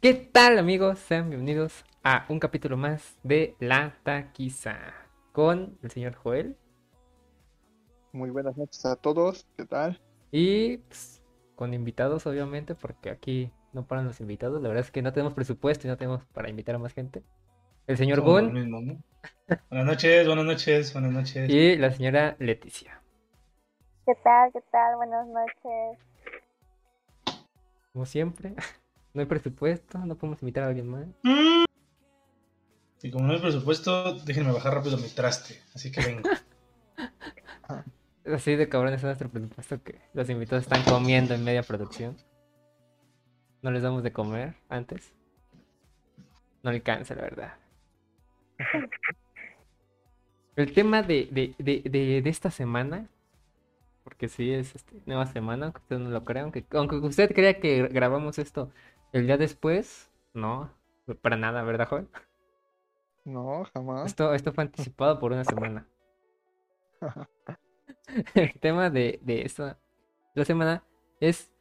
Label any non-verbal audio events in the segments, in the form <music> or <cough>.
¿Qué tal amigos? Sean bienvenidos a un capítulo más de La Taquiza con el señor Joel Muy buenas noches a todos, ¿qué tal? y pues, con invitados obviamente porque aquí no paran los invitados. La verdad es que no tenemos presupuesto y no tenemos para invitar a más gente. El señor ¿no? Buenas noches, buenas noches, buenas noches. y la señora Leticia. ¿Qué tal? ¿Qué tal? Buenas noches. Como siempre, no hay presupuesto, no podemos invitar a alguien más. Mm. Y como no hay presupuesto, déjenme bajar rápido mi traste. Así que vengo. <laughs> Así de cabrón es nuestro presupuesto que los invitados están comiendo en media producción. No les damos de comer antes. No alcanza, la verdad. El tema de, de, de, de, de esta semana, porque sí es este, nueva semana, aunque ustedes no lo crean, aunque, aunque usted crea que grabamos esto el día después, no, para nada, ¿verdad, joven? No, jamás. Esto, esto fue anticipado por una semana. <laughs> El tema de, de esta la semana es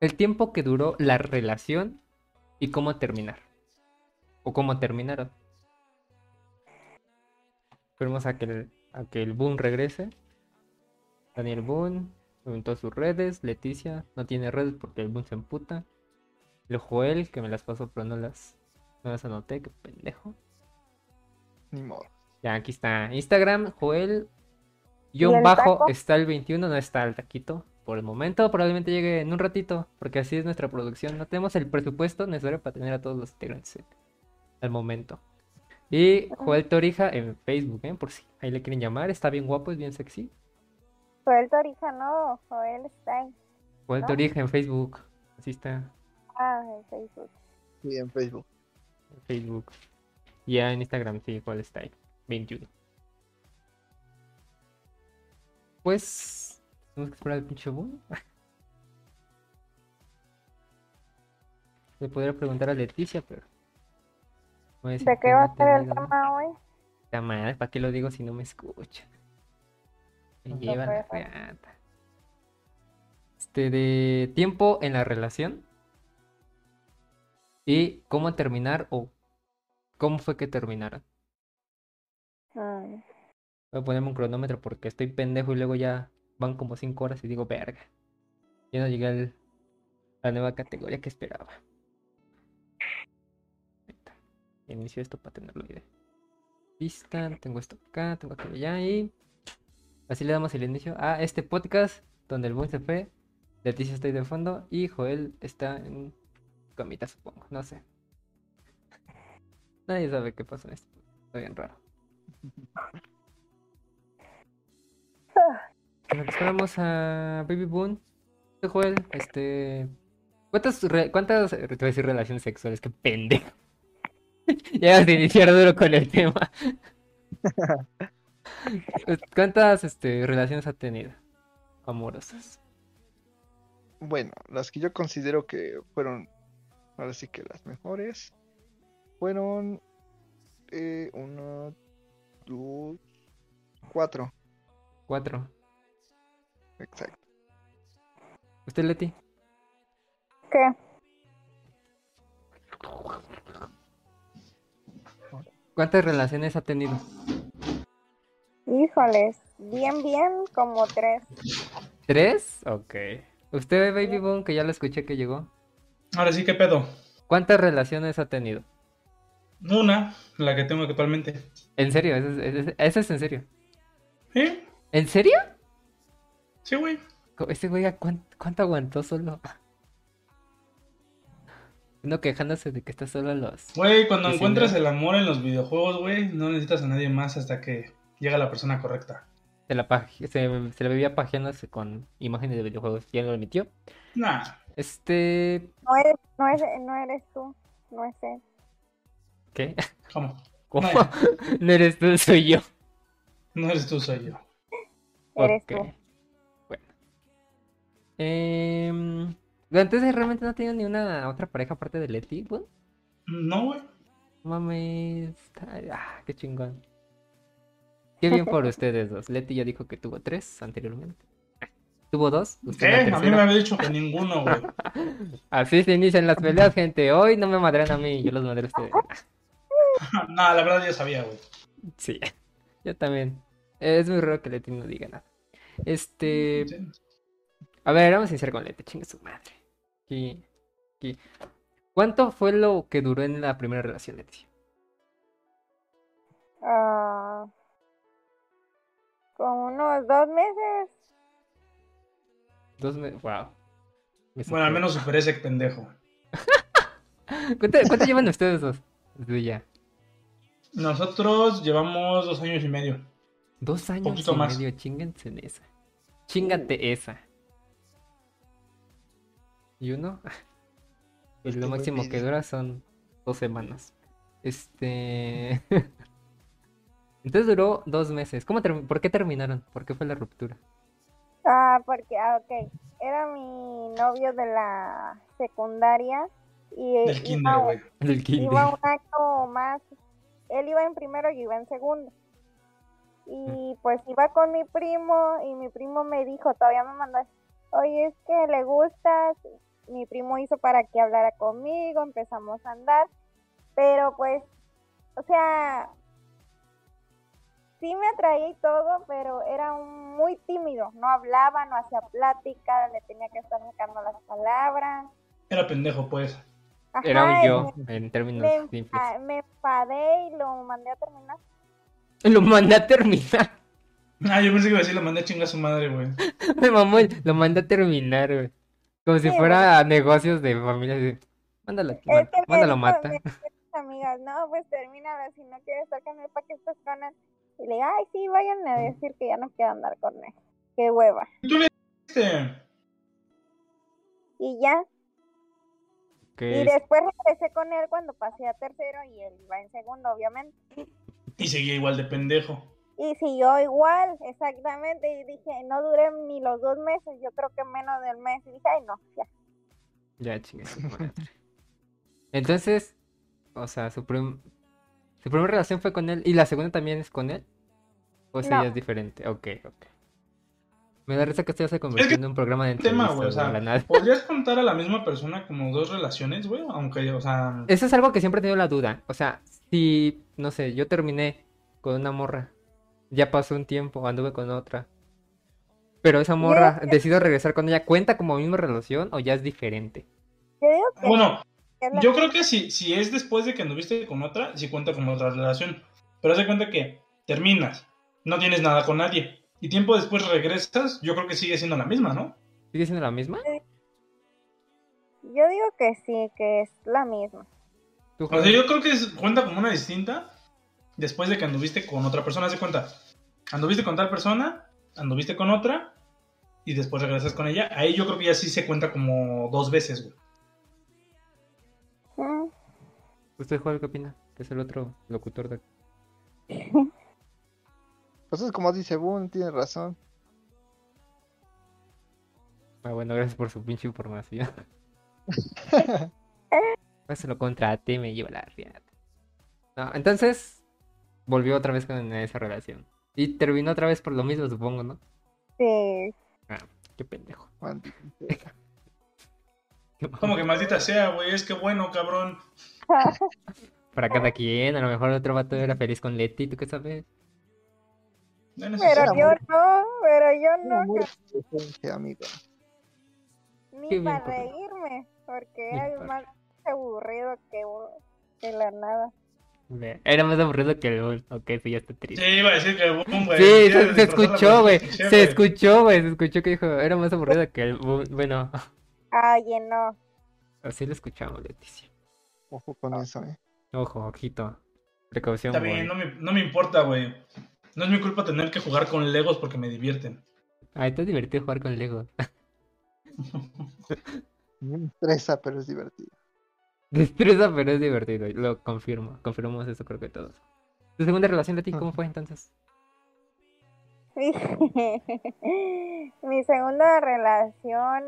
el tiempo que duró la relación y cómo terminar. O cómo terminaron. Esperemos a que el, a que el Boom regrese. Daniel Boone preguntó sus redes. Leticia no tiene redes porque el Boom se emputa. El Joel, que me las pasó pero no las, no las anoté, qué pendejo. Ni modo. Ya, aquí está. Instagram, Joel. ¿Y Guión bajo taco? está el 21, no está el taquito. Por el momento, probablemente llegue en un ratito, porque así es nuestra producción. No tenemos el presupuesto necesario para tener a todos los integrantes en- al momento. Y Joel Torija en Facebook, ¿eh? por si ahí le quieren llamar. Está bien guapo, es bien sexy. Joel Torija, no. Joel está en, Joel ¿No? Torija en Facebook. Así está ah, en Facebook. Sí, en Facebook. en Facebook. Y ya en Instagram, sí, Joel está ahí. 21. Pues, tenemos que esperar al pinche boom. <laughs> Le podría preguntar a Leticia, pero. decir ¿De qué va no a ser el tema hoy? Puta madre, ¿para qué lo digo si no me escucha? Me No lleva la reata. Este, de tiempo en la relación. Y cómo terminar o cómo fue que terminaron. Mm, Voy a ponerme un cronómetro porque estoy pendejo y luego ya van como 5 horas y digo, verga. Ya no llegué al- a la nueva categoría que esperaba. Ahí está. Inicio esto para tenerlo idea. Lista, tengo esto acá, tengo aquello allá y así le damos el inicio a este podcast donde el buen se fue. Leticia está ahí de fondo y Joel está en camita, supongo. No sé. Nadie sabe qué pasó en esto. Está bien raro. Bueno, pues esperamos a Baby Boon. Este Joel, este. ¿Cuántas, re- cuántas, eh, te voy a decir relaciones sexuales? Qué pendejo. <laughs> ya vas a iniciar duro con el tema. <laughs> ¿Cuántas este, relaciones ha tenido? Amorosas. Bueno, las que yo considero que fueron, ahora sí que las mejores, fueron eh, uno, dos, cuatro, Cuatro. exacto. ¿Usted, Leti? ¿Qué? ¿Cuántas relaciones ha tenido? Híjoles. Bien, bien, como tres. ¿Tres? Ok. ¿Usted, Baby Boon, que ya lo escuché que llegó? Ahora sí, ¿qué pedo? ¿Cuántas relaciones ha tenido? Una, la que tengo actualmente. ¿En serio? ¿Eso es, en serio? ¿Sí? ¿En serio? Sí, güey. Ese güey, ¿a cuán- ¿cuánto aguantó solo? <laughs> Uno quejándose de que está solo a los... Güey, cuando encuentras el amor en los videojuegos, güey, no necesitas a nadie más hasta que llega la persona correcta. Se la, se, se la vivía pajeándose con imágenes de videojuegos. ¿Ya lo admitió? Nah. Este... No eres, no eres, no eres tú. No es él. ¿Qué? ¿Cómo? ¿Cómo? No. <laughs> No eres tú, soy yo. No eres tú, soy yo. Eres tú. Bueno. Em, Entonces realmente no ha tenido ni una otra pareja aparte de Leti, güey. No, güey. Mames. está- Ah, qué chingón. Qué bien por <laughs> ustedes dos. Leti ya dijo que tuvo tres anteriormente. ¿Tuvo dos? ¿Qué? ¿Usted la A mí me había dicho que ninguno, güey. <laughs> Así se inician las peleas, gente. Hoy no me madrean a mí, yo los madré a ustedes. <laughs> no, la verdad ya sabía, güey. Sí, <laughs> yo también. Es muy raro que Leti no diga nada. Este. A ver, vamos a iniciar con Leti, chingue su madre. Aquí, aquí. ¿Cuánto fue lo que duró en la primera relación, Leti? Ah, como unos dos meses. Dos meses. Wow. Me Bueno, al menos superé ese pendejo. <laughs> ¿Cuánto, cuánto llevan ustedes dos? Desde ya. Nosotros llevamos dos años y medio. Dos años Poquito y más. medio, chinguense en esa. Chingate esa. ¿Y uno? <laughs> Pues lo máximo que dura son dos semanas. Este. <laughs> Entonces duró dos meses. ¿Cómo ¿Por qué terminaron? ¿Por qué fue la ruptura? Porque, ah, ok. Era mi novio de la secundaria. Y Del iba- kinder, güey. Del kinder. Iba un año más. Él iba en primero y yo iba en segundo. Y pues iba con mi primo y mi primo me dijo, todavía me mandó, oye, es que le gustas. Mi primo hizo para que hablara conmigo, empezamos a andar. Pero pues, o sea, sí me atraía y todo, pero era un- muy tímido. No hablaba, no hacía plática, le tenía que estar sacando las palabras. Era pendejo, pues. Ajá, Era yo, me- en términos me, simples. me enfadé y lo mandé a terminar. Lo mandé a terminar. <laughs> Ah, yo pensé que iba a decir, lo mandé a chingar a su madre, güey. <laughs> Me mamó, lo mandé a terminar, güey. Como si fuera a negocios de familia. así, Mándalo, Es que me mándalo dijo- mata. me dijo mis amigas, no, pues termínalo, si no quieres estar con él, ¿para qué estás con él? Y le digo, ay, sí, vayan a decir que ya no quiero andar con él. Qué hueva. ¿Tú le dijiste? Y ya, y es- después regresé con él cuando pasé a tercero y él iba en segundo, obviamente. Y seguía igual de pendejo. Y siguió igual, exactamente, y dije, no duré ni los dos meses, yo creo que menos del mes. Y dije, ay, no, ya. Ya, chingue. Entonces, o sea, su, su primera relación fue con él. ¿Y la segunda también es con él? ¿O No. ya es diferente? Ok, ok. Me da risa que esto ya se convirtió en un programa de Tema, güey. O la nada. ¿podrías contar a la misma persona como dos relaciones, güey? Aunque, o sea. Eso es algo que siempre he tenido la duda. O sea, si, no sé, yo terminé con una morra, ya pasó un tiempo, anduve con otra. Pero esa morra, decido regresar con ella, ¿cuenta como misma relación o ya es diferente? Bueno, yo creo que si, si es después de que anduviste con otra, sí cuenta como otra relación. Pero haz de cuenta que terminas, no tienes nada con nadie. Y tiempo después regresas, yo creo que sigue siendo la misma, ¿no? ¿Sigue siendo la misma? yo digo que sí, que es la misma. ¿Tú, O sea, yo creo que es- cuenta como una distinta después de que anduviste con otra persona. Haz de cuenta, anduviste con tal persona, anduviste con otra, y después regresas con ella. Ahí yo creo que ya sí se cuenta como dos veces, güey. ¿Usted, Juan, qué opina? Que es el otro locutor de... <laughs> Pues es como dice Boone, tiene razón. Ah, bueno, gracias por su pinche información. <laughs> Pues se lo contraté me lleva la riata. No, entonces, volvió otra vez con esa relación. Y terminó otra vez por lo mismo, supongo, ¿no? sí, Qué pendejo. <laughs> Como que maldita sea, güey, es que bueno, cabrón. <laughs> Para cada quien, a lo mejor otro vato era feliz con Leti, ¿tú qué sabes? No pero yo no, pero yo no, que- inocente, amigo. ni Qué para reírme, porque era más aburrido que, que la nada. Era más aburrido que el Bull. Ok, sí, ya está Sí, triste. iba a decir que boom, güey. Sí, se, escuchó, güey. Se escuchó, güey. Se escuchó que dijo, era más aburrido que el Bull. Bueno, Oye, no. así lo escuchamos, Leticia. Ojo con eso, eh. Ojo, ojito. Precaución, Está bien, no me, no me importa, güey. No es mi culpa tener que jugar con Legos porque me divierten. Ay, está divertido jugar con Lego. <laughs> Me estresa, pero es divertido. Destreza, pero es divertido. Lo confirmo. Confirmamos eso, creo que todos. ¿Tu segunda relación, Leti, cómo <laughs> fue entonces? <laughs> Mi segunda relación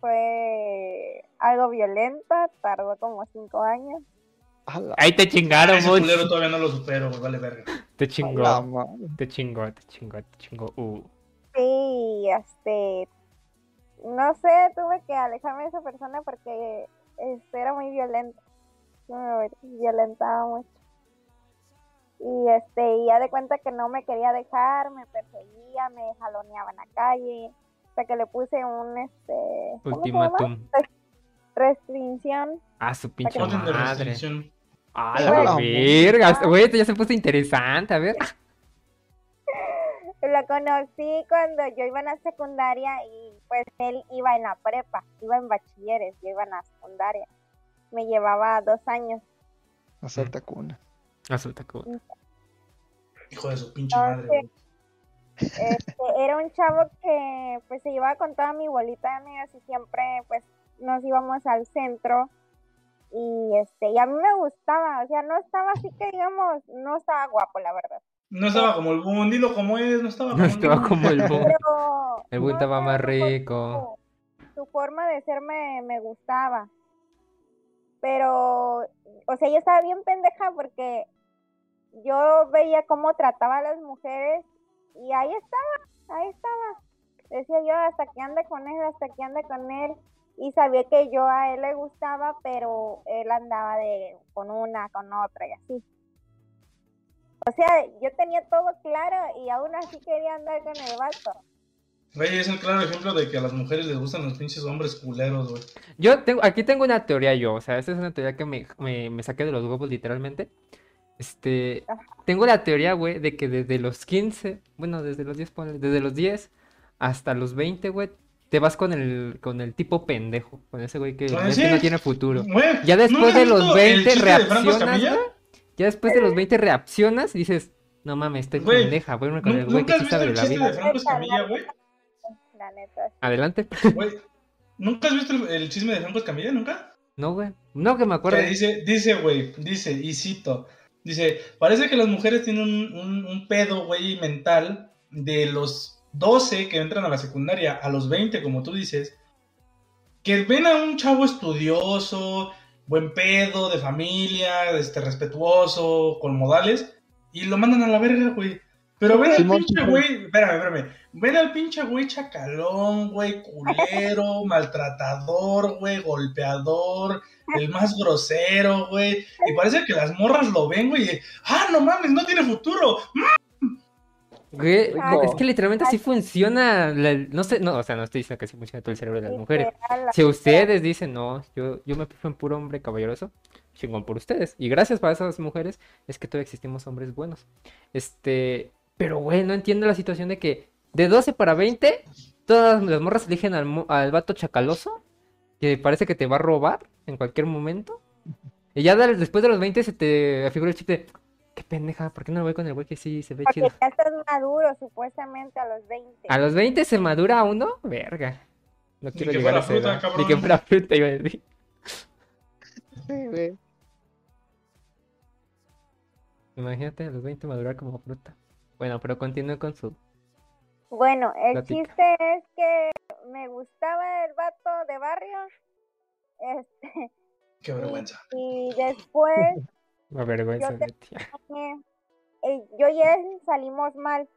fue algo violenta, tardó como cinco años. Ahí te chingaron, Ese Bull. culero todavía no lo supero, vale verga. Te chingó. Te chingó, te chingó, te chingó. Uh. Sí, este, no sé, tuve que alejarme de esa persona porque este, era muy violento. Me violentaba mucho. Y este, y ya de cuenta que no me quería dejar, me perseguía, me jaloneaba en la calle, hasta que le puse un este. Ultimátum. restricción. Ah, su pinche madre. Ah, Bueno. la verga. Güey, esto ya se puso interesante, a ver. <laughs> Lo conocí cuando yo iba en la secundaria y pues él iba en la prepa, iba en bachilleres, yo iba en la secundaria. Me llevaba dos años. A Santa Cuna. Ah. Hijo de su pinche madre, güey. Este, era un chavo que pues se llevaba con toda mi bolita de amigos y siempre pues nos íbamos al centro y este y a mí me gustaba, o sea, no estaba así que digamos, no estaba guapo la verdad. No estaba como el boom, dilo como es, no estaba <laughs> como No el estaba boom. como el boom. Pero El no estaba más rico. Su, su forma de ser me, me gustaba. Pero, o sea, yo estaba bien pendeja porque yo veía cómo trataba a las mujeres y ahí estaba, ahí estaba. Decía yo, hasta que ande con él, hasta que ande con él. Y sabía que yo a él le gustaba, pero él andaba de con una, con otra y así. O sea, yo tenía todo claro y aún así quería andar con el vato. Güey, es el claro ejemplo de que a las mujeres les gustan los pinches hombres culeros, güey. Yo tengo, aquí tengo una teoría yo, o sea, esta es una teoría que me, me, me saqué de los huevos literalmente. Este, tengo la teoría, güey, de que desde los 15, bueno, desde los 10, ponle, desde los 10 hasta los 20, güey, te vas con el, con el tipo pendejo, con ese güey que, Ah, ves sí. que no tiene futuro. Güey, Ya después ¿nunca de los visto el 20 chiste de Franco reaccionas, güey. Ya después de los 20 reaccionas y dices, no mames, estoy Güey, pendeja, voy a irme con el ¿Nu- güey que ¿Nunca has sí sabe la vida. de Franco Escamilla, güey? La neta. Adelante. Güey, ¿Nunca has visto el, el chisme de Franco Escamilla? ¿Nunca? No, güey. No que me Que acuerdo. dice, dice, güey, dice, y cito, dice, parece que las mujeres tienen un, un, un pedo, güey, mental de los 12 que entran a la secundaria a los 20, como tú dices, que ven a un chavo estudioso, buen pedo, de familia, este, respetuoso, con modales, y lo mandan a la verga, güey. Pero ven al pinche güey, espérame, espérame, ven al pinche güey chacalón, güey, culero, <laughs> maltratador, güey, golpeador, el más grosero, güey. Y parece que las morras lo ven, güey, y, ah, no mames, no tiene futuro. Güey, es que literalmente así funciona. la- no sé, no, o sea, no estoy diciendo que así funciona todo el cerebro de las mujeres. Si ustedes dicen, no, yo, yo me fijo en puro hombre caballeroso, chingón por ustedes. Y gracias para esas mujeres es que todavía existimos hombres buenos. Este, pero güey, no entiendo la situación de que de 12 para 20, todas las morras eligen al, al vato chacaloso, que parece que te va a robar en cualquier momento. Y ya de- después de los 20 se te afigura el chip de, qué pendeja, ¿por qué no me voy con el güey que sí se ve Porque chido? ya estás maduro, supuestamente, a los 20. A los 20 se madura uno, verga. No quiero que llegar a fuera esa fruta. Ni que fuera fruta, iba a decir. Sí, güey. Imagínate a los 20 madurar como fruta. Bueno, pero continúe con su. Bueno, el Platica. chiste es que me gustaba el vato de barrio. Este, Qué vergüenza. y después <laughs> La vergüenza Yo <laughs> eh, yo y él salimos mal.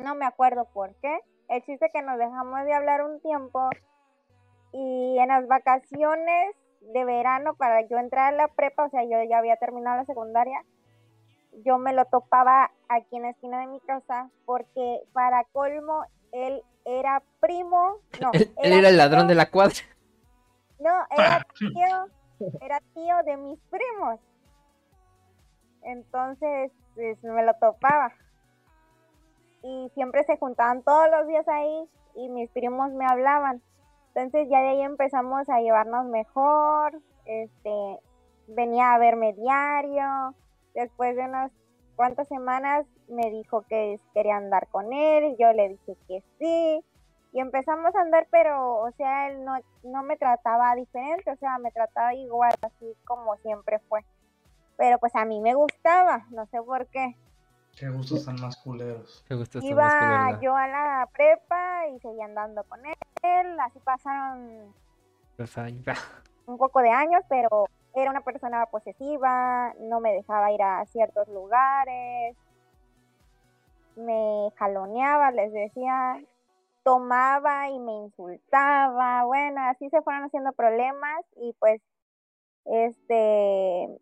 No me acuerdo por qué. El chiste es que nos dejamos de hablar un tiempo y en las vacaciones de verano para yo entrar a la prepa, o sea, yo ya había terminado la secundaria, yo me lo topaba aquí en la esquina de mi casa porque para colmo él era primo, no, <laughs> Él, él era el ladrón tío- de la cuadra. no, <laughs> era tío, era tío de mis primos. Entonces, pues, me lo topaba. Y siempre se juntaban todos los días ahí y mis primos me hablaban. Entonces ya de ahí empezamos a llevarnos mejor. Este, venía a verme diario. Después de unas cuantas semanas me dijo que quería andar con él. Yo le dije que sí y empezamos a andar, pero, o sea, él no, no me trataba diferente, o sea, me trataba igual, así como siempre fue. Pero pues a mí me gustaba, no sé por qué. Qué gustos tan más culeros. Qué gusto Iba yo a la prepa y seguía andando con él, así pasaron Los años. <laughs> un poco de años, pero era una persona posesiva, no me dejaba ir a ciertos lugares, me jaloneaba, les decía, tomaba y me insultaba, bueno, así se fueron haciendo problemas y pues este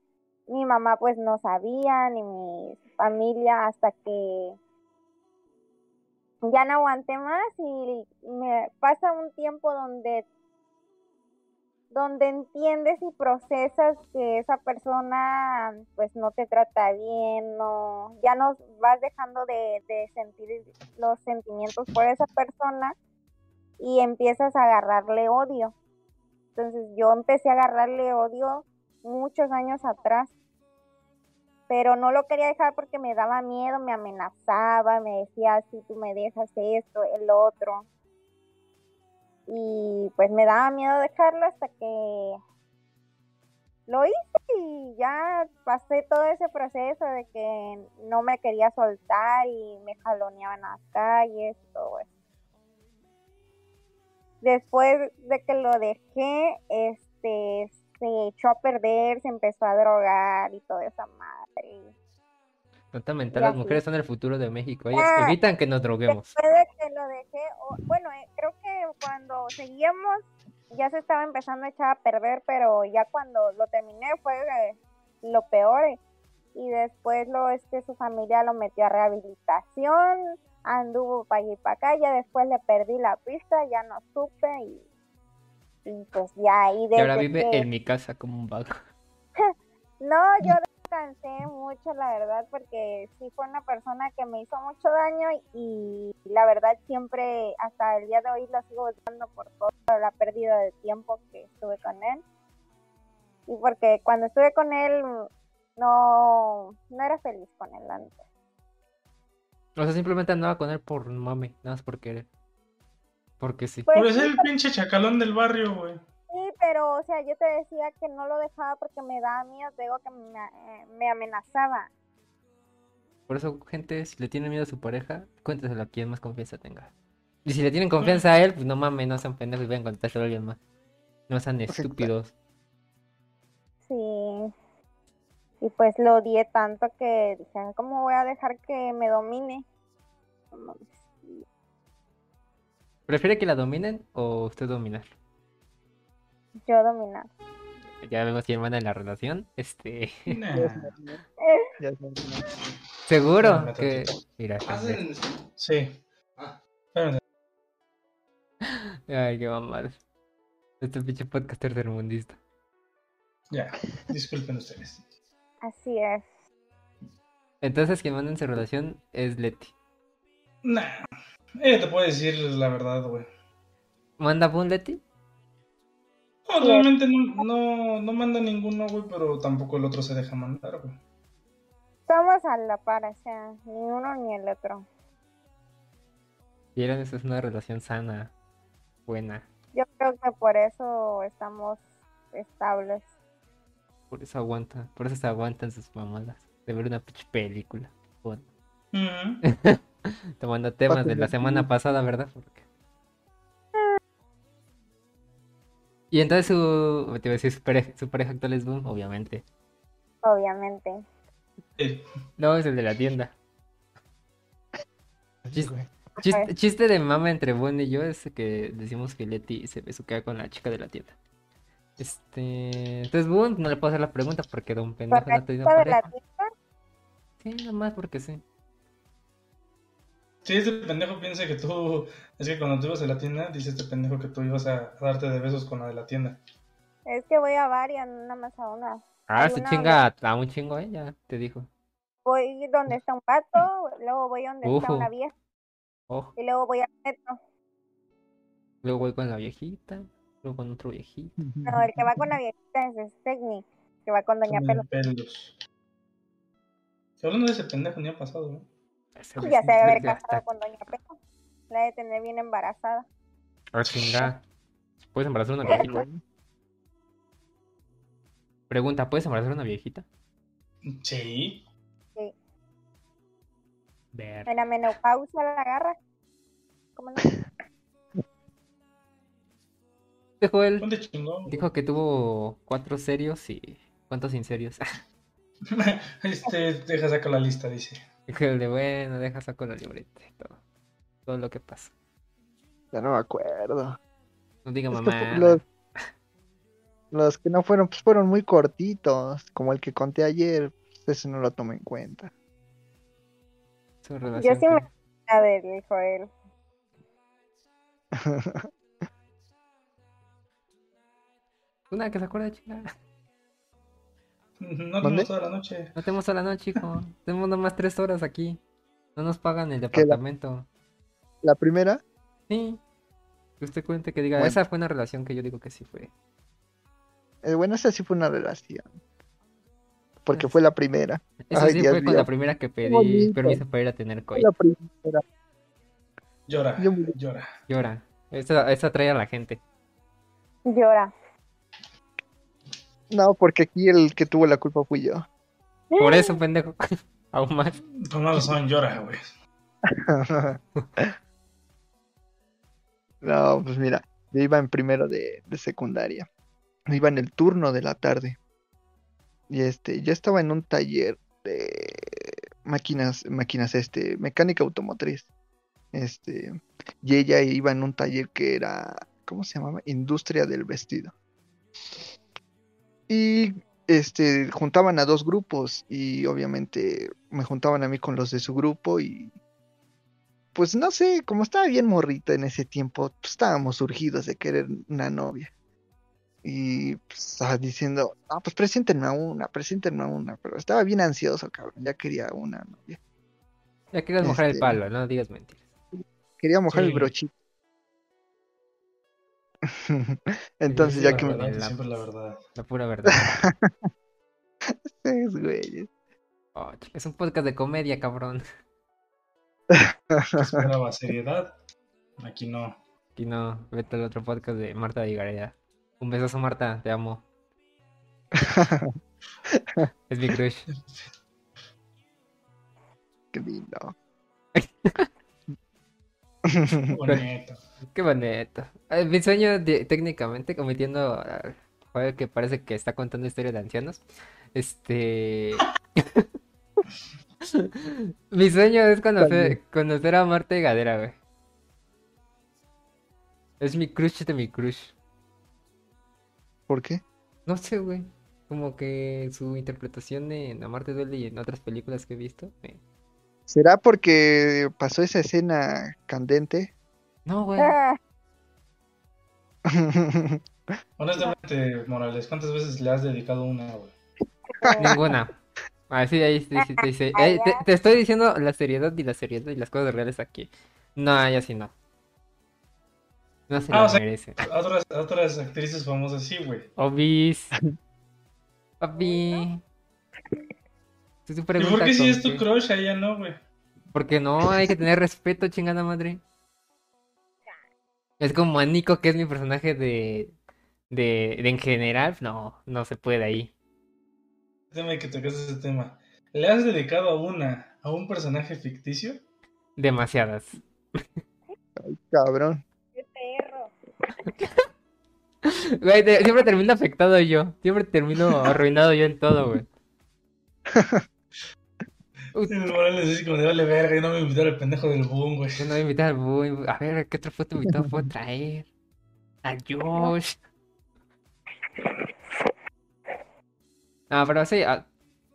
mi mamá pues no sabía ni mi familia hasta que ya no aguanté más y me pasa un tiempo donde donde entiendes y procesas que esa persona pues no te trata bien, no, ya no vas dejando de, de sentir los sentimientos por esa persona y empiezas a agarrarle odio. Entonces yo empecé a agarrarle odio muchos años atrás, pero no lo quería dejar porque me daba miedo, me amenazaba, me decía si tú me dejas esto, el otro y pues me daba miedo dejarlo hasta que lo hice y ya pasé todo ese proceso de que no me quería soltar y me jaloneaba en las calles y todo eso. Después de que lo dejé, este se echó a perder, se empezó a drogar y toda esa madre. Nota mental, las mujeres son el futuro de México. Ellas evitan que nos droguemos. Después lo dejé, bueno, eh, creo que cuando seguíamos ya se estaba empezando a echar a perder, pero ya cuando lo terminé fue eh, lo peor. Y después lo este su familia lo metió a rehabilitación, anduvo para allá y para acá, ya después le perdí la pista, ya no supe y, pues ya ahí Y ahora vive en mi casa como un vago. <laughs> no, yo cansé mucho, la verdad, porque sí fue una persona que me hizo mucho daño y la verdad siempre, hasta el día de hoy, lo sigo buscando por toda la pérdida de tiempo que estuve con él. Y porque cuando estuve con él, no, no era feliz con él antes. O sea, simplemente andaba con él por mame, nada más porque Porque sí. Pues, es el pinche chacalón del barrio, güey. Sí, pero, o sea, yo te decía que no lo dejaba porque me daba miedo, te digo que me, eh, me amenazaba. Por eso, gente, si le tienen miedo a su pareja, cuénteselo a quien más confianza tenga. Y si le tienen confianza a él, pues no mames, no sean pendejos y vayan a contárselo a alguien más. No sean estúpidos. Sí. Y pues lo odié tanto que dije, ¿cómo voy a dejar que me domine? ¿Prefiere que la dominen o usted dominar? Yo dominar. Ya vemos quién manda en la relación. Este. Nah. <laughs> Seguro que. Mira. Sí. <laughs> Ay, qué mamada. Este pinche podcaster tercermundista. Ya, disculpen ustedes. Así es. Entonces, quien manda en su relación es Leti. Nah. Ella te puede decir la verdad, güey. ¿Manda Boon Leti? No, realmente no, no, no manda ninguno, güey, pero tampoco el otro se deja mandar, güey. Estamos a la par, o sea, ni uno ni el otro. Vieron, esa es una relación sana, buena. Yo creo que por eso estamos estables. Por eso aguanta, por eso se aguantan sus mamadas. De ver una pinche película. Bueno. <laughs> Tomando temas de la semana pasada, ¿verdad? Porque... Y entonces su, te iba a decir, su, pareja, su pareja actual es Boom, obviamente. Obviamente. No, es el de la tienda. Chiste, chiste, chiste de mama entre Boom y yo es que decimos que Leti se besuquea con la chica de la tienda. Este, entonces Boom no le puedo hacer la pregunta porque Don Pendejo no te dio pareja. Sí, nada más porque sí. Si este pendejo piensa que tú. Es que cuando tú ibas a la tienda, dice este pendejo que tú ibas a darte de besos con la de la tienda. Es que voy a varias, nada más a una. Ah, se chinga a un chingo ella, te dijo. Voy donde está un pato, luego voy donde está una vieja. Y luego voy al metro. Luego voy con la viejita, luego con otro viejito. No, el que va con la viejita es, es Technic, que va con Doña Pelos. Pelos. Hablando de ese pendejo, ni ha pasado, ¿no? Ya se debe haber casado con Doña Pepa. La de tener bien embarazada. Ah, chinga. ¿Puedes embarazar una viejita? <laughs> Pregunta, ¿puedes embarazar una viejita? Sí. Sí. En la menopausia la agarra. ¿Cómo no? <laughs> Dijo él. Dijo que tuvo cuatro serios y. ¿Cuántos inserios? <laughs> este, deja sacar la lista, dice. <laughs> de bueno, deja saco la libreta y todo. Todo lo que pasa. Ya no me acuerdo. No diga Es mamá. los, los que no fueron, pues fueron muy cortitos, como el que conté ayer, pues ese no lo tomé en cuenta. Su relación sí me- que- La del Joel. <laughs> Una que se acuerda, chica. No tenemos toda la noche. No tenemos a la noche, hijo. <laughs> tenemos nomás tres horas aquí. No nos pagan el ¿Qué, la- departamento. La primera, Sí. Que usted cuente que diga, Bueno. esa fue una relación que yo digo que sí fue. eh, bueno, esa sí fue una relación. Porque Es- fue la primera. Eso Ay, sí Dios fue con mío. la primera que pedí permiso para ir a tener coito. la primera. Llora, Yo llora. Llora. Esa, esa atrae a la gente. Llora. No, porque aquí el que tuvo la culpa fui yo. Por eso, pendejo. <laughs> Aún más. Con más razón llora, güey. <laughs> No, pues mira, yo iba en primero de, de secundaria. Iba en el turno de la tarde. Y este, yo estaba en un taller de máquinas, máquinas, este, mecánica automotriz. Este, y ella iba en un taller que era, ¿cómo se llamaba? Industria del vestido. Y este, juntaban a dos grupos y obviamente me juntaban a mí con los de su grupo y pues no sé, como estaba bien morrita en ese tiempo, pues estábamos surgidos de querer una novia. Y pues, estaba diciendo, ah, pues preséntenme a una, preséntenme a una, pero estaba bien ansioso, cabrón, ya quería una novia. Ya querías mojar el Este- palo, no digas mentiras. Quería mojar el brochito. <laughs> Entonces Sí, ya la que me... verdad, la- siempre la verdad. La pura verdad. <laughs> Es, güey. Oh, es un podcast de comedia, cabrón. Esperaba seriedad. Aquí no. Y no, vete al otro podcast de Marta de. Un besazo, Marta, te amo. <laughs> Es mi crush. Qué lindo. <laughs> Bonito. Qué bonito. Mi sueño, de- técnicamente, omitiendo al joder que parece que está contando historias de ancianos. Este. <laughs> Mi sueño es conocer, conocer a Marta y Gadera, güey. Es mi crush de mi crush. ¿Por qué? No sé, güey. Como que su interpretación en Amarte Duele y en otras películas que he visto. ¿Será porque pasó esa escena candente? No, güey. Ah, <laughs> Honestamente, Morales, ¿cuántas veces le has dedicado una, güey? Ninguna. Ah, sí, ahí sí, sí, te dice. ahí te, te estoy diciendo la seriedad y la seriedad y las cosas reales aquí. No, ella sí no. No se Ah, lo o sea- merece. Otras, otras actrices famosas sí, güey. Obis. <laughs> Papi. Si tu ¿Y por qué si es tu qué- crush, a ella no, güey? Porque no, hay que tener respeto, chingada madre. Es como a Nico, que es mi personaje de, de, de en general. No, no se puede ahí. Déjame que toques ese tema. ¿Le has dedicado a una, a un personaje ficticio? Demasiadas. Cabrón. qué perro. Güey, te- siempre termino afectado yo. Siempre termino arruinado yo en todo, güey. <laughs> El Morales así como de vale verga, y no me invitaron el pendejo del boom, güey. Yo no voy a invitar al Boy. A ver, ¿qué otro foto invitado puedo traer? A Josh. No, pero sí, a-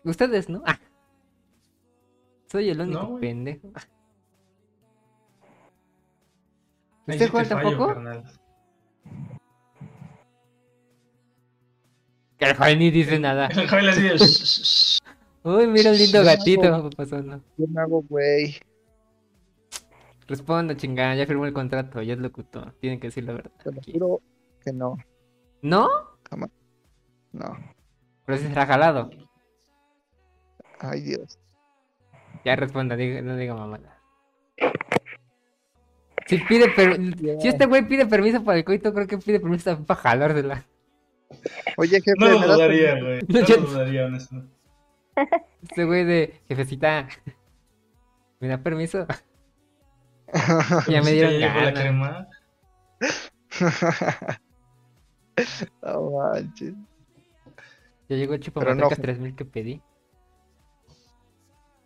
ustedes, ¿no? Ah. Soy el único No, pendejo. Ahí ¿Usted juega fallo, tampoco? carnal. Que el Juan ni dice nada. <laughs> El Javier así de... Uy, mira el lindo gatito pasando. Me hago güey. Responda, chingada, ya firmó el contrato, ya es locutor. Tienen que decir la verdad. Te lo juro que no. ¿No? No. Pero si será jalado. Ay, Dios. Ya responda, diga- no diga mamada. Si pide per- si este güey pide permiso para el coito, creo que pide permiso también para jalársela. Oye, jefe, No lo ¿me das dudaría, güey. <laughs> No, lo dudaría, honestamente. Este güey de jefecita. ¿Me da permiso? <laughs> Ya me dieron ya llegó la crema. <laughs> No manches. Ya llegó el Pero chupamantecas no. 3000 que pedí.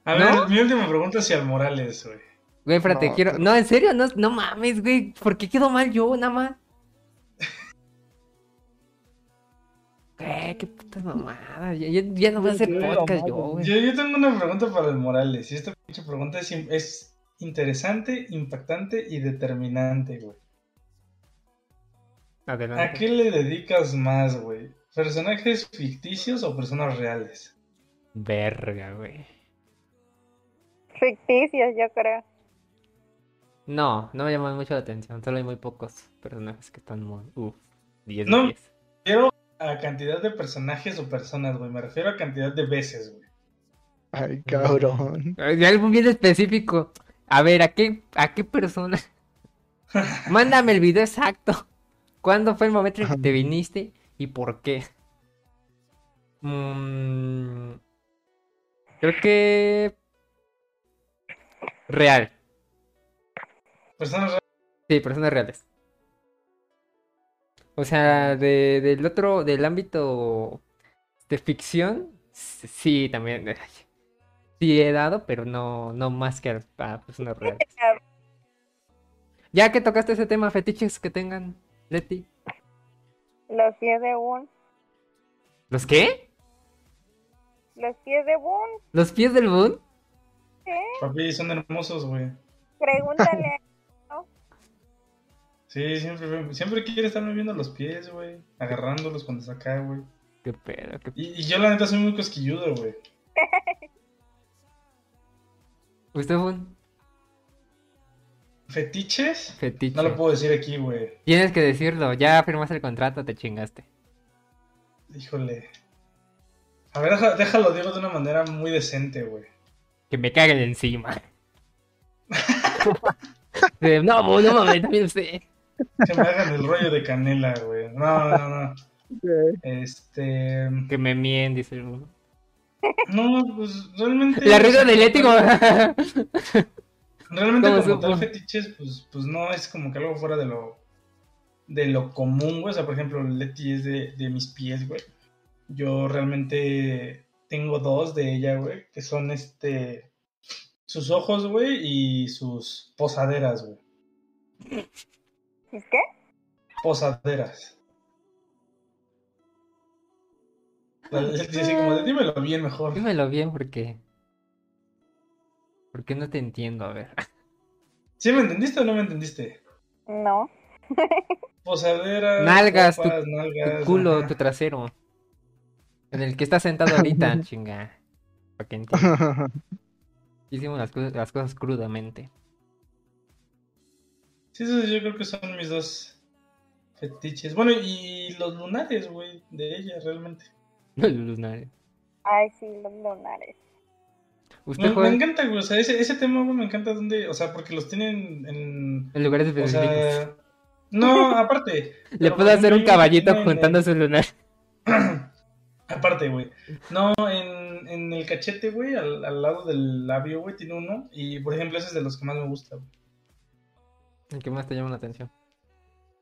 A ¿No? ver, mi última pregunta es si al Morales, güey. Güey, espérate, No, quiero. pero- No, en serio, no, no mames, güey. ¿Por qué quedó mal yo, nada más? Güey, qué puta mamada. Ya, ya- ya no voy a hacer podcast yo, güey. Yo, yo tengo una pregunta para el Morales. Y esta pinche pregunta es, es interesante, impactante y determinante, güey. ¿A qué le dedicas más, güey? ¿Personajes ficticios o personas reales? Verga, güey. Ficticios, yo creo. No, no me llaman mucho la atención. Solo hay muy pocos personajes que están muy. Uf, 10 de No. 10. Quiero a cantidad de personajes o personas, güey. Me refiero a cantidad de veces, güey. Ay, cabrón. <laughs> Ay, Algo bien específico. A ver, ¿a qué, a qué persona? <laughs> Mándame el video exacto. ¿Cuándo fue el momento en que te viniste y por qué? Mm, creo que. Real. Personas reales. Sí, personas reales. O sea, de, del otro, del ámbito de ficción, sí, también. <laughs> ay, Sí he dado, pero no, no más que a, personas reales. <laughs> Ya que tocaste ese tema, fetiches que tengan, Leti. Los pies de Boon. ¿Los qué? Los pies de Boon. ¿Los pies del Boon? Papi, son hermosos, güey. Pregúntale. <laughs> Sí, siempre, siempre quiere estarme viendo los pies, güey. Agarrándolos cuando está acá, güey. Qué pedo, qué Y, y yo, la neta, soy muy cosquilludo, güey. <laughs> ¿Usted Boon? ¿Fetiches? Fetiche. No lo puedo decir aquí, güey. Tienes que decirlo, ya firmaste el contrato, te chingaste. Híjole. A ver, déjalo, digo de una manera muy decente, güey. Que me caguen encima. <laughs> <laughs> No, no mames, también usted. Que me hagan el rollo de canela, güey. No, no, no. Este. Que me mien, dice el Boon. No, pues realmente. La rueda del ético. <laughs> Realmente ¿Cómo como supo? tal fetiches, pues, pues no es como que algo fuera de lo de lo común, güey. O sea, por ejemplo, Leti es de, de mis pies, güey. Yo realmente tengo dos de ella, güey, que son este sus ojos, güey, y sus posaderas, güey. ¿Es qué? Posaderas. Así como dímelo bien mejor. Dímelo bien porque. Porque no te entiendo, a ver. ¿Sí me entendiste o no me entendiste? No. Posaderas, Nalgas, tu- nalgas, culo, ajá. tu trasero. En el que estás sentado ahorita, <laughs> chinga. Para que entiendas. Hicimos las, cosas- las cosas crudamente. Sí, esos yo creo que son mis dos fetiches. Bueno, y los lunares, güey, de ella, realmente. <laughs> Los lunares. Ay, sí, los lunares. ¿Usted Me, encanta, güey, o sea, ese, ese tema, güey, me encanta donde, o sea, porque los tienen en... en lugares O específicos? sea... No, aparte. <laughs> Le puedo hacer un caballito tiene en juntando el- su lunar. <clears throat> Aparte, güey. No, en, en el cachete, güey, al, al lado del labio, güey, tiene uno. Y, por ejemplo, ese es de los que más me gusta, güey. ¿El que más te llama la atención?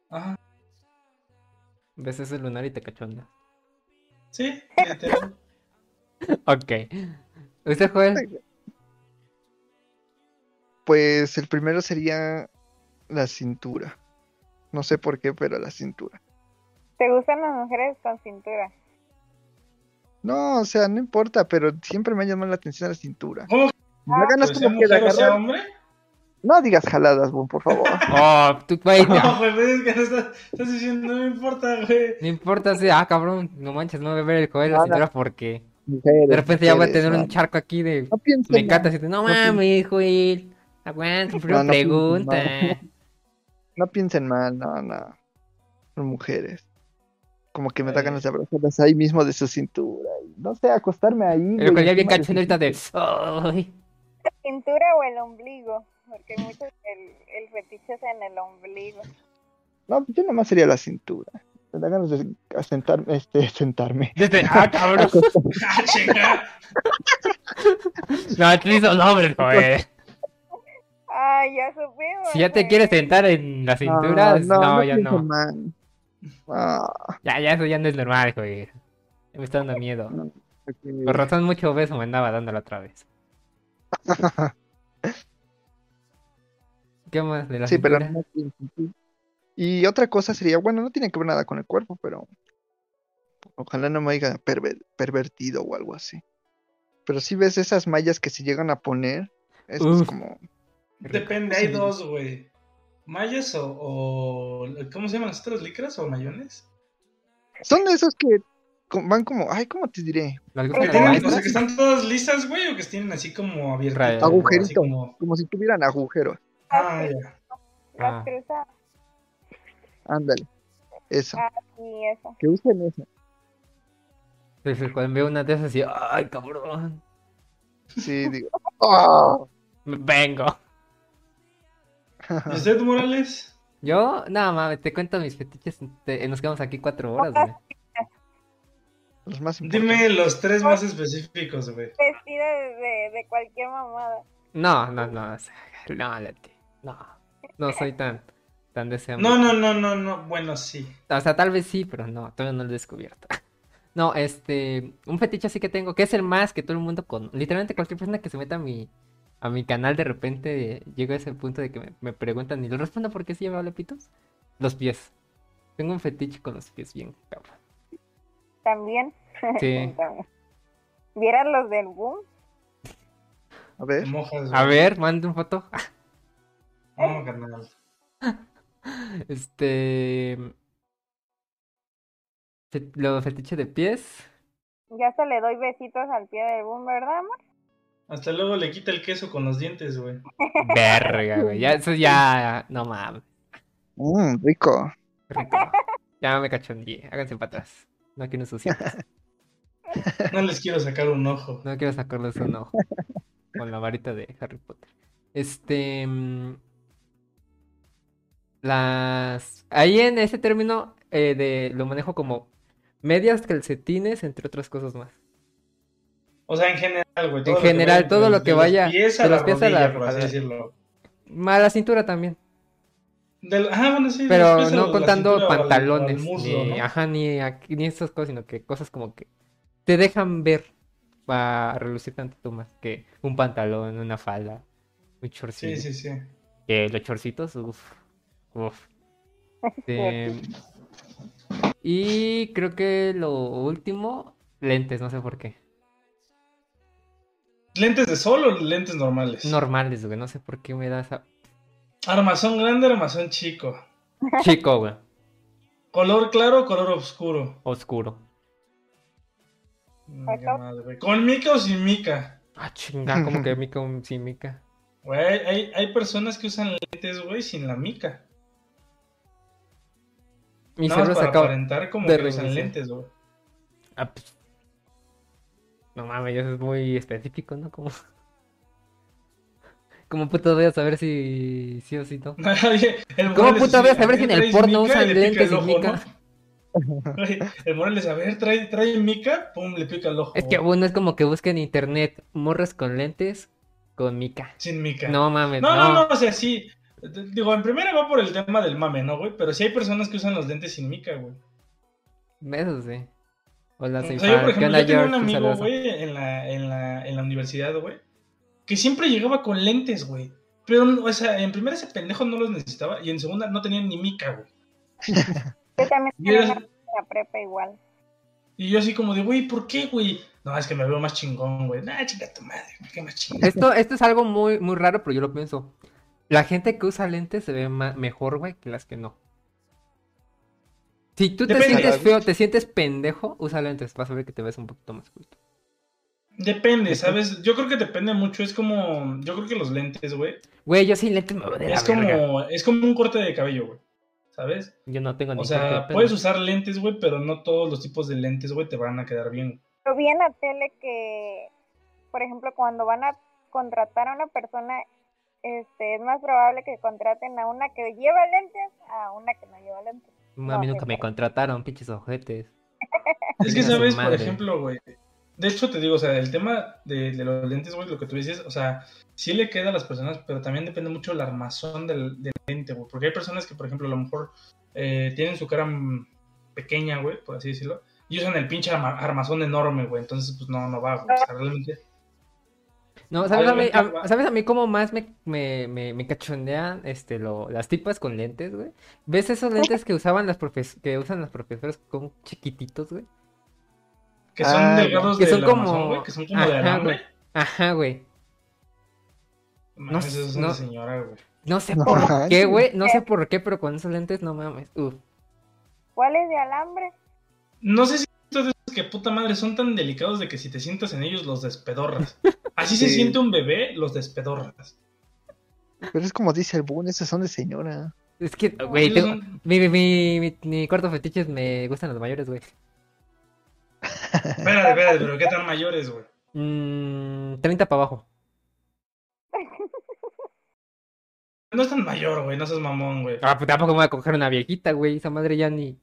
Ajá. Ves ese lunar y te cachonda. Sí. Ok. ¿Usted juega? Pues el primero sería la cintura. No sé por qué, pero la cintura. ¿Te gustan las mujeres con cintura? No, o sea, no importa, pero siempre me ha llamado la atención la cintura. ¿Cómo Me da ganas que sea como que de mujer o sea agarrar- hombre? No digas jaladas, Boom, por favor. <laughs> Oh, tú, güey, No, pero <laughs> es que no estás, estás diciendo, no me importa, güey. No importa si, ah, cabrón, no manches, no voy a ver el joder de la cintura porque Mujeres, de repente ya voy a tener un charco aquí de No piensen me te, no No mames, Joel, aguanta, primero No, pregunta. mal. <laughs> No piensen mal, no, no. Son mujeres. Como que me ganas de abrazarlas ahí mismo de su cintura. y no sé, acostarme ahí. Güey, Joel ya bien su ahorita de, ay, ¿La cintura o el ombligo? Porque muchos el, el fetiche es en el ombligo. No, yo nomás sería la cintura. Me da ganas de sentarme, este, sentarme. desde, ah, cabrón, ¡Ah, no, tú hizo nombres, Joel. Ay, ya supimos. Si ya te quieres sentar en la cintura, Ah, no, no, no ya no. Ah, Ya, ya eso ya no es normal. Ya Me está dando miedo. Por razón mucho beso me andaba dando la otra vez. ¿Qué más de la Sí, pero no. Y otra cosa sería, bueno, no tiene que ver nada con el cuerpo, pero ojalá no me haya perver- pervertido o algo así. Pero si ves esas mallas que se llegan a poner, es Uf. como, Depende, hay dos, güey. ¿Mallas o, o- ¿Cómo se llaman las otras licras o mayones? son de esos que van como, ay, ¿cómo te diré? ¿Las Que tienen, o sea, que están todas lisas, güey, o que tienen así como abiertas. Rayas. Agujerito. Así como... Como si tuvieran agujeros. Ah. Las Ah. cruzadas Ándale. Eso. Ah. y eso. Que usen eso. Sí, sí, Cuando veo una de esas y, ay, cabrón, Sí, digo. ¡Ah! vengo. ¿Y usted, Morales? Yo, nada mames, te cuento mis fetiches, te- nos quedamos aquí cuatro horas, güey. Los más importantes. Dime los tres más específicos, güey. Vestida de, de, de cualquier mamada. No, no, no, no, no, no soy tan, tan deseable. No, no, no, no, no. Bueno, sí. O sea, tal vez sí, pero no, todavía no lo he descubierto. <laughs> No, este, un fetiche así que tengo, que es el más que todo el mundo con, literalmente cualquier persona que se meta a mi, a mi canal de repente llega a ese punto de que me, me preguntan y le respondo por qué sí lleva pitos. Los pies. Tengo un fetiche con los pies bien, cabrón. También. Sí. <laughs> También. ¿Vieran los del boom? A ver. Mojas, A ver, mande un foto. <laughs> No, carnal. <laughs> Este, lo fetiche de pies. Ya se le doy besitos al pie del boom, ¿verdad, amor? Hasta luego le quita el queso con los dientes, güey. <laughs> Verga, güey. Ya, eso ya, no mames. Mmm, rico. Rico. Ya me cachondí. Háganse para atrás. No quiero ensuciar. <laughs> No les quiero sacar un ojo. No quiero sacarles un ojo. Con la varita de Harry Potter. Este. Las. Ahí en ese término eh, de lo manejo como medias calcetines, entre otras cosas más. O sea, en general, güey. todo En lo que general, vaya todo de- lo que de los vaya- pies a de la los pies a la- rodilla, por así decirlo. Más la cintura también. Del- ah, bueno, sí. de Pero no la contando al- al pantalones. muslo, ni, ¿no? Ajá, ni, aquí- ni esas cosas, sino que cosas como que te dejan ver para relucir tantito más que un pantalón, una falda, un chorcito. Sí, sí, sí. Que los chorcitos, uff, Este, y creo que lo último, lentes, no sé por qué. ¿Lentes de sol o lentes normales? Normales, güey, no sé por qué me da esa... Armazón grande, armazón chico. Chico, güey, Color claro, color oscuro. oscuro. Mm, madre, güey. ¿Con mica o sin mica? Ah, chinga, como que mica, un- sí, mica. Güey, hay, hay personas que usan lentes, güey, sin la mica. Mi más cerebro se acaba... aparentar como de que usan lentes, güey. Ah, pues, No mames, eso es muy específico, ¿no? Como... <laughs> ¿Cómo puto voy a saber si sí o si no? <laughs> ¿Cómo puta voy a saber si en el ¿traes porno mica? usan lentes y mica? ¿no? <laughs> El Morales, a ver, trae, trae mica, pum, le pica el ojo. Es que bueno, es como que busquen en internet morras con lentes con mica. Sin mica. No mames, No, no. no, no, o sea, sí. Digo, en primera va por el tema del mame, ¿no, güey? Pero sí hay personas que usan los lentes sin mica, güey. Eso sí. Hola, O sea, yo, por. ¿Qué ejemplo, yo tenía un amigo, güey, en la, en, la, en la universidad, güey, que siempre llegaba con lentes, güey. Pero, o sea, en primera ese pendejo no los necesitaba y en segunda no tenía ni mica, güey. Yo también Y tenía la prepa igual. Y yo así como de, güey, ¿por qué, güey? No, es que me veo más chingón, güey. Nah, chica tu madre, me queda más chingón. Esto, esto es algo muy, muy raro, pero yo lo pienso. La gente que usa lentes se ve mejor, güey, que las que no. Si tú te sientes feo, te sientes pendejo, usa lentes. Vas a ver que te ves un poquito más culto. Depende, ¿sabes? Yo creo que depende mucho. Es como, yo creo que los lentes, güey, Güey, yo sin lentes me veo de la es verga. como, es como un corte de cabello, güey. ¿Sabes? Yo no tengo ni O sea, puedes usar lentes, güey, pero no todos los tipos de lentes, güey, te van a quedar bien. Yo vi en la tele que, por ejemplo, cuando van a contratar a una persona, este, es más probable que contraten a una que lleva lentes a una que no lleva lentes. A mí no, nunca me contrataron, pinches ojetes. <laughs> Es que, ¿sabes? Por ejemplo, güey. De hecho, te digo, o sea, el tema de, de los lentes, güey, lo que tú dices, o sea, sí le queda a las personas, pero también depende mucho del armazón del, del lente, güey. Porque hay personas que, por ejemplo, a lo mejor eh, tienen su cara pequeña, güey, por así decirlo, y usan el pinche arma- armazón enorme, güey. Entonces, pues no, no va, güey. O sea, realmente. No, ¿sabes a mí, a- ¿sabes a mí cómo más me, me, me, me cachondean este, lo, las tipas con lentes, güey? ¿Ves esos lentes que usaban las profes que usan las profesoras con chiquititos, güey? Que son Ah, delgados que de son la como- Amazon, güey, que son como de Ajá, alambre. güey. Ajá, güey. No, de señora, güey. No sé No por qué, güey. No sé por qué, pero con esos lentes, no mames. Uf. ¿Cuál es de alambre? No sé si de esos que puta madre son tan delicados de que si te sientas en ellos los despedorras. <laughs> Así se siente un bebé, los despedorras. Pero es como dice el Boon, esos son de señora. Es que, güey, son- mi, mi, mi, mi, mi cuarto fetiche es me gustan los mayores, güey. Espérate, espérate, pero ¿qué tan mayores, güey? Mm, 30 para abajo. No es tan mayor, güey, no seas mamón, güey. Ah, pues tampoco me voy a coger una viejita, güey. Esa madre ya ni.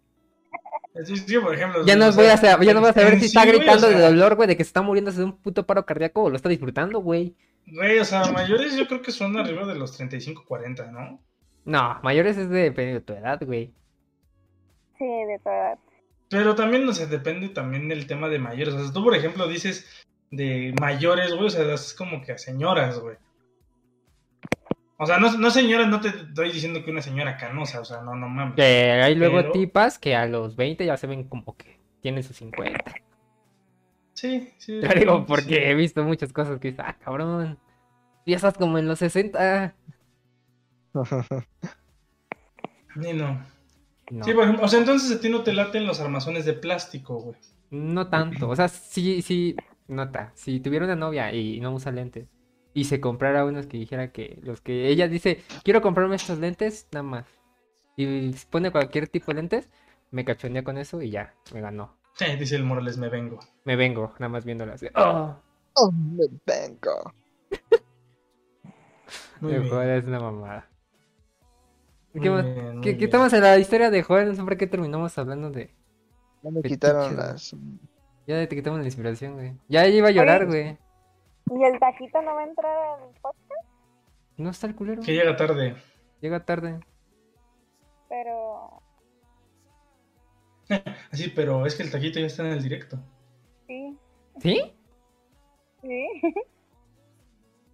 Sí, sí, por ejemplo. Ya no voy a saber, ya no voy a saber <laughs> si sí, está güey, o gritando de dolor, güey, de que se está muriéndose de un puto paro cardíaco o lo está disfrutando, güey. Güey, o sea, mayores yo creo que son arriba de los 35, 40, ¿no? No, mayores es de, depende de tu edad, güey. Sí, de tu edad. Pero también, o sea, depende también del tema de mayores. O sea, tú, por ejemplo, dices de mayores, güey, o sea, es como que a señoras, güey. O sea, no, no señoras, no te estoy diciendo que una señora canosa, o sea, no, no mames. Que hay luego Pero- tipas que a los 20 ya se ven como que tienen sus 50. Sí, sí. Te lo digo sí. porque he visto muchas cosas que dices, ah, cabrón. Ya estás como en los 60. <laughs> Ni no. No, Sí, por ejemplo, o sea, entonces a ti no te laten los armazones de plástico, güey. no tanto. O sea, sí, sí, nota. Si tuviera una novia y no usa lentes y se comprara unos que dijera que los que ella dice, quiero comprarme estos lentes, nada más. Y pone cualquier tipo de lentes, me cachondea con eso y ya, me ganó. Sí, dice el Morales, me vengo. Me vengo, nada más viéndolas. Oh, Oh, me vengo. <laughs> Muy el bien. Es una mamada. ¿Qué bien, muy ¿Qué, bien. qué estamos en la historia de Joel? No sé por qué terminamos hablando de... Ya me quitaron las. Ya te quitamos la inspiración, güey. Ya iba a llorar, güey. ¿Y el taquito no va a entrar al podcast? No está el culero. Que llega tarde. Llega tarde. Pero <laughs> Así, pero es que el taquito ya está en el directo. sí, ¿Sí? sí. <laughs>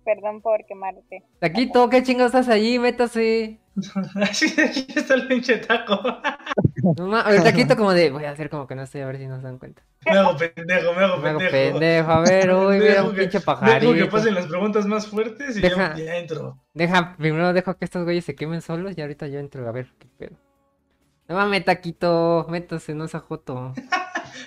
Perdón por quemarte. Taquito, ¿qué chingados estás allí? Métase. <laughs> Así, está el pinche taco. El taquito como de, voy a hacer como que no estoy, a ver si no se dan cuenta. Me hago pendejo, me hago Me hago pendejo. pendejo, a ver, <laughs> uy, mira un que- pinche Dejo que pajarito. pasen las preguntas más fuertes y Deja- ya, ya entro. Deja, primero dejo que estos güeyes se quemen solos y ahorita yo entro a ver qué pedo. No mames, taquito, métase, no esa joto. <laughs>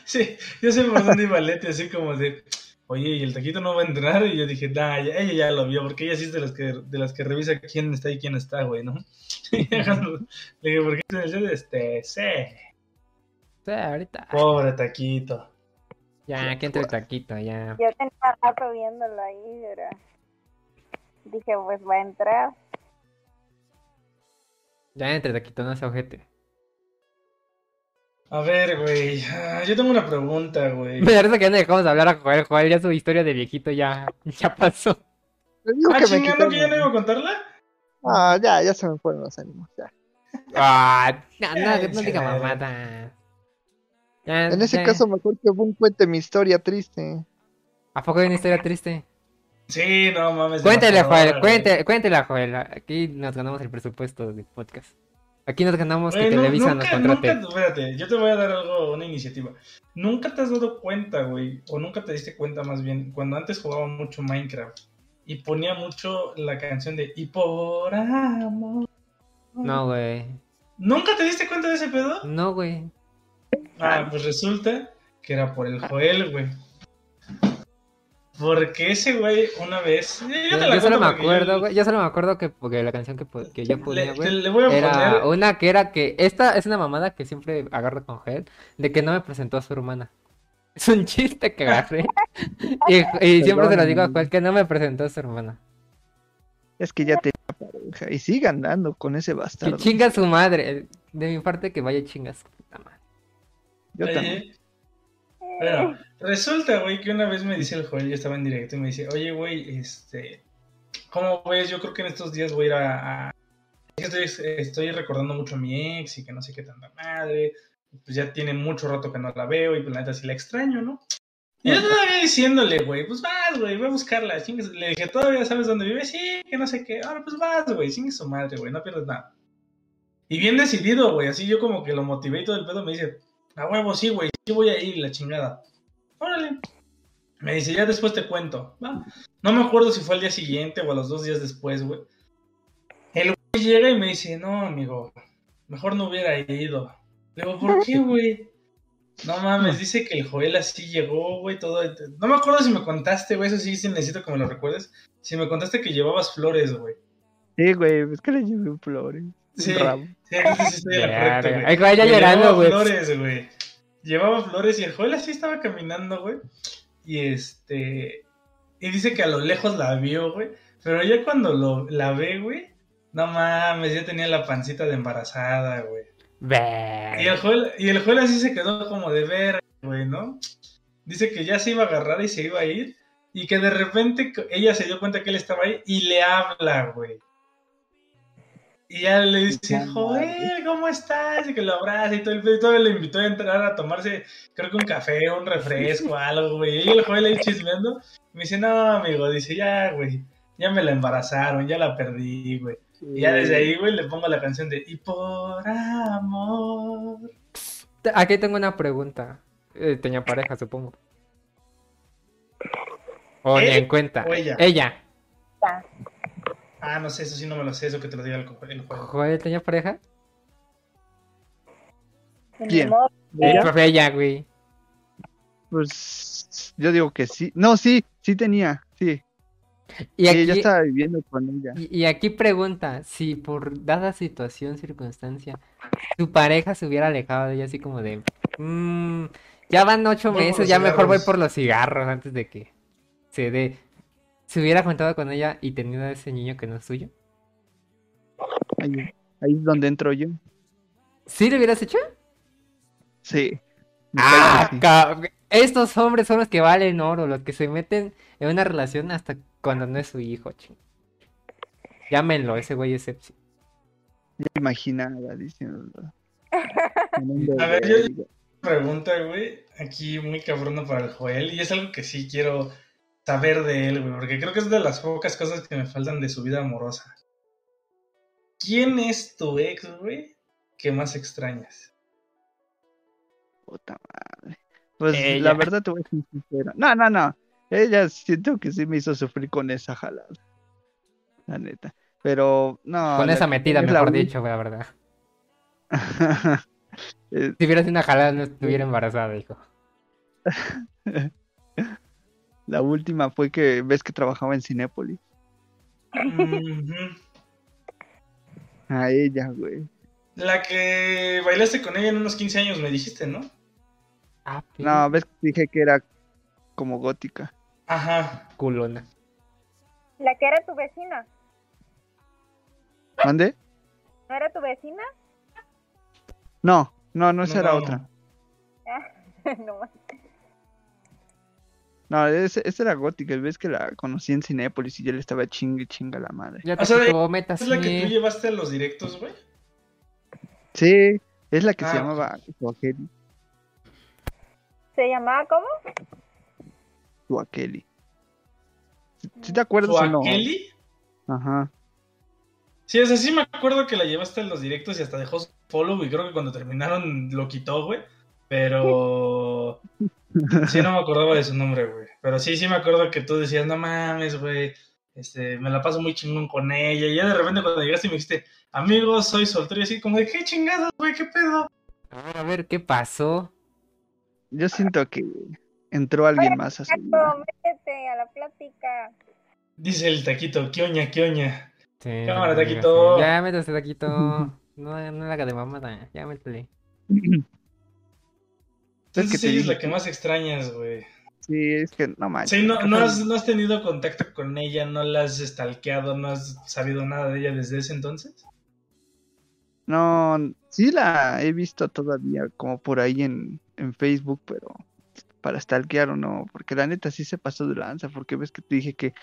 Sí, yo sé por dónde iba Leti, así como de, oye, y el taquito no va a entrar. Y yo dije, nah, ya- ella ya lo vio, porque ella sí es de las que, de las que revisa quién está y quién está, güey, ¿no? <laughs> Y Le dije, ¿por qué está en el? Este, sí, sea, ahorita. pobre taquito. Ya, que entre el taquito, ya. Yo tenía rato viéndolo ahí, pero dije, pues va a entrar. Ya entre taquito, no se ojete. A ver, güey, ah, yo tengo una pregunta, güey. Me da risa que ya no dejamos de hablar a Joel. Joel ya su historia de viejito ya, ya pasó. Ah, que me chingando que ya no iba a contarla. Ah, ya, ya se me fueron los ánimos. Ya. Ah, no, no, no diga mamada. Ya, En ese ya. caso, mejor que Boon cuente mi historia triste. ¿A poco hay una historia triste? Sí, no mames. Demasiado, Joel, güey. cuéntale, cuéntela, Joel. Aquí nos ganamos el presupuesto del podcast. Aquí nos ganamos que Güey, no- Televisa nos nunca, contrate. nunca- espérate, yo te voy a dar algo, una iniciativa. ¿Nunca te has dado cuenta, güey? O nunca te diste cuenta más bien, cuando antes jugaba mucho Minecraft y ponía mucho la canción de Y por amor. No, güey. ¿Nunca te diste cuenta de ese pedo? No, güey. Ah, pues resulta que era por el Joel, güey. Porque ese güey una vez. Yo, te la yo solo me acuerdo, yo- güey. Yo solo me acuerdo que porque la canción que, que yo ponía, Le, güey. te- le voy a Era poner. una que era que. Esta es una mamada que siempre agarro con Joel. De que no me presentó a su hermana. <laughs> Es un chiste que agarré. <laughs> y, y siempre se lo digo a Joel que no me presentó a su hermana. Es que ya tenía pareja. Y sigue andando con ese Que bastardo. chinga su madre. De mi parte, que vaya chinga su puta madre. Yo también. Bueno, resulta, güey, que una vez me dice el Joel, yo estaba en directo y me dice, oye, güey, este, ¿cómo ves? Yo creo que en estos días voy a ir a... a- Estoy, estoy recordando mucho a mi ex y que no sé qué tanta madre, pues ya tiene mucho rato que no la veo y pues la neta sí la extraño, ¿no? Y yo todavía diciéndole, güey, pues vas, güey, voy a buscarla. Le dije, ¿todavía sabes dónde vive? Sí, que no sé qué. Ahora, pues vas, güey, sin su madre, güey, no pierdes nada. Y bien decidido, güey, así yo como que lo motivé y todo el pedo me dice, a huevo, sí, güey, sí voy a ir, la chingada. Órale. Me dice, ya después te cuento. Va. No me acuerdo si fue al día siguiente o a los dos días después, güey. El güey llega y me dice, no, amigo, mejor no hubiera ido. Le digo, ¿por qué, güey? No mames, dice que el Joel así llegó, güey, todo. No me acuerdo si me contaste, güey, eso sí, sí necesito que me lo recuerdes. Si me contaste que llevabas flores, güey. Sí, güey, es que le llevé flores. Sí. Ramo. Sí, entonces sí estoy en lo Verga. correcto, güey. Llevaba flores, y el Joel así estaba caminando, güey. Y este. Y dice que a lo lejos la vio, güey. Pero ya cuando lo, la ve, güey. No mames, ya tenía la pancita de embarazada, güey. Y el Joel, y el Joel así se quedó como de ver, güey, ¿no? Dice que ya se iba a agarrar y se iba a ir. Y que de repente ella se dio cuenta que él estaba ahí y le habla, güey. Y ya le dice, Joel, ¿cómo estás? Y que lo abraza y todo el pedo. Y todavía le invitó a entrar a tomarse, creo que un café, un refresco, <laughs> algo, güey. Y el Joel ahí chismeando. Y me dice, no, amigo, dice, ya, güey. Ya me la embarazaron, ya la perdí, güey. Y ya desde ahí, güey, le pongo la canción de Y por amor. Aquí tengo una pregunta. Eh, tenía pareja, supongo. O ni ¿Él en cuenta. o ella? Ella. Ah, no sé, eso sí no me lo sé, eso que te lo diga el, el juego. ¿Joel tenía pareja? ¿Quién? Eh, pues ella, güey. Pues yo digo que sí. No, sí, sí tenía, sí. Y Sí, aquí, yo estaba viviendo con ella. y, y aquí pregunta, si por dada situación, circunstancia, tu pareja se hubiera alejado de ella así como de, "Mm, ya van ocho Voy meses, ya mejor voy cigarros". por los cigarros antes de que se dé. ¿Se hubiera juntado con ella y tenido a ese niño que no es suyo? Ahí, ahí es donde entro yo. ¿Sí lo hubieras hecho? Sí. Ah, sí. estos hombres son los que valen oro, los que se meten en una relación hasta cuando no es su hijo, ching. Llámenlo, ese güey es sepsi. Ya imaginaba diciendo. <laughs> A ver, yo- Pregunta, güey, aquí muy cabrona para el Joel, y es algo que sí quiero saber de él, güey, porque creo que es de las pocas cosas que me faltan de su vida amorosa. ¿Quién es tu ex, güey, que más extrañas? Puta madre. Pues Ella. la verdad te voy a ser sincero. No, no, no. Ella siento que sí me hizo sufrir con esa jalada. La neta. Pero no. Con esa metida, es mejor dicho, güey, la verdad. <laughs> Eh, Si hubieras una jalada, no estuviera embarazada, hijo. <laughs> la última fue que ves que trabajaba en Cinépolis. A ella, güey. La que bailaste con ella en unos 15 años, me dijiste, ¿no? Ah, No, ves que dije que era como gótica. Ajá. culona. La que era tu vecina. ¿Mande? ¿No era tu vecina? No, no, no, esa No. era otra. <laughs> no más. No, esa, esa era gótica. Ves que la conocí en Cinépolis y yo le estaba chingue y chinga la madre. Ya O te sea, de- quitó metas, ¿Es la que tú llevaste a los directos, güey? Sí, es la que Ah, se ok. llamaba Tuakeli. ¿Se llamaba cómo? Tuakeli. ¿Sí te acuerdas o no? ¿Kelly? Ajá. Sí, o sea, sí me acuerdo que la llevaste a los directos y hasta dejó su follow y creo que cuando terminaron lo quitó, güey. Pero <laughs> sí no me acordaba de su nombre, güey. Pero sí, sí me acuerdo que tú decías, no mames, güey. Este, me la paso muy chingón con ella. Y ya de repente cuando llegaste y me dijiste, amigos, soy soltero. Y así como de, ¿qué chingados, güey? ¿Qué pedo? A ver, a ver, ¿qué pasó? Yo siento que entró alguien más a su vida. Taco, métete a la plática. Dice el taquito, ¿qué oña, qué oña? Sí, Cámara, Taquito. Ya, métase, Taquito. <laughs> No, no la haga de mamada. Ya, métele. <laughs> Entonces ella es la que más extrañas, güey. Sí, es que no manches. Sí, no, no, has, no has tenido contacto con ella, no la has stalkeado, no has sabido nada de ella desde ese entonces. No, sí la he visto todavía como por ahí en, en Facebook, pero para stalkear o no, porque la neta sí se pasó de lanza, porque ves que te dije que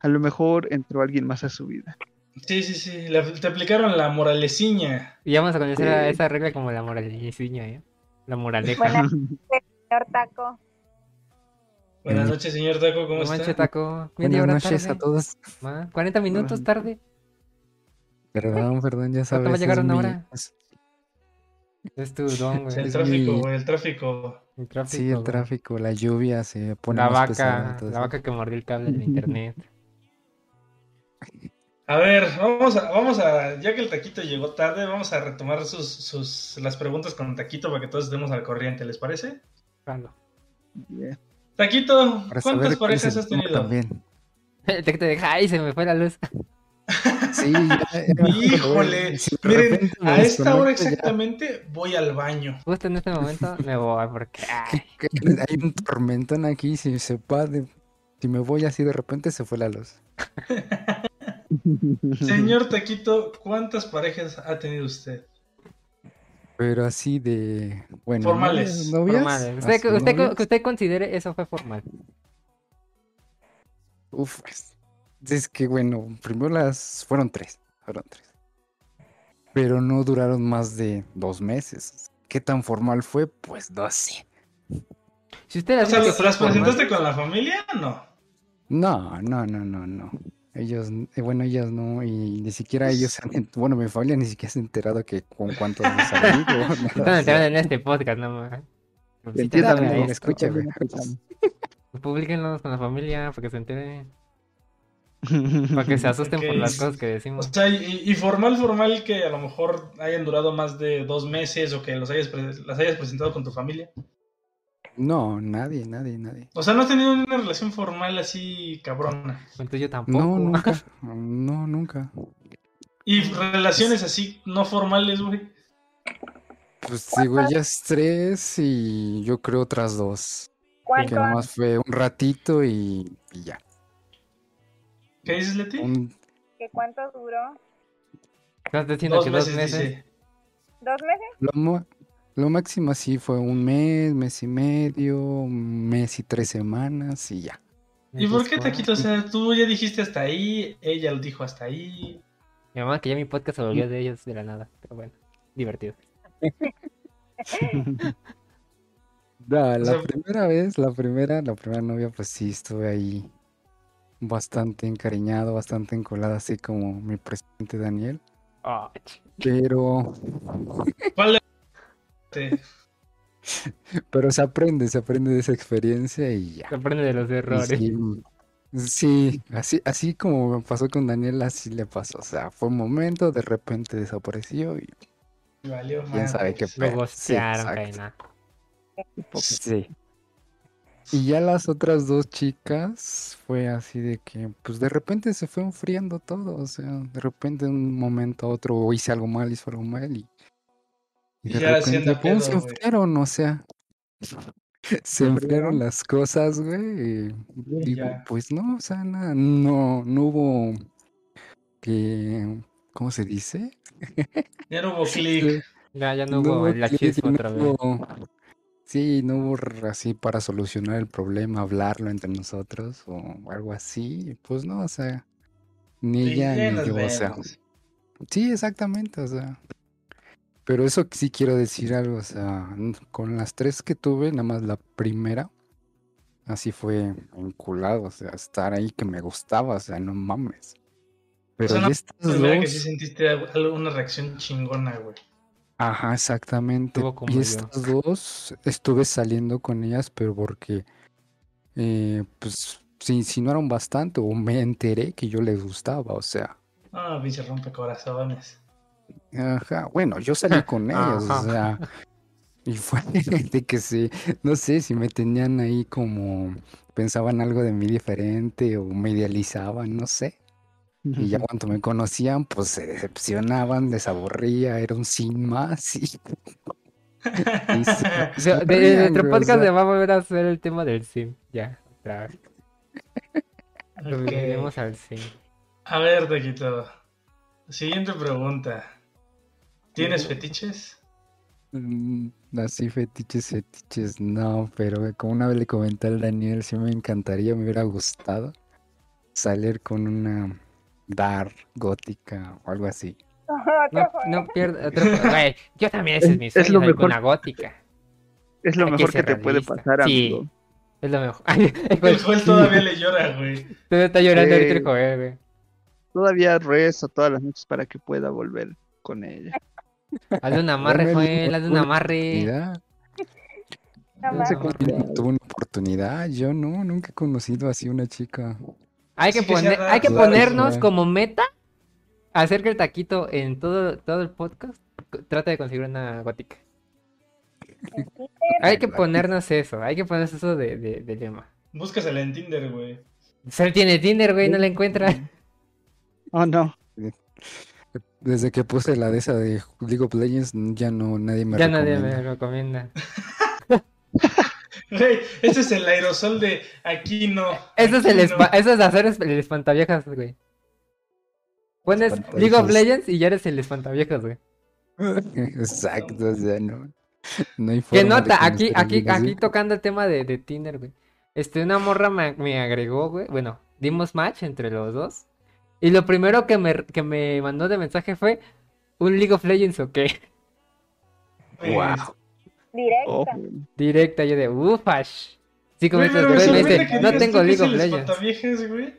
a lo mejor entró alguien más a su vida. Sí, sí, sí, la- te aplicaron la moraleciña. Y vamos a conocer a esa regla como la moraleja, ¿eh? La moraleja. Buena, <laughs> señor Taco. Buenas Eh, noches, señor Taco, ¿cómo No está? manches, taco. Media Buenas noches tarde. a todos. Ma, 40 minutos tarde. Perdón, perdón, ya sabes. va a llegar es una mi- hora? es- tu don, güey. El tráfico, mi- güey, el tráfico. El tráfico. Sí, el güey. tráfico, la lluvia se pone La más pesada, vaca, entonces- la vaca que mordió el cable del <laughs> internet. A ver, vamos a, vamos a, ya que el taquito llegó tarde, vamos a retomar sus, sus, las preguntas con taquito para que todos estemos al corriente, ¿les parece? Jalo. Bien. Taquito, Para ¿cuántas parejas has tenido? También. <laughs> El te deja, ay, se me fue la luz. <laughs> Sí, ya, ya, Híjole, si de miren, a esta hora ya- exactamente voy al baño. Justo en este momento <laughs> me voy porque ay, que hay un tormentón aquí, si se va de- si me voy así de repente se fue la luz. Señor <laughs> Taquito, ¿cuántas parejas ha tenido usted? Pero así de, bueno, Formales. novias, novias, formal. Usted, usted, que usted considere eso fue formal. Uf, es- es que bueno, primero las fueron tres, fueron tres. Pero no duraron más de dos meses. ¿Qué tan formal fue? Pues no sé. Si usted O sea, dice que fue ¿las formal, presentaste con la familia? No. No, no, no, no, no. Ellos, eh, bueno, ellas no, y ni siquiera ellos, se han bueno, mi familia ni siquiera se ha enterado que con cuántos <laughs> o nada, Están o enterando en este podcast, no ahí, ver, escucha, güey. Publíquenlos con la familia para que se entere, para que se <laughs> asusten por Ok. las cosas que O decimos. sea, y, y formal, formal que a lo mejor hayan durado más de dos meses o que los hayas las hayas presentado con tu familia. No, nadie, nadie, nadie. O sea, no has tenido una relación formal así cabrona. Entonces yo tampoco. No, nunca, no, nunca. Y relaciones así no formales, güey. Pues digo, ellas tres y yo creo otras dos. Que nomás fue un ratito y, y ya. ¿Qué dices, Leti? Un- ¿Que ¿Cuánto duró? Estás diciendo Dos que meses, dos meses. dice. ¿Dos meses? lo, lo máximo así fue un mes, mes y medio, un mes y tres semanas y ya. ¿Y por qué, Taquito? O sea, tú ya dijiste hasta ahí, ella lo dijo hasta ahí. Mi mamá que ya mi podcast se volvió de ellos de la nada. Pero bueno, divertido. <laughs> No, la sea- primera vez, la primera, la primera novia, pues sí, estuve ahí bastante encariñado, bastante encolada, así como mi presidente Daniel. Ah, Pero, ¿Cuál de- <laughs> pero se aprende, se aprende de esa experiencia y ya. se aprende de los errores. Sí, sí, así, así como me pasó con Daniel, así le pasó. O sea, fue un momento, de repente desapareció y Valió quién sabe qué. Lo pedo. Sí. Sí. Y ya las otras dos chicas fue así de que, pues de repente se fue enfriando todo, o sea, de repente de un momento a otro hice algo mal, hizo algo mal y, y de ya repente, pum, se pedo, enfriaron, o sea, <laughs> se enfriaron las cosas, güey, y Y digo, pues no, o sea, nada, no, no hubo que, ¿cómo se dice? <laughs> Ya no hubo clic. Ya, ya no hubo la chispa no otra vez. hubo- Sí, no hubo así para solucionar el problema, hablarlo entre nosotros o algo así. Pues no, o sea, ni ella ni yo, o sea. Sí, exactamente, o sea. Pero eso sí quiero decir algo, o sea, con las tres que tuve, nada más la primera, así fue enculado, o sea, estar ahí que me gustaba, o sea, no mames. Pero sea, ya no, estas Primera que sí dos, sentiste algo- una reacción chingona, güey. Ajá, exactamente. Y yo. estas dos estuve saliendo con ellas, pero porque, eh, pues, si insinuaron bastante o me enteré que yo les gustaba, o sea, Ah, pinche rompecorazones. Ajá, bueno, yo salí <laughs> con ellas, o sea, y fue <laughs> de que se, no sé, si me tenían ahí como, pensaban algo de mí diferente o me idealizaban, no sé. Y ya cuando me conocían, pues se decepcionaban, les aburría, era un sin más y... <laughs> y se- O sea, de, de nuestro o podcast sea, se va a volver a hacer el tema del sim. Ya, otra vez. Lo Ok. volveremos al sim. A ver, Taquito. Siguiente pregunta. ¿Tienes fetiches? mm, así fetiches, fetiches, no, pero como una vez le comenté al Daniel, sí me encantaría, me hubiera gustado salir con una dark gótica o algo así. No, no pierda. yo también ese es mi Es sueño, lo salir con mejor. una gótica. Es lo Hay mejor que te puede pasar, Sí. amigo. Es lo mejor. <laughs> El Joel todavía le llora, güey. Todavía está llorando ahorita el güey. Todavía rezo todas las noches para que pueda volver con ella. Hazle un <laughs> amarre, Joel, hazle un una amarre. tuve una oportunidad, yo no, nunca he conocido así una chica. Hay que, Sí poner, hay que ponernos como meta hacer que el taquito en todo, todo el podcast trate de conseguir una gótica. <laughs> Hay que ponernos eso, hay que ponernos eso de, de, de lema. Búscasela en Tinder, güey. Se tiene Tinder, güey, no la encuentra. Oh, <laughs> no. Desde que puse la de esa de League of Legends, ya no, nadie me Ya nadie me recomienda. recomienda. <laughs> Güey, ese es el aerosol de aquí no. Eso es, el no. eso es hacer es- el espantaviejas, güey. Pones. League of Legends y ya eres el espantaviejas, güey. <laughs> Exacto, o sea, no. No hay ¿Qué forma nota? que me Aquí, aquí, aquí tocando el tema de, de Tinder, güey. Este, una morra me, me agregó, güey. Bueno, dimos match entre los dos. Y lo primero que me, que me mandó de mensaje fue un League of Legends o qué. Pues, Wow. directa. Oh, Directa, yo de ufash. Cinco Güey, minutos pero me después me sorprende dice, que no tengo League of Legends. güey.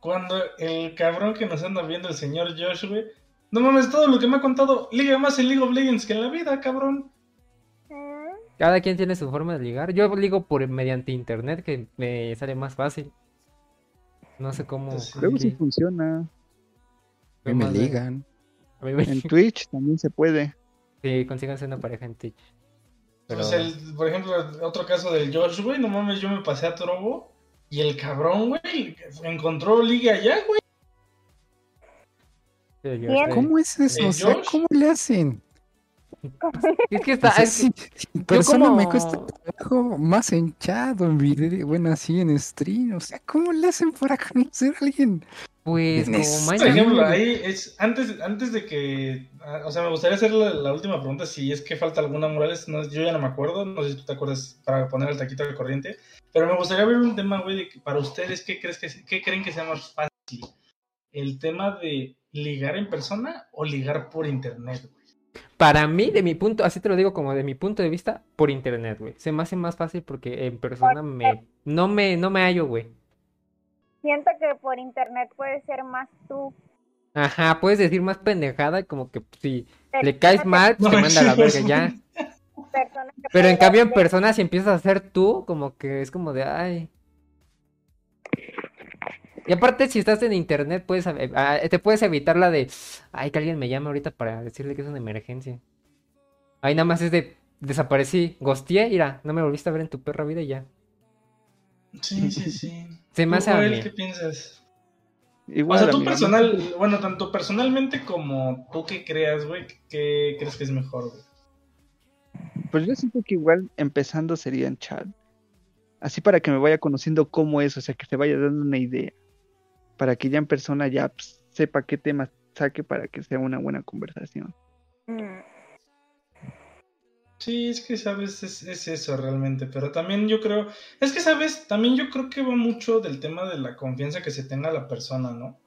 Cuando el cabrón que nos anda viendo, el señor Josh, güey. No mames, todo lo que me ha contado, liga más en League of Legends que en la vida, cabrón. Mm, Cada quien tiene su forma de ligar. Yo ligo por mediante internet que me sale más fácil. No sé cómo. Sí. Luego sí funciona. Mí me ligan. a mí me- En <laughs> Twitch también se puede. Sí, consíganse una pareja en Twitch. Pero... Pues el, por ejemplo, otro caso del Josh, güey, no mames, yo me pasé a Trobo y el cabrón, güey, encontró liga allá, güey. ¿Cómo es eso? ¿cómo le hacen? Es que está. es sí, persona me como- cuesta trabajo más hinchado en video, bueno, así en stream. O sea, ¿cómo le hacen para <laughs> conocer a alguien? Pues como Por ejemplo, ahí es antes, antes de que, ah, o sea, me gustaría hacer la, la última pregunta si es que falta alguna Morales, no, yo ya no me acuerdo, no sé si tú te acuerdas para poner el taquito al corriente, pero me gustaría ver un tema, güey, de que para ustedes, ¿qué, crees que, ¿qué creen que sea más fácil? ¿El tema de ligar en persona o ligar por internet, güey? Para mí, de mi punto, así te lo digo como de mi punto de vista, por internet, güey. Se me hace más fácil porque en persona me no me no me hallo, güey. Siento que por internet puedes ser más tú. Ajá, puedes decir más pendejada y como que si le caes mal, <laughs> pues, te manda a la verga ya. Pero en cambio en persona si empiezas a ser tú, como que es como de ay. Y aparte si estás en internet puedes ah, te puedes evitar la de ay que alguien me llame ahorita para decirle que es una emergencia. Ahí nada más es de desaparecí, gosteé, mira, no me volviste a ver en tu perra vida y ya. Sí, sí, sí. Se me ¿Tú, hace a mí. ¿Qué piensas? Igual, O sea, tú personal, bueno, tanto personalmente como tú que creas, güey, ¿qué crees que es mejor, güey? Pues yo siento que igual empezando sería en chat. Así para que me vaya conociendo cómo es, o sea, que se vaya dando una idea. Para que ya en persona ya pues, sepa qué temas saque para que sea una buena conversación. Sí, es que sabes, es, es eso realmente, pero también yo creo, es que sabes, también yo creo que va mucho del tema de la confianza que se tenga la persona, ¿no?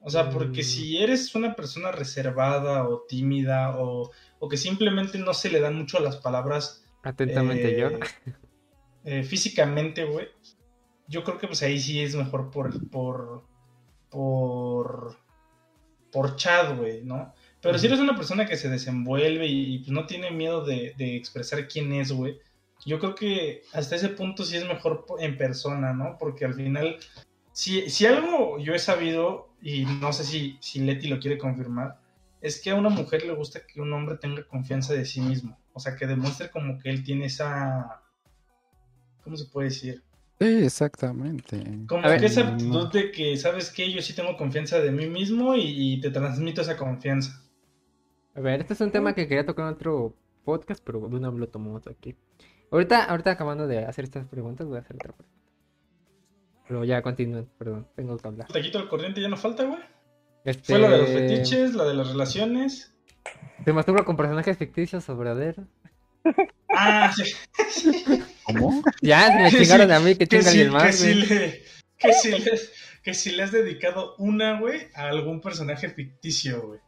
O sea, porque Mm. si eres una persona reservada o tímida o, o que simplemente no se le dan mucho las palabras Atentamente yo. eh, eh, físicamente, güey, yo creo que pues ahí sí es mejor por, por, por, por chat, güey, ¿no? Pero si eres una persona que se desenvuelve y, y, pues, no tiene miedo de, de expresar quién es, güey, yo creo que hasta ese punto sí es mejor en persona, ¿no? Porque al final, si, si algo yo he sabido, y no sé si, si Leti lo quiere confirmar, es que a una mujer le gusta que un hombre tenga confianza de sí mismo. O sea, que demuestre como que él tiene esa... ¿Cómo se puede decir? Sí, exactamente. Como A ver. que esa No. actitud de que, ¿sabes qué? Yo sí tengo confianza de mí mismo y, y te transmito esa confianza. A ver, este es un tema que quería tocar en otro podcast, pero de una lo tomamos aquí. Ahorita, ahorita acabando de hacer estas preguntas, voy a hacer otra pregunta. Pero ya continúen, perdón, tengo que hablar. El taquito al corriente ya no falta, güey. Este... Fue la de los fetiches, la de las relaciones. Se masturba con personajes ficticios o verdaderos. Ah, sí. <laughs> ¿Cómo? Ya, se me Sí, chingaron a mí, que que, chinga si, alguien que, más, si güey. le, que, si le, que si le has dedicado una, güey, a algún personaje ficticio, güey.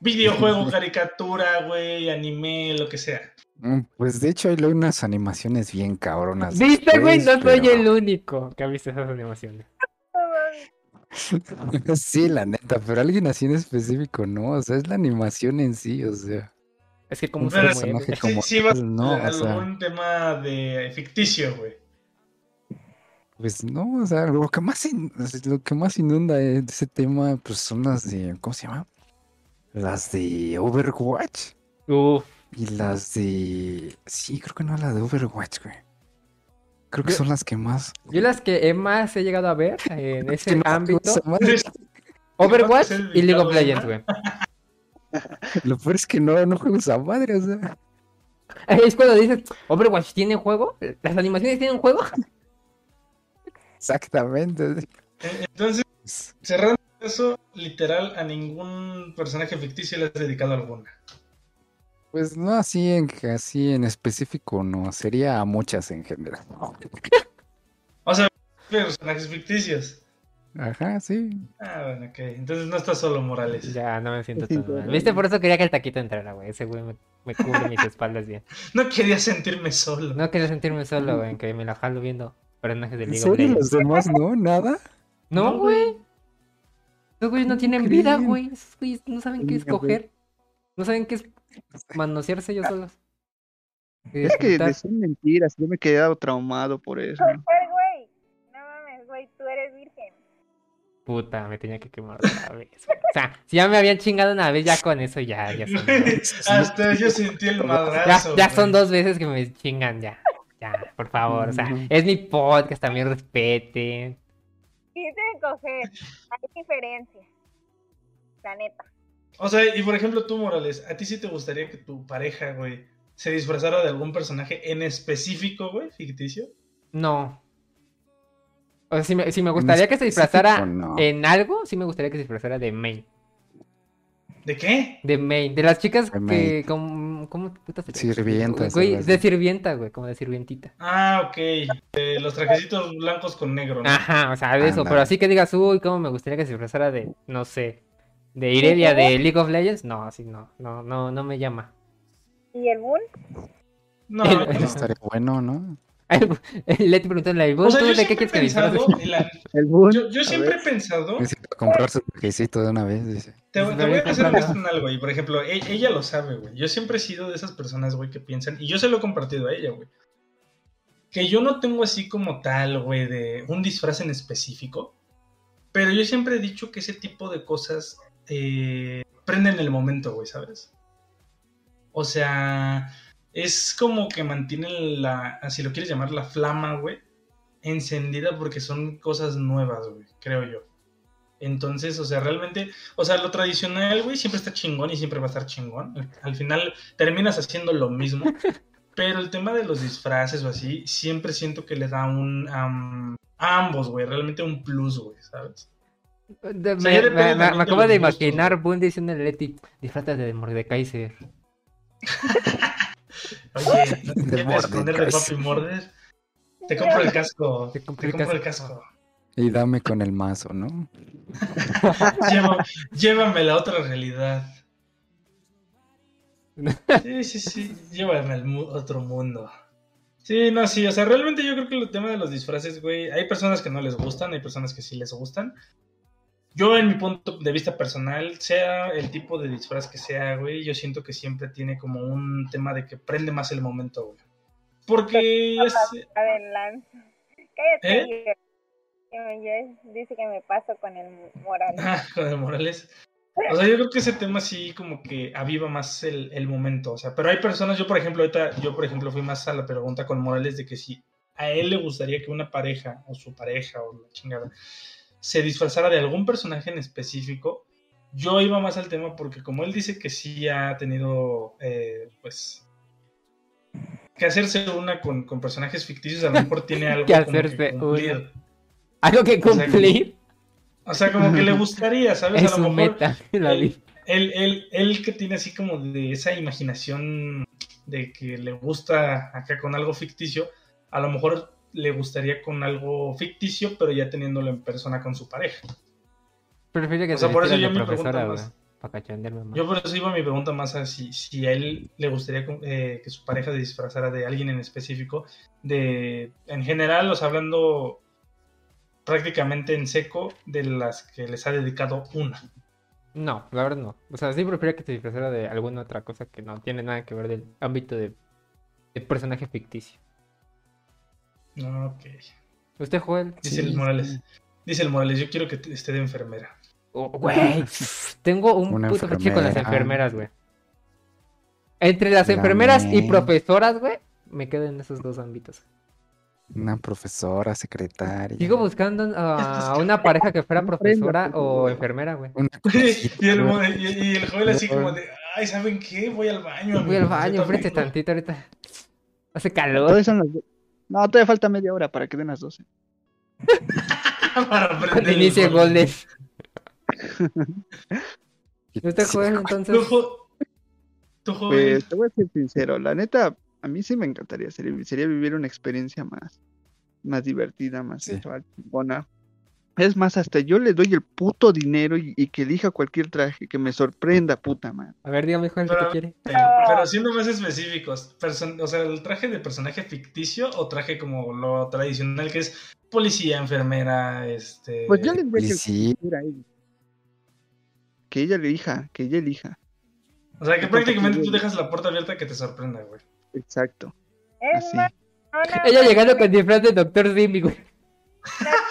Videojuego, <laughs> caricatura, güey, anime, lo que sea. Mm, Pues de hecho hay unas animaciones bien cabronas. ¿Viste, güey? No después, soy pero- el único que ha visto esas animaciones. <laughs> Sí, la neta, pero alguien así en específico, no, o sea, es la animación en sí, o sea, Es que como un se Pero como sí vas tal, no, a o sea, algún tema de ficticio, güey. pues no, o sea, lo que más in- lo que más inunda de ese tema, pues son las de, ¿cómo se llama? Las de Overwatch Uf, y las de, sí, creo que no las de Overwatch, güey. Creo que Yo- son las que más. yo las que más he llegado a ver en <laughs> ese ámbito. <laughs> Overwatch <laughs> y League of Legends, güey. Lo peor es que no, no juego esa madre, o sea. Es cuando dices, Overwatch tiene juego, las animaciones tienen juego. Exactamente. Eh, Entonces, cerrando eso, literal, a ningún personaje ficticio le has dedicado alguna. Pues no así en, así en específico, no, sería a muchas en general. O sea, personajes ficticios. Ajá, sí. Ah, bueno, ok. Entonces no estás solo, Morales. Ya, no me siento Sí, tan mal. ¿Viste? Por eso quería que el taquito entrara, güey. Ese güey me, me cubre mis <laughs> espaldas bien. No quería sentirme solo. No quería sentirme solo, güey, que me la jalo viendo personajes de ¿En League of Legends. los demás no? ¿Nada? No, No, güey. Esos güeyes no ¿Cómo tienen vida, güey. Esos güeyes no saben qué escoger. No saben qué es manosearse ellos solos. Y Es que decían mentiras, yo me he quedado traumado por eso. Puta, me tenía que quemar otra vez. güey. O sea, si ya me habían chingado una vez, ya con eso ya, ya son dos. Hasta yo sentí el Ya, madrazo. ya son güey. dos veces que me chingan, ya. Ya, por favor. O sea, es mi podcast, también respeten. Quise coger, hay diferencia. La neta. O sea, y por ejemplo, tú, Morales, ¿a ti sí te gustaría que tu pareja, güey, se disfrazara de algún personaje en específico, güey, ficticio? No. O sea, si me, si me gustaría que se disfrazara no. en algo, sí me gustaría que se disfrazara de Main. ¿De qué? De Main. De las chicas De que. como- ¿Cómo puta se Sirvientas, Güey, de sirvienta, güey, como de sirvientita. Ah, ok. De los trajecitos blancos con negro, ¿no? Ajá, o sea, de eso. Pero así que digas, uy, cómo me gustaría que se disfrazara de, no sé, de Irelia de League of Legends. No, así no, no, no, no me llama. ¿Y el Boon? No, El- no. Eso estaría bueno, ¿no? Leti preguntó en la O sea, yo ¿tú de qué quieres que me disfrace? pensado, en la- <laughs> El yo, yo a siempre ver. he pensado, Necesito comprar su trajecito de una vez, dice. te, te voy a güey, honesto en algo, y por ejemplo, e- ella lo sabe, güey. Yo siempre he sido de esas personas, güey, que piensan, y yo se lo he compartido a ella, güey. Que yo no tengo así como tal, güey, de un disfraz en específico. Pero yo siempre he dicho que ese tipo de cosas eh, prenden el momento, güey, ¿sabes? O sea, es como que mantienen la, si lo quieres llamar, la flama, güey, encendida porque son cosas nuevas, güey, creo yo. Entonces, o sea, realmente, o sea, lo tradicional, güey, siempre está chingón y siempre va a estar chingón. Al, al final terminas haciendo lo mismo. <laughs> Pero el tema de los disfraces o así, siempre siento que le da un... a ambos, güey, realmente un plus, güey, ¿sabes? De- O sea, me, me- acabo de imaginar. Boon diciendo a Leti, disfrátate de Mordekaiser. <laughs> Oye, ¿no te De quieres esconder de papi Mordes? Te compro el casco. Te Te compré el compro el casco. Y dame con el mazo, ¿no? <laughs> Llévame a la otra realidad. Sí, sí, sí. Llévame al mu- otro mundo. Sí, no, sí. O sea, realmente yo creo que el tema de los disfraces, güey. Hay personas que no les gustan, hay personas que sí les gustan. Yo, en mi punto de vista personal, sea el tipo de disfraz que sea, güey, yo siento que siempre tiene como un tema de que prende más el momento, güey. Porque es, A ver, Lance. Cállate. ¿Eh? Dice que me paso con el moral. Ah, con el Morales. O sea, yo creo que ese tema sí como que aviva más el, el momento. O sea, pero hay personas, yo por ejemplo, ahorita, yo por ejemplo fui más a la pregunta con Morales de que si a él le gustaría que una pareja, o su pareja, o la chingada, se disfrazara de algún personaje en específico. Yo iba más al tema porque como él dice que sí ha tenido, eh, pues, que hacerse una con, con personajes ficticios, a lo mejor tiene <laughs> algo Que cumplir. Algo que O sea, cumplir O sea, como que le <laughs> gustaría, ¿sabes? es a lo mejor meta. la él, vida. él, él- él que tiene así como de esa imaginación de que le gusta acá con algo ficticio, a lo mejor le gustaría con algo ficticio, pero ya teniéndolo en persona con su pareja. Prefiero que O sea, se por eso yo pregunto profesora, más. Para más. Yo por eso iba mi pregunta más a si, si a él le gustaría eh, que su pareja se disfrazara de alguien en específico, de en general, o sea, hablando prácticamente en seco de las que les ha dedicado una. No, la verdad no. O sea, sí prefiero que se disfrazara de alguna otra cosa que no tiene nada que ver del ámbito de, de personaje ficticio. Ok. ¿Usted, Joel? Dice el Morales. Dice el Morales, yo quiero que esté de enfermera. Oh, güey, <laughs> tengo un Una puto fetiche con las enfermera. enfermeras, güey. Entre las La enfermeras y profesoras, güey, me quedo en esos dos ámbitos. Una profesora, secretaria. Sigo buscando a una pareja que fuera profesora o enfermera, güey. <laughs> Y, el, y, y el Joel así No. como de, ay, ¿saben qué? Voy al baño. Voy al baño, ofrece también". tantito ahorita. Hace calor. son las do- No, todavía falta media hora para que den las 12. <laughs> Para Cuando el inicie Golden. <laughs> ¿Usted, Sí, Joel, Tú, entonces? Tú. Pues te voy a ser sincero, la neta, a mí sí me encantaría, sería, sería vivir una experiencia más, más divertida, más Sí. sexual, chingona. Es más, hasta yo le doy el puto dinero y, y que elija cualquier traje que me sorprenda, puta madre. A ver, dígame, ¿qué Pero- quiere? Eh, Pero siendo más específicos, o sea, el traje de personaje ficticio o traje como lo tradicional que es policía, enfermera, este... Pues yo le que, fuera ella. que ella elija, que ella elija. O sea, que prácticamente tú dejas la puerta abierta que te sorprenda, güey. Exacto. Es Así. Ella llegando con disfraz de Doctor Simi, güey. <laughs>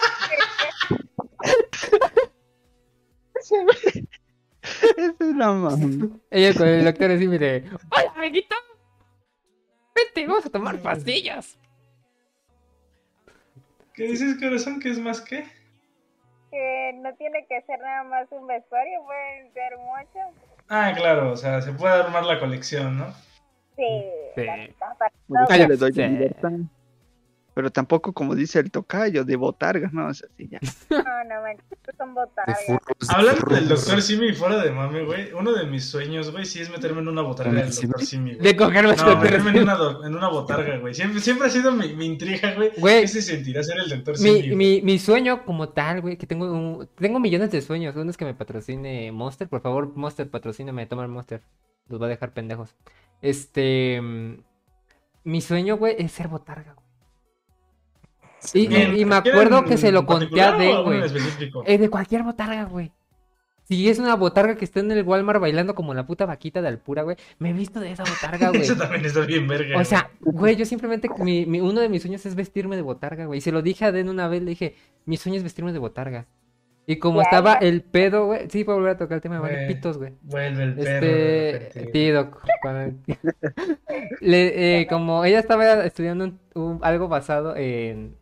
Esa es la mamá. Ella con el Doctor Simi de... ¡Hola, amiguito! Vente, vamos a tomar pastillas. ¿Qué dices, corazón? ¿Qué es más que? que no tiene que ser nada más un vestuario, pueden ser muchos. Ah, claro, o sea, se puede armar la colección, ¿no? Sí, Sí. la neta, para Pues Ah, yo ya le doy sé. Pero tampoco, como dice el tocayo, de botargas, no, o sea, sí, ya. <laughs> No, no, manches, son De botargas. Hablando del. Doctor Simi fuera de mame, güey, uno de mis sueños, güey, sí es meterme en una botarga ¿Con del? Doctor Simi, güey. De cogerme No, meterme en una, en una botarga, güey. Siempre, siempre ha sido mi, mi intriga, güey. ¿Qué se sentirá ser el Doctor Simi? Mi, güey? mi, mi sueño como tal, güey, que tengo un- tengo millones de sueños. Uno es que me patrocine Monster. Por favor, Monster, patrocíname, toma el Monster. Los va a dejar pendejos. Este... mm, Mi sueño, güey, es ser botarga, güey. Sí, Y- no, ¿En- y me ¿quieren acuerdo que se lo conté a Den, güey. Eh, de cualquier botarga, güey. Si es una botarga que está en el Walmart bailando como la puta vaquita de Alpura, güey. Me he visto de esa botarga, <laughs> güey. Eso también está bien verga. O sea, güey, yo simplemente, mi, mi- uno de mis sueños es vestirme de botarga, güey. Y se lo dije a Den una vez, le dije, mi sueño es vestirme de botarga. Y como estaba el pedo, güey, sí, puedo volver a tocar el tema de vale Güey. pitos, güey. Vuelve el Este, sí, doc, cuando- <laughs> Le- eh, como ella estaba estudiando un- un- algo basado en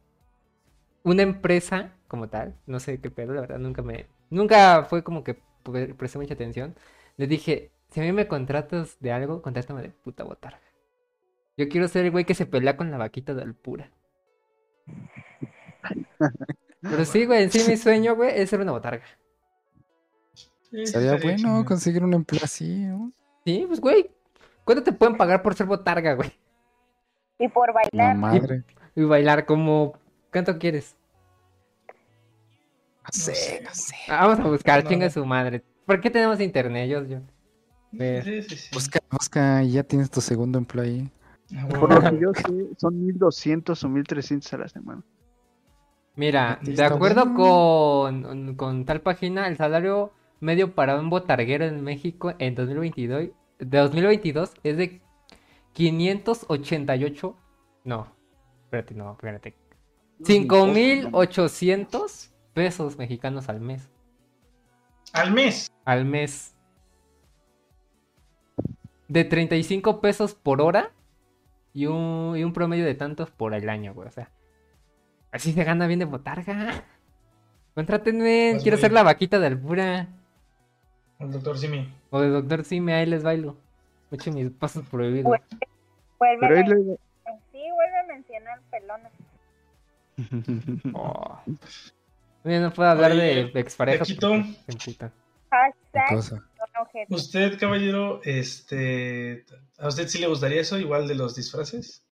una empresa como tal, no sé qué pedo, la verdad, nunca me, nunca fue como que pre- presté mucha atención. Le dije, si a mí me contratas de algo, contrátame de puta botarga. Yo quiero ser el güey que se pelea con la vaquita de Alpura. Pero sí, güey, en sí mi sueño, güey, es ser una botarga. Sí, Estaría bueno conseguir un empleo así, ¿no? Sí, pues, güey, ¿cuánto te pueden pagar por ser botarga, güey? Y por La bailar, madre. Y bailar como... ¿Cuánto quieres? No sé, no sé. Ah, Vamos a buscar, No, chinga no. su madre. ¿Por qué tenemos internet? Yo, yo. Sí, sí, sí. Busca, busca, y ya tienes tu segundo empleo ahí. Ah, Por lo que yo sé, son 1200 o 1300 a la semana. Mira, de Está acuerdo bien. con, con tal página, el salario medio para un botarguero en México en 2022, de 2022 es de 588. No, espérate, no, espérate. 5,800 pesos mexicanos al mes. Al mes. Al mes. De 35 pesos por hora y un, y un promedio de tantos por el año, güey. O sea, así se gana bien de botarga. Contrátenme, Pues quiero ser la vaquita de Albura. El doctor Simi. O de Doctor Sime, ahí les bailo. Mucho mis pasos prohibidos. Vuelve, Pero ahí a, sí, vuelve a mencionar pelona. <laughs> Oh. No puedo hablar Oye, de expareja. Paquito. porque se emputan. ¿Qué Hashtag cosa? no ojete. Usted, caballero, este. ¿A usted sí le gustaría eso, igual de los disfraces?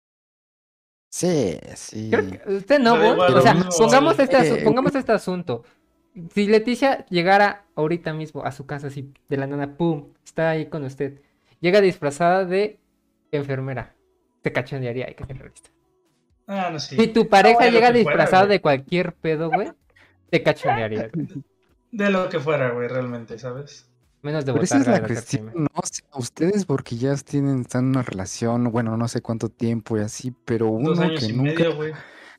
Sí, sí. Creo que usted no, igual, O sea, mismo, pongamos este, Eh, pongamos este asunto. si Leticia llegara ahorita mismo a su casa, así de la nada, pum, está ahí con usted, llega disfrazada de enfermera, te cachondearía, hay que ser realista. Ah, no sé. Si tu pareja de llega disfrazada de cualquier pedo, güey, te cachondearía. güey. De lo que fuera, güey, realmente, ¿sabes? Menos de Pero esa es la cuestión. ¿no? Sea, ustedes porque ya tienen, están en una relación, bueno, no sé cuánto tiempo y así, pero Dos uno años que y nunca, medio, güey.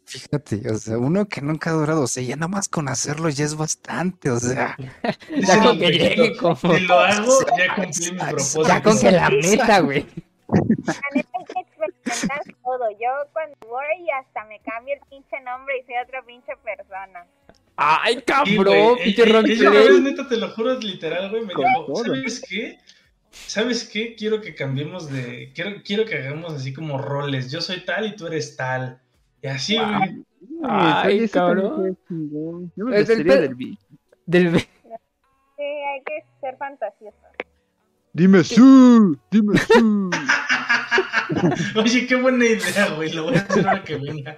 fíjate, o sea, uno que nunca ha durado, o sea, ya nada más con hacerlo ya es bastante, o sea, <laughs> Dice con que llegue como- Si lo hago, <laughs> ya cumplí mi propósito. Ya con que la meta, güey. La neta hay que experimentar todo. Yo cuando voy hasta me cambio el pinche nombre y soy otra pinche persona. Ay, cabrón, güey. pinche Eh, eh, vez, roleplay. neta, te lo juro, literal, güey, me dijo. ¿sabes qué? ¿Sabes qué? Quiero que cambiemos de... Quiero, quiero que hagamos así como roles. Yo soy tal y tú eres tal. Y así, güey. Ay, cabrón. Yo me Es del bicho. Del... Sí, hay que ser fantasioso. Dime su, dime su. <laughs> Oye, qué buena idea, güey. Lo voy a hacer ahora que venga.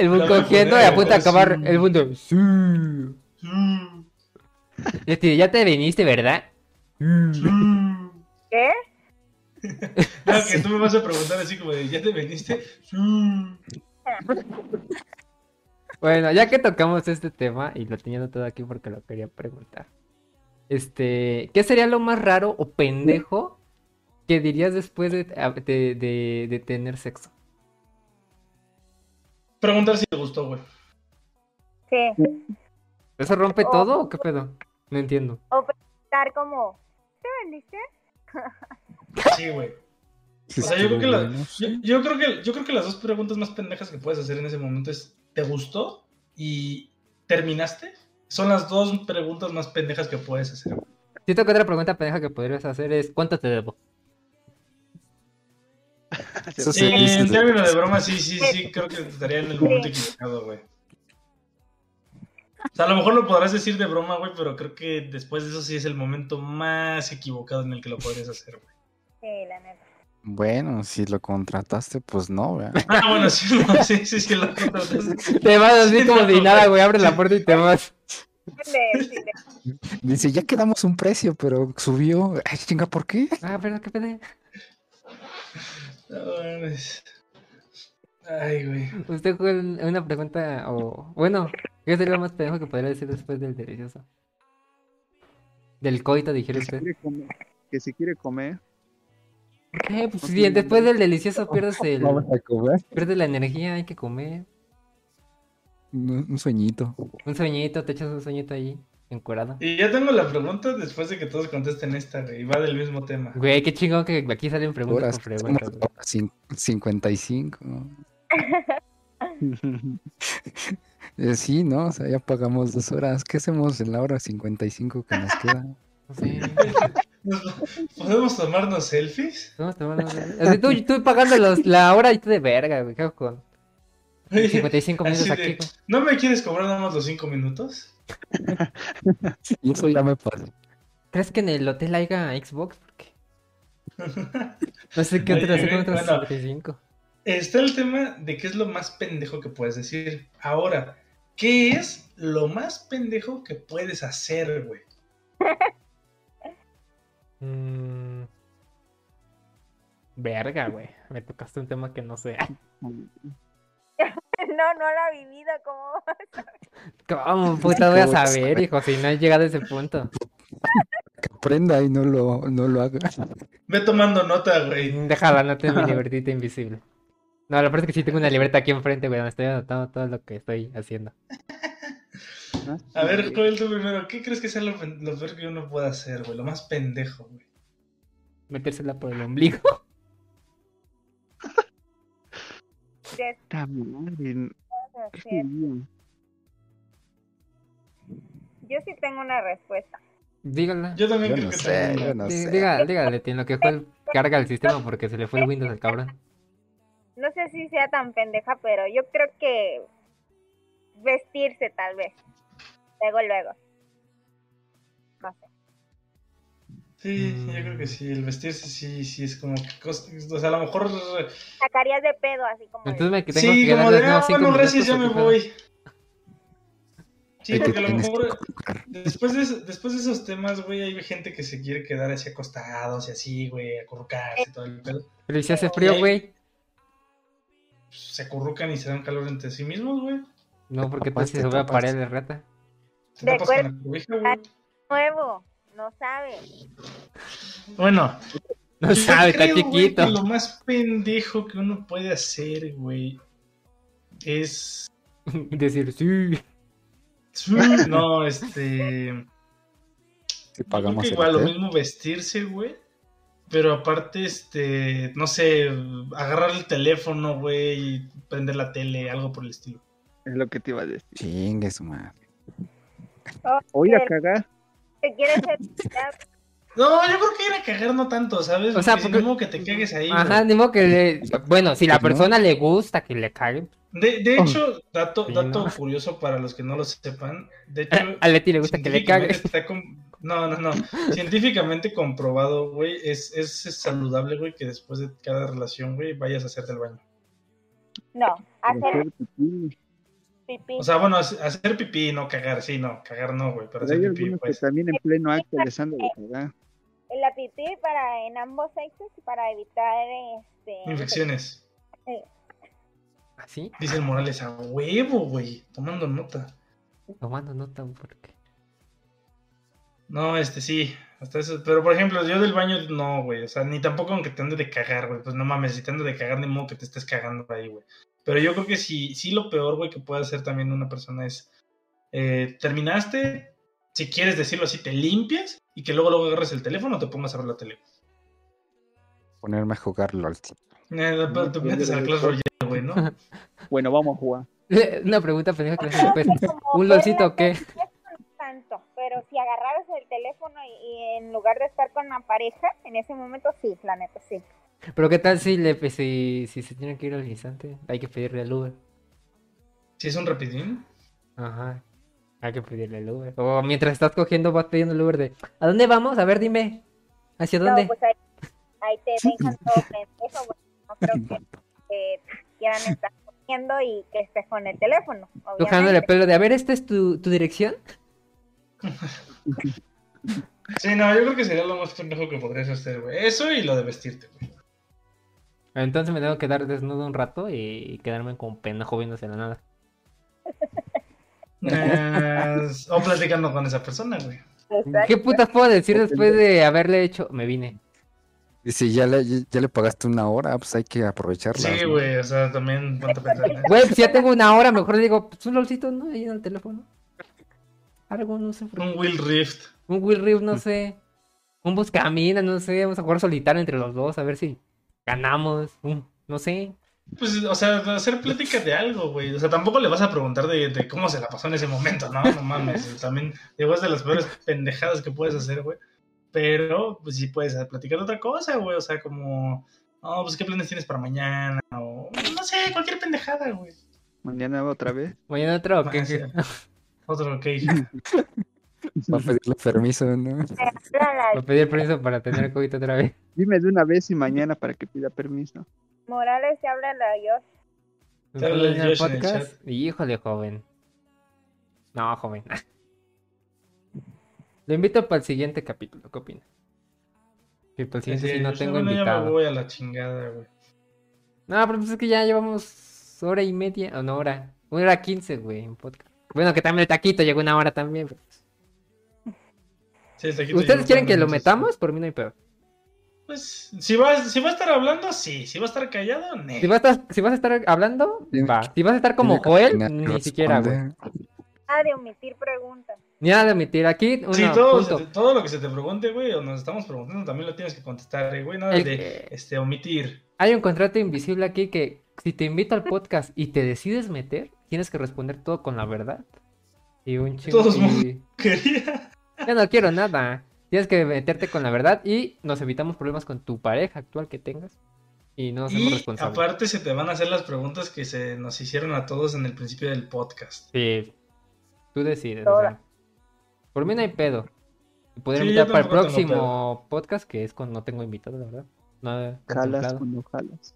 El mundo cogiendo y poner, a punto de así. acabar el mundo. Sí. Así, ya te viniste, ¿verdad? ¿Qué? <laughs> No, que tú me vas a preguntar así como de, ¿ya te veniste? Mm. Bueno, ya que tocamos este tema y lo tenía todo aquí porque lo quería preguntar. Este, ¿qué sería lo más raro o pendejo que dirías después de, de, de- de tener sexo? Preguntar si te gustó, güey. Sí. ¿Eso rompe Oh. todo o qué pedo? No entiendo. Estar como, ¿te vendiste? <laughs> Sí, güey. sí O sea, yo creo, que la- yo, yo creo que yo creo que las dos preguntas más pendejas que puedes hacer en ese momento es ¿te gustó? y ¿terminaste? Son las dos preguntas más pendejas que puedes hacer. Siento que otra pregunta pendeja que podrías hacer es ¿cuánto te debo? <laughs> Sí, en de- términos de broma, sí, sí, sí, creo que estaría en el momento equivocado, güey. O sea, a lo mejor lo podrás decir de broma, güey, pero creo que después de eso sí es el momento más equivocado en el que lo podrías hacer, güey. Sí, la neta. Bueno, si lo contrataste, pues no, ¿verdad? Ah, bueno, sí, no, sí, sí, sí, lo contrataste. Te vas así Sí, como no, güey. nada, güey, abre la puerta y te vas. De- de- Dice, ya quedamos un precio, pero subió. Ay, chinga, ¿por qué? Ah, pero qué pedo. Ay, güey. Usted fue una pregunta o bueno, ¿qué sería lo más pendejo que podría decir después del delicioso? Del coito, dijera usted. quiere comer. Que se quiere comer. ¿Qué? Pues No si tiene después del delicioso pierdes <laughs> el Vamos a comer. pierdes la energía, hay que comer. Un un sueñito. Un sueñito, te echas un sueñito ahí, encuerado. Y ya tengo la pregunta después de que todos contesten esta, güey. Y va del mismo tema. Güey, qué chingón que aquí salen preguntas Horas, con preguntas. güey. ahora cin- 55. <laughs> Eh, sí, ¿no? O sea, ya pagamos dos horas. ¿Qué hacemos en la hora 55 que nos queda? Sé. <laughs> ¿Podemos tomarnos selfies? ¿Cómo te van a ver? Así tú, tú pagando los- la hora y tú de verga, güey. ¿Qué hago con Oye, 55 minutos aquí? de? ¿No me quieres cobrar nada más los cinco minutos? <laughs> Y eso ya me pasó. ¿Crees que en el hotel haya Xbox? Porque no sé qué Oye, otra hacer con güey, otros bueno. 55. Está el tema de qué es lo más pendejo que puedes decir. Ahora, ¿qué es lo más pendejo que puedes hacer, güey? <laughs> Mm. Verga, güey. Me tocaste un tema que no sé. <laughs> <laughs> No, no la he vivido como... ¿Cómo puta voy a ¿Cómo vas a saber, hijo? Si no he llegado a ese punto. Que aprenda y no lo, no lo haga. Ve tomando nota, güey. Déjala, no tengo mi <laughs> libretita invisible. No, la verdad es que sí tengo una libreta aquí enfrente, güey, donde estoy anotando todo lo que estoy haciendo. A ver, Joel, tú primero, ¿qué crees que sea lo, lo peor que uno pueda hacer, güey? Lo más pendejo, güey. Metérsela por el ombligo. <laughs> de Ta madre, ¿qué hacer. sería? Yo sí tengo una respuesta. Dígala. Yo también Yo creo no que sé, tengo yo una. no Dí- sé. Dígale, dígale, en lo que fue el- carga el sistema porque se le fue el Windows al cabrón. No sé si sea tan pendeja, pero yo creo que vestirse tal vez. Luego, luego. No sé. Sí, Mm. yo creo que sí. El vestirse sí, sí es como que cosa- O sea, a lo mejor. Sacarías de pedo así como... de- Entonces me tengo Sí, que como de, ah, bueno, gracias, ya ¿o me voy. Sí, porque a lo mejor después de, eso- después de esos temas, güey, hay gente que se quiere quedar así acostados y así, güey, acurrucarse y todo el pedo. Pero ¿y si hace frío, güey? Se acurrucan y se dan calor entre sí mismos, güey. No, porque entonces te se va a pared de rata. Te De tapas con acuerdo. la cobija, güey. Nuevo, no sabe. Bueno, No yo sabe, está creo, chiquito. que lo más pendejo que uno puede hacer, güey, es... <laughs> Decir, sí. No, este... Si Yo creo pagamos que igual lo mismo vestirse, güey. Pero aparte, este, no sé, agarrar el teléfono, güey, y prender la tele, algo por el estilo. Es lo que te iba a decir. Chingue su madre. O ir a cagar. ¿Qué quieres ser? No, yo creo que ir a cagar no tanto, ¿sabes? O sea, Porque porque- no, que te cagues ahí. Ajá, ni modo que le... Bueno, si la no. persona le gusta que le cague. De, de hecho, dato, Sí, dato ¿no? curioso para los que no lo sepan. De hecho, A Leti le gusta que le cague. com- No, no, no. Científicamente comprobado, güey, es, es, es saludable, güey, que después de cada relación, güey, vayas a hacerte el baño. No, Hacer pipí. O sea, bueno, hace- hacer pipí, no cagar, sí, no, cagar no, güey, pero Pero hay hacer pipí, que pues. también en pleno acto les han de cagar. La pipí para en ambos sexos y para evitar este Infecciones. ¿Así? Dice el Morales, a huevo, güey, tomando nota. Tomando nota porque... No, este sí, hasta eso. Pero por ejemplo, yo del baño no, güey. O sea, ni tampoco aunque te ande de cagar, güey. Pues no mames, si te ande de cagar, ni modo que te estés cagando ahí, güey. Pero yo creo que sí, sí lo peor, güey, que puede hacer también una persona es. eh, terminaste, si quieres decirlo así, te limpias y que luego luego agarres el teléfono o te pongas a ver la tele. Ponerme a jugar LOL. Eh, No, te metes de Clash. Royale, güey, ¿no? <laughs> Bueno, vamos a jugar. Una pregunta pendeja que pues, ¿Un lolcito o qué? tanto, pero si agarraras el teléfono y, y en lugar de estar con la pareja, en ese momento sí, la neta sí. Pero qué tal si le pues, si, si se tiene que ir al instante, hay que pedirle el Uber. Si es un rapidín. Ajá. Hay que pedirle el Uber. O mientras estás cogiendo vas pidiendo el Uber de ¿A dónde vamos? A ver, dime. ¿Hacia dónde? No, pues ahí, ahí te dejan todo pendejo, güey. No creo que, que quieran estar comiendo y que estés con el teléfono, obviamente. pelo de, a ver, ¿esta es tu, tu dirección? <laughs> Sí, no, yo creo que sería lo más pendejo que podrías hacer, güey. Eso y lo de vestirte, güey. Entonces me tengo que dar desnudo un rato y quedarme como pendejo viéndose la nada. Eh, o platicando con esa persona, güey. Exacto. ¿Qué putas puedo decir después de haberle hecho? Me vine. Y si ya le, ya le pagaste una hora, pues hay que aprovecharla. Sí, ¿no? güey, o sea, también a pensar. <laughs> Güey, pues ya tengo una hora, mejor digo, pues un lolcito, ¿no? Ahí en el teléfono. Algo, no sé. Un Will Rift. Un Will Rift, no sé. Un Buscamina, no sé. Vamos a jugar solitario entre los dos, a ver si ganamos. No sé. Pues, o sea, hacer plática de algo, güey. O sea, tampoco le vas a preguntar de, de cómo se la pasó en ese momento, ¿no? No mames. También, digo, es de las peores pendejadas que puedes hacer, güey. Pero, pues sí puedes platicar de otra cosa, güey. O sea, como, no, pues, ¿qué planes tienes para mañana? O, no sé, cualquier pendejada, güey. Mañana otra vez. Mañana otro, ¿o qué? Ah, sí. Otro, ok. <laughs> Va a pedirle <laughs> permiso, ¿no? Habla <laughs> Voy a pedir permiso para tener COVID otra vez. Dime de una vez y mañana para que pida permiso. Morales te habla la Dios. Te habla el ¿En el Josh en el podcast? Híjole, joven. No, joven. <laughs> Lo invito para el siguiente capítulo. ¿Qué opina? Que para el siguiente sí, no tengo bueno, ya me invitado. voy a la chingada, güey. No, pero pues es que ya llevamos hora y media, o no hora, una hora quince, güey, en podcast. Bueno, que también el taquito llegó una hora también. pero, pues. Sí, ¿Ustedes quieren que lo metamos? Por mí no hay peor. Pues, si va, si va a estar hablando, sí. Si va a estar callado, no. Si vas a estar, si vas a estar hablando, Tiene- va. Si vas a estar como Joel, ni responde. siquiera, güey. Ah, de omitir preguntas. Ni nada de omitir. Aquí, uno, Sí, todo, punto. se te- todo lo que se te pregunte, güey, o nos estamos preguntando, también lo tienes que contestar, eh, güey. Nada El- de este, omitir. Hay un contrato invisible aquí que si te invito al podcast y te decides meter, tienes que responder todo con la verdad. Y un chingo. Todos y- <laughs> Quería. Ya no quiero nada. Tienes que meterte con la verdad y nos evitamos problemas con tu pareja actual que tengas. Y no nos hacemos Y responsables. aparte se te van a hacer las preguntas que se nos hicieron a todos en el principio del podcast. Sí. Tú decides. o sea. Por mí no hay pedo. Podría Sí, invitar para el próximo podcast, que es cuando no tengo invitado, la verdad. No Jalas contemplado. cuando jalas.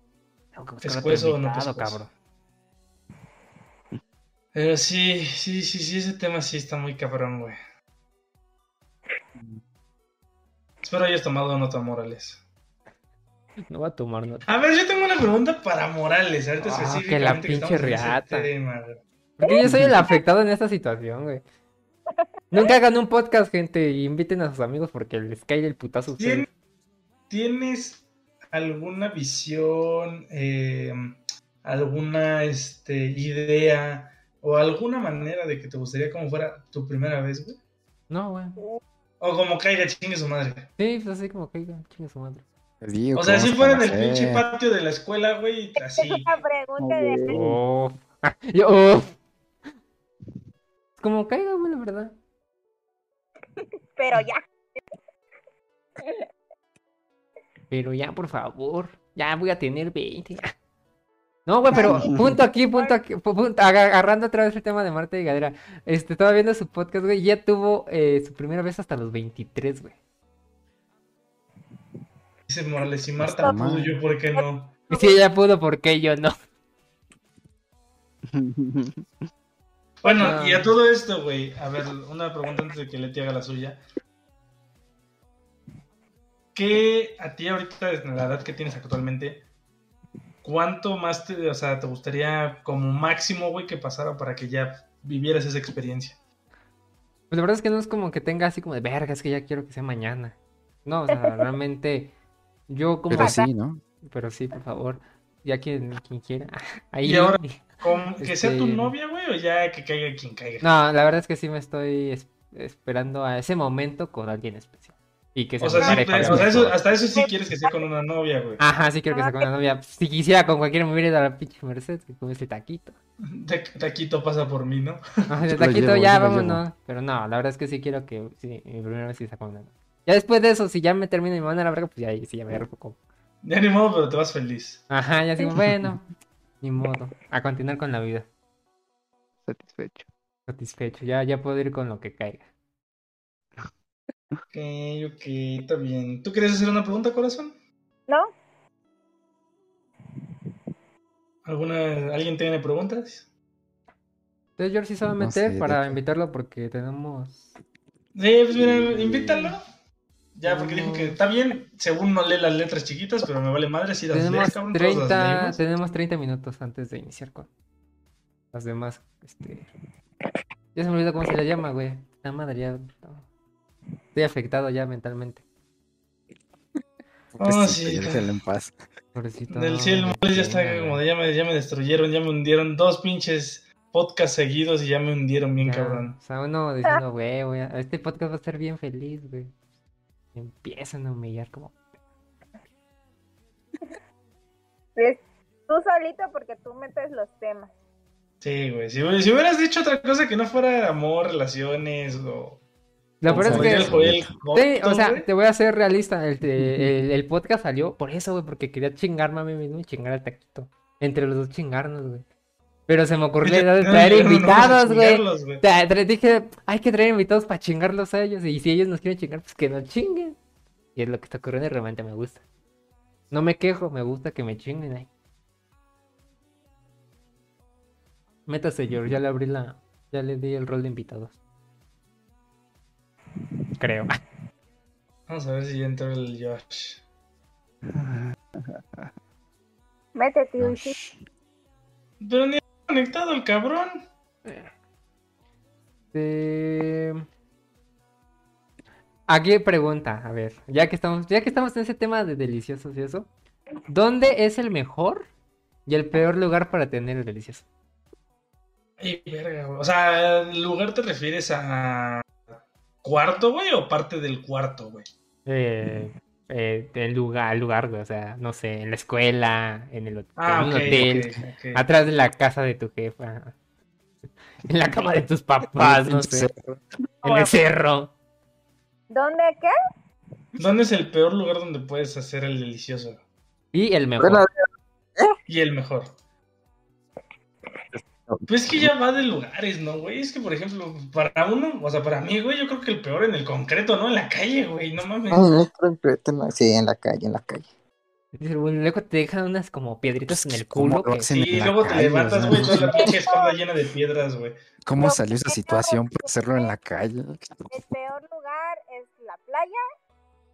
Tengo que buscar otro ¿Pescuezo o no cabrón. Pero sí, sí, sí, sí, ese tema sí está muy cabrón, güey. Espero hayas tomado nota, Morales. <laughs> No va a tomar nota. A ver, yo tengo una pregunta para Morales, ahorita Ah, que la específicamente. pinche ese riata. Porque yo soy el afectado en esta situación, güey. Nunca hagan un podcast, gente, y inviten a sus amigos porque les cae el putazo. ¿Tien- ¿Tienes alguna visión, eh, alguna este, idea o alguna manera de que te gustaría como fuera tu primera vez, güey? No, güey. O como caiga chingue su madre. Sí, pues así como caiga, chingue su madre. Digo O sea, si fuera en el pinche patio de la escuela, güey, así. <laughs> La pregunta de Oh. <laughs> Yo, oh. Como caiga, güey, la verdad. <laughs> pero ya. Pero ya, por favor. Ya voy a tener 20. No, güey, pero <laughs> punto aquí, punto aquí, punto, agarrando otra vez el tema de Marta y Gadera. Este, estaba viendo su podcast, güey, ya tuvo eh, su primera vez hasta los 23, güey. Dice Morales, y Marta Está pudo, mal. yo, ¿por qué no? Y si ella pudo, ¿por qué yo no? <laughs> Bueno, Ah. y a todo esto, güey, a ver, una pregunta antes de que Leti haga la suya. ¿Qué a ti ahorita, en la edad que tienes actualmente, cuánto más te, o sea, te gustaría como máximo, güey, que pasara para que ya vivieras esa experiencia? Pues la verdad es que no es como que tenga así como de verga, es que ya quiero que sea mañana. No, o sea, <laughs> realmente yo como... Pero sí, ¿no? Pero sí, por favor. Ya quien, quien quiera. <laughs> Ahí. Y ahora- ¿Cómo- ¿Que sea tu Este- novia, güey, o ya que caiga quien caiga? No, la verdad es que sí me estoy es- esperando a ese momento con alguien especial. Y que sea o sea, sí, pero- o sea, eso- hasta eso sí quieres que sea con una novia, güey. Ajá, sí quiero que sea con una novia. Si quisiera con cualquiera me hubiera ido a la pinche Merced, que come ese taquito. Taquito pasa por mí, ¿no? <laughs> Ajá, de taquito llevo, ya, vámonos. Pero no, la verdad es que sí quiero que sí, mi primera vez sí sea con una novia. Ya después de eso, si ya me termino y me van a la verga, pues ya ahí sí ya me agarro como. Ya ni modo, pero te vas feliz. Ajá, ya digo, bueno, <laughs> ni modo. A continuar con la vida. Satisfecho. Satisfecho. Ya, ya puedo ir con lo que caiga. Ok, ok, está bien. ¿Tú quieres hacer una pregunta, corazón? ¿No? ¿Alguna, ¿Alguien tiene preguntas? Entonces George sí se va a No meter sé, para de- invitarlo porque tenemos... Sí, pues mira, invítalo. Ya, porque dijo que está bien, según no lee las letras chiquitas, pero me vale madre si las Tenemos lees, cabrón, todas las 30, leemos. tenemos 30 minutos antes de iniciar con las demás. Este... Ya se me olvidó cómo se le llama, güey. La madre ya... no. Estoy afectado ya mentalmente. Oh, Pobrecito, sí, déjalo en paz. Pobrecito. Del cielo, no, ya está como de ya me, ya me destruyeron, ya me hundieron dos pinches podcasts seguidos y ya me hundieron bien Ya, cabrón. O sea, uno diciendo, güey, güey, este podcast va a ser bien feliz, güey. Empiezan a humillar como... Es tú solito porque tú metes los temas. Sí, güey. Si, si hubieras dicho otra cosa que no fuera amor, relaciones o. Como verdad es que... el Joel Sí, o sea, te voy a ser realista. El, el- el podcast salió por eso, güey, porque quería chingarme a mí mismo y chingar al taquito. Entre los dos chingarnos, güey. Pero se me ocurrió la idea de No, <laughs> traer no, no, no, invitados, güey. Tra- tra- Dije, hay que traer invitados para chingarlos a ellos. Y si ellos nos quieren chingar, pues que nos chinguen. Y es lo que está ocurriendo y realmente me gusta. No me quejo, me gusta que me chinguen ahí. Métase, George, ya le abrí la. Ya le di el rol de invitados. Creo. Vamos a ver si ya entra el Josh. Métete, shh. Pero ni ha conectado el cabrón. Este, Aquí pregunta, a ver, ya que estamos, ya que estamos en ese tema de deliciosos y eso, ¿dónde es el mejor y el peor lugar para tener el delicioso? Ay, verga, güey. O sea, ¿el lugar te refieres a cuarto, güey, o parte del cuarto, güey? Eh, eh, el lugar, el lugar, güey, o sea, no sé, en la escuela, en el hot- Ah, en un ok, hotel, atrás de la casa de tu jefa, <laughs> en la cama de tus papás, no sé, en el cerro. ¿Dónde qué? ¿Dónde es el peor lugar donde puedes hacer el delicioso? Y el mejor. Y el mejor. Pues es que ya va de lugares, ¿no, güey? Es que, por ejemplo, para uno, o sea, para mí, güey, yo creo que el peor en el concreto, ¿no? En la calle, güey, no mames. Ah, en el concreto, no, sí, en la calle, en la calle. El luego te dejan unas como piedritas en el ¿Cómo culo lo que... hacen? Y luego te calle, levantas, güey, toda la pinche espalda llena de piedras, güey. ¿Cómo No, salió esa situación para hacerlo en la calle? El peor lugar es la playa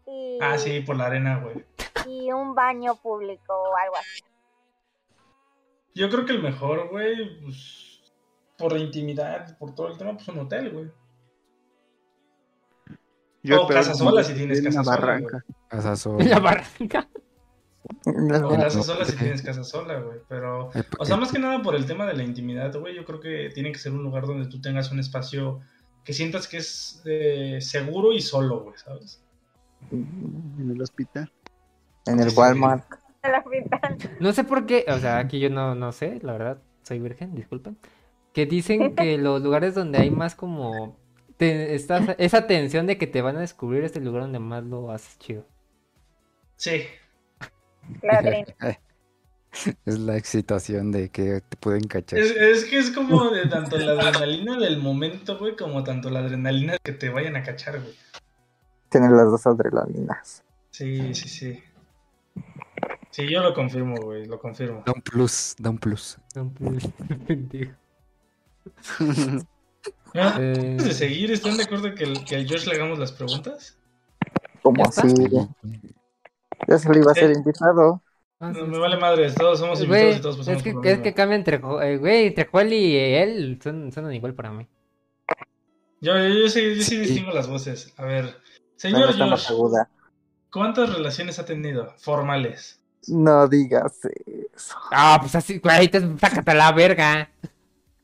y, Ah, sí, por la arena, güey. y un baño público o algo así. Yo creo que el mejor, güey, pues, por la intimidad, por todo el tema, pues un hotel, güey. Yo O espero casa como sola, que si tienes en una casa sola, barranca. Casa En sola. la barranca. O No, casa no, sola si tienes casa sola, güey. Pero, Ay, o sea, más que nada por el tema de la intimidad, güey, yo creo que tiene que ser un lugar donde tú tengas un espacio que sientas que es eh, seguro y solo, güey, ¿sabes? En el hospital. En el Sí. Walmart. <laughs> Hospital. No sé por qué, o sea, aquí yo no, no sé, la verdad, soy virgen, disculpen. Que dicen que <laughs> los lugares donde hay más como te- estás- esa tensión de que te van a descubrir es el lugar donde más lo haces chido. Sí. <laughs> Es la excitación de que te pueden cachar. Es, es que es como de tanto la adrenalina del momento, güey, como tanto la adrenalina que te vayan a cachar, güey. Tiene las dos adrenalinas. Sí, sí, sí. Sí, yo lo confirmo, güey, lo confirmo. Da un plus, da un plus. No, pues, <laughs> pendejo. <laughs> Ah, Eh, Antes de seguir, ¿están de acuerdo que, el- que al Josh le hagamos las preguntas? ¿Ya está? así. Ya se le iba a ser Eh. invitado. ah, No, sí, me vale madre, todos somos Güey, invitados y todos pasamos es que, por lo es que cambia entre, eh, güey, entre Joel y él, son, son igual para mí. Yo, yo, yo sí, yo sí Sí. distingo las voces. A ver, señor aguda. ¿cuántas relaciones ha tenido formales? No digas eso. Ah, pues así, güey, te sácate a la verga.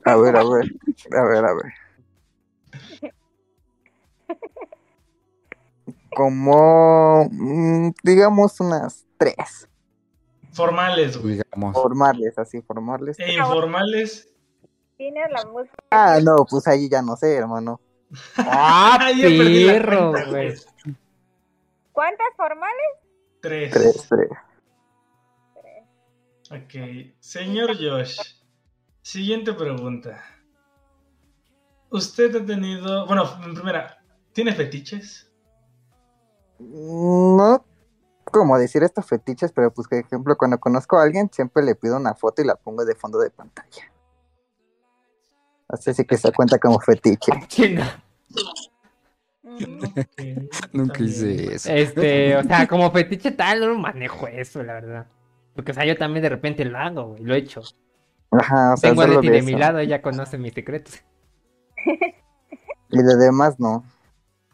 A ver, a ver. A ver, a ver. Como, mm, digamos, unas tres. Formales, güey. Digamos. Formales, así, formales. E informales. Tienes la música. Ah, no, pues ahí ya no sé, hermano. Ah, <laughs> perro, güey. ¿Cuántas formales? Tres. Tres, tres. Ok. Señor Josh, siguiente pregunta. ¿Usted ha tenido. Bueno, en primera, ¿tiene fetiches? No, como decir estos fetiches, pero pues, por ejemplo, cuando conozco a alguien, siempre le pido una foto y la pongo de fondo de pantalla. Así sí que se cuenta como fetiche. <laughs> Chinga. Mm, Ok, <laughs> Nunca hice eso. Este, o sea, como fetiche tal, no manejo eso, la verdad. Porque, o sea, yo también de repente lo hago, güey, lo he hecho. Ajá, o sea, Tengo a Leti de de mi lado, ella conoce mis secretos. Y de demás no.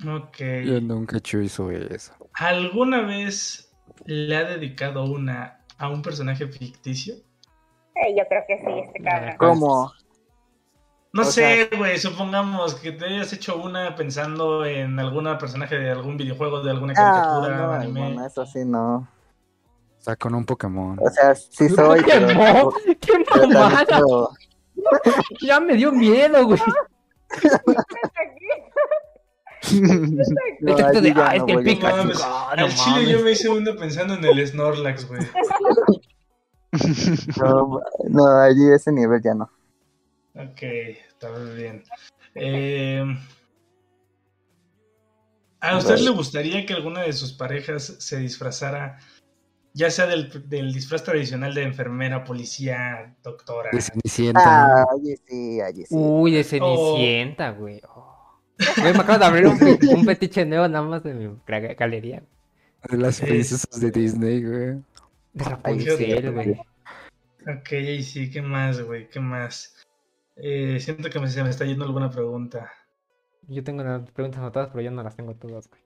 Ok. Yo nunca he hecho eso. eso. ¿Alguna vez le ha dedicado una a un personaje ficticio? eh, yo creo que sí, este cabrón. ¿Cómo? No O sé, güey, supongamos que te hayas hecho una pensando en algún personaje de algún videojuego, de alguna Ah, caricatura, no, anime. hermano, eso sí no. O sea, con un Pokémon. O sea, sí soy, ¡Qué pero... mo- ¡Qué pero mamada! <laughs> Ya me dio miedo, güey. <laughs> <laughs> No, allí de, ah, es no que el voy a Pikachu. No mames, ah, no Al chile mames. yo me hice una pensando en el Snorlax, güey. No, no, allí ese nivel ya no. Ok, está muy bien. Eh, ¿A usted le gustaría que alguna de sus parejas se disfrazara, ya sea del, del disfraz tradicional de enfermera, policía, doctora? De Cenicienta. Ah, sí, sí. Uy, de Cenicienta, güey. Oh. Güey, me acabo de abrir un, un fetiche nuevo nada más de mi galería. De las princesas de Disney, güey. De Rapunzel, güey. Ok, y sí, ¿qué más, güey? ¿Qué más? Eh, siento que me- se me está yendo alguna pregunta. Yo tengo las preguntas anotadas, pero yo no las tengo todas, güey.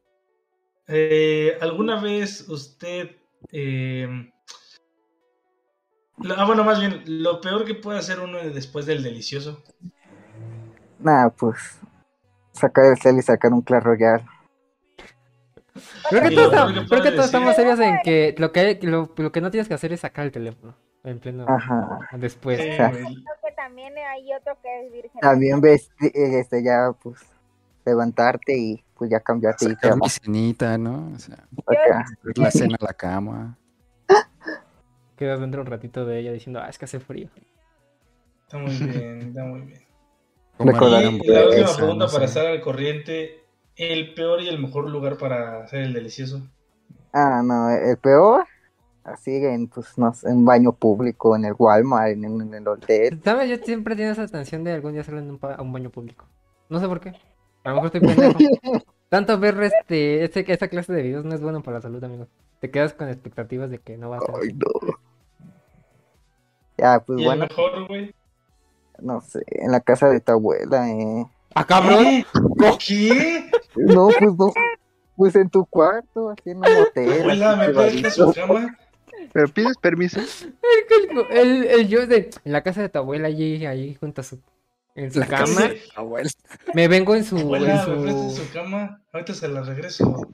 Eh, ¿Alguna vez usted... eh, lo- ah, bueno, más bien, lo peor que puede hacer uno después del delicioso. Nah, pues. Sacar el cel y sacar un Clash Royale. Creo que todos, estamos- peor que creo que puedo todos estamos decir- serios en que lo que, hay- lo, lo que no tienes que hacer es sacar el teléfono en pleno Ajá. después. Sí, Ajá. güey. Creo que también hay otro que es virgen. También ves, eh, este, ya, pues, levantarte y pues ya cambiarte y Sacar te mi cenita, ¿no? O sea, la cena a la cama. Quedas dentro un ratito de ella diciendo, ah, es que hace frío. Está muy bien, está muy bien. Recordar Y la última no pregunta para sé. estar al corriente. ¿El peor y el mejor lugar para hacer el delicioso? Ah, no, el peor. Así en, pues, no sé, en baño público, en el Walmart, en, en el hotel. ¿Sabes? Yo siempre tengo esa tensión de algún día hacerlo en un, pa- a un baño público. No sé por qué. A lo mejor estoy pendejo. <laughs> Tanto ver este, este, esta clase de videos no es bueno para la salud, amigos. Te quedas con expectativas de que no va a ser. Ay, no. Ya, pues Y el bueno, mejor, güey. no sé, en la casa de tu abuela, eh. ¡Ah, cabrón! ¿Eh? ¿Qué? No, pues no. Pues en tu cuarto, así en un hotel. Abuela, ¿me así, prestas su privadito. cama? Pero pides permiso. <laughs> El, el, el yo de en la casa de tu abuela allí, ahí junto a su en su La cama. abuela. Me vengo en su, en Abuela, ¿me prestas su su cama? Ahorita se la regreso.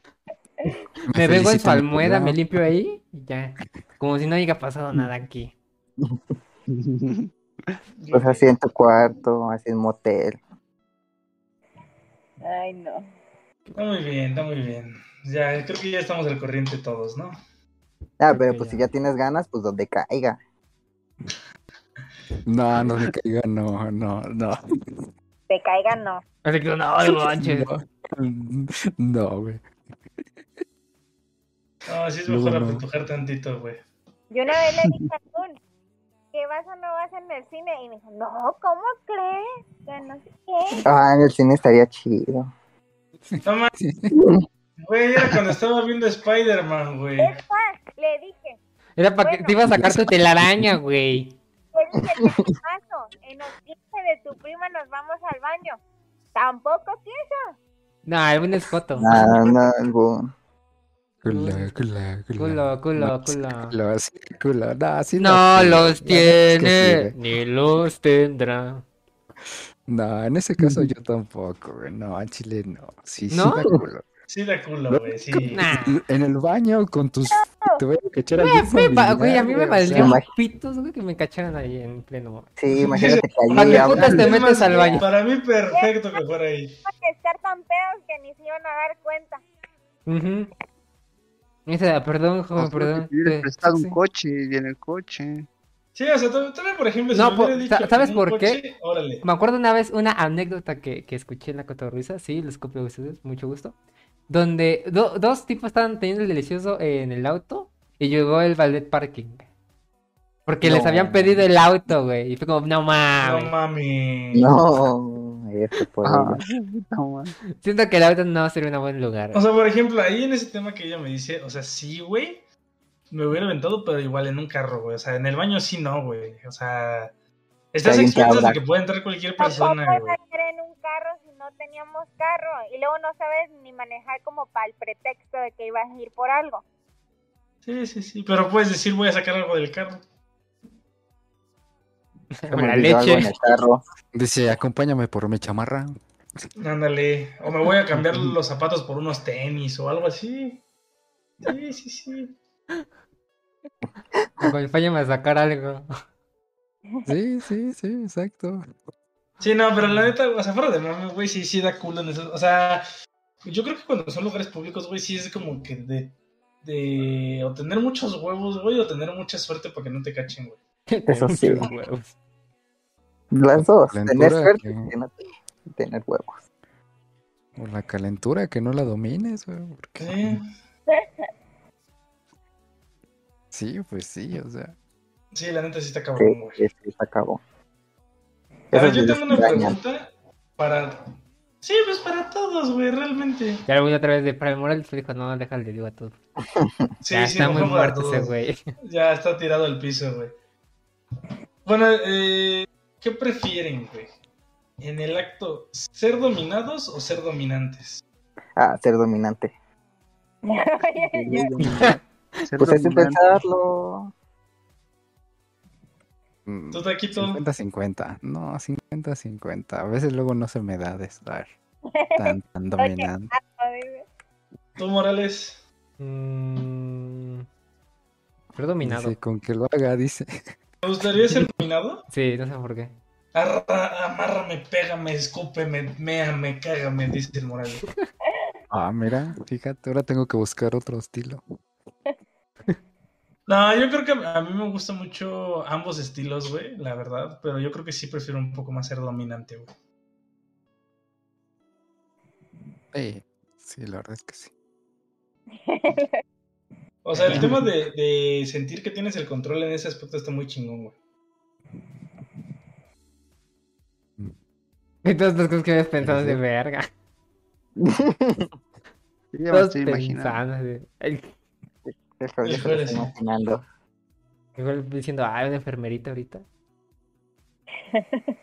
me vengo en su almohada, me limpio ahí y ya. Como si no haya pasado nada aquí. <laughs> Pues así en tu cuarto, así en motel. Ay, no. Está muy bien, está muy bien. Ya, creo que ya estamos al corriente todos, ¿no? Ah, pero pues ya. si ya tienes ganas, pues donde caiga. No, no me caiga, no, no, no. Te caigan, no. Así que no, no manches. No, no, güey. No, sí es mejor no. apretujar tantito, güey. Yo una vez le dije a Kun, ¿qué vas o no vas en el cine? Y me dijo, no, ¿cómo crees? Que no sé qué. Ah, en el cine estaría chido. No mames. Güey, era cuando estaba viendo Spider-Man, güey. Es más, le dije, Era para que te iba a sacar tu telaraña, güey. Paso, en los 15 de tu prima nos vamos al baño. Tampoco quiso. No, el buen es foto. Ah, no, algún. Culo, culo, Culo, culo, No, sí, culo. culo, sí, culo. No, sí No los sí, tiene, ni los tendrá. No, en ese caso yo tampoco, güey. No, al chile no. Sí, sí ¿No? da culo. Sí da culo, güey, sí. Nah. En el baño con tus. Te voy a cachar ahí Güey, a mí me o valdría sea, Imag- pitos, güey, que me cacharan ahí en pleno. Sí, imagínate que ¿Para allí qué hablan. putas te Es metes al baño? Para mí, perfecto que fuera ahí. A estar tan pedos que ni se iban a dar cuenta. Ujú. Dice, perdón, joven, perdón. que te prestado sí. un coche y en el coche. Sí, o sea, tam- también, por ejemplo, si No, me po- dicho sa- ¿sabes por qué? coche, Órale. Me acuerdo una vez una anécdota que, que escuché en la cotorriza, sí, les copio a ustedes, mucho gusto. Donde do- dos tipos estaban teniendo el delicioso en el auto y llegó el ballet parking. Porque les habían pedido el auto, güey. Y fue como, no No mames. mami. No, este por Ah, ello. no, man. Siento que el auto no sería un buen lugar. O sea, por ejemplo, ahí en ese tema que ella me dice, o sea, sí, güey, me hubiera aventado, pero igual en un carro, güey. O sea, en el baño sí no, güey. O sea, estás expensas de que puede entrar cualquier persona, güey. en un carro si no teníamos carro. Y luego no sabes ni manejar como para el pretexto de que ibas a ir por algo. Sí, sí, sí. Pero puedes decir, voy a sacar algo del carro. Me la en leche. el carro. Dice, acompáñame por mi chamarra. Ándale. O me voy a cambiar los zapatos por unos tenis o algo así. Sí, sí, sí. Acompáñame a sacar algo. Sí, sí, sí, exacto. Sí, no, pero la neta, o sea, fuera de mame, güey, sí, sí da culo en eso. O sea, yo creo que cuando son lugares públicos, güey, sí es como que de, de o tener muchos huevos, güey, o tener mucha suerte para que no te cachen, güey. <laughs> Eso sí. Huevos. Las dos. Calentura Tener suerte que- y no tener huevos. O la calentura, que no la domines, güey. porque- Sí. Sí, pues sí, o sea. Sí, la neta sí está Sí, cabrón, güey. sí, sí, se acabó. A Esos yo tengo una pregunta para... Sí, pues para todos, güey, realmente. Ya lo voy otra vez de para el Morales dijo, no, déjale, le digo a todos. <laughs> Sí, ya sí, está muy muerto ese güey. <laughs> Ya está tirado al piso, güey. Bueno, eh, ¿qué prefieren, güey? En el acto, ¿ser dominados o ser dominantes? Ah, ser dominante. <laughs> Ser Pues es sin dominante. pensarlo. Mm, ¿Tú, Taquito? 50-50. No, 50-50. A veces luego no se me da de estar tan, <laughs> tan dominante. ¿Tú, Morales? Mm, dominado. Dice, con que lo haga, dice. <laughs> ¿Te gustaría ser dominado? Sí, no sé por qué. Arra- amárrame, pégame, escúpeme, méame, cágame, dice el Morales. Ah, mira, fíjate, ahora tengo que buscar otro estilo. No, yo creo que a mí me gusta mucho ambos estilos, güey, la verdad. Pero yo creo que sí prefiero un poco más ser dominante, güey. Sí, sí, la verdad es que sí. O sea, el tema de, <laughs> de sentir que tienes el control en ese aspecto está muy chingón, güey. Y todas las cosas que habías pensado de verga. <laughs> Ya me estoy imaginando. pensando ya se lo estoy imaginando. Igual diciendo, ah, una enfermerita ahorita. <laughs>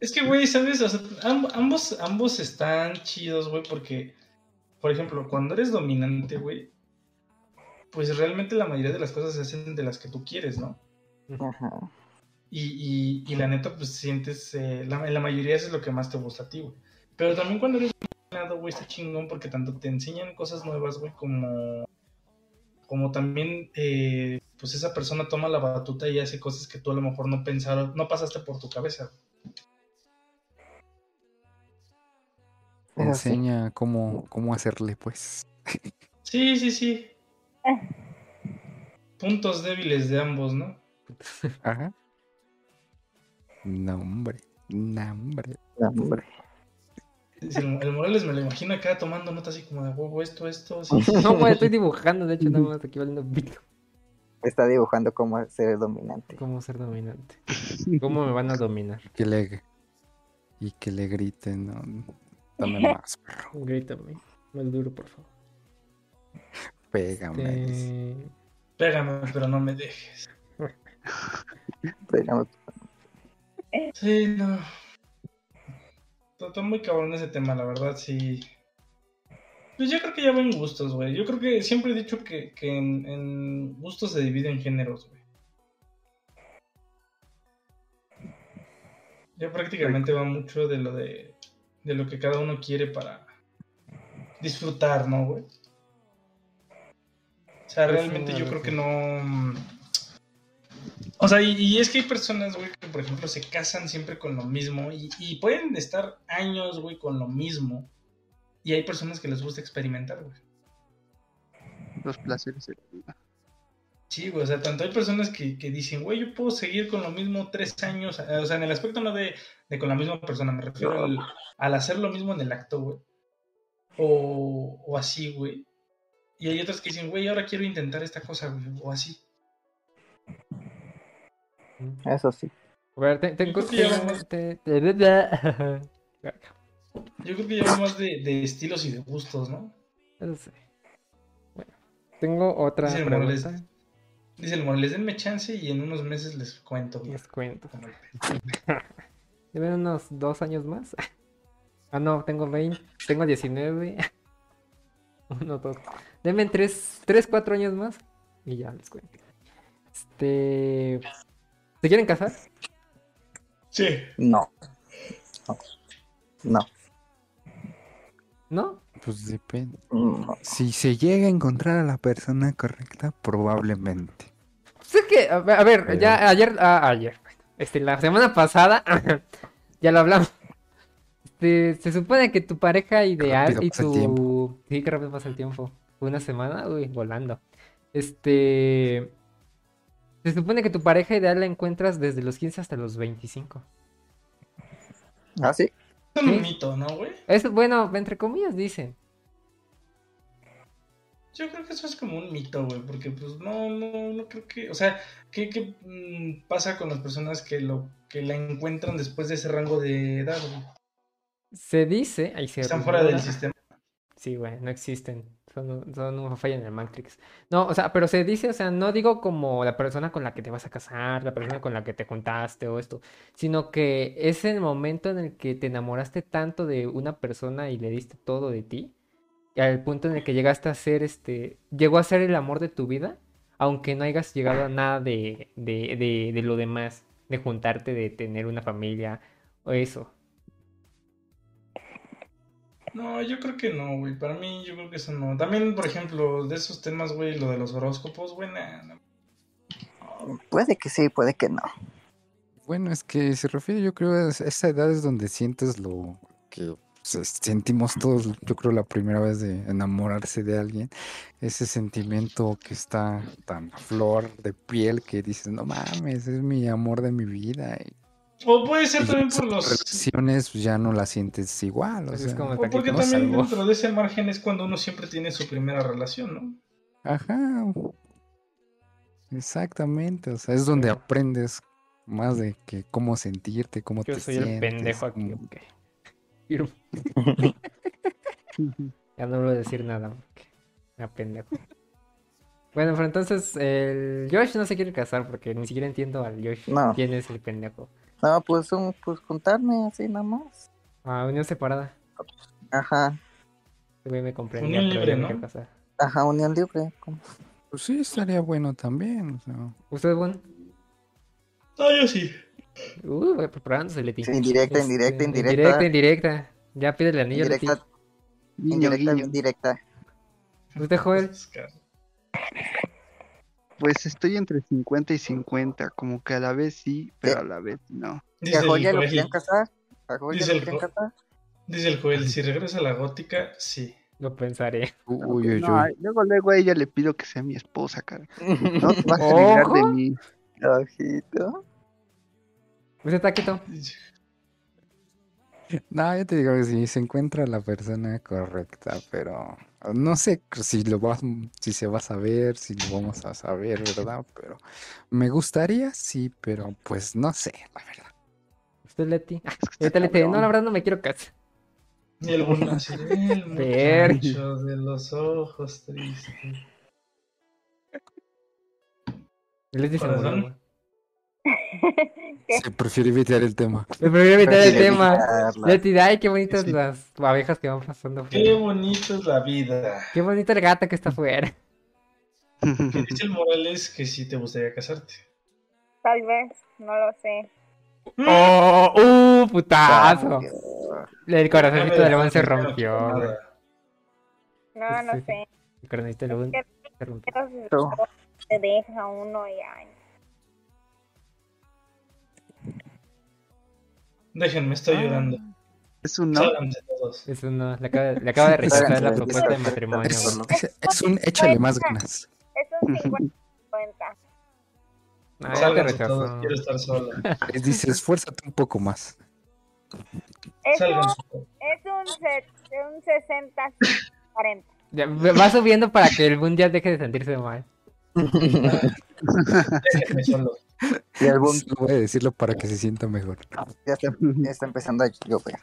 Es que, güey, ¿sabes? O sea, amb- ambos, ambos están chidos, güey, porque, por ejemplo, cuando eres dominante, güey, pues realmente la mayoría de las cosas se hacen de las que tú quieres, ¿no? Ajá. Y, y, y la neta, pues sientes, eh, la, en la mayoría eso es lo que más te gusta a ti, güey. Pero también cuando eres dominado, güey, está chingón porque tanto te enseñan cosas nuevas, güey, como, como también, eh, pues esa persona toma la batuta y hace cosas que tú a lo mejor no pensaron, no pasaste por tu cabeza. Te enseña cómo, cómo hacerle, pues. Sí, sí, sí. Puntos débiles de ambos, ¿no? <laughs> Ajá. No, hombre. No, hombre. No, hombre. El, Morales me lo imagino acá tomando notas así como de huevo, esto, esto. sí. <laughs> No, güey, estoy <laughs> dibujando, de hecho, nada más aquí valiendo pito. Está dibujando cómo ser dominante. ¿Cómo ser dominante? ¿Cómo me van a dominar? Que le... Y que le griten, ¿no? Dame <laughs> más, perro. Grítame. Más duro, por favor. Pégame. Este, Pégame, pero no me dejes. Pero, Sí, no. Está, muy cabrón ese tema, la verdad, sí. Pues yo creo que ya va en gustos, güey. Yo creo que siempre he dicho que, que en, en gustos se divide en géneros, güey. Ya prácticamente va mucho de lo de, de lo que cada uno quiere para disfrutar, ¿no, güey? O sea, Pues realmente yo creo que no... O sea, y, y es que hay personas, güey, que por ejemplo se casan siempre con lo mismo y, y pueden estar años, güey, con lo mismo. Y hay personas que les gusta experimentar, güey. Los placeres de la vida. Sí, güey, o sea, tanto hay personas que, que dicen, güey, yo puedo seguir con lo mismo tres años, eh, o sea, en el aspecto no de, de con la misma persona, me refiero al, al hacer lo mismo en el acto, güey. O, o así, güey. Y hay otras que dicen, güey, ahora quiero intentar esta cosa, güey, o así. Eso sí. A ver, te- tengo... creo que ya tengo- vamos- te-. Yo creo que más de, de estilos y de gustos, ¿no? Eso sí. Bueno, tengo otra Dice el Morales. pregunta. Dice el Morales, denme chance y en unos meses les cuento. Les cuento. <laughs> Deben unos dos años más. Ah, no, tengo 20. Tengo 19. <laughs> Uno, dos. Denme tres, tres, cuatro años más. Y ya les cuento. Este. ¿Se quieren casar? Sí. No. No. No. ¿No? Pues depende. No. Si se llega a encontrar a la persona correcta, probablemente. Sé que, a ver, a ver, Pero- ya ayer, ah, ayer, este, la semana pasada, <laughs> ya lo hablamos. Este, se supone que tu pareja ideal Rápido y tu... Sí, que rápido pasa el tiempo. Una semana, uy, volando. Este... Se supone que tu pareja ideal la encuentras desde los 15 hasta los 25. ¿Ah, sí? Es un Sí. mito, ¿no, güey? Es, bueno, entre comillas dicen. Yo creo que eso es como un mito, güey, porque pues no, no, no creo que, o sea, ¿qué, qué mm, pasa con las personas que lo que la encuentran después de ese rango de edad, güey? Se dice, ahí se Están fuera del sistema. Sí, güey, no existen. Son, son una falla en el Matrix. No, o sea, pero se dice, o sea, no digo como la persona con la que te vas a casar, la persona con la que te juntaste o esto, sino que es el momento en el que te enamoraste tanto de una persona y le diste todo de ti, al punto en el que llegaste a ser, este, llegó a ser el amor de tu vida, aunque no hayas llegado a nada de, de, de, de lo demás, de juntarte, de tener una familia o eso. No, yo creo que no, güey. Para mí, yo creo que eso no. También, por ejemplo, de esos temas, güey, lo de los horóscopos, güey, nah, nah. Puede que sí, puede que no. Bueno, es que se refiere, yo creo, a esa edad es donde sientes lo que se- sentimos todos, yo creo, la primera vez de enamorarse de alguien. Ese sentimiento que está tan a flor de piel que dices, no mames, es mi amor de mi vida. Y, O puede ser también por los. relaciones pues, ya no las sientes igual. O es sea, como- O porque también salvó. dentro de ese margen es cuando uno siempre tiene su primera relación, ¿no? Ajá. Exactamente, o sea, es donde aprendes más de que cómo sentirte, cómo Yo te soy el sientes, pendejo aquí, cómo- ok. Firmo. <laughs> Ya no voy a decir nada, porque me pendejo. Bueno, pero entonces el Josh no se quiere casar porque ni siquiera entiendo al Josh. No. ¿Quién es el pendejo? No, pues, un, pues juntarme así nada más. Ah, unión separada. Ajá, Este güey me comprendía, Unión libre, ¿no? ajá, unión libre. como- Pues sí, estaría bueno también. o sea. ¿Usted, Bon? No, yo sí. Uh, voy preparándose, Leti. Sí, indirecta, Este, indirecta, indirecta. Indirecta, indirecta. Ya pide el anillo, Leti. Indirecta, Guiño, indirecta, indirecta. ¿Usted, Joel? Pues estoy entre 50 y 50, como que a la vez sí, pero a la vez no. ¿Y Dice a Joya lo querían casar? ¿A Joya Dice lo querían casar? dice el Joel, si regresa a la gótica, sí. Lo pensaré. Uy, uy, No, uy. luego, luego a ella le pido que sea mi esposa, cara. <laughs> No te vas a librar de Ojo. mí. Ojito. ¿Usted, Taquito? No, yo te digo que si se encuentra la persona correcta, pero no sé si lo vas, si se va a saber, si lo vamos a saber, ¿verdad? Pero me gustaría, sí, pero pues no sé, la verdad. ¿Usted, Leti? <laughs> Ah, no, la verdad no me quiero casar. Y el buen nacer, <laughs> el Ver. muchacho de los ojos tristes. Leti se murió. <laughs> ¿Qué? Se prefiere evitar el tema. Me prefiero evitar el tema. Leti, ay, qué bonitas Sí. las abejas que van pasando. Qué afuera. bonito es la vida. Qué bonita el gato que está afuera. <laughs> Que dice el Morales que sí te gustaría casarte. Tal vez, no lo sé. ¡Oh! ¡Uh! ¡Putazo! El corazoncito No de león se rompió. No, no sé. El corazoncito de león se rompió. Te deja uno y ay. Déjenme, estoy Ah. llorando. Es un no. Todos. Eso no, le acaba, le acaba de rechazar la propuesta de matrimonio. ¿no? Es, es un échale más ganas. Es un 50-50. Ah, ya te Sálganse todos, quiero estar solo. Les dice, esfuérzate un poco más. Es un, es un, un 60-40. Ya, va subiendo para que el mundial deje de sentirse mal. <laughs> Déjenme solo. Y el boom Solo voy a decirlo para que se sienta mejor. ya está, ya está empezando a llover.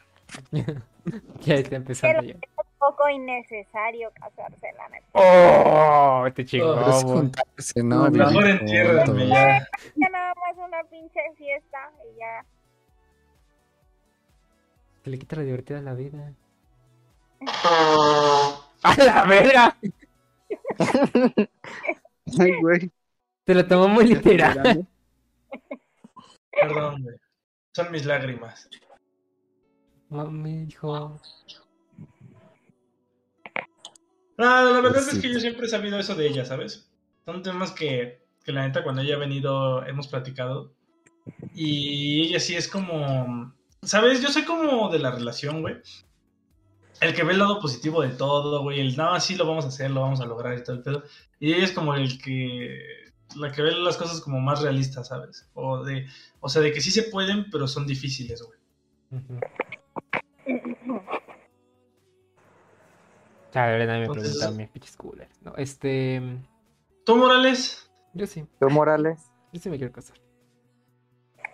<laughs> ya está empezando ya. Un poco innecesario casarse, la neta. ¡Oh! Te chingó, Pero es juntarse, ¿no? Mejor Mejor ya. Ya nada más una pinche fiesta y ya. Se le quita lo divertido a la vida. <laughs> ¡A la verga! <laughs> Ay, güey. Se lo tomó muy literal. Perdón, güey. Son mis lágrimas. Mami, hijo. No, la verdad Pues es que yo siempre he sabido eso de ella, ¿sabes? Son temas que, que la neta cuando ella ha venido hemos platicado. Y ella sí es como... ¿Sabes? Yo soy como de la relación, güey. El que ve el lado positivo de todo, güey. El nada, sí lo vamos a hacer, lo vamos a lograr y todo el pedo. Y ella es como el que... La que ve las cosas como más realistas, ¿sabes? O de... O sea, de que sí se pueden, pero son difíciles, güey. De verdad me Entonces- preguntaron mis pinches coolers. No, este. ¿Tú, Morales? Yo sí, ¿Tú, Morales? yo sí me quiero casar.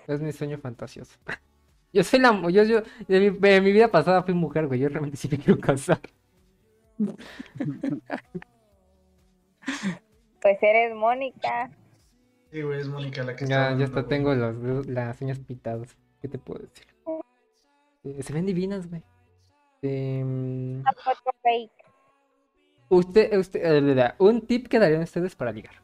Es mi sueño fantasioso. <laughs> Yo soy la. Yo, yo, de mi, de mi vida pasada fui mujer, güey. Yo realmente sí me quiero casar. <laughs> Pues eres Mónica. Sí, güey, es Mónica la que está Ya, ya hasta güey. tengo los, las uñas pintadas. ¿Qué te puedo decir? Eh, se ven divinas, güey. Em, Una foto fake. usted, usted, eh, le da un tip que darían ustedes para ligar.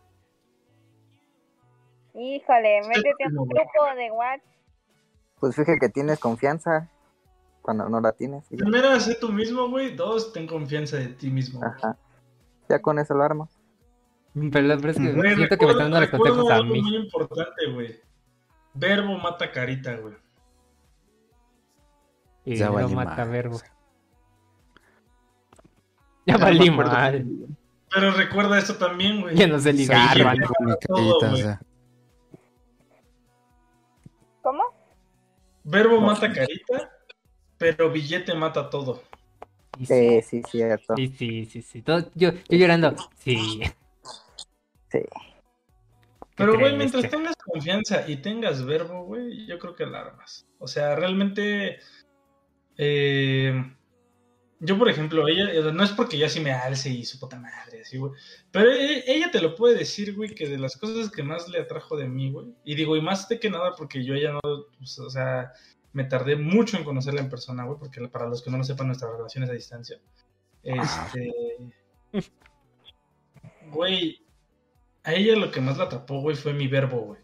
Híjole, métete a como un grupo de WhatsApp. Pues fíjate que tienes confianza cuando no la tienes. ya. Primero, sé tú mismo, güey. Dos, ten confianza de ti mismo. Ajá. Ya con eso lo armas. Pero la verdad es que Güey, siento que me están dando los recuerda consejos a algo mí. muy importante, güey. Verbo mata carita, güey. Y Ya no valí mata madre, verbo. Ya Ya valí mal. Pero recuerda esto también, güey. Ya no sé ligar, Soy mano. mi Todo, carita, o güey. sea. ¿Cómo? Verbo mata carita, pero billete mata todo. Sí, sí, Sí, sí, cierto. sí, sí, sí, sí. Todo- yo, yo llorando. Sí. Sí. Pero, güey, mientras tengas confianza y tengas verbo, güey, yo creo que alarmas. O sea, realmente. eh, yo, por ejemplo, ella, eh, no es porque yo así me alce y su puta madre, así, güey. Pero e- ella te lo puede decir, güey, que de las cosas que más le atrajo de mí, güey. Y digo, y más de que nada porque yo ella no, pues, o sea, me tardé mucho en conocerla en persona, güey, porque para los que no lo sepan, nuestra relación es a distancia. Este. Güey, a ella lo que más la atrapó, güey, fue mi verbo, güey.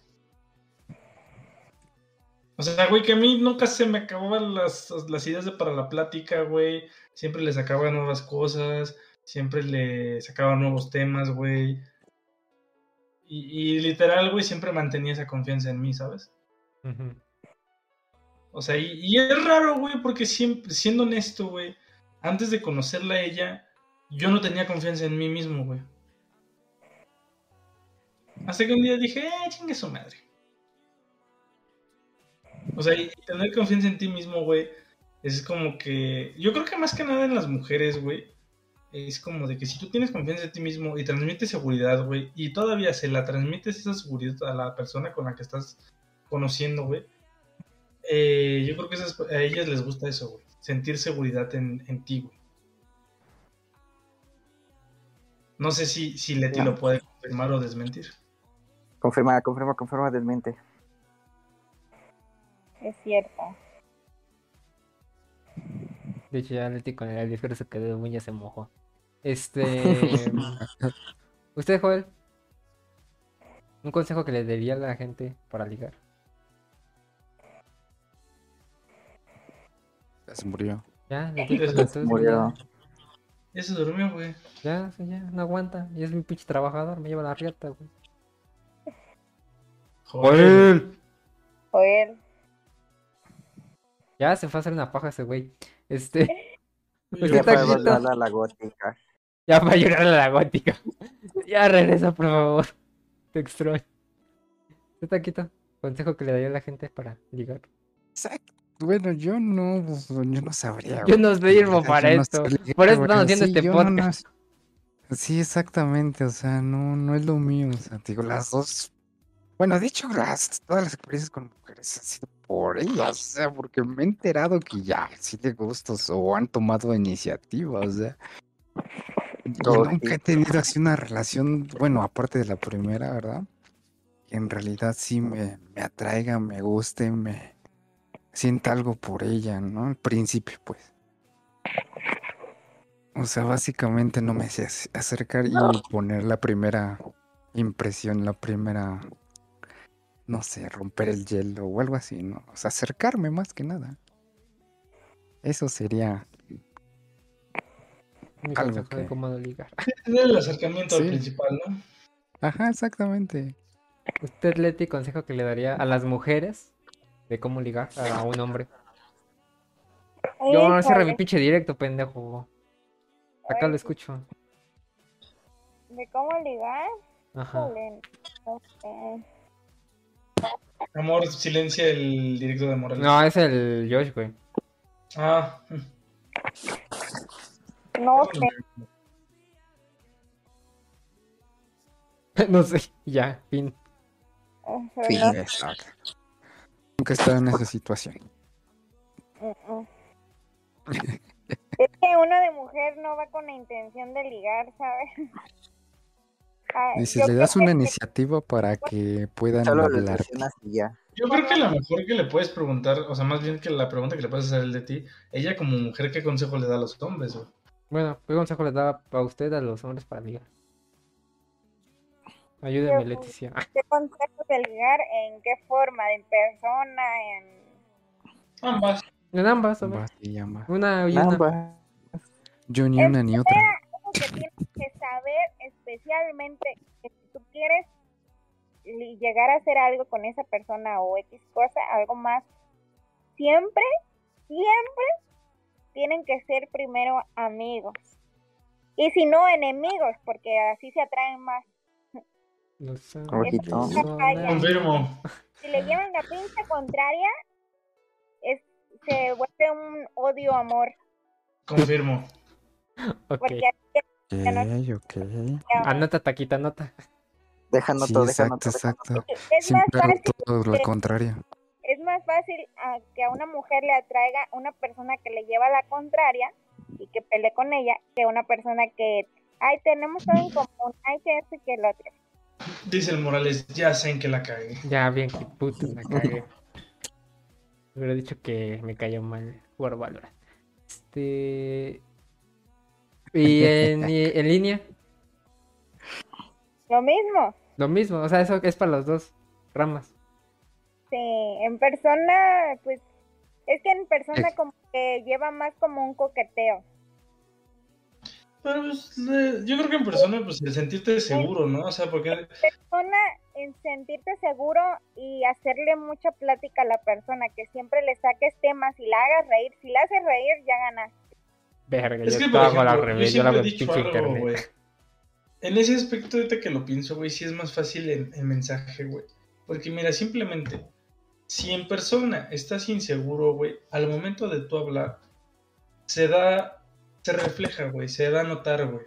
O sea, güey, que a mí nunca se me acababan las, las ideas de para la plática, güey. Siempre le sacaba nuevas cosas, siempre le sacaba nuevos temas, güey. Y, y literal, güey, siempre mantenía esa confianza en mí, ¿sabes? O sea, y, y es raro, güey, porque siempre, siendo honesto, güey, antes de conocerla a ella, yo no tenía confianza en mí mismo, güey. Hasta que un día dije, eh, chingue su madre. O sea, y tener confianza en ti mismo, güey, es como que. Yo creo que más que nada en las mujeres, güey, es como de que si tú tienes confianza en ti mismo y transmites seguridad, güey, y todavía se la transmites esa seguridad a la persona con la que estás conociendo, güey, eh, yo creo que esas- a ellas les gusta eso, güey. Sentir seguridad en, en ti, güey. No sé si, si Leti lo puede confirmar o desmentir. Confirma, confirma, confirma, desmiente. Es cierto. De hecho, ya Leti con el discurso que de uña se mojó. Este. <laughs> ¿Usted, Joel? ¿Un consejo que le daría a la gente para ligar? Ya se murió. Ya, le dijo Eso las dos, Murió. Ya se durmió, güey. Ya, sí, ya, no aguanta. Y es mi pinche trabajador, me lleva la riata, güey. Joder. Joel. Ya se fue a hacer una paja ese güey. Este. <laughs> Pues Ya está fue a la gótica. Ya va a llorar a la gótica. Ya regresa, por favor. Te extraño. Está quieto. Consejo que le daría a la gente para ligar. Exacto. Bueno, yo no, pues, yo no sabría. Yo no sirvo para no esto. sé ligar, Por eso estamos haciendo Sí, este yo no podcast. nas- Sí, exactamente, o sea, no, no es lo mío, o sea, te digo, las dos, bueno, de hecho, las, todas las experiencias con mujeres han sido por ellas, o sea, porque me he enterado que ya, sí de gustos, o han tomado iniciativa, o sea, y Oh, nunca sí. he tenido así una relación, bueno, aparte de la primera, ¿verdad? Que en realidad sí me, me atraiga, me guste, me sienta algo por ella, ¿no? Al principio, pues. O sea, básicamente no me sé ac- acercar y poner la primera impresión, la primera, no sé, romper el hielo o algo así, ¿no? O sea, acercarme más que nada. Eso sería, Mi Algo consejo de que- cómo no ligar. Es el acercamiento al Sí. principal, ¿no? ajá, exactamente. ¿Usted, Leti, consejo que le daría a las mujeres de cómo ligar a un hombre? Yo no cierro mi pinche directo, pendejo. Acá lo escucho. ¿De cómo ligar? Ajá. No sé. Amor, silencia el directo de Morales. No, es el Josh, güey. Ah, No sé. <laughs> no sé, ya, fin. No- Exacto. Nunca he estado en esa situación. <laughs> Es que uno de mujer no va con la intención de ligar, ¿sabes? Y si yo le das una que- iniciativa para que puedan Solo hablar. yo creo que la mejor que le puedes preguntar, o sea, más bien que la pregunta que le puedes hacer el de ti, ella como mujer, ¿qué consejo le da a los hombres, güey? Bueno, ¿qué consejo le daba a usted a los hombres para ligar? Ayúdeme, Yo- Leticia. ¿Qué consejos de ligar? ¿En qué forma? ¿En persona? ¿En...? Ambas. En ambas, ambas. Una y una. Ambas. Yo ni una ni otra. Algo que tienes que saber especialmente que si tú quieres llegar a hacer algo con esa persona o X cosa, algo más, siempre, siempre tienen que ser primero amigos. Y si no, enemigos, porque así se atraen más. Confirmo. Si le llevan la pinza contraria, es, se vuelve un odio-amor. Confirmo. <laughs> Ok. Porque Ok, ok. Anota, taquita, anota. Déjanos Sí, todo, exacto, exacto. Es más Siempre hago fácil, todo lo que- contrario. es más fácil que a una mujer le atraiga una persona que le lleva la contraria y que pelee con ella que una persona que, ay, tenemos todo en común, ay, que esto y que el otro. Dice el Morales, ya sé en que la cagué. Ya, bien, que puto, la <laughs> cagué. Hubiera dicho que me cayó mal jugar Valorant. Este. Y en, y en línea, Lo mismo. lo mismo. O sea, eso es para las dos ramas. Sí, en persona, pues, es que en persona Es- como que lleva más como un coqueteo. Pero pues, yo creo que en persona, pues el sentirte seguro, ¿no? O sea, porque Persona en sentirte seguro y hacerle mucha plática a la persona, que siempre le saques temas y la hagas reír. Si la haces reír, ya ganas. Verga, es yo que, por hago al ejemplo, yo revés. Yo la siempre hago he en dicho pinche algo, internet. güey. En ese aspecto, ahorita que lo pienso, güey, sí es más fácil en, en mensaje, güey. Porque mira, simplemente, si en persona estás inseguro, güey, al momento de tú hablar, se da, se refleja, güey, se da a notar, güey.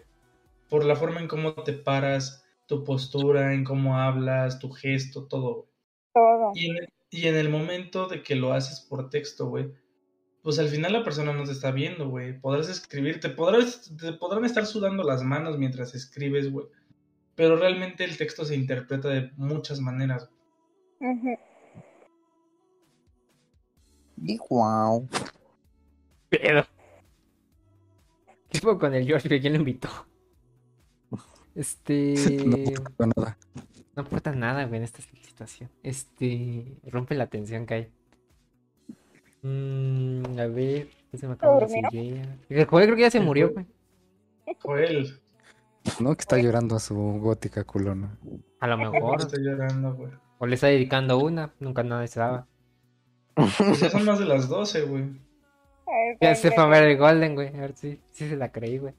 Por la forma en cómo te paras, tu postura, en cómo hablas, tu gesto, todo, güey. Todo. Y en, el, y en el momento de que lo haces por texto, güey, pues al final la persona no te está viendo, güey. Podrás escribir, te, podrás, te podrán estar sudando las manos mientras escribes, güey. Pero realmente el texto se interpreta de muchas maneras. Ujú. Y wow. ¿Qué fue con el George? ¿Quién lo invitó? Este. <laughs> No pasa nada. No aporta nada, güey, en esta situación. Este. Rompe la tensión que hay. Mm, a ver. ¿qué se me acaba de decir? El Joel creo que ya se murió, Joel. güey. Joel, No, que está llorando a su gótica culona. A lo mejor. estoy llorando, güey. O le está dedicando una. Nunca nadie se daba. Pues ya son más de las 12, güey. Ya se fue a ver el Golden, güey. A ver si, si se la creí, güey.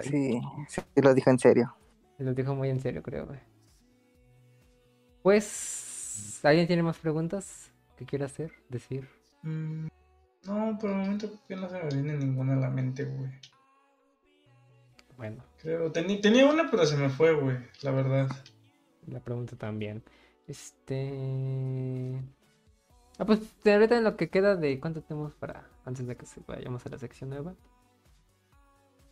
Sí, sí lo dijo en serio. Se lo dijo muy en serio, creo, güey. Pues. ¿Alguien tiene más preguntas que quiera hacer? Decir. Mm, no, por el momento creo que no se me viene ninguna a la mente, güey. Bueno, Creo, teni- tenía una, pero se me fue, güey, la verdad. la pregunta también. Este. Ah, pues ahorita en lo que queda de cuánto tenemos para. Antes de que se vayamos a la sección nueva.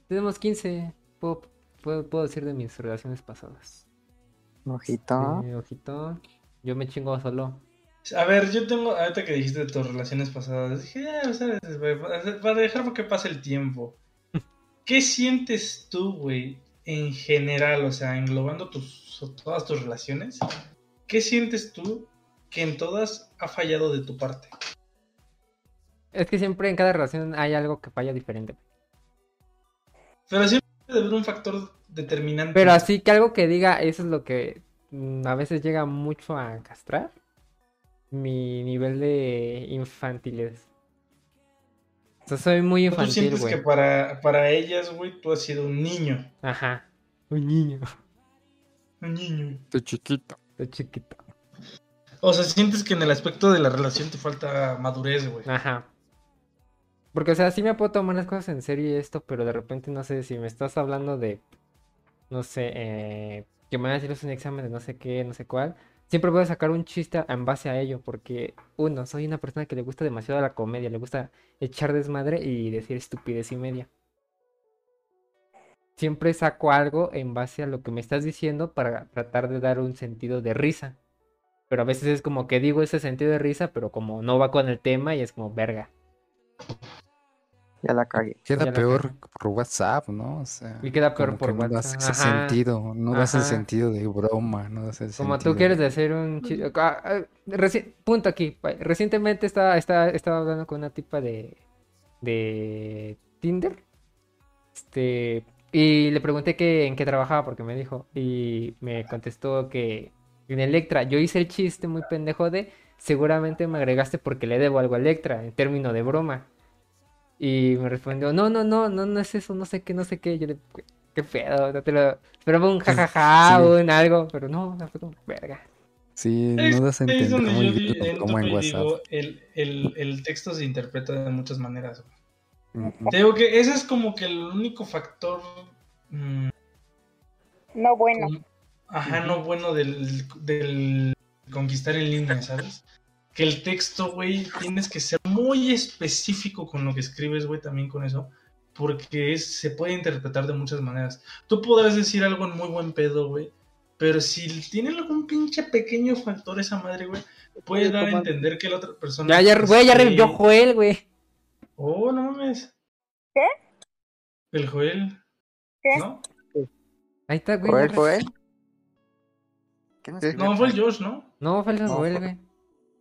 Tenemos 15. Puedo, puedo, puedo decir de mis relaciones pasadas. Ojito. Eh, ojito. Yo me chingo solo. A ver, yo tengo, ahorita que dijiste de tus relaciones pasadas, dije, "Ah, ¿sabes? Para para dejar que pase el tiempo. <laughs> ¿Qué sientes tú, güey, en general, o sea, englobando tus, todas tus relaciones? ¿Qué sientes tú que en todas ha fallado de tu parte? Es que siempre en cada relación hay algo que falla diferente. Pero siempre debe haber un factor determinante. Pero así que algo que diga, eso es lo que mm, a veces llega mucho a castrar. Mi nivel de infantilez. O sea, soy muy ¿Tú infantil, sientes güey. que para, para ellas, güey, tú has sido un niño? Ajá. Un niño. Un niño. Estoy chiquito. Estoy chiquito. O sea, sientes que en el aspecto de la relación te falta madurez, güey. Ajá. Porque, o sea, sí me puedo tomar las cosas en serio y esto, pero de repente, no sé, si me estás hablando de, no sé, eh, que me van a es un examen de no sé qué, no sé cuál, siempre voy a sacar un chiste en base a ello, porque, uno, soy una persona que le gusta demasiado la comedia, le gusta echar desmadre y decir estupidez y media. Siempre saco algo en base a lo que me estás diciendo para tratar de dar un sentido de risa. Pero a veces es como que digo ese sentido de risa, pero como no va con el tema y es como verga. Ya la cagué. Queda la peor por WhatsApp, ¿no? O sea, Y queda peor por que no das WhatsApp. ese Ajá. sentido, no das el Ajá. sentido de broma, no das el Como tú sentido quieres de- hacer un chiste. punto aquí. Recientemente estaba, estaba, estaba hablando con una tipa de, de Tinder. Este. Y le pregunté que, en qué trabajaba porque me dijo. Y me contestó que en Electra. Yo hice el chiste muy pendejo de. Seguramente me agregaste porque le debo algo a Electra. En término de broma. Y me respondió, no, no, no, no, no es eso, no sé qué, no sé qué. Yo le, qué pedo, no te lo. Esperaba un jajaja, <laughs> Sí. un algo, pero no, no fue como, verga. Sí, no das a entender donde muy yo bien di- como en WhatsApp. digo, el, el, el texto se interpreta de muchas maneras. güey. Te digo que ese es como que el único factor mm, No bueno. ajá, no bueno del, del conquistar en línea, ¿sabes? Que el texto, güey, tienes que ser muy específico con lo que escribes, güey, también con eso. Porque es, se puede interpretar de muchas maneras. Tú podrás decir algo en muy buen pedo, güey. Pero si tiene algún pinche pequeño factor esa madre, güey, puede dar a entender que la otra persona. Ya, ya, güey, ya revivió Joel, güey. Oh, no mames. ¿Qué? El Joel. ¿Qué? ¿No? Ahí está, güey. Joel, Joel. ¿Quién Sí. escribió No, fue el? Josh, ¿no? No, falta No, Joel, fue- güey.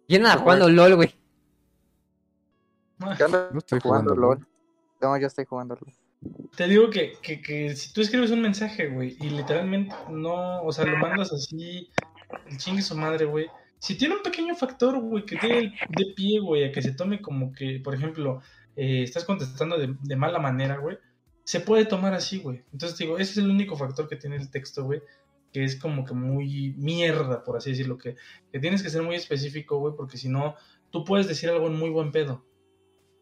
¿Quién anda Joel. jugando LOL, güey? Yo ando No estoy jugando jugando LOL. No, yo estoy jugando LOL. Te digo que, que, que si tú escribes un mensaje, güey, y literalmente no, o sea, lo mandas así, el chingue su madre, güey. Si tiene un pequeño factor, güey, que dé el- de pie, güey, a que se tome como que, por ejemplo, eh, estás contestando de, de mala manera, güey, se puede tomar así, güey. Entonces, digo, ese es el único factor que tiene el texto, güey, que es como que muy mierda, por así decirlo, que, que tienes que ser muy específico, güey, porque si no, tú puedes decir algo en muy buen pedo.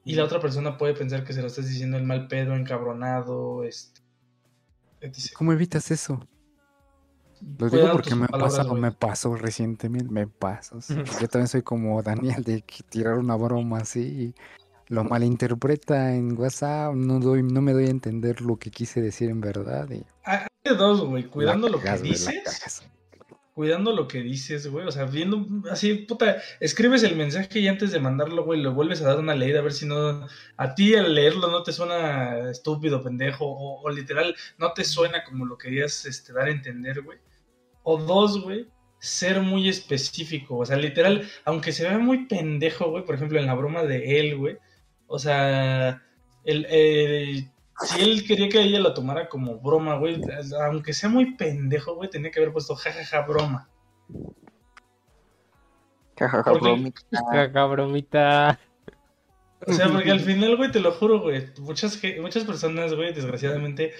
Y la otra persona puede pensar que se lo estás diciendo en mal pedo, encabronado, este. etc. ¿Cómo evitas eso? Lo digo porque me ha palabras, pasado, me pasó recientemente, me pasó. sí. <laughs> Yo también soy como Daniel de tirar una broma así y lo malinterpreta en WhatsApp, no doy, no me doy a entender lo que quise decir en verdad y Hay de dos, güey. Cuidando lo que cagas, dices. Cuidando lo que dices, güey. O sea, viendo así, puta. Escribes el mensaje y antes de mandarlo, güey, lo vuelves a dar una leída a ver si no. A ti al leerlo no te suena estúpido, pendejo. O, o literal, no te suena como lo querías este, dar a entender, güey. O dos, güey. Ser muy específico. O sea, literal, aunque se vea muy pendejo, güey. Por ejemplo, en la broma de él, güey. O sea, el, eh, si él quería que ella lo tomara como broma, güey, aunque sea muy pendejo, güey, tenía que haber puesto jajaja broma. Jajaja, bromita. Caca, bromita. O sea, porque al <laughs> final, güey, te lo juro, güey, muchas, muchas personas, güey, desgraciadamente,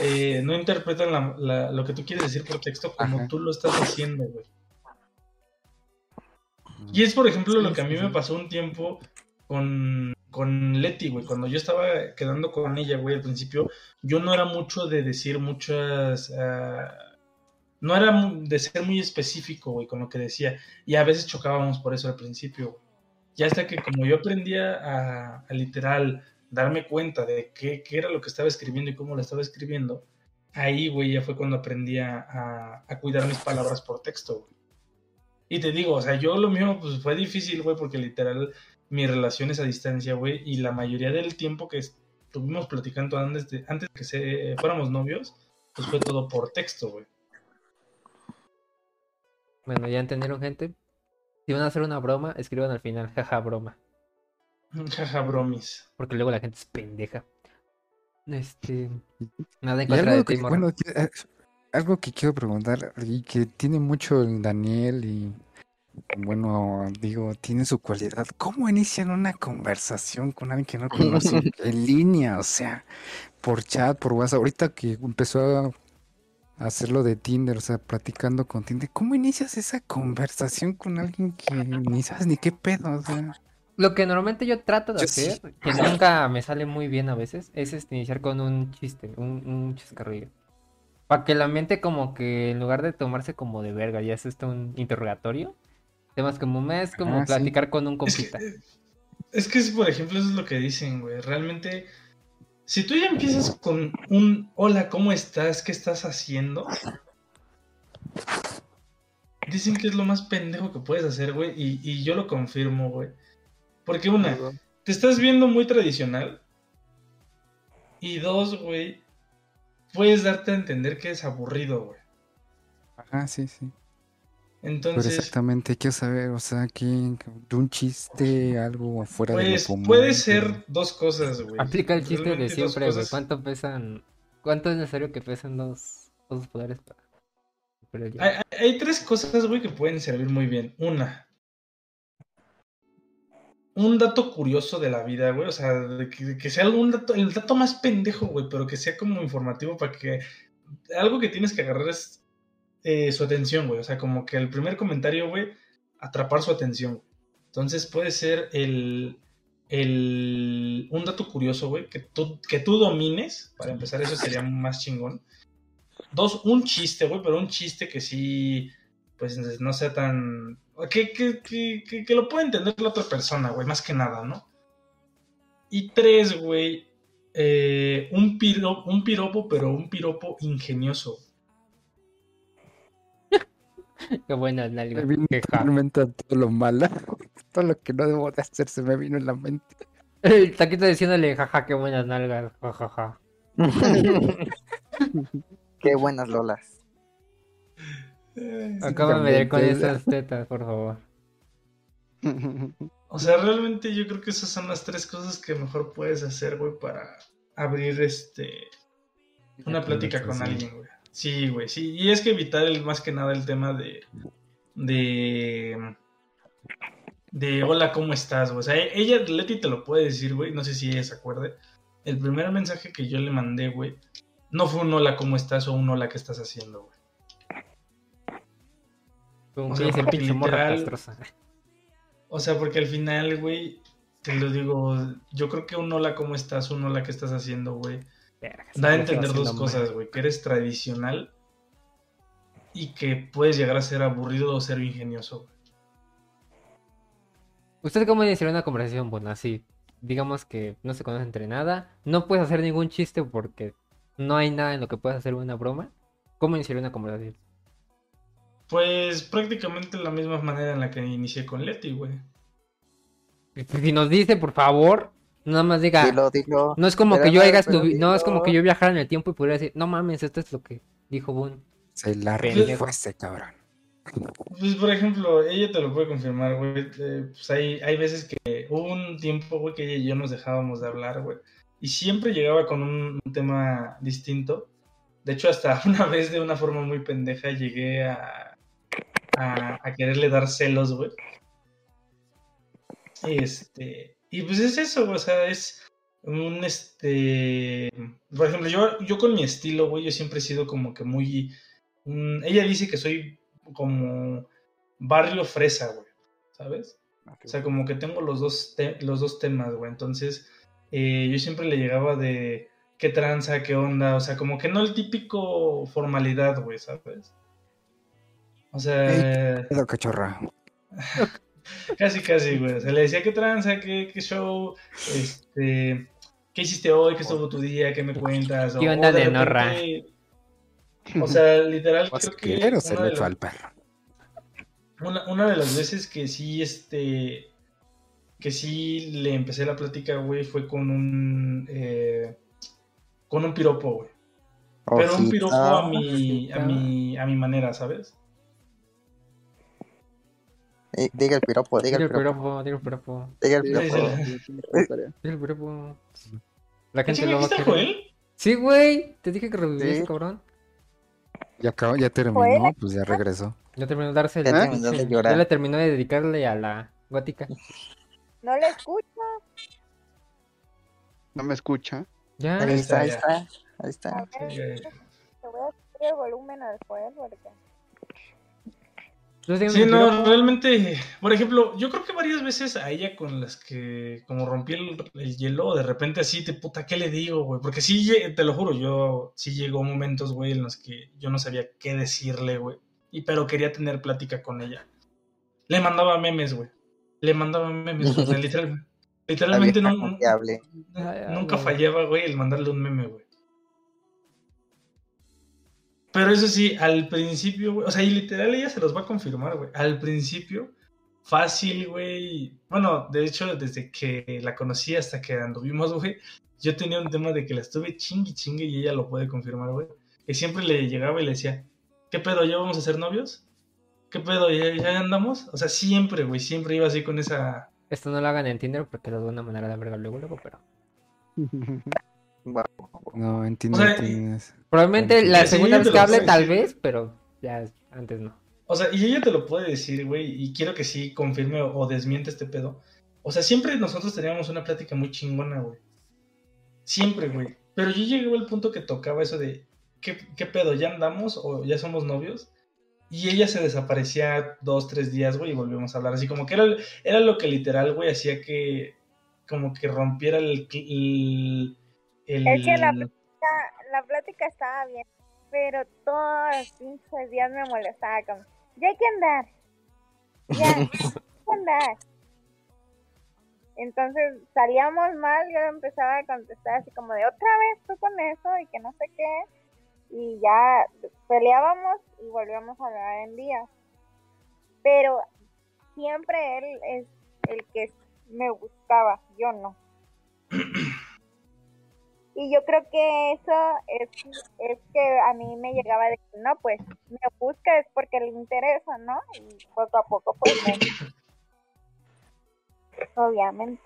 eh, no interpretan la- la- lo que tú quieres decir por texto como Ajá. tú lo estás diciendo, güey. Y es, por ejemplo, lo que a mí sí, me sí. pasó un tiempo con, con Leti, güey. Cuando yo estaba quedando con ella, güey, al principio, yo no era mucho de decir muchas... ah, no era de ser muy específico, güey, con lo que decía. Y a veces chocábamos por eso al principio. Ya hasta que como yo aprendía a, a literal darme cuenta de qué, qué era lo que estaba escribiendo y cómo lo estaba escribiendo, ahí, güey, ya fue cuando aprendí a, a- a cuidar mis palabras por texto, güey. Y te digo, o sea, yo lo mío pues fue difícil, güey, porque literal mi relación es a distancia, güey, y la mayoría del tiempo que estuvimos platicando antes de, antes de que se, fuéramos novios, pues fue todo por texto, güey. Bueno, ya entendieron, gente. Si van a hacer una broma, escriban al final, jaja, broma. <laughs> Jaja, bromis. Porque luego la gente es pendeja. Este. Nada en contra de algo ti, que, bueno, que- eh, algo que quiero preguntar y que tiene mucho el Daniel y bueno, digo, tiene su cualidad. ¿Cómo inician una conversación con alguien que no conoce <laughs> en línea? O sea, por chat, por WhatsApp. Ahorita que empezó a hacerlo de Tinder, o sea, platicando con Tinder, ¿cómo inicias esa conversación con alguien que ni sabes ni qué pedo? O sea, Lo que normalmente yo trato de Yo sí. hacer, que nunca me sale muy bien a veces, es este, iniciar con un chiste, un, un chascarrillo. Para que el ambiente como que en lugar de tomarse como de verga y es esto un interrogatorio, temas como es como Ah, sí. platicar con un Es que, compita. es que, es, por ejemplo, eso es lo que dicen, güey. Realmente, si tú ya empiezas con un hola, ¿cómo estás? ¿Qué estás haciendo? Dicen que es lo más pendejo que puedes hacer, güey. Y, y yo lo confirmo, güey. Porque una, te estás viendo muy tradicional. Y dos, güey, puedes darte a entender que es aburrido, güey. ajá, sí, sí. Pero Entonces, exactamente, quiero saber, o sea, que de un chiste, algo fuera de lo pues común. puede ser dos cosas, güey. Aplica el chiste de Realmente dos siempre, güey. cosas. ¿Cuánto pesan? ¿Cuánto es necesario que pesen dos, dos poderes para superar el Hay, hay- hay tres cosas, güey, que pueden servir muy bien. Una, un dato curioso de la vida, güey. O sea, de que, de que sea algún dato, el dato más pendejo, güey, pero que sea como informativo para que. Algo que tienes que agarrar es eh, su atención, güey. O sea, como que el primer comentario, güey, atrapar su atención. Entonces puede ser el. el un dato curioso, güey, que tú, que tú domines. Para empezar, eso sería más chingón. Dos, un chiste, güey, pero un chiste que sí, pues no sea tan... Que, que, que, que, lo pueda entender la otra persona, güey, más que nada, ¿no? Y tres, güey, eh, un, un piropo, pero un piropo ingenioso. <laughs> Qué buena Me nalga. vino totalmente a todo lo malo. <laughs> Todo lo que no debo de hacer se me vino en la mente. El taquito diciéndole, jaja, qué buenas nalgas, jajaja. <laughs> Qué buenas lolas. Acábame de ver con esas tetas, por favor. O sea, realmente yo creo que esas son las tres cosas que mejor puedes hacer, güey, para abrir este una plática con alguien, güey. Sí, güey, sí. Y es que evitar el, más que nada el tema de. de. de hola, ¿cómo estás? güey? O sea, ella, Leti te lo puede decir, güey. No sé si ella se acuerde. El primer mensaje que yo le mandé, güey, no fue un hola, ¿cómo estás? o un hola, ¿qué estás haciendo, güey? O sea, porque literal-. O sea, porque al final, güey, te lo digo, yo creo que un hola, ¿cómo estás? Un hola, ¿qué estás haciendo, güey? Verga, Da a entender dos cosas, güey. Que eres tradicional y que puedes llegar a ser aburrido o ser ingenioso, güey. ¿Usted cómo iniciaría una conversación? Bueno, así, digamos que no se conoce entre nada, no puedes hacer ningún chiste porque no hay nada en lo que puedas hacer una broma. ¿Cómo iniciaría una conversación? Pues prácticamente la misma manera en la que inicié con Leti, güey. Si nos dice, por favor, nada más diga. Dilo, dilo. No es como Pero que yo no, no es como que yo viajara en el tiempo y pudiera decir, no mames, esto es lo que dijo Boone. Se la Pendejo. fuese, cabrón. Pues, por ejemplo, ella te lo puede confirmar, güey. eh, pues hay, hay veces que hubo un tiempo, güey, que ella y yo nos dejábamos de hablar, güey. Y siempre llegaba con un, un tema distinto. De hecho, hasta <laughs> una vez, de una forma muy pendeja, llegué a, a, a quererle dar celos, güey. Este, y pues es eso, o sea, es un, este, por ejemplo, yo, yo con mi estilo, güey, yo siempre he sido como que muy, un- ella dice que soy como barrio fresa, güey, ¿sabes? O sea, como que tengo los dos, te- los dos temas, güey. Entonces, eh, yo siempre le llegaba de qué tranza, qué onda. O sea, como que no el típico formalidad, güey, ¿sabes? O sea, Pedo cachorra. <laughs> casi, casi, güey. O sea, le decía qué tranza, qué, qué show, este, qué hiciste hoy, qué estuvo tu día, qué me cuentas. ¿Qué onda de repente- Norra? O sea, literal, a creo que querer o se una le de fue las- al perro. Una, una de las veces que sí, este, que sí le empecé la plática, güey, fue con un, eh, con un piropo, güey. Pero un piropo a mi, a mi, a mi manera, ¿sabes? Eh, Diga el piropo, diga Diga el piropo. diga el piropo, Diga el piropo. diga el piropo. La ¿Qué gente lo va a está querer. Joel? Sí, güey, te dije que reviviese, Sí. cabrón. Ya acabó, ya terminó, pues ya regresó. Ya terminó de darse el... Ya terminó de Ya le terminó de dedicarle a la gótica. No le escucho. No me escucha. Ya. Ahí está, ahí ya. está. Ahí está. te voy a subir el volumen al Joel porque ¿Tú sigues Sí, no, realmente, por ejemplo, yo creo que varias veces a ella con las que como rompí el, el hielo, de repente así, te puta, ¿qué le digo, güey? Porque sí, te lo juro, yo sí llegó momentos, güey, en los que yo no sabía qué decirle, güey. Y pero quería tener plática con ella. Le mandaba memes, güey. Le mandaba memes, o sea, <laughs> literal- literalmente no, nunca fallaba, güey, el mandarle un meme, güey. Pero eso sí, al principio, güey, o sea, y literal ella se los va a confirmar, güey. Al principio, fácil, güey. Bueno, de hecho, desde que la conocí hasta que anduvimos, güey, yo tenía un tema de que la estuve chingue chingue y ella lo puede confirmar, güey. Que siempre le llegaba y le decía, ¿qué pedo? ¿Ya vamos a ser novios? ¿Qué pedo? ¿Ya, ya andamos? O sea, siempre, güey, siempre iba así con esa... Esto no lo hagan en Tinder porque les da una manera de verga luego, luego, pero... <laughs> No, entiendo. O sea, tienes- Probablemente la segunda vez que hable tal decir. vez, pero ya antes no. O sea, y ella te lo puede decir, güey, y quiero que sí confirme o, o desmiente este pedo. O sea, siempre nosotros teníamos una plática muy chingona, güey. Siempre, güey. Pero yo llegué al punto que tocaba eso de, ¿qué, qué pedo? ¿Ya andamos o ya somos novios? Y ella se desaparecía dos, tres días, güey, y volvimos a hablar. Así como que era, era lo que literal, güey, hacía que como que rompiera el... el, el- Es que la- la, la plática estaba bien pero todos los pinches días me molestaba como, ya hay que andar, ya, hay que andar. Entonces salíamos mal, yo empezaba a contestar así como de otra vez tú con eso y que no sé qué. Y ya peleábamos y volvíamos a hablar en días. Pero siempre él es el que me buscaba, yo no. <clears throat> Y yo creo que eso es, es que a mí me llegaba de que no, pues me busca es porque le interesa, ¿no? Y poco a poco, pues me... Obviamente.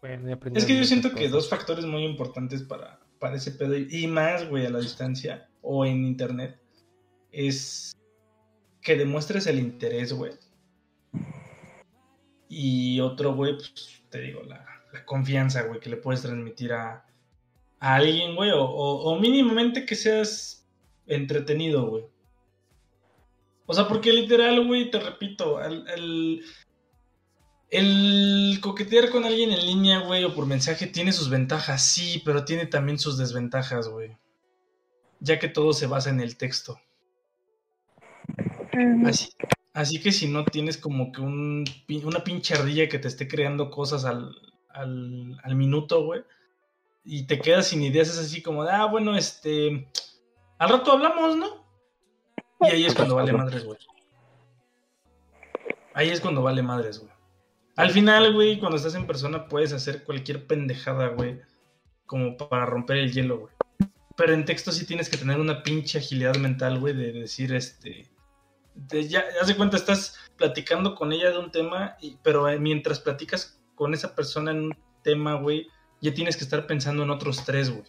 Bueno, ya aprendí Es que yo siento que dos factores muy importantes para, para ese pedo, y más, güey, a la distancia o en internet, es que demuestres el interés, güey. Y otro, güey, pues te digo, la, la confianza, güey, que le puedes transmitir a, a alguien, güey, o, o- o mínimamente que seas entretenido, güey. O sea, porque literal, güey, te repito, el, el, el coquetear con alguien en línea, güey, o por mensaje tiene sus ventajas, sí, pero tiene también sus desventajas, güey. Ya que todo se basa en el texto. Así, así que si no tienes como que una pinche ardilla que te esté creando cosas al, al, al minuto, güey, y te quedas sin ideas, es así como de, ah, bueno, este, al rato hablamos, ¿no? Y ahí es cuando vale madres, güey. Ahí es cuando vale madres, güey. Al final, güey, cuando estás en persona puedes hacer cualquier pendejada, güey, como para romper el hielo, güey. Pero en texto sí tienes que tener una pinche agilidad mental, güey, de decir, este, de ya, haz de cuenta, estás platicando con ella de un tema, y- pero eh, mientras platicas con esa persona en un tema, güey, ya tienes que estar pensando en otros tres, güey.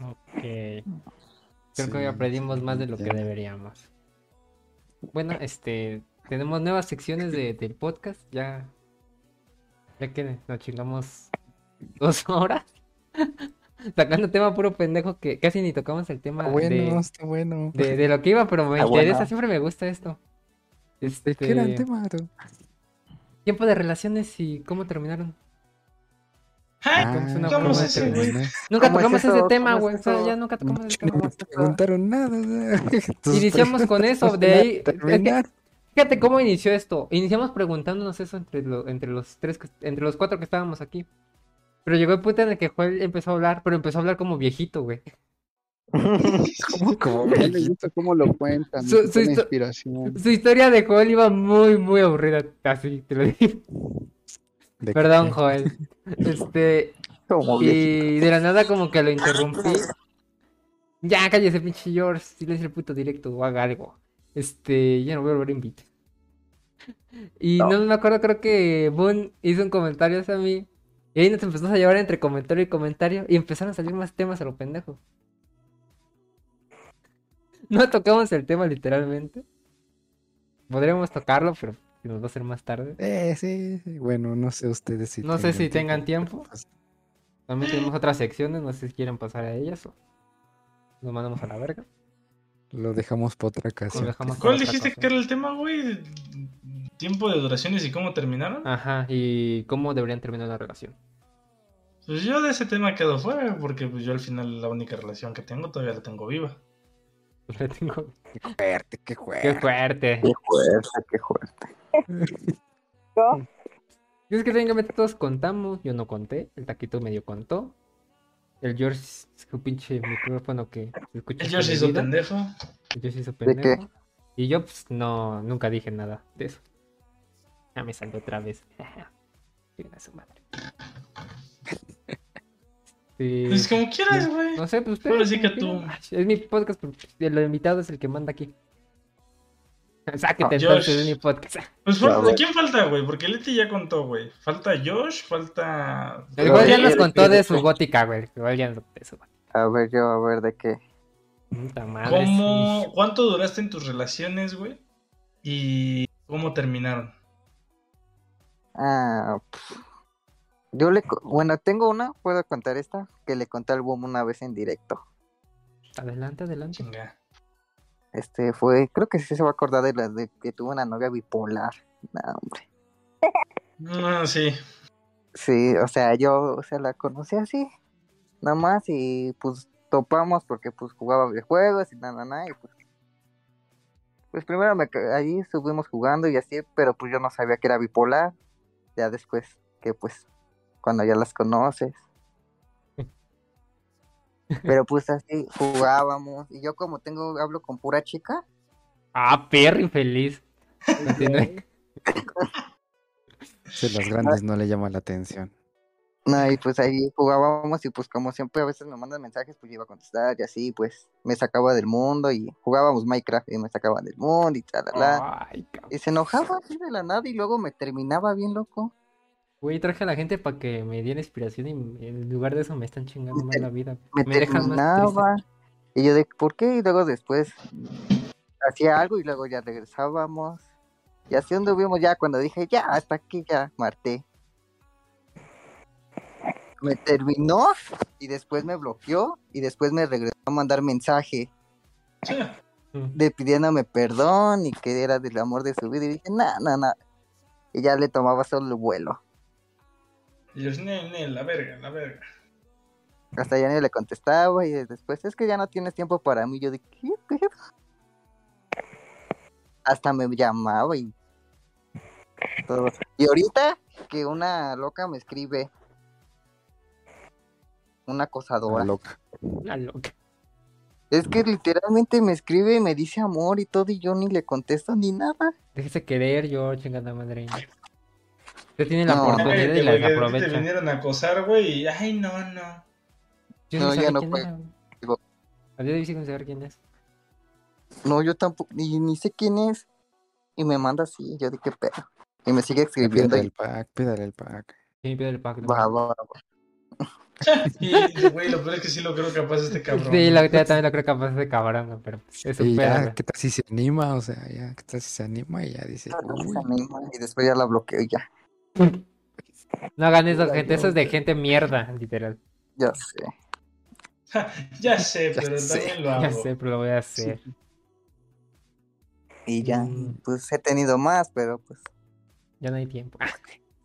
Ok. Creo que hoy aprendimos más de lo que deberíamos. Bueno, este, tenemos nuevas secciones de, del podcast, ya, ya que nos chingamos dos <laughs> horas sacando tema puro pendejo que casi ni tocamos el tema Está bueno, de, está bueno. de, de lo que iba, pero me Está interesa, siempre me gusta esto. ¿De qué era el Este, tema? tú? tiempo de relaciones y cómo terminaron. ¡Ah! ¿cómo es una ¿Cómo forma es de ese. Nunca ¿Cómo es tocamos ese tema, ¿Cómo güey. es o sea, eso? ya nunca tocamos ese Ni tema. me preguntaron nada. <laughs> Iniciamos con eso, de ahí. es que-. Fíjate cómo inició esto. Iniciamos preguntándonos eso entre, lo- entre los tres, entre los cuatro que estábamos aquí. Pero llegó el punto en el que Joel empezó a hablar, pero empezó a hablar como viejito, güey. <laughs> ¿Cómo, cómo, <laughs> viejito? gusta cómo lo cuentan, Su- su, su histo- inspiración. Su historia de Joel iba muy, muy aburrida. Así, te lo digo. ¿De Perdón, qué? Joel. Este, Como viejito. y de la nada como que lo interrumpí. Ya, cállese, pinche George. Silencio el puto directo o haga algo. Este, ya no voy a volver a invitar. Y no. No. me acuerdo, creo que Boone hizo un comentario hacia mí. Y ahí nos empezamos a llevar entre comentario y comentario. Y empezaron a salir más temas a lo pendejo. <laughs> No tocamos el tema literalmente. Podríamos tocarlo, pero nos va a hacer más tarde. Eh, sí, sí, bueno, no sé ustedes si No sé si tengan tiempo. Pues, También tenemos otras secciones, no sé si quieren pasar a ellas o nos mandamos a la verga. Lo dejamos por otra ocasión. dejamos ¿Cuál dijiste cosa. que era el tema, güey? ¿Tiempo de duraciones y cómo terminaron? Ajá, y cómo deberían terminar la relación. Pues yo de ese tema quedo fuera, porque pues yo al final la única relación que tengo todavía la tengo viva. <laughs> Le tengo- Qué fuerte, qué Qué fuerte. fuerte. Qué fuerte, qué fuerte. <laughs> Yo, Y es que técnicamente todos contamos, yo no conté, el taquito medio contó. El George, su pinche micrófono que se escucha. El George hizo vida. pendejo. El George hizo ¿De qué? pendejo. Y yo pues no, nunca dije nada de eso. Ya me salió otra vez. <laughs> Chinga su madre. Sí. Pues como quieras, güey. No sé, pues Ahora ustedes. sí que como tú. quieran. Ay, Es mi podcast, pero el invitado es el que manda aquí. <laughs> Sáquete entonces de mi podcast. <laughs> Pues Ya, fal- güey. ¿quién falta, güey? Porque Leti ya contó, güey. Falta Josh, falta. El güey ya nos contó de su gótica, güey. Igual ya nos contó de su gótica. A ver, yo, a ver de qué. Puta madre, ¿Cómo, sí. ¿Cuánto duraste en tus relaciones, güey? Y cómo terminaron. Ah, yo le. Bueno, tengo una, puedo contar esta, que le conté al boom una vez en directo. Adelante, adelante. Chinga. Este fue, creo que sí se va a acordar de la de que tuvo una novia bipolar. No, hombre. Ah, sí. Sí, o sea, yo, o sea, la conocí así, nada más, y pues topamos porque pues jugaba videojuegos y nada, nada, y pues, pues primero me, ahí estuvimos jugando y así, pero pues yo no sabía que era bipolar, ya después, que pues, cuando ya las conoces. <laughs> Pero pues así jugábamos, y yo como tengo, hablo con pura chica, Ah, perro feliz. Continúe. Si los grandes no le llaman la atención. No, y pues ahí jugábamos y pues como siempre a veces me mandan mensajes, pues yo iba a contestar y así, pues me sacaba del mundo y jugábamos Minecraft y me sacaban del mundo y tal. Y se enojaba así de la nada y luego me terminaba bien loco. Güey, traje a la gente para que me diera inspiración y en lugar de eso me están chingando Me más la vida. Me, triste. terminaba. Y yo de, ¿por qué? Y luego después hacía algo y luego ya regresábamos. Y así anduvimos ya cuando dije, ya, hasta aquí ya, Marte. Me terminó y después me bloqueó y después me regresó a mandar mensaje <laughs> de pidiéndome perdón y que era del amor de su vida. Y dije, no, no, no. Y ya le tomaba solo el vuelo. Y yo, ne, ne, la verga, la verga. Hasta ya ni le contestaba y después es que ya no tienes tiempo para mí. Yo de ¿qué pedo? Hasta me llamaba y todo. Y ahorita que una loca me escribe una acosadora. loca. La loca. Es que literalmente me escribe y me dice amor y todo y yo ni le contesto ni nada. Déjese querer yo, chingada madre. Usted tiene la No. oportunidad y la güey, que a ti te vinieron a acosar, güey, y ay, no, no. Yo No, no, ya no. Digo- A día de hoy sin saber quién es. No, yo tampoco, ni, ni sé quién es. Y me manda así, yo de qué pedo. Y me sigue escribiendo. Pídale el pack, pídale el pack. ¿Quién pide el pack? no? va, va, va. <laughs> Y, güey, lo peor es que sí lo creo capaz este cabrón. Sí, la yo también lo creo capaz de cabrón, pero es un ya. ¿qué tal si se anima? O sea, ya, ¿qué tal si se anima? Y ya dice, uy, Y después ya la bloqueo y ya. <laughs> No hagan eso, gente. Eso es de gente mierda, literal. Ya sé. <laughs> Ya sé, Ya pero sé, también lo hago. Ya sé, pero lo voy a hacer. Y ya, Mm. pues he tenido más, pero pues Ya no hay tiempo.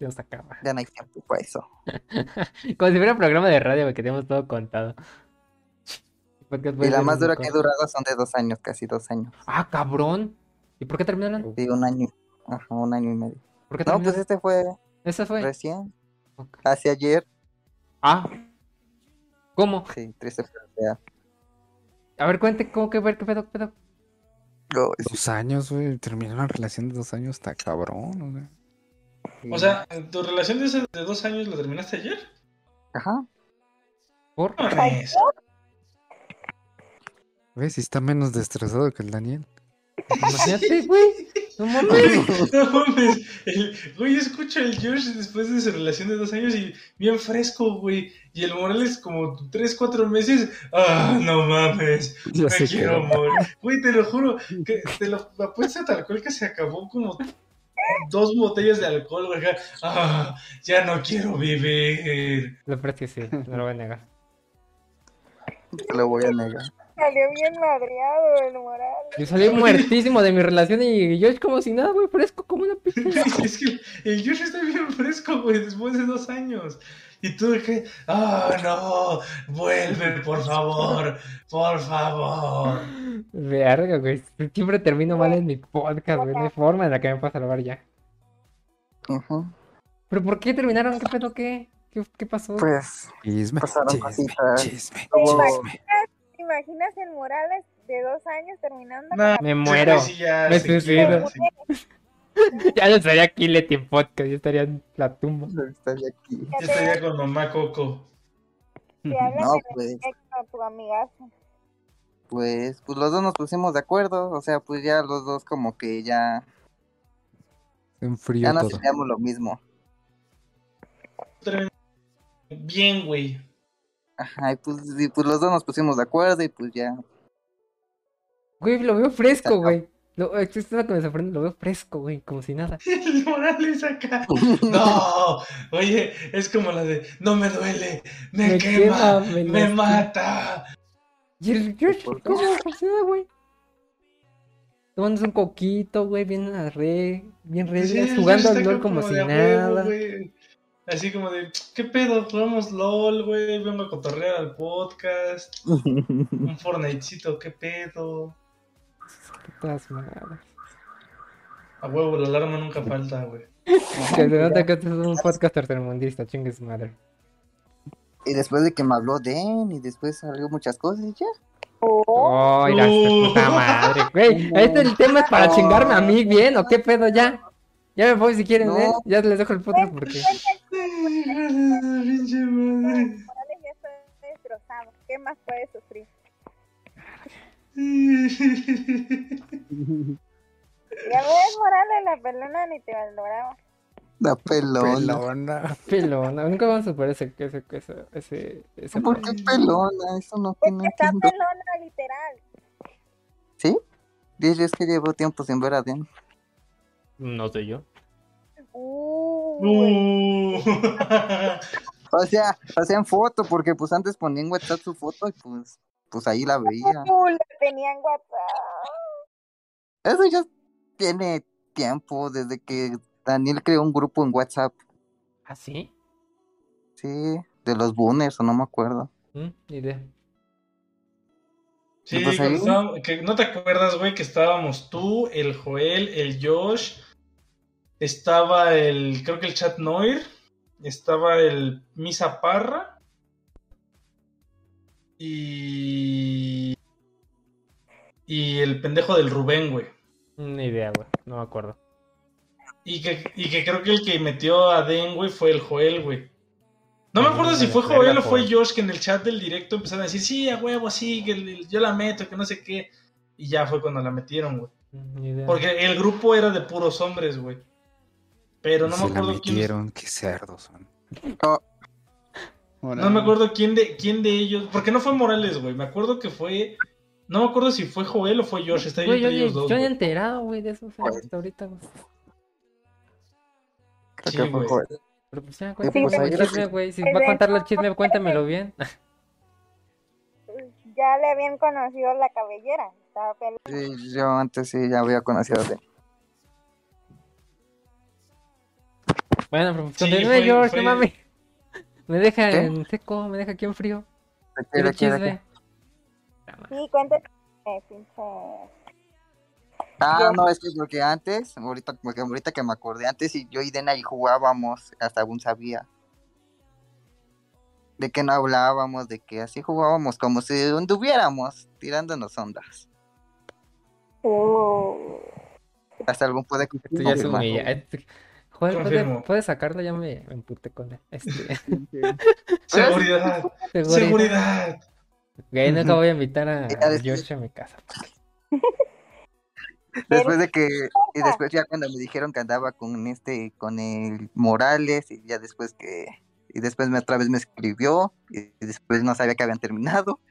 Se nos acaba. ya no hay tiempo para eso. <laughs> Como si fuera un programa de radio que tenemos todo contado. Y la más dura que he durado son de dos años, casi dos años. Ah, cabrón. ¿Y por qué terminaron? Sí, un año. Ajá, un año y medio. ¿Por qué No, pues terminaron? este fue Esa fue. recién, hace ayer. Ah. ¿Cómo? Sí, triste pero real. A ver, cuente, ¿cómo que ver qué pedo, qué pedo? Dos años, güey. Terminar una relación de dos años está cabrón, o sea. sí. O sea, ¿tu relación de, de dos años la terminaste ayer? Ajá. ¿Por? ¿Ves? Si está menos destrozado que el Daniel. Imagínate, güey. No mames. <laughs> No mames. El, güey, yo escucho el Josh después de su relación de dos años y bien fresco, güey. Y el Morales como tres, cuatro meses. Ah, no mames. Ya Me quiero morir. Güey, te lo juro. Que te lo apuesto tal cual que se acabó como dos botellas de alcohol, güey. Ah, ya no quiero vivir. Lo peor es que sí, no lo voy a negar. Lo voy a negar. Salió bien madreado el moral. Yo salí muertísimo de mi relación y yo es como si nada, güey, fresco como una pistola. <laughs> es que el Josh está bien fresco, güey, después de dos años. Y tú de que, ah, no, vuelve, por favor, por favor. Verga, güey. Siempre termino mal en mi podcast, güey. No hay forma en la que me pueda salvar ya. Ujú. ¿Pero por qué terminaron? ¿Qué pedo? ¿Qué? ¿Qué, qué pasó? Pues Chisme, Pasaron chisme, cositas. chisme, chisme. ¿Te imaginas el Morales de dos años terminando? No, Me muero. sí, ya Me suicido. <laughs> no estaría aquí Leti en podcast, ya estaría en la tumba. estaría aquí. Ya estaría con mamá Coco. No, pues, respecto, tu amigazo. pues, pues los dos nos pusimos de acuerdo. O sea, pues ya los dos como que ya, Se enfrió ya no todo. sentíamos lo mismo. Bien, güey. Ajá, y pues, y pues los dos nos pusimos de acuerdo y pues ya. Güey, lo veo fresco, güey. Lo, esto es lo que me sorprende, lo veo fresco, güey, como si nada. <laughs> El Morales acá. <laughs> No, oye, es como la de, no me duele, me, Me quema, quema, me me lastima". mata. Y el Josh, ¿Por qué? ¿cómo? Nada, güey. Tomándose un coquito, güey, bien arre, bien Sí, el jugando al LOL como si huevo, nada. Así como de, ¿qué pedo? Jugamos LOL, güey. Vengo a cotorrear al podcast. <laughs> Un Fortnitecito, ¿qué pedo? Putas madres. A huevo, la alarma nunca falta, güey. <laughs> Que se nota que este es un podcast tercermundista, chingue su madre. Y después de que me habló Den y después salió muchas cosas y ya. Oh, la Uh. puta madre, güey. Este el tema es para chingarme a mí bien, ¿o qué pedo ya? Ya me voy si quieren, No. ¿eh? Ya les dejo el podcast porque. Pinche madre. Morales ya está destrozado. ¿Qué más puede sufrir? Ya ves, Morales, la pelona ni te valoraba. La pelona. Pelona. Pelona, nunca vamos a superar ese, ese, ese, ese, ese ¿Por qué pelona? Eso no, que no Porque está entiendo. pelona, literal. ¿Sí? Dice, es que llevo tiempo sin ver a Den. No sé yo. Uh, Uh. <laughs> O sea, en foto, porque pues antes ponía en WhatsApp su foto y pues, pues ahí la veía. uh, lo tenía en WhatsApp. Eso ya tiene tiempo, desde que Daniel creó un grupo en WhatsApp. ¿Ah, sí? Sí, de los boomers, o no me acuerdo. ¿Mm? Ni idea. Sí, pues ahí? que no te acuerdas, güey, que estábamos tú, el Joel, el Josh, estaba el, creo que el Chat Noir, estaba el Misa Parra y y el pendejo del Rubén, güey. Ni idea, güey. No me acuerdo. Y que, y que creo que el que metió a Den, güey, fue el Joel, güey. No me acuerdo si fue Joel o fue. Josh que en el chat del directo empezaron a decir, sí, a huevo, sí, que el- yo la meto, que no sé qué. Y ya fue cuando la metieron, güey. Mm. Porque el grupo era de puros hombres, güey. Pero no me se la acuerdo quién. qué cerdos son. No me acuerdo quién de, quién de ellos. Porque no fue Morales, güey. Me acuerdo que fue. No me acuerdo si fue Joel o fue Josh. Está ahí Güey, yo, ellos dos. yo he enterado, güey, de eso. O sea, hasta ahorita, güey. Creo Sí, que fue. Joel. Pero pues ya, Sí, cuéntame pues, el ahí chisme, era- güey. Si va a de contarlo el chisme, cuéntamelo bien. <laughs> Ya le habían conocido la cabellera. Estaba. Sí, yo antes sí ya había conocido a Bueno, pero Sí, continúe, fue- George, fue- no mames. <laughs> Me deja ¿Qué? en seco, me deja aquí en frío. ¿De qué, Quiero de qué, de chisme. Sí, cuéntate. eh, pinche. Ah, no, es que porque antes, ahorita, porque ahorita que me acordé, antes y yo y Den ahí jugábamos, hasta aún sabía. De que no hablábamos, de que así jugábamos como si anduviéramos tirándonos ondas. Uh, Hasta algún puede que Esto ya es confirmar. humilla. Joder, ¿puede, sacarlo, ya me, me emputé con él. Este, <laughs> Seguridad. seguridad. Seguridad. Güey, nunca voy a invitar a después- George a mi casa. <laughs> Después de que, y después ya cuando me dijeron que andaba con este, con el Morales, y ya después que, y después me otra vez me escribió, y después no sabía que habían terminado,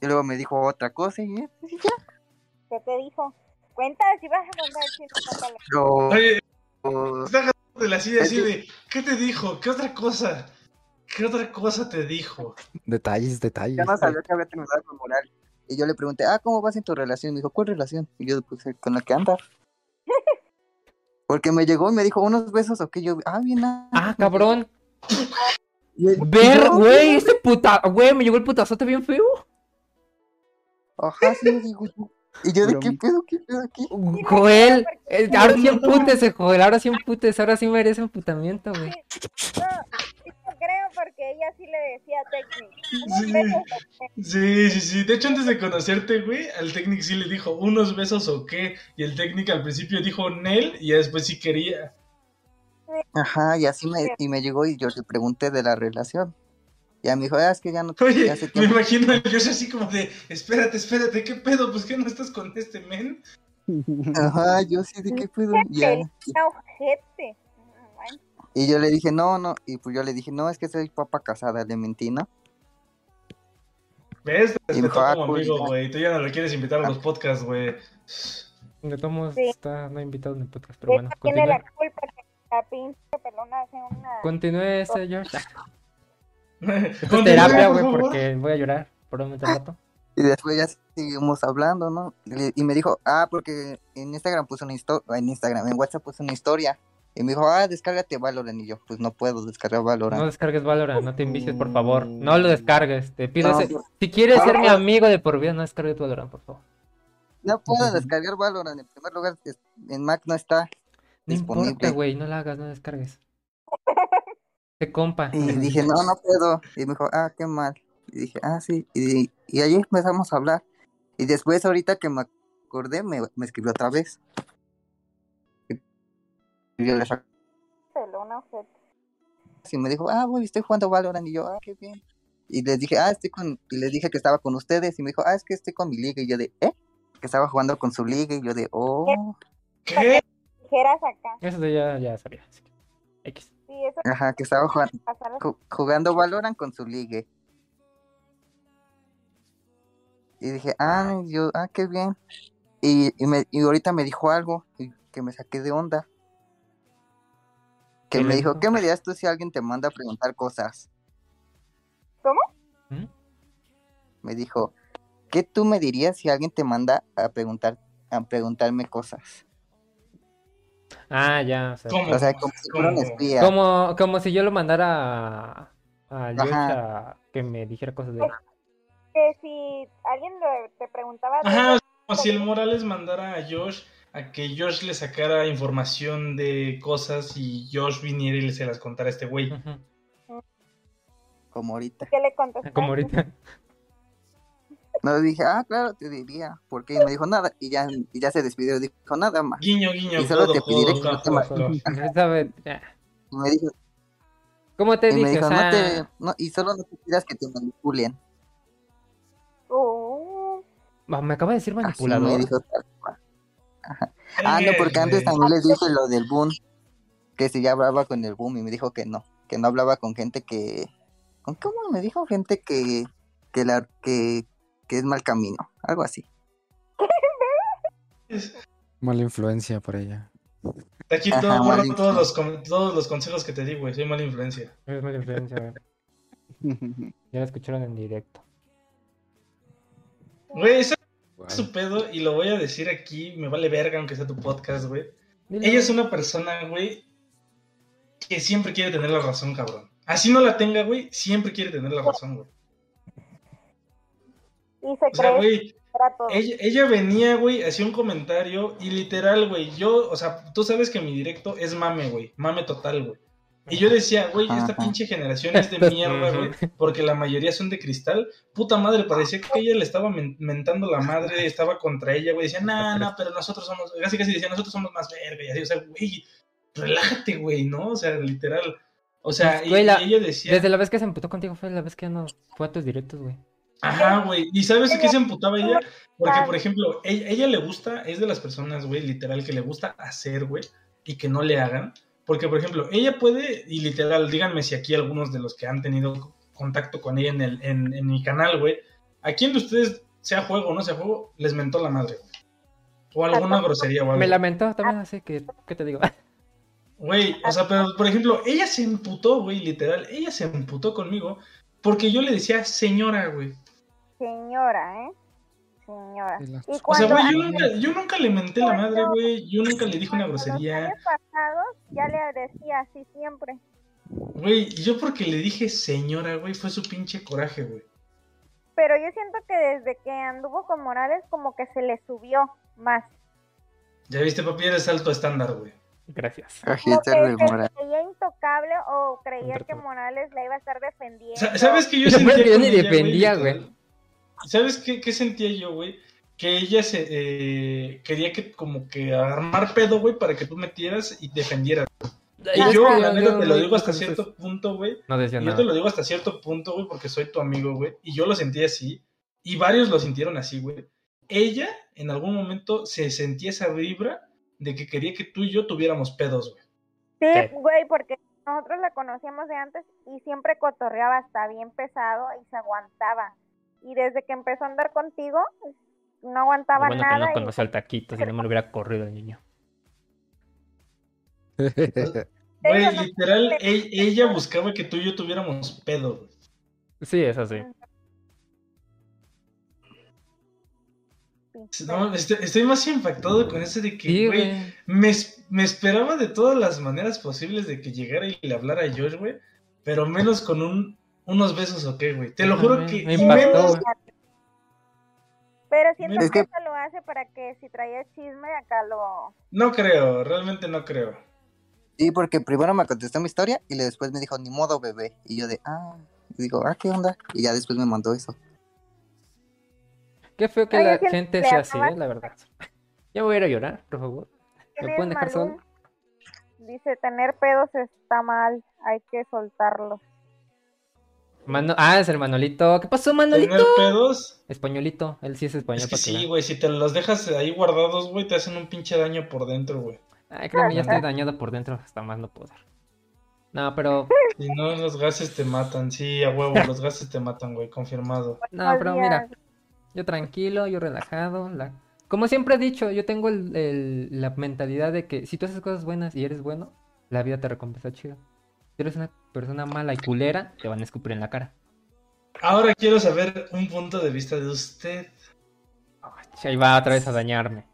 y luego me dijo otra cosa, y ya. ¿Qué te dijo? Cuenta, si vas a contar el chisme, está de la silla así de. ¿Qué te dijo? ¿Qué otra cosa? ¿Qué otra cosa te dijo? Detalles, detalles. yo no sabía que había terminado con Morales. Y yo le pregunté, ah, ¿cómo vas en tu relación? Me dijo, ¿cuál relación? Y yo, pues, con la que anda. <laughs> Porque me llegó y me dijo, ¿unos besos o qué? Yo, ah, bien. ah". Ah, cabrón. Ver, "No". güey, este puta. Güey, me llegó el putazote bien feo. Ajá, sí, digo yo. Y yo, ¿de qué pedo? ¿Qué pedo aquí? Joel, eh, ahora sí empútese, Joel, ahora sí empútese, ahora sí merece emputamiento, güey. No, sí lo creo porque ella sí le decía Technic. Sí. Sí, sí, sí. De hecho, antes de conocerte, güey, al técnico sí le dijo unos besos o qué. Y el técnico al principio dijo Nel y después sí quería. Ajá, y así me, y me llegó y yo le pregunté de la relación. Y a me dijo, ah, es que ya no Oye, ya me imagino a Josh así como de, espérate, espérate, ¿qué pedo? Pues que no estás con este men. Ajá, yo sí, ¿de qué pedo? Ya. Y yo le dije, no, no. Y pues yo le dije, no, es que soy papa casada, le mentí, ¿no? ¿Ves? Te Y respetó me como amigo, güey. Tú ya no lo quieres invitar a los podcasts, güey. De todos modos, Sí. está no invitado en el podcast, pero bueno, tiene la continúe. culpa que la pinche pelona hace una. Continúe este, George. Esto es Continúa, terapia, güey, porque voy a llorar por un rato. Y después ya seguimos hablando, ¿no? Y me dijo, ah, porque en Instagram puso una historia, en Instagram, en WhatsApp puso una historia Y me dijo, ah, descárgate Valorant. Y yo, pues no puedo descargar Valorant. No descargues Valorant, no te envicies, por favor. No lo descargues. Te pido No, ese- no. Si quieres No, ser mi amigo de por vida, no descargues Valorant, por favor. No puedo descargar Valorant. En primer lugar, en Mac no está No importa, disponible. güey, no la hagas, no descargues. <laughs> Te compa. Y dije, no, no puedo. Y me dijo, ah, qué mal. Y dije, ah, sí. Y, y ahí empezamos a hablar. Y después, ahorita que me acordé, me, me escribió otra vez. Y yo le me dijo, ah, voy, estoy jugando Valorant. Y yo, ah, qué bien. Y les dije, ah, estoy con. Y les dije que estaba con ustedes. Y me dijo, ah, es que estoy con mi liga. Y yo de, ¿eh? Que estaba jugando con su liga. Y yo de, oh. ¿Qué? Dijeras acá. Eso ya, ya sabía. así que, X. Sí, eso Ajá, que estaba <laughs> jugando, jugando Valorant con su liga. Y dije, ah, yo, ah, qué bien. Y, y, me, y ahorita me dijo algo y que me saqué de onda. Que ¿Qué me dijo, dijo? ¿qué me dirías tú si alguien te manda a preguntar cosas? ¿Mm? Me dijo, ¿qué tú me dirías si alguien te manda a preguntar, a preguntarme cosas? Ah, ya. O sea, ¿Cómo? O sea, como si fuera un espía. como, como si yo lo mandara a, a Josh Ajá. a que me dijera cosas de él. que si alguien le- te preguntaba de Ajá, eso, como si el Morales mandara a Josh a que Josh le sacara información de cosas y Josh viniera y le se las contara a este güey. Ujú. Como ahorita. ¿qué le contestaste? Como ahorita. No, dije, ah, claro, te diría. Porque y me dijo nada. Y ya, y ya se despidió. Dijo nada más. Guiño, guiño, Y solo te pediré que no te codo. ma- ¿Sabe? Ya. Y me dijo, ¿Cómo te y me dije? dijo O no te, no, y solo no te pidas que te manipulen. Uh, ah, me acaba de decir Así manipulador. me dijo tal cual. Ah, no, porque antes también les dije lo del boom. Que si ya hablaba con el boom y me dijo que no. Que no hablaba con gente que. ¿Con cómo me dijo? Gente que. Que, la, que, que es mal camino. Algo así. Mala influencia por ella. Aquí Ajá, todo, todos, los, todos los consejos que te di, güey. Soy mala influencia. Es mala influencia, güey. <laughs> Ya la escucharon en directo. Güey, ese Wow. es su pedo y lo voy a decir aquí. Me vale verga aunque sea tu podcast, güey. Ella es una persona, güey, que siempre quiere tener la razón, cabrón. Así no la tenga, güey, siempre quiere tener la razón, güey. Y se O sea, cree güey, que era todo. ella, ella venía, güey, hacía un comentario y literal, güey, yo, o sea, tú sabes que mi directo es mame, güey, mame total, güey. Y yo decía, güey, esta pinche generación es de <laughs> mierda, güey, porque la mayoría son de cristal. Puta madre, parecía que ella le estaba men- mentando la madre, <laughs> estaba contra ella, güey. Decía, nah, nah, pero nosotros somos, casi casi decía, nosotros somos más verga. Y así, o sea, güey, relájate, güey, ¿no? O sea, literal. O sea, y, Güey, la- y ella decía, Desde la vez que se emputó contigo fue la vez que ya no fue a tus directos, güey. Ajá, güey. ¿Y sabes qué se emputaba ella? Porque, por ejemplo, ella, ella le gusta, es de las personas, güey, literal, que le gusta hacer, güey, y que no le hagan. Porque, por ejemplo, ella puede, y literal, díganme si aquí algunos de los que han tenido contacto con ella en, el, en, en mi canal, güey, ¿a quién de ustedes, sea juego o no sea juego, les mentó la madre, güey? O alguna grosería o algo. Me lamentó también, así que, ¿qué te digo? <laughs> Güey, o sea, pero por ejemplo, ella se emputó, güey, literal, ella se emputó conmigo porque yo le decía señora, güey. Señora, ¿eh? Señora. O sea, güey, yo nunca, yo nunca le menté la madre, güey, yo nunca le dije una cuando los grosería. años pasados ya le decía así siempre. Güey, yo porque le dije señora, güey, fue su pinche coraje, güey. Pero yo siento que desde que anduvo con Morales como que se le subió más. Ya viste, papi, eres alto estándar, güey. Gracias. Como Agita que el se moral. creía intocable o creía que. Morales la iba a estar defendiendo. Sa- ¿Sabes qué yo peor sentía es que yo ni defendía, güey. ¿Sabes qué, qué sentía yo, güey? Que ella se eh, quería que como que armar pedo, güey, para que tú metieras y defendieras. Y yo, la neta, te lo digo hasta cierto punto, güey. No decía yo nada. te lo digo hasta cierto punto, güey, porque soy tu amigo, güey. Y yo lo sentí así. Y varios lo sintieron así, güey. Ella, en algún momento, se sentía esa vibra de que quería que tú y yo tuviéramos pedos, güey. Sí. güey, porque nosotros la conocíamos de antes y siempre cotorreaba hasta bien pesado y se aguantaba. Y desde que empezó a andar contigo, no aguantaba bueno que nada. no y al taquito, si no me lo hubiera corrido el niño. <laughs> Güey, literal, ella buscaba que tú y yo tuviéramos pedo. Sí, es así. No, estoy más impactado con eso de que, Sí, güey, güey. me, me esperaba de todas las maneras posibles de que llegara y le hablara a Josh, güey. Pero menos con un, unos besos o qué, güey. Te lo juro que. me y impactó, menos- güey. Pero siento Es que que- eso lo hace para que si traía chisme acá lo... No creo, realmente no creo. Sí, porque primero me contestó mi historia y le después me dijo, ni modo, bebé. Y yo de, ah, y digo, ah, ¿qué onda? Y ya después me mandó eso. Qué feo que Oye, la gente sea así, eh, la verdad. <laughs> Ya voy a ir a llorar, por favor. ¿Me ¿Quién pueden dejar Malú? solo? Dice, tener pedos está mal, hay que soltarlos. Mano... Ah, es el Manolito. ¿Qué pasó, Manolito? Tener pedos. Españolito. Él sí es español Es que sí, güey. Si te los dejas ahí guardados, güey, te hacen un pinche daño por dentro, güey. Ay, créeme, ya estoy dañado por dentro hasta más no poder. No, pero... Si no, los gases te matan. Sí, a huevo, <laughs> los gases te matan, güey. Confirmado. No, pero mira, yo tranquilo, yo relajado. La... Como siempre he dicho, yo tengo el- el- la mentalidad de que si tú haces cosas buenas y eres bueno, la vida te recompensa chido. Si eres una persona mala y culera, te van a escupir en la cara. Ahora quiero saber un punto de vista de usted. Ahí va otra vez a dañarme.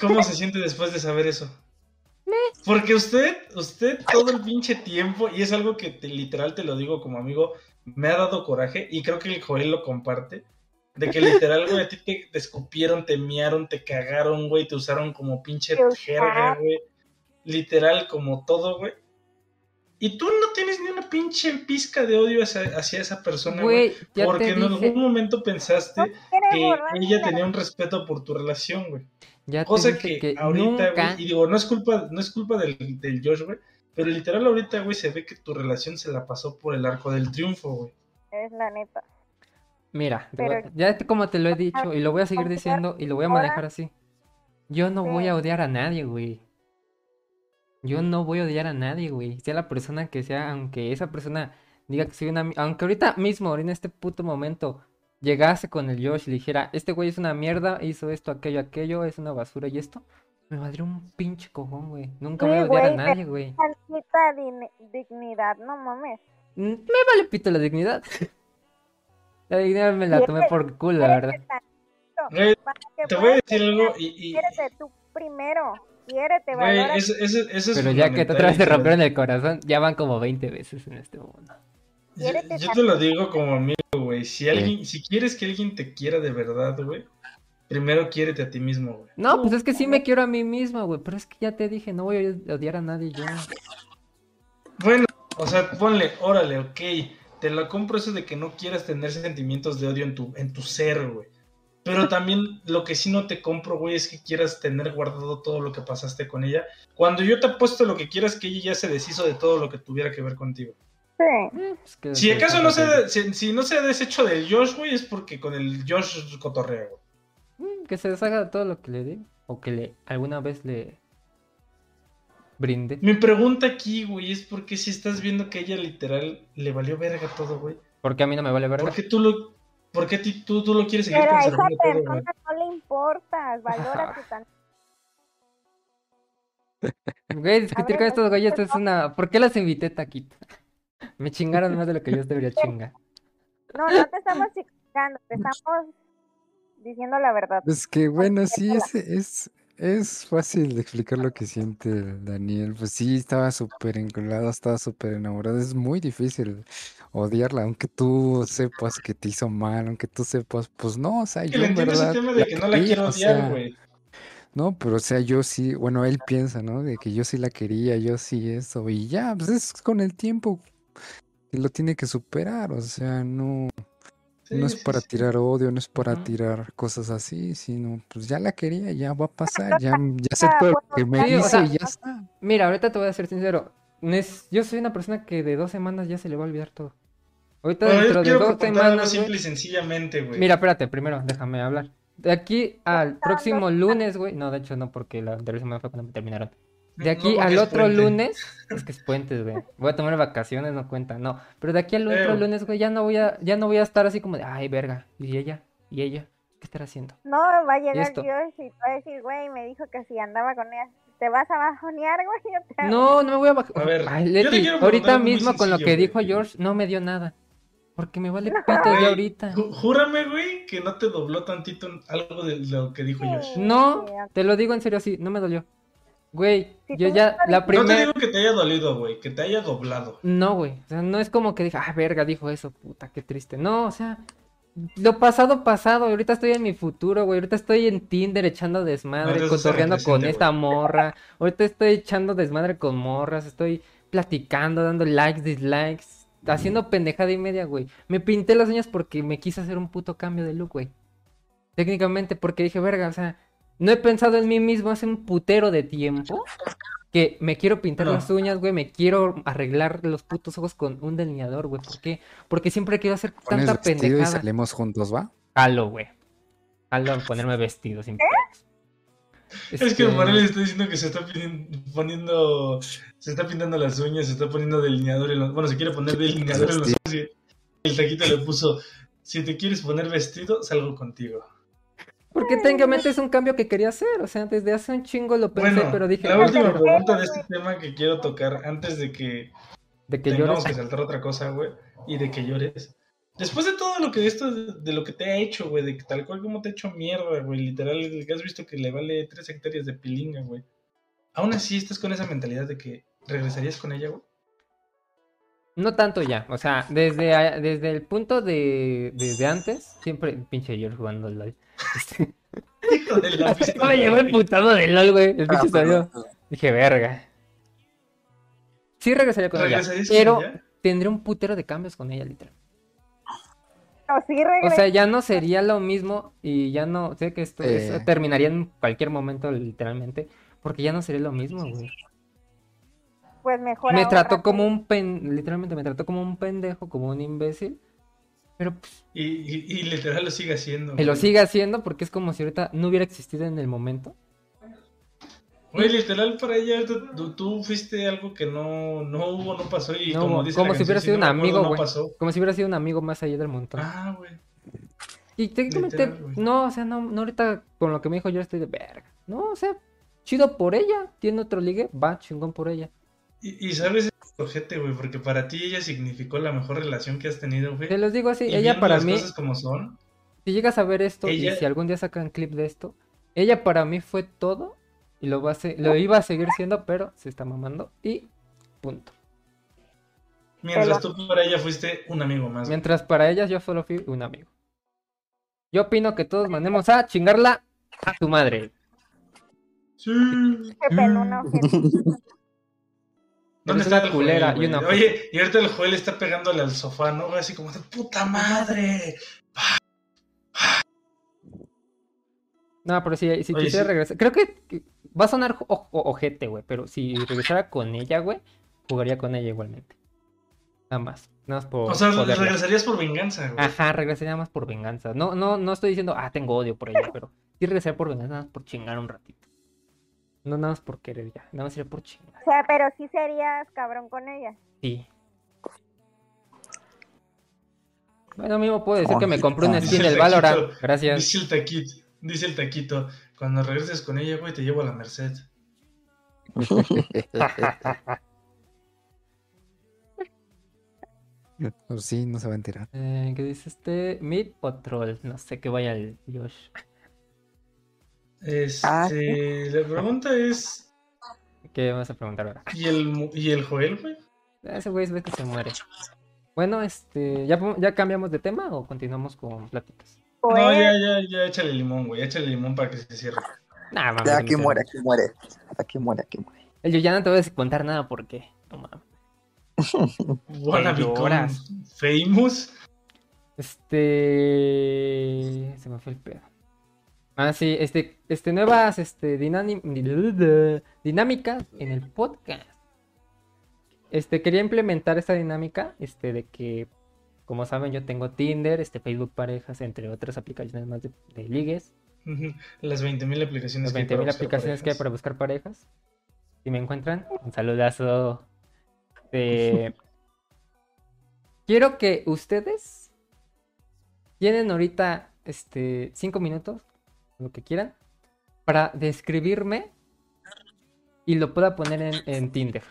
¿Cómo se siente después de saber eso? Porque usted, usted todo el pinche tiempo, y es algo que te- literal te lo digo como amigo, me ha dado coraje, y creo que el Joel lo comparte, de que literal, güey, a ti te, te escupieron, te miaron, te cagaron, güey, te usaron como pinche jerga, güey. Literal, como todo, güey. Y tú no tienes ni una pinche pizca de odio hacia, hacia esa persona, güey. Porque en dije, algún momento pensaste ¿Quieres que ella la- tenía un respeto por tu relación, güey. ya Cosa que, que ahorita, nunca... güey, y digo, no es culpa, no es culpa del, del Josh, güey, pero literal ahorita, güey, se ve que tu relación se la pasó por el arco del triunfo, güey. Es la neta. Mira, Pero- ya te- como te lo he dicho y lo voy a seguir diciendo y lo voy a manejar así. Yo no voy a odiar a nadie, güey. Yo no voy a odiar a nadie, güey. Sea la persona que sea, aunque esa persona diga que soy una... Aunque ahorita mismo, en este puto momento, llegase con el Josh y le dijera, este güey es una mierda, hizo esto, aquello, aquello, es una basura y esto, me valdría un pinche cojón, güey. Nunca Sí, voy a odiar a güey, nadie, güey. Dignidad, no mames. Mm, Me vale pito la dignidad. <laughs> La dignidad me la tomé por culo, la verdad. Te voy a decir algo y... y tú primero. Quiérete, güey, valora. eso, eso, eso es Pero ya que otra vez te rompieron el corazón, ya van como 20 veces en este mundo. Yo, te lo digo como amigo, güey. Si alguien, si quieres que alguien te quiera de verdad, güey, primero quiérete a ti mismo, güey. No, pues es que sí me quiero a mí misma, güey. Pero es que ya te dije, no voy a odiar a nadie yo. Bueno, o sea, ponle, órale, ok. Te la compro eso de que no quieras tener sentimientos de odio en tu, en tu ser, güey. Pero también lo que sí no te compro, güey, es que quieras tener guardado todo lo que pasaste con ella. Cuando yo te apuesto lo que quieras, que ella ya se deshizo de todo lo que tuviera que ver contigo. Sí. Eh, pues que- Si acaso no se, si, si no se ha deshecho del Josh, güey, es porque con el Josh cotorrea, güey. Mm, Que se deshaga de todo lo que le di. O que le alguna vez le brinde. Mi pregunta aquí, güey, es porque si estás viendo que ella literal le valió verga todo, güey. Porque a mí no me vale verga. ¿Por qué tú lo, por qué tú, tú lo quieres seguir Pero a esa todo, persona no le importas. Valora <laughs> tu tan... Güey, discutir con estos güeyes pues, es una. ¿Por qué los invité, Taquito? <laughs> Me chingaron más de lo que yo debería chingar. No, no te estamos chingando, te estamos diciendo la verdad. Es que bueno, sí, es, es, es fácil de explicar lo que siente el Daniel. Pues sí, estaba súper enculado, estaba súper enamorado. Es muy difícil odiarla, aunque tú sepas que te hizo mal, aunque tú sepas, pues no, o sea, yo en verdad tema de la que no la quería, quiero o odiar, sea, güey. no, pero o sea, yo sí, bueno, él piensa, ¿no? De que yo sí la quería, yo sí eso, y ya, pues es con el tiempo que lo tiene que superar, o sea, no, Sí, no es para sí. tirar odio, no es para tirar cosas así, sino pues ya la quería, ya va a pasar, <laughs> ya, ya Ah, aceptó lo que me Sí, o hizo sea, y ya está. Mira, ahorita te voy a ser sincero. Yo soy una persona que de dos semanas ya se le va a olvidar todo. Ahorita Bueno, dentro de dos semanas. simple y sencillamente, güey. Mira, espérate, primero déjame hablar. De aquí al próximo lunes, güey. No, de hecho no, porque la anterior semana fue cuando me terminaron. De aquí al otro puente. lunes, <laughs> es que es puentes, güey. Voy a tomar vacaciones, no cuenta, no. Pero de aquí al otro Eh. lunes, güey, ya no voy a, ya no voy a estar así como de, ay, verga. ¿Y ella? ¿Y ella? ¿Qué estará haciendo? No, va a llegar? Josh y te va a decir, güey, me dijo que si andaba con ella, te vas a bajonear, güey. <laughs> yo te- No, no me voy a bajar. A ver, Leti, ahorita mismo con lo que güey. dijo George, no me dio nada. Porque me vale No. <laughs> pito de ahorita. Jú- Júrame, güey, que no te dobló tantito algo de lo que dijo Josh. No, Sí, te lo digo en serio así, no me dolió. Güey, Sí, yo ya, la No te primera... digo que te haya dolido, güey, que te haya doblado. No, güey. O sea, no es como que diga, ah, verga, dijo eso, puta, qué triste. No, o sea, lo pasado, pasado. Ahorita estoy en mi futuro, güey. Ahorita estoy en Tinder echando desmadre, el cotorreando con esta morra. Ahorita estoy echando desmadre con morras. Estoy platicando, dando likes, dislikes, haciendo pendejada y media, güey. Me pinté las uñas porque me quise hacer un puto cambio de look, güey. Técnicamente, porque dije, verga, o sea, no he pensado en mí mismo hace un putero de tiempo que me quiero pintar No. las uñas, güey, me quiero arreglar los putos ojos con un delineador, güey. ¿Por qué? Porque siempre quiero hacer Pones tanta vestido y pendejada. salimos juntos, ¿va? Jalo, güey. Jalo a ponerme vestido sin pedos. Es que Morales está diciendo que se está poniendo, se está pintando las uñas, se está poniendo delineador en los, bueno, se quiere poner delineador en los ojos y el taquito le puso, si te quieres poner vestido, salgo contigo. Porque técnicamente es un cambio que quería hacer. O sea, desde hace un chingo lo pensé, Bueno, pero dije, la "Ah, última pero- pregunta de este tema que quiero tocar antes de que de que tengamos llores. que saltar otra cosa, güey, y de que llores. Después de todo lo que esto, de lo que te ha hecho, güey, de que tal cual como te ha hecho mierda, güey, literal, que has visto que le vale tres hectáreas de pilinga, güey. Aún así estás con esa mentalidad de que regresarías con ella, güey. No tanto ya, o sea, desde, desde el punto de desde antes, siempre pinche George jugando al LOL. Este, Hijo de la no me llegó el putado del LOL, güey. El Ah, pinche salió. Dije, verga. Sí regresaría con ella, ¿Regresarías con pero ella? tendría un putero de cambios con ella, literal. No, sí O sea, ya no sería lo mismo y ya no, sé que esto Eh. terminaría en cualquier momento, literalmente, porque ya no sería lo mismo, güey. pues mejor Me trató como un pen, literalmente me trató como un pendejo, como un imbécil, pero pues, Y, y, y literal lo sigue haciendo. que lo sigue haciendo porque es como si ahorita no hubiera existido en el momento. Güey, literal para ella, tú, tú- tú fuiste algo que no, no hubo, no pasó. Y No, como dice como la si hubiera sido no un amigo, güey. Como si hubiera sido un amigo más allá del montón. Ah, güey. Y técnicamente, Literal, no, o sea, no, no ahorita con lo que me dijo yo estoy de verga. No, o sea, chido por ella. Tiene otro ligue, va, chingón por ella. Y, y sabes, ojete, güey, porque para ti ella significó la mejor relación que has tenido, güey. Te los digo así, Y ella para las mí, cosas como son, si llegas a ver esto y si algún día sacan clip de esto, ella para mí fue todo y lo va a se- lo iba a seguir siendo, pero se está mamando y punto. mientras tú para ella fuiste un amigo más. güey. Mientras para ellas yo solo fui un amigo. Yo opino que todos mandemos a chingarla a tu madre. Sí. Qué pelona, <laughs> ojete. ¿Dónde está el culera Joel, y una? Oye, y ahorita el Joel está pegándole al sofá, ¿no? Así como de puta madre. No, pero si, si Oye, quisiera sí. regresar, creo que va a sonar o- o- ojete, güey, pero si regresara con ella, güey, jugaría con ella igualmente. Nada más, nada más por O sea, regresarías por venganza, güey. Ajá, regresaría más por venganza. No, no, no estoy diciendo, ah, tengo odio por ella, pero sí regresaría por venganza, nada más por chingar un ratito. No nada más por querer ya, nada más sería por chingar. O sea, pero sí serías cabrón con ella. Sí. Bueno, mismo puedo decir que me compré un Dice skin el del Valorant. Gracias. Dice el taquito, dice el taquito, cuando regreses con ella, güey, te llevo a la Merced. Pues sí, no se va a enterar. Eh, ¿Qué dice este? ¿Mid o troll? No sé qué vaya el Josh. Este, Ah, la pregunta es, ¿Qué vas a preguntar ahora? ¿y el, y el Joel, güey? Ese güey ve que se muere. Bueno, este, ¿ya, ¿ya cambiamos de tema o continuamos con pláticas? No, Pues, ya, ya, ya, échale limón, güey, échale limón para que se cierre. Nah, mames, Ya que aquí muere, aquí muere. Aquí muere, aquí muere. El yo ya no te voy a contar nada porque. No mames. <laughs> Wanna become lloras. famous. Este. Se me fue el pedo. Ah, sí, este, este nuevas este, dinámicas en el podcast. Este, quería implementar esta dinámica, este, de que, como saben, yo tengo Tinder, este, Facebook Parejas, entre otras aplicaciones más de, de ligues. Las 20.000 aplicaciones Las que hay 20.000 para buscar aplicaciones que hay para buscar parejas. Si me encuentran, un saludazo. Eh, <laughs> Quiero que ustedes tienen ahorita este cinco minutos, lo que quieran, para describirme y lo pueda poner en, en Tinder.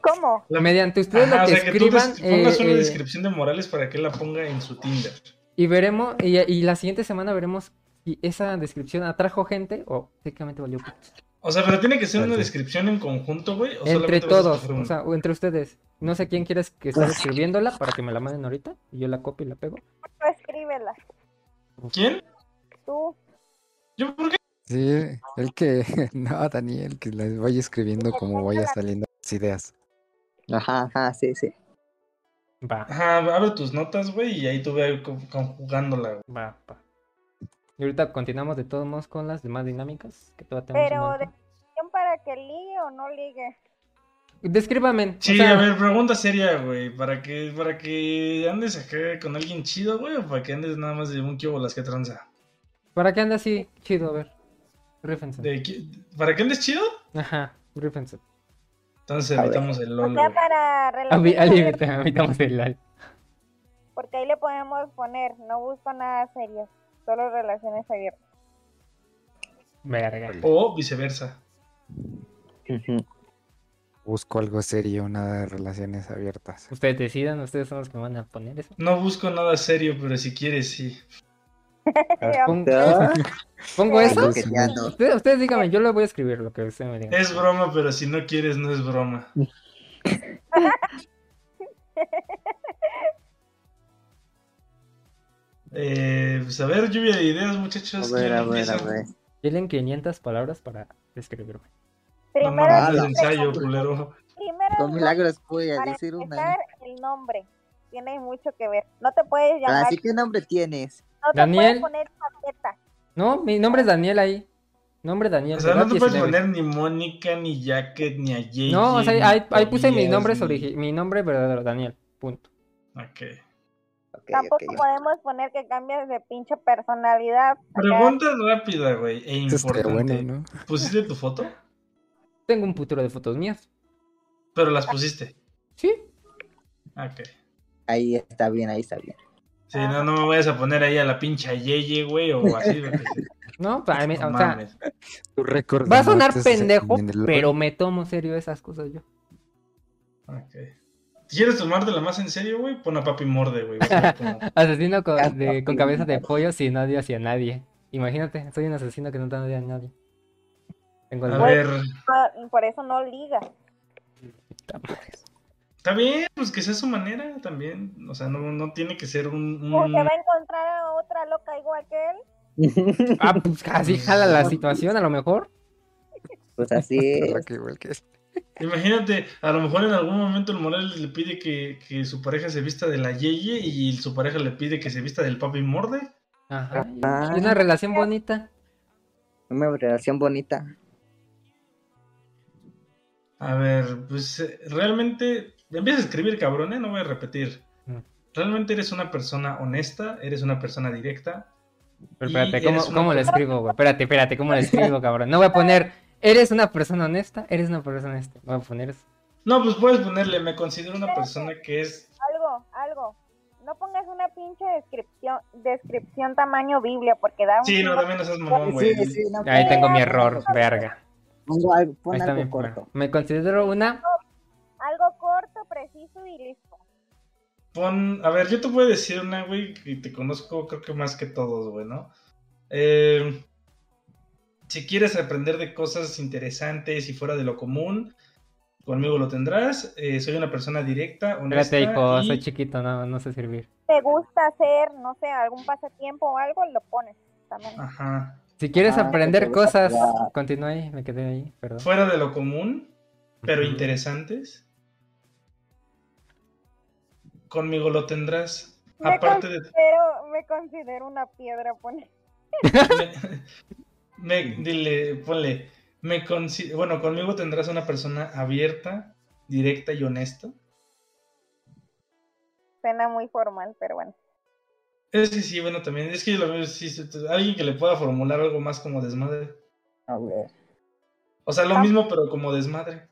¿Cómo? Mediante ustedes Ajá, lo o que sea, que tú escriban pongas eh, una eh, descripción de Morales para que él la ponga en su Tinder. y veremos, y, y la siguiente semana veremos y esa descripción atrajo gente o técnicamente valió. O sea, pero tiene que ser una descripción en conjunto, güey. Entre todos, o sea, o entre ustedes. No sé quién quieres que esté escribiéndola para que me la manden ahorita y yo la copio y la pego. Escríbela. ¿Quién? Tú. ¿Yo por qué? Sí, el que, <laughs> no, Daniel, que les vaya escribiendo como vaya saliendo las ideas. Ajá, ajá, sí, sí. Va, Ajá, abre tus notas, güey, y ahí tú ve co- conjugándola, güey. va, va. Y ahorita continuamos de todos modos con las demás dinámicas que todavía tenemos Pero. ¿descripción para que ligue o no ligue? Descríbame. o Sí, sea, a ver, pregunta seria, güey. ¿Para que, ¿Para que andes acá con alguien chido, güey? ¿O para que andes nada más de un kibo las que tranza? ¿Para qué anda así? Chido, a ver. Rífense. ¿De qui- ¿Para que andes chido? Ajá, rífense. Entonces evitamos el O LOL, sea, güey. para relaciones invitamos el LOL. porque ahí le podemos poner, no busco nada serio, solo relaciones abiertas. Verga. O viceversa. Ujú. Busco algo serio, nada de relaciones abiertas. Ustedes decidan, ustedes son los que van a poner eso. No busco nada serio, pero si quieres, sí. <laughs> <laughs> ¿Pongo eso? Ustedes, ustedes díganme, yo le voy a escribir lo que ustedes me digan. Es broma, pero si no quieres, no es broma. <laughs> Eh, pues a ver, lluvia de ideas, muchachos. A ver, ¿quién a ver, a empieza? ver. Tienen 500 palabras para describirme. No Primero, es ensayo, culero. primero Con milagros voy a decir una. empezar, el nombre. Tiene mucho que ver. No te puedes llamar, Así que nombre tienes. no te Daniel. puedes poner. No, mi nombre es Daniel ahí. Nombre Daniel. O sea, no te puedes 19. poner ni Mónica, ni Jacket, ni a Jay. No, o sea, ahí, ahí puse mis Tobías, nombres ni- origi- mi nombre verdadero, Daniel. Punto. Ok. Ok, Tampoco ok. podemos poner que cambies de pinche personalidad. Pregunta rápida, güey, e importante. bueno, ¿no? ¿Pusiste tu foto? Tengo un putero de fotos mías. Pero las pusiste. Sí. Ok. Ahí está bien, ahí está bien. Sí, no, no me vayas a poner ahí a la pincha Yeye, güey, o así. <laughs> No, para mí, no o sea, mames. Tu récord va a sonar en pendejo, el pero me tomo serio esas cosas yo. Ok. ¿Quieres tomártela más en serio, güey? Pon a Papi Morde, güey. <laughs> Asesino con, de- con cabeza de pollo sin odio hacia nadie. Imagínate, soy un asesino que no te odia a nadie. Tengo A ver, por eso no liga. está bien, pues que sea su manera también. O sea, no, no tiene que ser un... O un- se va a encontrar a otra loca igual que él. <laughs> Ah, pues casi jala la situación, a lo mejor. Pues así <laughs> es. Imagínate, a lo mejor en algún momento el Morales le pide que, que su pareja se vista de la Yeye y su pareja le pide que se vista del Papi Morde. Ajá. Ah. Y una relación bonita. Una relación bonita. A ver, pues eh, realmente... Empieza a escribir, cabrón, ¿eh? No voy a repetir. Mm. Realmente eres una persona honesta, eres una persona directa. Pero espérate, ¿cómo, una cómo persona- escribo, güey? Espérate, espérate, ¿cómo le escribo, cabrón? No voy a poner, eres una persona honesta, eres una persona honesta. Voy a poner eso. No, pues puedes ponerle, me considero una persona que es... Algo, algo. No pongas una pinche descripción, descripción tamaño Biblia, porque da un Sí, no, también no seas mamón, güey. Sí, sí, no, Ahí tengo mi error, verga. Pongo algo, pon algo error. corto. Me considero una. algo corto, preciso y listo. Pon, a ver, yo te voy a decir una, güey, que te conozco creo que más que todos, güey, ¿no? Eh, si quieres aprender de cosas interesantes y fuera de lo común, conmigo lo tendrás. Eh, soy una persona directa, honesta. Espérate, hijo, y- soy chiquito, no, no sé servir. ¿Te gusta hacer, no sé, algún pasatiempo o algo? Lo pones también. Ajá. Si quieres Ah, aprender cosas, continúa ahí, me quedé ahí, perdón. Fuera de lo común, pero interesantes. Conmigo lo tendrás. Me Aparte de... considero, me considero una piedra, pone. <laughs> me, me- dile, ponle, me consi- bueno, conmigo tendrás una persona abierta, directa y honesta. Suena muy formal, pero bueno. Es que sí, bueno, también, es que yo lo veo, sí, sí, alguien que le pueda formular algo más como desmadre. A ver. O sea, lo Ah. mismo, pero como desmadre.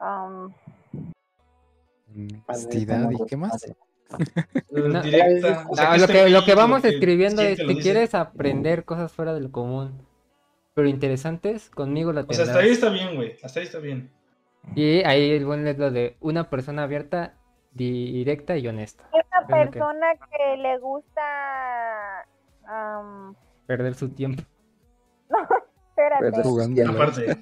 Um, Honestidad y qué más. Eh, No. Directa. o sea, lo, que, lo que vamos que escribiendo es, si dice. quieres aprender cosas fuera de lo común, pero interesantes, conmigo la O sea, tendrás. hasta ahí está bien, güey, hasta ahí está bien. Y ahí el buen es lo de una persona abierta, directa y honesta. es una Es lo que- persona que le gusta am, perder su tiempo. <laughs> Espérate. Pero- Jugando. Aparte,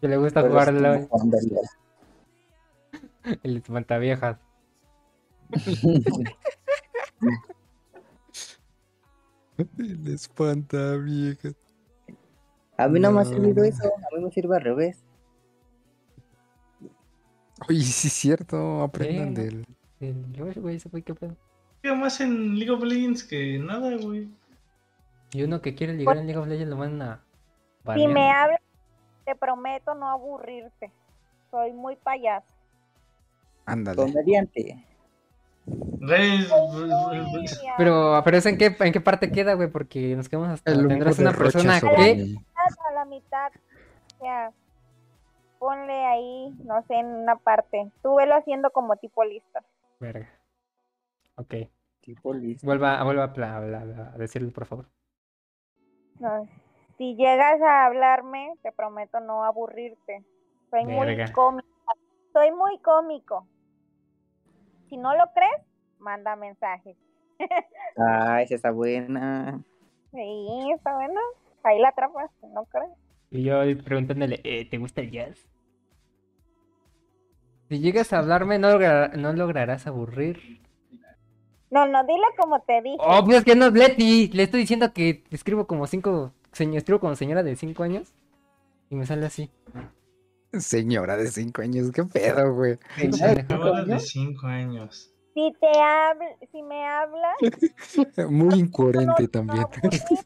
Que le gusta Pero jugar LOL, <laughs> el espantaviejas. El espanta, vieja. A mí no me ha No. servido eso, a mí me sirve al revés. Oye, sí es cierto, aprendan ¿no? del... El Josh, güey, ese güey, qué pedo. ¿qué más en League of Legends que nada, güey? Y uno que quiere ligar en League of Legends lo mandan a. Si me hablas, te prometo no aburrirte. Soy muy payaso. Ándale. Comediante. Pero, pero ¿eso en qué, en qué parte queda, güey? Porque nos quedamos hasta. El Tendrás una de Rocha persona sobre que. mí. a la mitad. Sea, ponle ahí, no sé, en una parte. Tú velo haciendo como tipo lista. Verga. Ok. Tipo listo. Vuelva, vuelva a, pla- a, a- a decirlo, por favor. No, Si llegas a hablarme, te prometo no aburrirte. Soy Verga. muy cómico. Soy muy cómico. Si no lo crees, manda mensajes. Ah, esa está buena. Sí, está bueno. Ahí la atrapas, ¿no crees? Y yo preguntándole, eh, ¿te gusta el jazz? Si llegas a hablarme, no, logra- no lograrás aburrir. No, no, dile como te dije. Oh, pues es que no es Leti. Le estoy diciendo que escribo como cinco. señor- escribo como señora de cinco años. Y me sale así. Señora de 5 años, qué pedo, güey. Cinco. Ahora de 5 años. Si te habl si me hablas, Muy incoherente no también. aburrirte.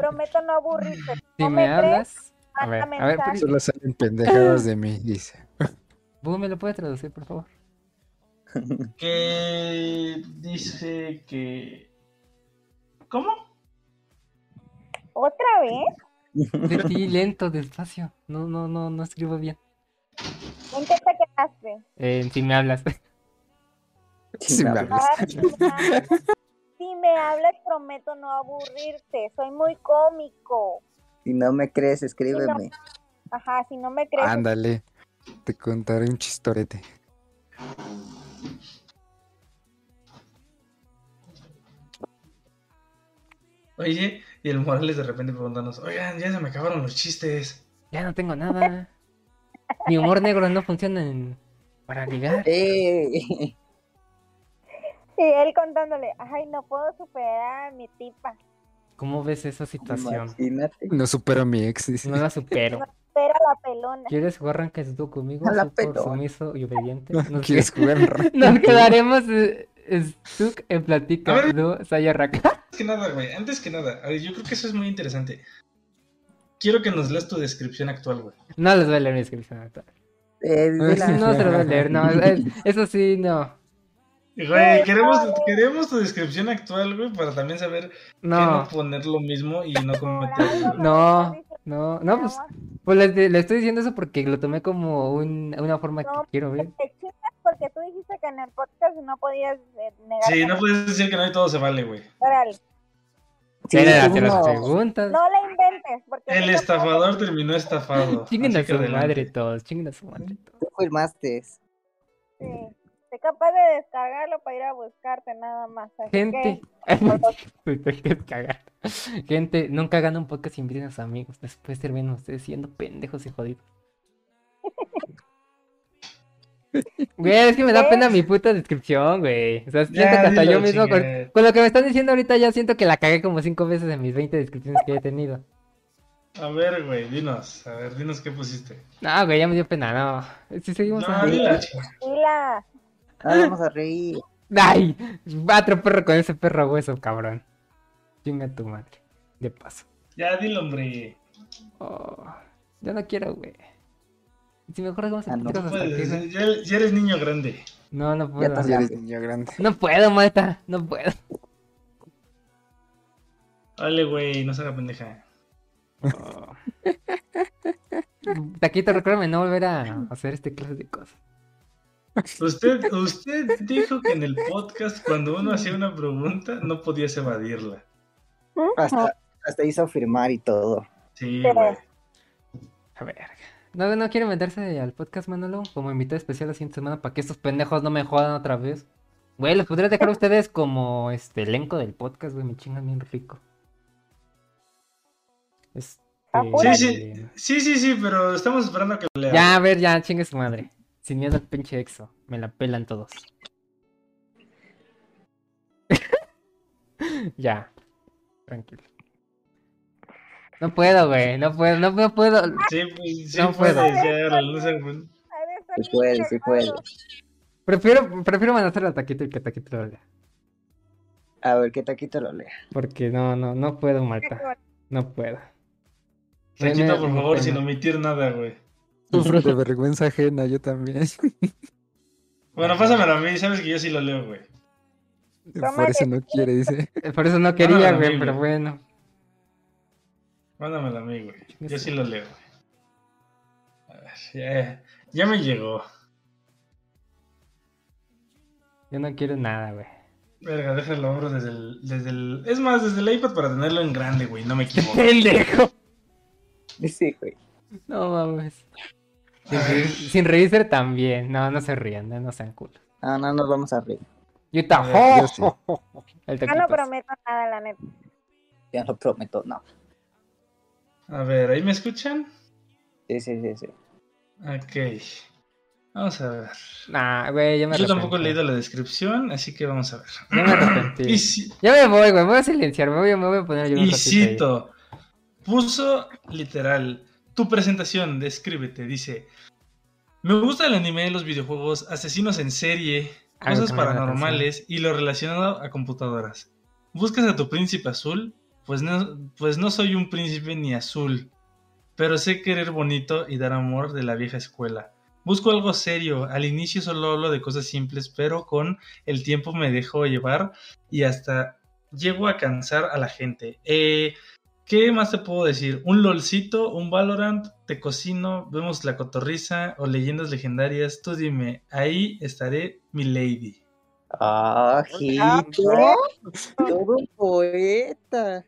Prometo no aburrirte. Si ¿No me crees? hablas. A ver, a ver. Solo salen pendejadas de mí, dice. <laughs> ¿Vos me lo puedes traducir, por favor? <laughs> Que dice que. ¿Cómo? ¿Otra vez? De ti, lento, despacio. No, no, no, no escribo bien. ¿En qué te quedaste? Eh, si me hablas. Si me hablas. Si me hablas- Si me hablas, prometo no aburrirte. Soy muy cómico. Si no me crees, escríbeme. Ajá, si no me crees, Ándale. Te contaré un chistorete. Oye, y el Morales de repente preguntándonos, oigan, ya se me acabaron los chistes. Ya no tengo nada. Mi humor negro no funciona en... para ligar. <laughs> ¡Eh! Y él contándole, ay, no puedo superar a mi tipa. ¿Cómo ves esa situación? Imagínate. No supero a mi ex, dice. No la supero. Espera la pelona. ¿Quieres jugar tú conmigo? A la pelona. sumiso y obediente. Nos, ¿Quieres jugar <laughs> nos quedaremos eh, Stuk en A platica. No, Saya Raka. Antes que nada, güey, antes que nada, a ver, yo creo que eso es muy interesante. Quiero que nos leas tu descripción actual, güey. No les voy a leer mi descripción actual. Eh, dila. No se lo voy a leer, no. es- <laughs> Eso sí, no. Güey, queremos, queremos tu descripción actual, güey, para también saber que No, no poner lo mismo y no cometer. no, no, no, pues, pues le, le estoy diciendo eso porque lo tomé como un- una forma que No, quiero ver. Te chingas porque tú dijiste que en el podcast no podías eh, negar. Sí, no puedes decir que no y todo se vale, güey. Órale, Sí, las no. preguntas. No la inventes. Porque El estafador terminó estafado. Chinguen a su madre todos, chinguen a su madre todos. Tú filmaste. puedo- Sí. Sé capaz de descargarlo para ir a buscarte nada más. Así Gente, <laughs> <laughs> que. Gente, nunca hagan un podcast sin a sus amigos. Después terminan ustedes siendo pendejos y jodidos. <laughs> Güey, es que me da ¿Qué? pena mi puta descripción, güey. O sea, siento Ya, que hasta yo mismo, con, lo que me están diciendo ahorita, ya siento que la cagué como cinco veces en mis 20 descripciones que he tenido. A ver, güey, dinos. A ver, dinos qué pusiste. No, güey, ya me dio pena, no. Si seguimos No, así. dila. Dila. Ah, vamos a reír. Ay, otro perro con ese perro hueso, cabrón. Chinga tu madre. De paso. Ya, dilo, hombre. Oh, yo no quiero, güey. Si mejor hagamos Ah, no Puedes, ya, ya eres niño grande. No, no puedo. Ya eres niño grande. No puedo, Malta. No puedo. Dale, güey, no se haga pendeja. Oh. Taquito, recuérdame no volver a hacer este clase de cosas. Usted, usted dijo que en el podcast, cuando uno hacía una pregunta, no podías evadirla. Hasta, hasta hizo firmar y todo. Sí, güey. A ver. ¿No, no quiere meterse al podcast, Manolo? Como invitado especial la siguiente semana para que estos pendejos no me jodan otra vez. Güey, los podría dejar a ustedes como este elenco del podcast, güey. Me chingan bien rico. Este. Sí, sí, sí, sí, sí, pero estamos esperando a que lo lea. Ya, a ver, ya, chingue su madre. Sin miedo al pinche exo. Me la pelan todos. <laughs> ya. Tranquilo. No puedo, güey. No puedo, no, no puedo. Sí, pues, sí No puedo. estar Sí puede, sí puede. Prefiero, prefiero mandárselo a Taquito y que Taquito lo lea. A ver, ¿qué taquito lo lea? Porque no, no, no puedo, Marta. No puedo. Me- por favor, sin omitir nada, güey. Sufro de vergüenza ajena, yo también. <laughs> Bueno, pásamelo a mí, sabes que yo sí lo leo, güey. Por eso no quiere, dice. <laughs> Eh, Por eso no quería, güey, pero bueno. Mándamelo a mí, güey. Yo sí lo leo, güey. A ver, ya, ya me llegó. Yo no quiero nada, güey. Verga, déjalo abro desde el, desde el... Es más, desde el iPad para tenerlo en grande, güey, no me equivoco. <laughs> ¡Pendejo! Sí, güey. No mames. Sin, ver. sin reírse también. No, no se rían, no, no sean culos. No, no nos vamos a reír. Yo sí. El Yo no prometo nada, la neta. Ya lo prometo, no. A ver, ¿ahí me escuchan? Sí, sí, sí, sí. Ok. Vamos a ver. Nah, güey, ya me Yo tampoco he leído la descripción, así que vamos a ver. Ya me arrepentí. <clears throat> Ya me voy, güey. Me voy a silenciar. Me voy, me voy a poner yo un y ahí. cito, puso literal, tu presentación, descríbete, dice, me gusta el anime, los videojuegos, asesinos en serie, cosas paranormales y lo relacionado a computadoras. ¿Buscas a tu príncipe azul? Pues no, pues no soy un príncipe ni azul, pero sé querer bonito y dar amor de la vieja escuela. Busco algo serio, al inicio solo hablo de cosas simples, pero con el tiempo me dejo llevar y hasta llego a cansar a la gente. Eh, ¿Qué más te puedo decir? Un LOLcito, un Valorant, te cocino, vemos la cotorriza o leyendas legendarias. Tú dime, ahí estaré mi lady. Ah, Jito. Todo un poeta.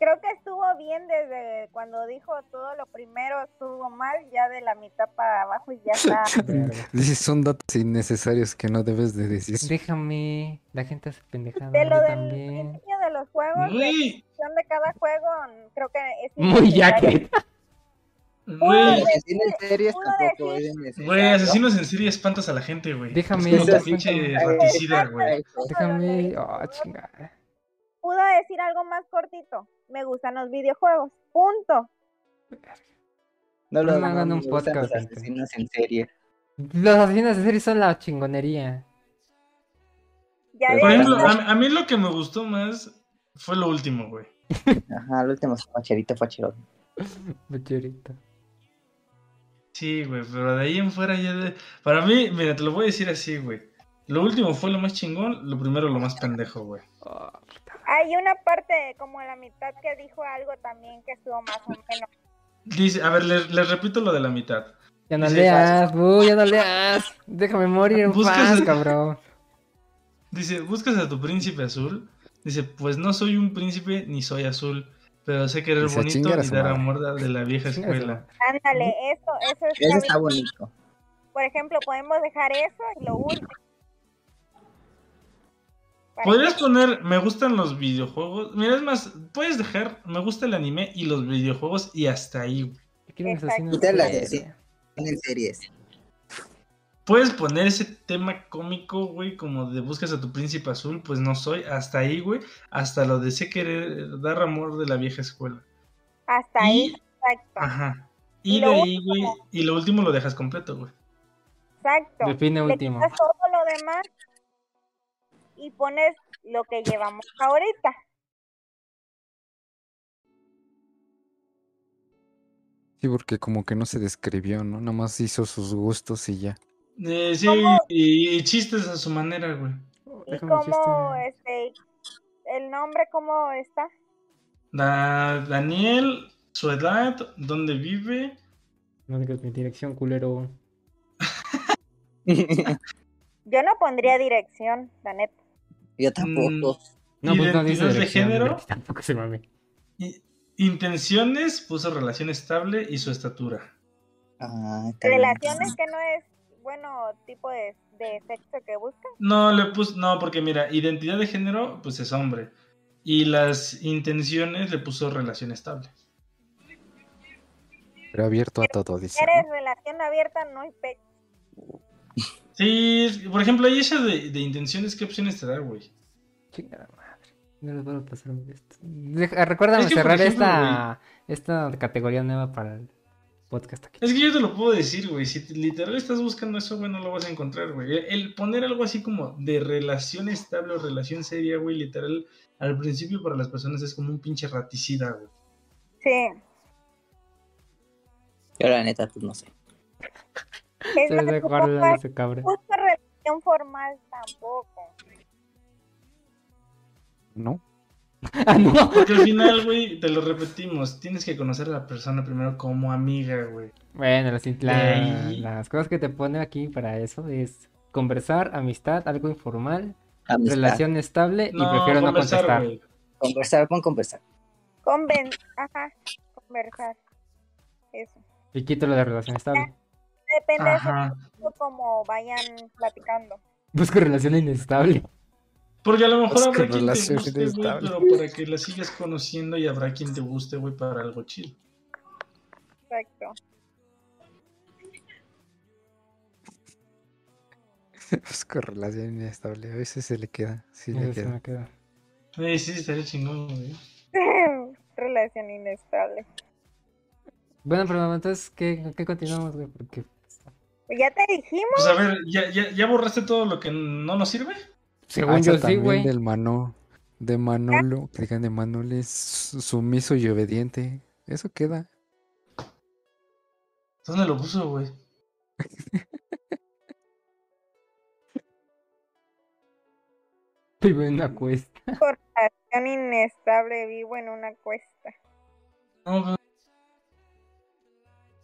Creo que estuvo bien desde cuando dijo todo lo primero estuvo mal, ya de la mitad para abajo y ya está. <laughs> Son datos innecesarios que no debes de decir. Déjame. La gente hace pendejada. De lo del también. principio de los juegos, Güey, descripción de cada juego, creo que es <laughs> Muy innecesario. yaque. güey, Pudo Asesino en series pudo tampoco güey, asesinos en serie espantas a la gente, güey. Déjame. Es como pinche fratricida, güey. Déjame. Oh, chingada. Pudo decir algo más cortito. Me gustan los videojuegos. Punto. No lo No hagan no un podcast, los asesinos en serie. Los asesinos de serie son la chingonería. Por ejemplo, a, a mí lo que me gustó más fue lo último, güey. Ajá, el último facherito facherón. <laughs> Bucherito. Sí, güey, pero de ahí en fuera ya de... Para mí, mira, te lo voy a decir así, güey. Lo último fue lo más chingón, lo primero lo más pendejo, güey. <laughs> Oh, hay una parte como la mitad que dijo algo también que estuvo más o menos. Dice, a ver, les, les repito lo de la mitad. ya no Dice, leas, bu, ya no leas. Déjame morir en <laughs> paz, el- cabrón. Dice, ¿buscas a tu príncipe azul? Dice, pues no soy un príncipe ni soy azul, pero sé querer Dice, bonito "Chingar a y dar madre". amor de la vieja escuela. Ándale, eso, eso está bonito. Por ejemplo, podemos dejar eso y lo último. Podrías poner, me gustan los videojuegos. Mira, es más, puedes dejar, me gusta el anime y los videojuegos y hasta ahí, sí. En series. Puedes poner ese tema cómico, güey, como de buscas a tu príncipe azul, pues no soy, hasta ahí, güey, hasta lo de sé querer dar amor de la vieja escuela. Hasta ahí, exacto. ajá. Y Y lo de ahí, güey, y lo último lo dejas completo, güey. Exacto. Define Le último. quitas todo lo demás y pones lo que llevamos ahorita. Sí, porque como que no se describió, ¿no? Nada más hizo sus gustos y ya. Eh, sí, y, y chistes a su manera, güey. Y Déjame un cómo, este, el nombre, ¿cómo está? Da- Daniel, su edad, dónde vive. No digas mi dirección, culero. <laughs> Yo no pondría dirección, la neta. Yo tampoco. No, pues no dice de género. Tampoco se mame. Intenciones, puso relación estable y su estatura. Ah. Relaciones que no es, bueno, tipo de, de sexo que busca. No, le puso, no, porque mira, identidad de género, pues es hombre. Y las intenciones le puso relación estable. Pero abierto a todo, Si dice. eres ¿no? relación abierta, no hay pe... Sí, por ejemplo, ahí esa de, de intenciones, ¿qué opciones te da, güey? Chingada madre. No les puedo pasar mi esto. Recuérdame Es que, por cerrar ejemplo, esta, esta categoría nueva para el podcast aquí. Es que yo te lo puedo decir, güey. Si te- literal estás buscando eso, güey, no lo vas a encontrar, güey. El, poner algo así como de relación estable o relación seria, güey, literal, al principio para las personas es como un pinche raticida, güey. Sí. Yo la neta, pues no sé. Es Se de no guarda ese cabrón. justo relación formal tampoco. ¿No? <laughs> Ah, no. Porque al final, güey, te lo repetimos, tienes que conocer a la persona primero como amiga, güey. Bueno, las, la- las cosas que te pone aquí para eso es conversar, amistad, algo informal, Amistad. relación estable y prefiero no contestar. Conversar con conversar. Conven... Ajá, conversar. Eso. Y quito lo de relación estable. Depende Ajá. de cómo vayan platicando. Busco relación inestable. Porque a lo mejor Es habrá quien te guste, güey, pero para que la sigas conociendo y habrá quien te guste, güey, para algo chido. Exacto. <laughs> Pues con relación inestable. A veces se le queda. Sí le queda. me queda. Eh, sí, estaría chingón, güey. <laughs> Relación inestable. Bueno, pero entonces, ¿qué, qué continuamos, güey? Porque Pues ya te dijimos. Pues a ver, ¿ya, ya, ya borraste todo lo que no nos sirve? Según Ah, yo sí, güey. del Mano, de Manolo, que digan de Manolo es sumiso y obediente. Eso queda. ¿Dónde lo puso, güey? <laughs> Vivo en una cuesta. Por inestable vivo en una cuesta. No, pero-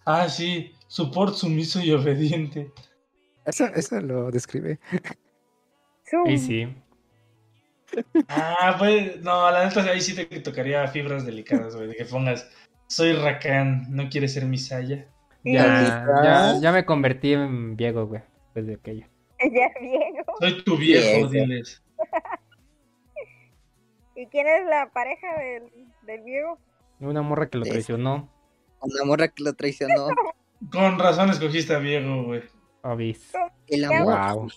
Ah, sí, support sumiso y obediente. Eso, eso lo describe. <laughs> Y sí. Ah, pues, no, la neta ahí sí te tocaría fibras delicadas, güey, de que pongas, soy Rakan, no quieres ser mi saya. Ya, ya, ya me convertí en viejo, güey. Después de aquello. <laughs> Ya viejo. Soy tu viejo, diles. <laughs> ¿Y quién es la pareja del, del viejo? Una morra que lo traicionó. Una morra que lo traicionó. Con razón escogiste a viejo, güey. Obis. El amor. Wow.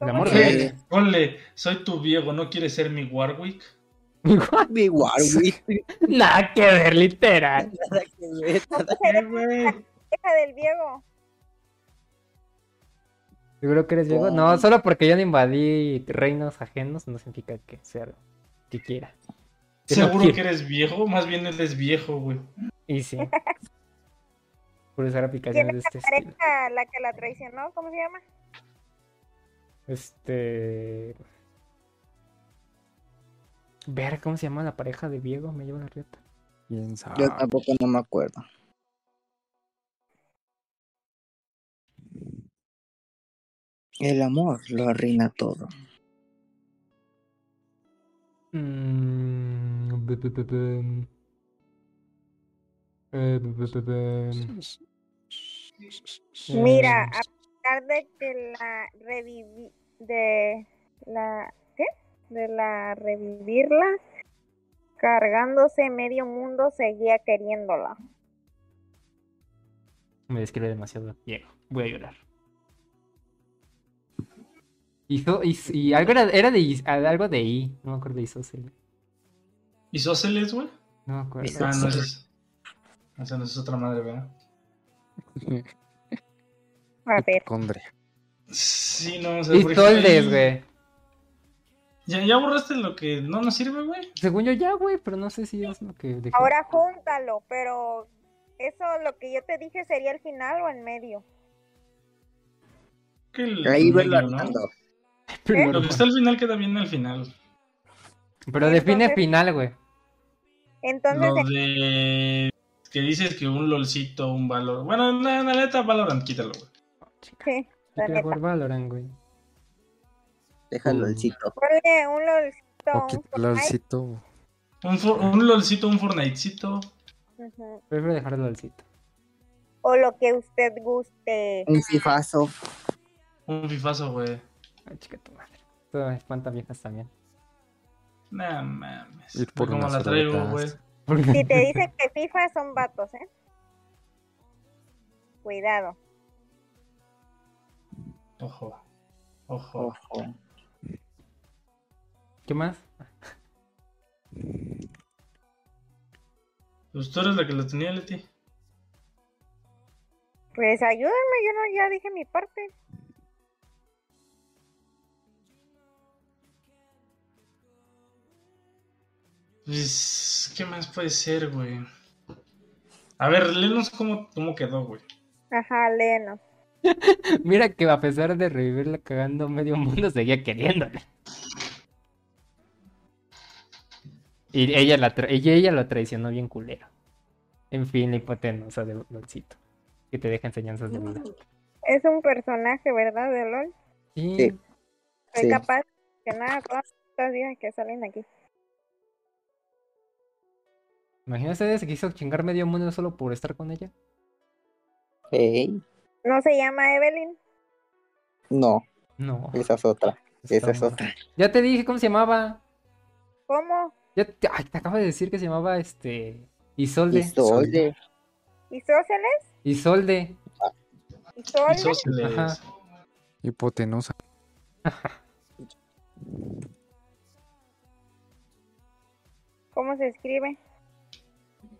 El ¿Cómo amor se de Ponle, soy tu viejo, ¿no quieres ser mi Warwick? Mi Warwick. <laughs> Nada que ver, literal. Nada que ver, nada. ¿Qué, güey? pareja del viejo? ¿Seguro que eres viejo? No, solo porque yo no invadí reinos ajenos no significa que sea lo que quiera. Que no ¿Seguro quiera. que eres viejo? Más bien eres viejo, güey. Y sí. <laughs> Por usar ¿Quién aplicaciones de es este la estilo. pareja la que la traicionó? ¿Cómo se llama? Este. Ver cómo se llama la pareja de Diego, me lleva la rieta. ¿Quién sabe? Yo tampoco no me acuerdo. El amor lo arruina todo. Mm. Eh. Mira, Eh, a pesar de que la reviví, de la, ¿qué? De la revivirla, cargándose medio mundo, seguía queriéndola. Me describe demasiado Diego. Voy a llorar. Hizo, y algo era, era de algo de I, no me acuerdo de Isósceles. ¿Isósceles, güey? No me acuerdo. Ah, no, es. Esa no es otra madre, ¿verdad? <laughs> A ver. Sí, no, o sea, ahí- güey. ¿Ya, ¿Ya borraste lo que no nos sirve, güey? Según yo ya, güey, pero no sé si es lo que dejé. ahora júntalo, pero eso lo que yo te dije sería el final o en medio. Que el Ahí medio, verlo ¿no? Pero, Lo que está al final queda bien al final. pero define Entonces- final, güey. Entonces, Lo de que dices que un lolcito, un valor. Bueno, la, la neta, Valorant, quítalo, güey. sí, Yo quiero jugar Valorant, güey. Déjalo el cito. Ponle un lolcito, un lolcito. Un, for- un lolcito, un Fortnitecito. Ujú. Prefiero dejarlo al sitio. O lo que usted guste. Un fifazo. Un fifazo, güey. Ay, chica tu madre. Esto espanta viejas también. Nah, mames. Ir por cómo la traigo, güey. Si te dicen que FIFA son vatos, ¿eh? Cuidado. Ojo. Ojo. Ojo. ¿Qué más? Pues tú eres la que lo tenía, Leti. Pues ayúdenme, yo no ya dije mi parte. Pues, ¿qué más puede ser, güey? A ver, léenos cómo, cómo quedó, güey. Ajá, léenos. <laughs> Mira que a pesar de revivirla cagando medio mundo, seguía queriéndole. Y ella, la tra- y ella lo traicionó bien culero. En fin, la hipotenusa de LOLcito. Que te deja enseñanzas de vida. Es un personaje, ¿verdad? De LOL. Sí. Sí. Soy Sí. capaz de nada todas estas viejas que salen aquí. Imagínate, se quiso chingar medio mundo solo por estar con ella. Ey, ¿No se llama Evelyn? no, No. esa es otra. Esa es otra. Ya te dije cómo se llamaba. ¿Cómo? Ya te, ay, te acabo de decir que se llamaba este. Isolde. Isolde. ¿Isóceles? Isolde. ¿Isolde? Isósceles. Ajá. Hipotenusa. <laughs> ¿Cómo se escribe?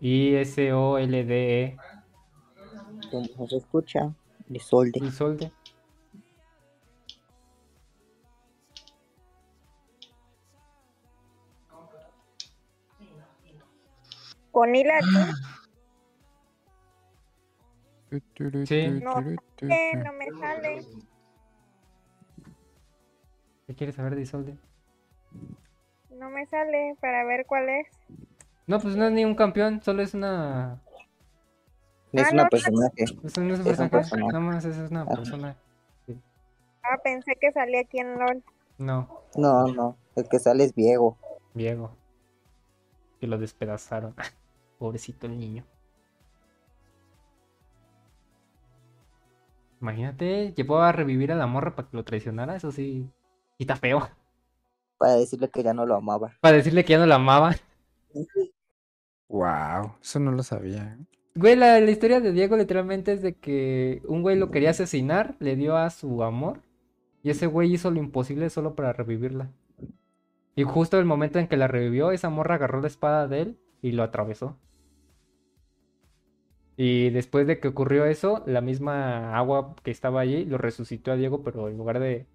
I-S-O-L-D-E. ¿Cómo se escucha? Isolde. Isolde. ¿Con I? Sí. No, ¿Qué? No me sale. ¿Qué quieres saber de Isolde? No me sale para ver cuál es. No, pues no es ni un campeón, solo es una. Es Ah, una no, personaje. Es, no es un Es un personaje. personaje. Nada más es una persona. Ah, pensé que salía aquí en LOL. No, No, no. El que sale es Diego. Diego. Que lo despedazaron. <laughs> Pobrecito el niño. Imagínate, llevó a revivir a la morra para que lo traicionara, eso sí. Y está feo. Para decirle que ya no lo amaba. Para decirle que ya no la amaba. <laughs> Wow, eso no lo sabía. Güey, la, la historia de Diego literalmente es de que un güey lo quería asesinar, le dio a su amor, y ese güey hizo lo imposible solo para revivirla. Y justo el momento en que la revivió, esa morra agarró la espada de él y lo atravesó. Y después de que ocurrió eso, la misma agua que estaba allí lo resucitó a Diego, pero en lugar de,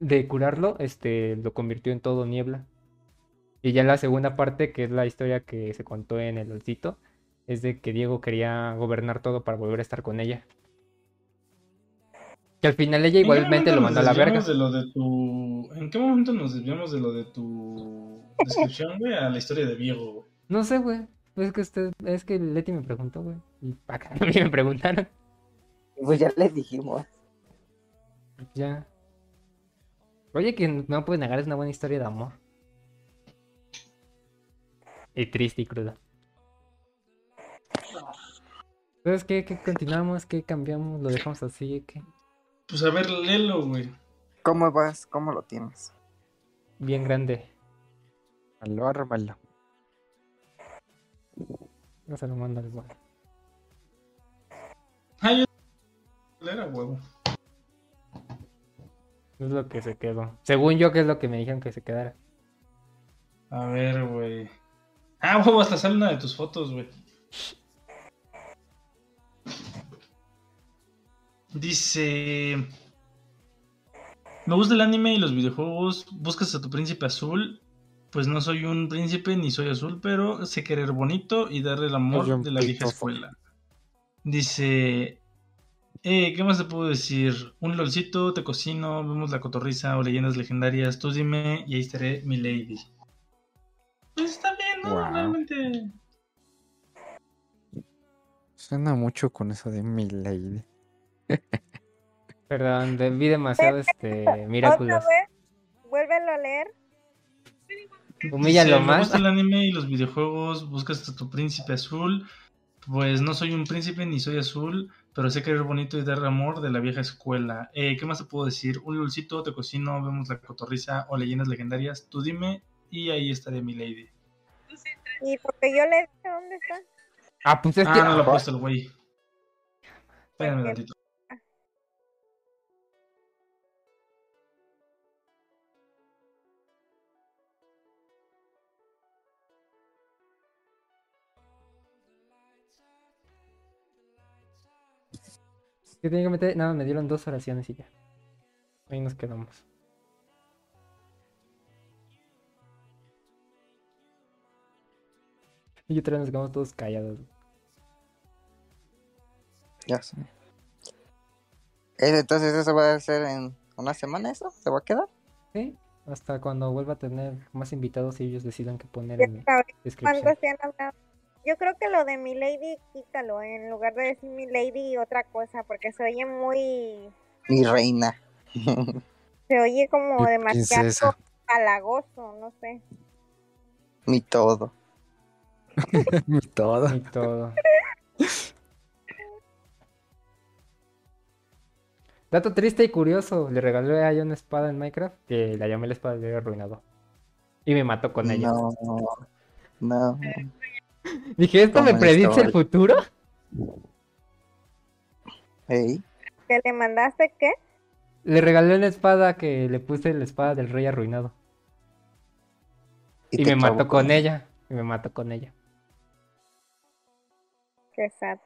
de curarlo, este, lo convirtió en todo niebla. Y ya en la segunda parte, que es la historia que se contó en el Olcito, es de que Diego quería gobernar todo para volver a estar con ella. Que al final ella ¿En qué igualmente lo mandó a la verga. de lo de tu... ¿En qué momento nos desviamos de lo de tu descripción, güey, a la historia de Diego, güey? No sé, güey. Es que usted, es que Leti me preguntó, güey. Y acá <laughs> mí me preguntaron. Pues ya le dijimos. Ya. Oye, que no puedes negar, es una buena historia de amor. Y triste y cruda. Entonces, ¿qué, qué continuamos? ¿Qué cambiamos? ¿Lo dejamos así? ¿Qué? Pues a ver, léelo, güey. ¿Cómo vas? ¿Cómo lo tienes? Bien grande. Aló, ármalo. No se lo mando al igual. Ah, yo... Era huevo. Es lo que se quedó. Según yo, que es lo que me dijeron que se quedara. A ver, güey. Ah, huevo, hasta sale una de tus fotos, güey. Dice... Me gusta el anime y los videojuegos. Buscas a tu príncipe azul. Pues no soy un príncipe ni soy azul, pero sé querer bonito y darle el amor de la vieja escuela. Dice... Eh, ¿qué más te puedo decir? Un lolcito, te cocino, vemos la cotorriza o leyendas legendarias. Tú dime y ahí estaré, mi lady. Pues está bien, ¿no? Wow. Realmente. Suena mucho con eso de mi lady. Perdón, de- vi demasiado este ¿Otra Miraculous. vez? Vuélvelo a leer. Humíllalo Me más. gusta el anime y los videojuegos. Buscas a tu príncipe azul. Pues no soy un príncipe ni soy azul, pero sé querer bonito y dar amor de la vieja escuela. Eh, ¿Qué más te puedo decir? Un lulcito, te cocino, vemos la cotorriza o leyendas legendarias. Tú dime y ahí estaré, mi lady. Y porque yo le dije dónde está. Ah, pues es que. Ah, no lo ha puesto el güey. Espérenme Porque- tantito. Yo tenía que meter, nada, me dieron dos oraciones y ya. Ahí nos quedamos. Y otra vez nos quedamos todos callados. Ya sé. Entonces, ¿eso va a ser en una semana eso? ¿Se va a quedar? Sí, hasta cuando vuelva a tener más invitados y ellos decidan qué poner en sabes descripción. Yo creo que lo de mi lady, quítalo, en lugar de decir mi lady otra cosa, porque se oye muy, Mi reina. <laughs> se oye como Mi demasiado princesa. halagoso, no sé. Mi todo. <laughs> Mi todo. Y todo. <laughs> Dato triste y curioso, le regalé a ella una espada en Minecraft que la llamé la espada del arruinado. Y me mató con ella. No. No. Dije, ¿esto me predice el futuro? Ey. ¿Que le mandaste qué? Le regalé una espada que le puse la espada del rey arruinado. Y, me mató con ella. Y me mató con ella. Qué sad.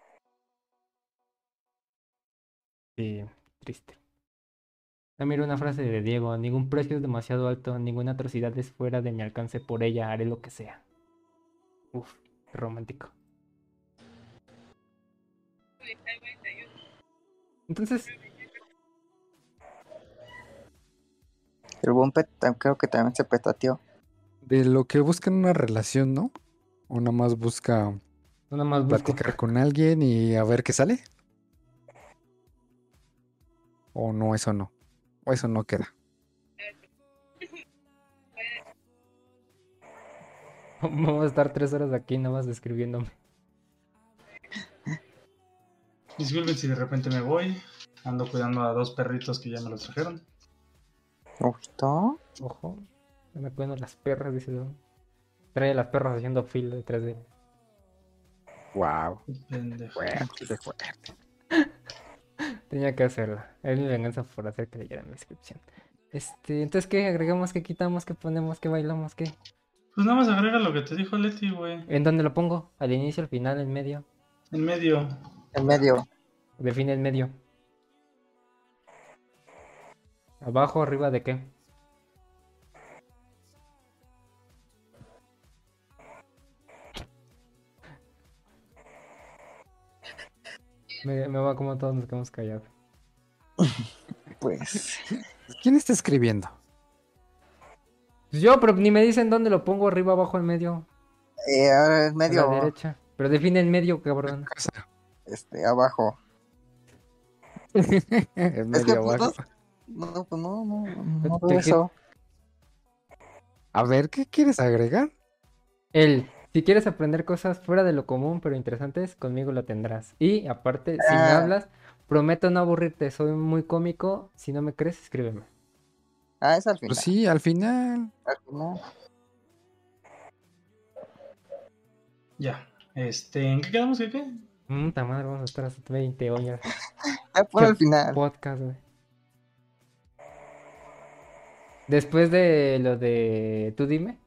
Sí, triste. Ah, mira una frase de Diego. Ningún precio es demasiado alto, ninguna atrocidad es fuera de mi alcance por ella, haré lo que sea. Uf, romántico. Entonces, El buen creo que también se petateó. De lo que buscan una relación, ¿no? O nada más busca nada más busco. platicar con alguien y a ver qué sale. O no, eso no. O eso no queda. <laughs> Vamos a estar tres horas aquí nada más describiéndome. Disculpen si de repente me voy. Ando cuidando a dos perritos que ya me los trajeron. ¿Ojito? Ojo, anda cuidando las perras, dice Don. Trae a las perras haciendo fila detrás de él. Wow. Fuerte, fuerte. <laughs> Tenía que hacerla. Es mi venganza por hacer que leyera mi descripción. Este, entonces, ¿qué agregamos? ¿Qué quitamos? ¿Qué ponemos? ¿Qué bailamos? ¿Qué? Pues nada más agrega lo que te dijo Leti, güey. ¿En dónde lo pongo? ¿Al inicio, al final, en medio? En medio. En medio. Define el medio. ¿Abajo, arriba de qué? Me, me va como todos nos quedamos callados. <laughs> Pues. ¿Quién está escribiendo? Pues yo, pero ni me dicen dónde lo pongo, arriba, abajo, en medio, Eh, ahora en a medio. la derecha. Pero define el medio, cabrón. Este, abajo. <laughs> En Es que medio pues, abajo. no, no, pues no, no, no te- eso. A ver, ¿qué quieres agregar? El, si quieres aprender cosas fuera de lo común pero interesantes, conmigo lo tendrás. Y aparte, si me Ah. hablas, prometo no aburrirte, soy muy cómico. Si no me crees, escríbeme. Ah, es al final. Pues sí, al final. Al final. Ya. Este, ¿en qué quedamos? ¿Qué qué? Puta madre, vamos a estar hasta 20 horas. Ah, por Qué al final. Podcast, güey. Después de lo de tú dime.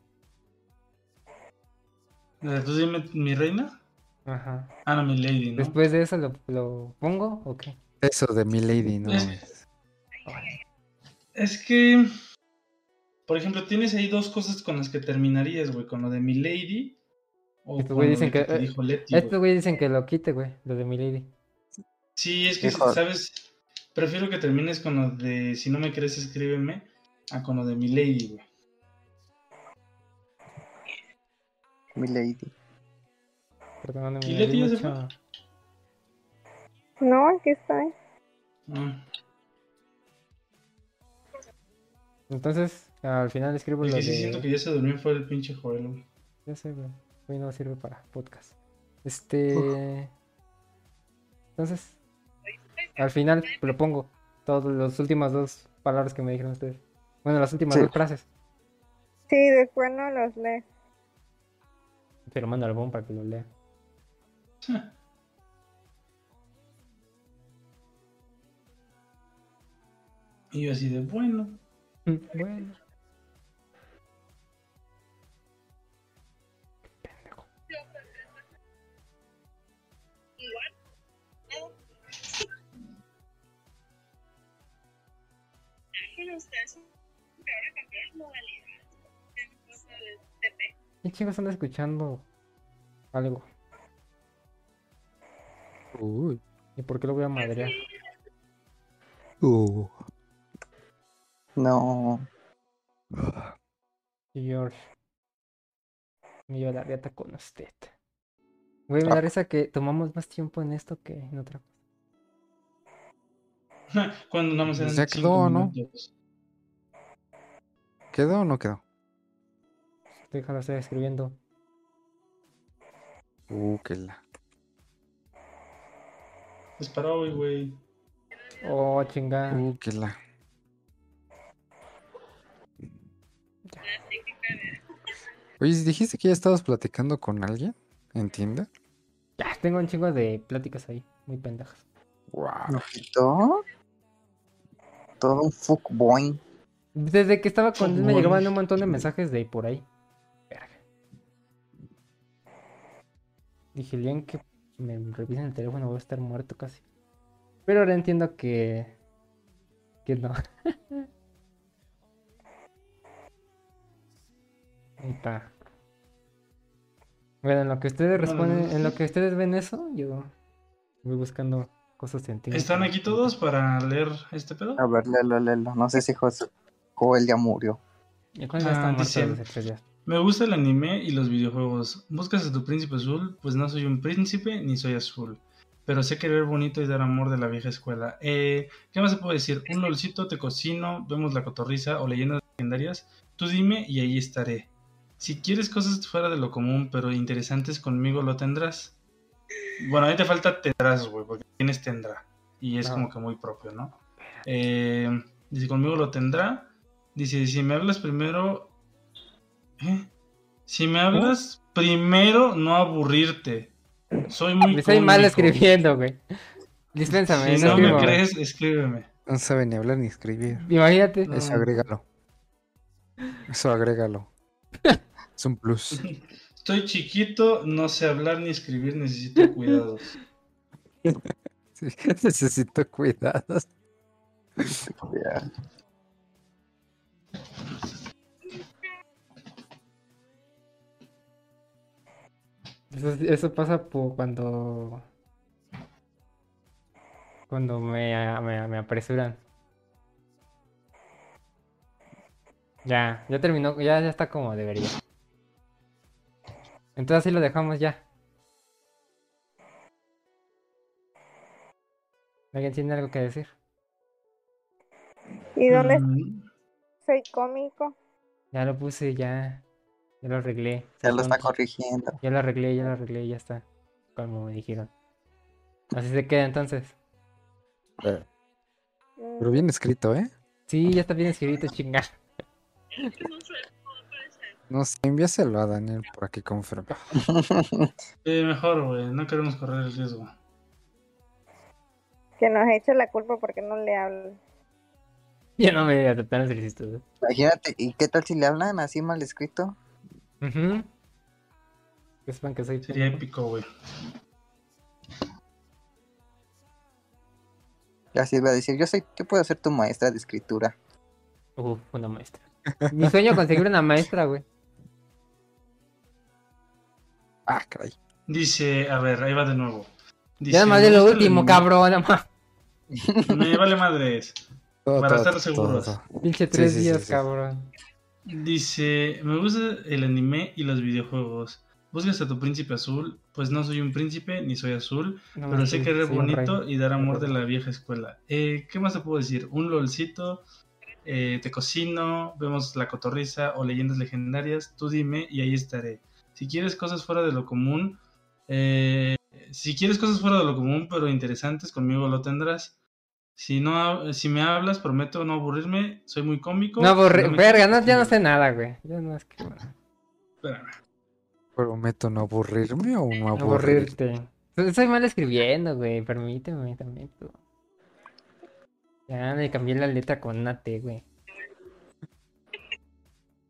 ¿Tú dime mi reina? Ajá. Ah, no, mi lady, ¿no? Después de eso lo, lo pongo o qué? Eso de mi lady, no Es-. Es que, por ejemplo, tienes ahí dos cosas con las que terminarías, güey, con lo de mi lady o Estos güey dicen que, que- te eh, dijo Leti, Estos güey. dicen que lo quite, güey, lo de mi lady. Sí, es que, Mejor. ¿sabes? Prefiero que termines con lo de si no me crees, escríbeme, a con lo de mi lady, güey. Mi lady. Perdóname, ¿Y Leti ya se No, aquí estoy. Ah, Entonces, al final escribo el lo que sí de... siento que ya se durmió fue el pinche Joel, güey. Ya sé, güey. Hoy no sirve para podcast. Este... Entonces, al final lo pongo. Todas las últimas dos palabras que me dijeron ustedes. Bueno, las últimas Sí. dos frases. Sí, después no los lees. Pero mando al bomb para que lo lea. <laughs> Y yo así de, bueno. Bueno. De TP. ¿Qué chingos anda escuchando algo? Uy. ¿Y por qué lo voy a madrear? Uh. No. George. Me lleva la riata con usted. Güey, me da risa que tomamos más tiempo en esto que en otra cosa. <laughs> Cuando más eran Ya quedó, ¿no? minutos. ¿Quedó o no quedó? Déjalo estar escribiendo. Uh, que la. Es para hoy, güey. Oh, chingada. Uh, que la. Oye, ¿dijiste que ya estabas platicando con alguien? ¿En Tinder? Ya, tengo un chingo de pláticas ahí. Muy pendejas. Wow. Todo un fuckboy. Desde que estaba con él me llegaban un montón de mensajes de por ahí. Verga. Dije, el día en que me revisen el teléfono voy a estar muerto casi. Pero ahora entiendo que... Que no. <laughs> Ahí está. Bueno, en lo que ustedes responden, en lo que ustedes ven eso, yo voy buscando cosas científicas. ¿Están aquí todos para leer este pedo? A ver, léelo, léelo. No sé si José Joel ya murió. ¿Y cuándo está Ah, tres días? Me gusta el anime y los videojuegos. ¿Buscas a tu príncipe azul? Pues no soy un príncipe ni soy azul. Pero sé querer bonito y dar amor de la vieja escuela. Eh, ¿Qué más se puede decir? Un lolcito, te cocino, vemos la cotorriza o leyendas legendarias. Tú dime y ahí estaré. Si quieres cosas fuera de lo común pero interesantes conmigo lo tendrás. Bueno, ahí te falta tendrás, güey, porque tienes tendrá. Y es como que muy propio, ¿no? Eh, dice, conmigo lo tendrá. Dice, si me hablas primero... ¿Eh? Si me hablas primero, no aburrirte. Soy muy Me estoy mal escribiendo, güey. Dispénsame, Si no no me güey. crees, escríbeme. No sabe ni hablar ni escribir. Imagínate. No. Eso agrégalo. Eso agrégalo. <laughs> Es un plus. <laughs> Estoy chiquito, no sé hablar ni escribir, necesito cuidados. <laughs> Sí, <laughs> necesito cuidados. Ya. Eso, eso pasa por cuando. Cuando me, me, me apresuran. Ya, ya terminó, ya, ya está como debería. Entonces así lo dejamos ya. ¿Alguien tiene algo que decir? ¿Y dónde Mm, soy cómico? Ya lo puse, ya. Ya lo arreglé. Ya lo está corrigiendo. Ya lo arreglé, ya lo arreglé, ya está. Como me dijeron. Así se queda entonces. Eh, Mm, Pero bien escrito, ¿eh? Sí, ya está bien escrito, chingar. No sé, envíaselo a Daniel para que confirme. eh, mejor, güey, no queremos correr el riesgo. Que nos eche la culpa porque no le hablo. Ya no me voy a tratar de solicitud. Imagínate, ¿y qué tal si le hablan así mal escrito? Ujú. Que sepan que soy Sería épico, güey. Así va a decir, yo soy, yo puedo ser tu maestra de escritura. Uf, una maestra. Mi sueño conseguir una maestra, güey. Ah, caray. Dice, a ver, ahí va de nuevo. Dice, Ya más "Me de lo último, anime". cabrón. Me vale madres. Todo, Para todo, estar seguros. todo. Pinche tres sí, sí, días, sí. cabrón. Dice, me gusta el anime y los videojuegos. ¿Buscas a tu príncipe azul? Pues no soy un príncipe ni soy azul, No, pero sí, sé un rey. bonito y dar amor de la vieja escuela. Eh, ¿Qué más te puedo decir? Un lolcito, eh, te cocino, vemos la cotorriza o leyendas legendarias, tú dime y ahí estaré. Si quieres cosas fuera de lo común, eh, si quieres cosas fuera de lo común pero interesantes, conmigo lo tendrás. Si no, si me hablas, prometo no aburrirme, soy muy cómico. No, aburri- me verga, no, ya no sé nada, güey. Ya no es que. Espérame. ¿Prometo no aburrirme o no aburrir? aburrirte. Soy- Soy mal escribiendo, güey. Permíteme también, tú. Ya le cambié la letra con una T, güey.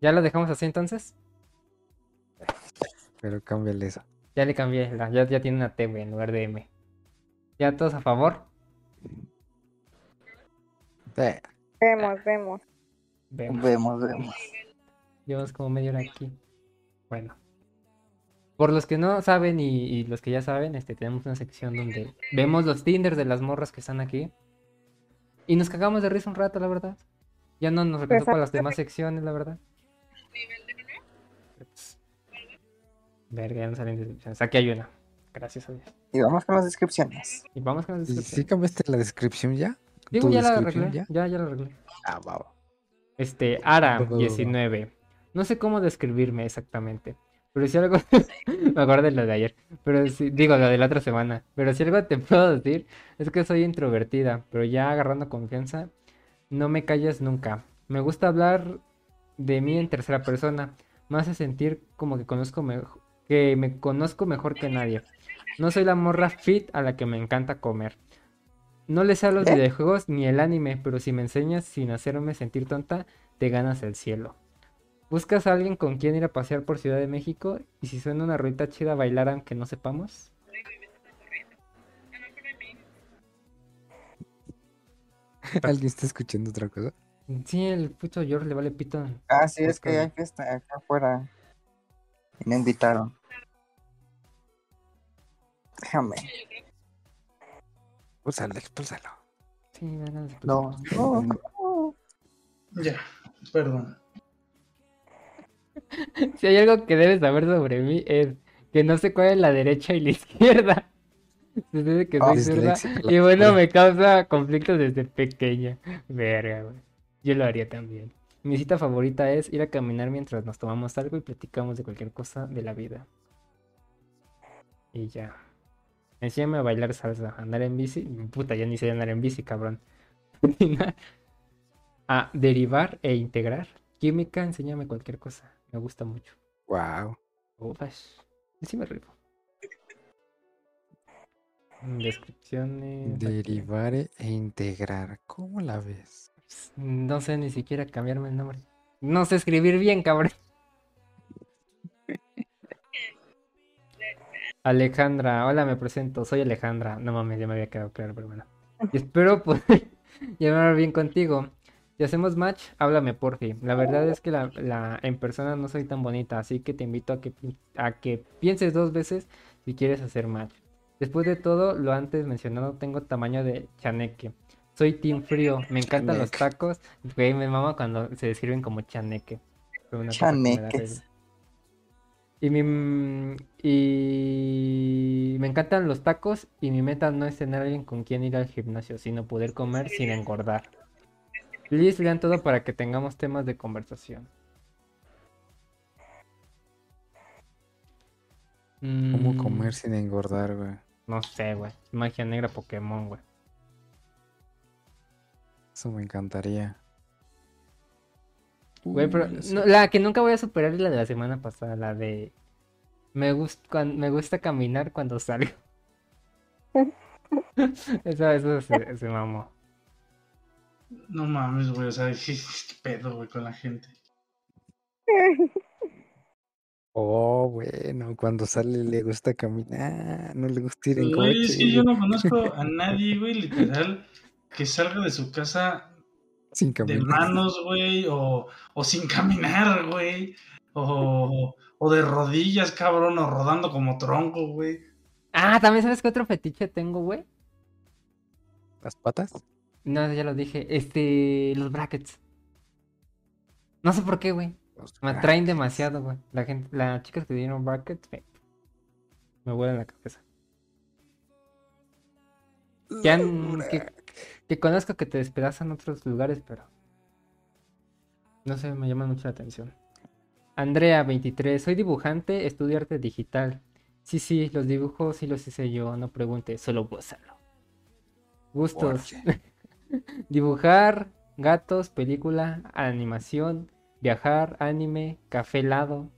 ¿Ya lo dejamos así entonces? Pero cámbiale eso. Ya le cambié, la- ya, ya tiene una T, güey, en lugar de M. ¿Ya todos a favor? Eh, Vemos, vemos. Vemos. Vemos, vemos. Llevamos como media hora aquí. Bueno. Por los que no saben y, y los que ya saben, este, tenemos una sección donde vemos los Tinders de las morras que están aquí. Y nos cagamos de risa un rato, la verdad. Ya no nos alcanzó para las demás secciones, la verdad. Nivel de honor. Verga, ya no salen descripciones. Aquí hay una. Gracias a Dios. Y vamos con las descripciones. Y vamos con las ¿y ¿Sí descripciones. cambiaste la descripción ya? Digo, ¿Tu ya la arreglé. Ya, ya la arreglé. Ah, va, va. Este, Ara, Va, va, va, va. 19. No sé cómo describirme exactamente. Pero si algo. <laughs> Me acuerdo de lo de ayer. Pero si. Digo, lo de la otra semana. Pero si algo te puedo decir, es que soy introvertida. Pero ya agarrando confianza, no me calles nunca. Me gusta hablar de mí en tercera persona. Me hace sentir como que conozco mejor. Que me conozco mejor que nadie. No soy la morra fit a la que me encanta comer. No le sé a los ¿Eh? videojuegos ni el anime, pero si me enseñas sin hacerme sentir tonta, te ganas el cielo. ¿Buscas a alguien con quien ir a pasear por Ciudad de México? Y si suena una ruita chida, bailar aunque no sepamos. <laughs> ¿Alguien está escuchando otra cosa? Sí, el puto George le vale pito. Ah, sí, es que hay fiesta acá afuera. Y me invitaron. Déjame. Expúlsalo, expúlsalo. Sí, No, no, no. Ya, perdón. <laughs> Si hay algo que debes saber sobre mí es que no sé cuál es la derecha y la izquierda. Se dice que Ah, soy zurda. Y bueno, me causa conflictos desde pequeña. Verga, güey. Yo lo haría también. Mi cita favorita es ir a caminar mientras nos tomamos algo y platicamos de cualquier cosa de la vida. Y ya. Enséñame a bailar salsa, andar en bici. Puta, ya ni sé andar en bici, cabrón. <laughs> a derivar e integrar. Química, enséñame cualquier cosa. Me gusta mucho. Wow. Ufas. Sí me rifo. Mm, Descripciones. Derivar e integrar. ¿Cómo la ves? No sé ni siquiera cambiarme el nombre. No sé escribir bien, cabrón. <laughs> Alejandra, hola, me presento, soy Alejandra. No mames, ya me había quedado claro, pero bueno. Y <laughs> espero poder <laughs> llevar bien contigo. Si hacemos match, háblame por fin. La verdad es que la, la- en persona no soy tan bonita, así que te invito a que, a que pienses dos veces si quieres hacer match. Después de todo lo antes mencionado, tengo tamaño de chaneque. Soy team frío, me encantan los tacos. Güey, me mama cuando se describen como chaneque. Chaneques. Y mi y me encantan los tacos y mi meta no es tener alguien con quien ir al gimnasio, sino poder comer sin engordar. Please lean todo para que tengamos temas de conversación. ¿Cómo Mm, comer sin engordar, güey? No sé, güey. Magia negra Pokémon, güey. Eso me encantaría. Güey, pero no, la que nunca voy a superar es la de la semana pasada, la de me gusta me gusta caminar cuando salgo. <laughs> Eso, eso se, se mamó. No mames, güey. O sea, ¿qué qué pedo, güey, con la gente? <laughs> Oh, bueno, cuando sale le gusta caminar, no le gusta ir en Güey, es que coche. yo no conozco a nadie, güey, literal, que salga de su casa Sin de caminar. manos, güey, o, o sin caminar, güey, o, o de rodillas, cabrón, o rodando como tronco, güey. Ah, también sabes qué otro fetiche tengo, güey. ¿Las patas? No, ya lo dije. Este, los brackets. No sé por qué, güey. Me atraen demasiado, güey. La gente, las chicas que dieron brackets me, me vuelan la cabeza. Que, han- que, que conozco que te despedazan otros lugares, pero no sé, me llaman mucho la atención. Andrea, 23. Soy dibujante, estudio arte digital. Sí, sí, los dibujos sí los hice yo, no pregunte, solo gózalo. Gustos. <laughs> Dibujar, gatos, película, animación, viajar, anime, café helado,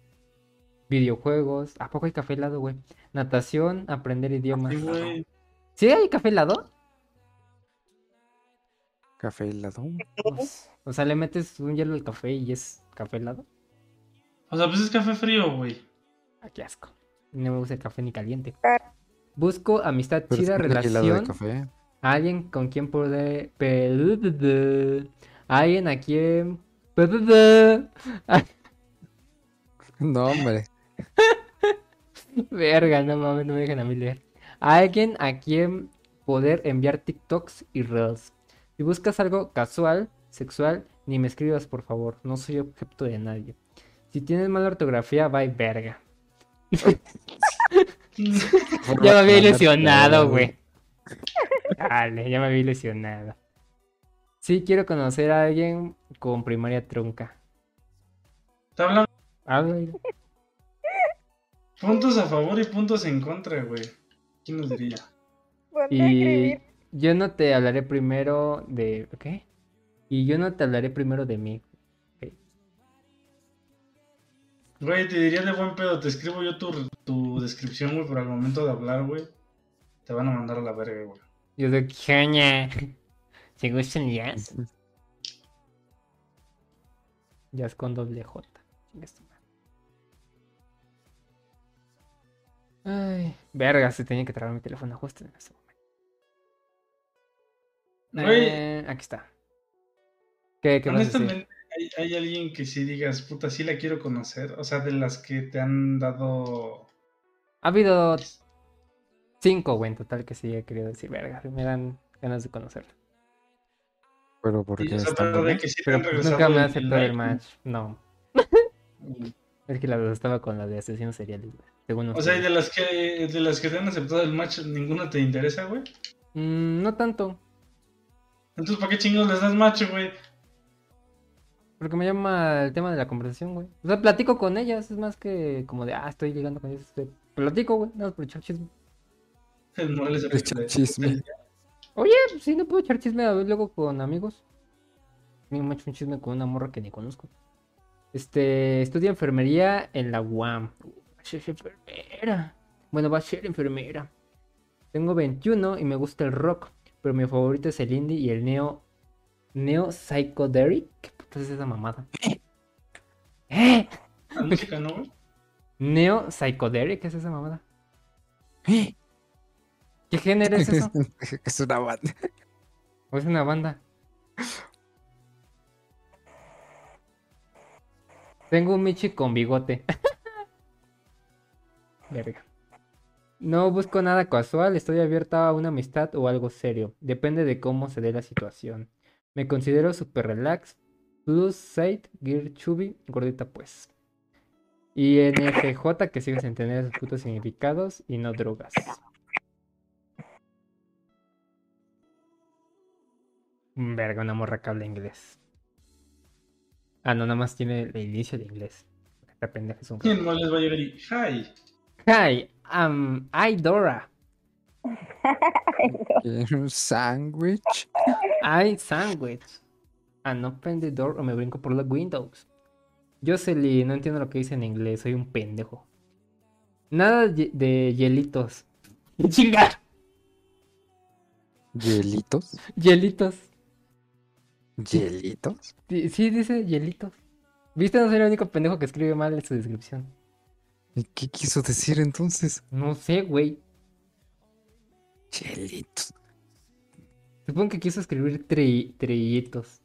videojuegos. ¿A poco hay café helado, güey? Natación, aprender idiomas. Sí. ¿Sí hay café helado? Café helado. O sea, le metes un hielo al café y es café helado. O sea, pues es café frío, güey. Ah, qué asco. No me gusta el café ni caliente. Claro. Busco amistad Pero chida, de relación. café. Alguien con quien poder. Alguien a quien. No, hombre. Verga, no mames, no me dejan a mí leer. Alguien a quien poder enviar TikToks y Reels. Si buscas algo casual, sexual, ni me escribas, por favor. No soy objeto de nadie. Si tienes mala ortografía, bye verga. <laughs> Ya me había ilusionado, güey. Dale, ya me había ilusionado. Sí, quiero conocer a alguien con primaria trunca. Está hablando Habla, puntos a favor y puntos en contra, güey. ¿Quién nos diría? Y. yo no te hablaré primero de... ¿Qué? Y yo no te hablaré primero de mí. Güey, te diría de buen pedo, te escribo yo tu, tu descripción, güey, pero al momento de hablar, güey, te van a mandar a la verga, güey. Yo de caña. ¿Te gusta el jazz? Jazz con doble J. Ay, verga, se tenía que trabar mi teléfono justo en. Güey. Eh, aquí está. Honestamente, ¿hay, hay alguien que sí digas, puta, sí la quiero conocer? O sea, de las que te han dado... Ha habido cinco, güey, en total que sí he querido decir, verga, me dan ganas de conocerlo. Pero porque Y, o sea, están pero de buenas. que sí Pero pues, nunca me ha aceptado el match, no. <laughs> Es que la verdad estaba con la de asesinos seriales, güey. Según O sea, y de las que de las que te han aceptado el match, ¿ninguna te interesa, güey? Mm, no tanto, Entonces, ¿para qué chingos les das match, güey? porque me llama el tema de la conversación, güey. O sea, platico con ellas, es más que como de, ah, estoy llegando con ellas. este, Platico, güey, nada más por echar chisme. El Morales Le echa chisme. Oye, pues sí, no puedo echar chisme a ver luego con amigos. Me he hecho un chisme con una morra que ni conozco. Este, estudia enfermería en la UAM. Uh, Va a ser enfermera. Bueno, va a ser enfermera. Tengo 21 y me gusta el rock, pero mi favorito es el indie y el neo. Neo Psychodelic. ¿Qué puta es esa mamada? <laughs> ¿Eh? La música, ¿no, güey? Neo Psychodelic, ¿qué es esa mamada? ¿Qué género es eso? <laughs> es una banda. ¿O es una banda? Tengo un Michi con bigote. <laughs> Verga. No busco nada casual, estoy abierta a una amistad o algo serio. Depende de cómo se dé la situación. Me considero super relax. Plus side, gear chubby, gordita pues. Y NFJ que sigue sin tener sus putos significados y no drogas. Verga, una morra que habla inglés. Ah, no, nada más tiene el inicio de inglés. Esta pendeja es un Y el Morales va a llegar y, hi. Hi, um, I Dora. Sándwich. I sandwich. An open the door o me brinco por los windows. Jocelyn, no entiendo lo que dice en inglés, soy un pendejo. Nada de hielitos. <laughs> Chingar. ¿Hielitos? Hielitos. ¿Hielitos? Sí, sí, dice hielitos. ¿Viste? No soy el único pendejo que escribe mal en su descripción. ¿Y qué quiso decir entonces? No sé, güey. Hielitos. Supongo que quiso escribir tri- trillitos.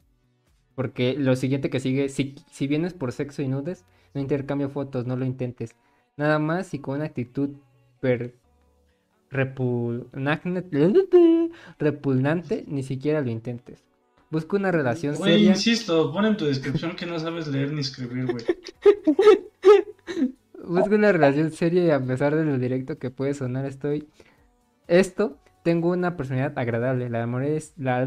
Porque lo siguiente que sigue, si, si vienes por sexo y nudes, no intercambio fotos, no lo intentes. Nada más y con una actitud per repugnante, <laughs> repugnante, ni siquiera lo intentes. Busca una relación Güey, seria. insisto, pon en tu descripción que no sabes leer ni escribir, güey. <laughs> Busca una relación seria y a pesar de lo directo que puede sonar, estoy. Esto, tengo una personalidad agradable. La mayoría, es- la,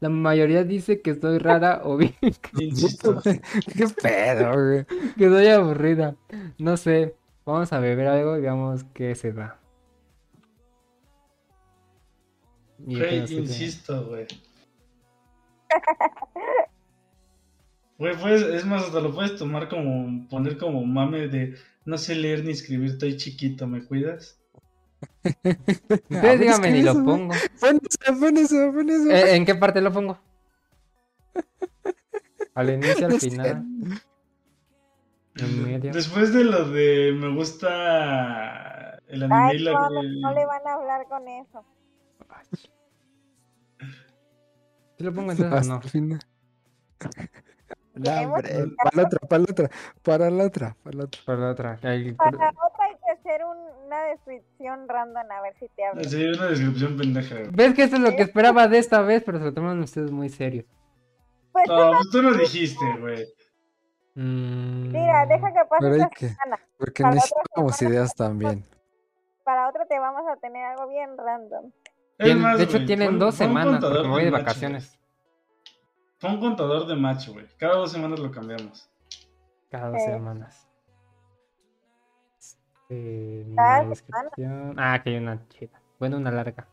la mayoría dice que estoy rara o bien <laughs> <laughs> Insisto. <laughs> ¿Qué pedo, güey? que soy aburrida. No sé. Vamos a beber algo y veamos qué se da. Y Güey, apenas se da. insisto, güey. Güey, pues, es más, hasta lo puedes tomar como, poner como mame de no sé leer ni escribir, estoy chiquito, ¿me cuidas? <laughs> Ustedes díganme ni lo pongo. Pon eso, pon eso, pon eso. Eh, ¿En qué parte lo pongo? <laughs> Al inicio, al final. En medio. Después de lo de me gusta el anime Ay, y la no, no le van a hablar con eso. ¿Sí lo pongo entonces o no? final. No, para la otra, para la otra, para la otra, para la otra. Para la otra. Ahí- Para la otra hay que hacer un- una descripción random a ver si te habla. Sí, una descripción pendeja. ¿Ves que eso es lo que esperaba de esta vez? Pero se lo toman ustedes muy serio. Pues No, pues tú no dijiste, güey. Mm, mira, deja que pase esta que, semana. porque Para necesitamos semana. ideas también. Para otra te vamos a tener algo bien random. Más, de hecho, güey, tienen pon- dos pon semanas porque me voy de vacaciones. Güey. Pon contador de match, güey. Cada dos semanas lo cambiamos. Cada dos semanas. La descripción. Ah, que hay una chida. Bueno, una larga.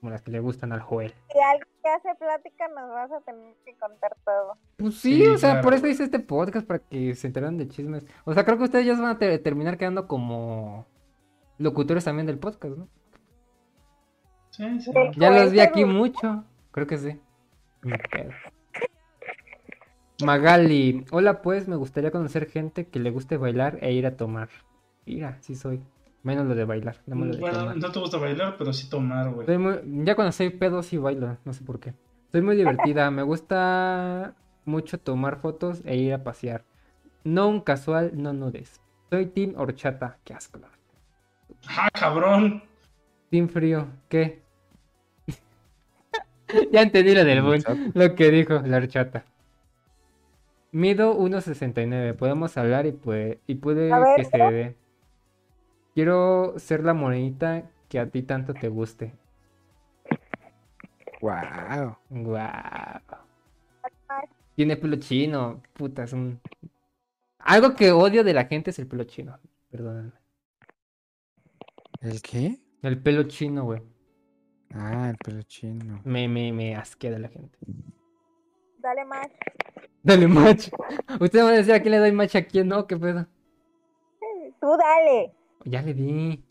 Como las que le gustan al Joel. Si alguien que hace plática nos vas a tener que contar todo. Pues sí, Sí, o sea, por eso hice este podcast, para que se enteraran de chismes. O sea, creo que ustedes ya se van a te- terminar quedando como locutores también del podcast, ¿no? Sí, sí. Ya los vi aquí mucho. Creo que sí. Ni pedo. Magali, hola pues, me gustaría conocer gente que le guste bailar e ir a tomar. Mira, sí soy. Menos lo de bailar, lo de Bueno, tomar. no te gusta bailar, pero sí tomar, güey. Muy- Ya cuando soy pedo sí bailo, no sé por qué. Soy muy divertida, me gusta mucho tomar fotos e ir a pasear. No un casual, no nudes. Soy Team Horchata, qué asco. ¡Ah, cabrón! Team Frío, ¿qué? <laughs> ya entendí lo del buen, lo que dijo la horchata. Mido 1.69, podemos hablar y, puede, y puede ver, que se dé. Quiero ser la morenita que a ti tanto te guste. Wow. Guau. Tiene pelo chino. Puta, es un. Algo que odio de la gente es el pelo chino. Perdónenme. ¿El qué? El pelo chino, güey. Ah, el pelo chino. Me, me, me asquea de la gente. Dale más. Dale match. Usted va a decir a quién le doy match a quién, ¿no? ¿Qué pedo? Tú dale. Ya le di.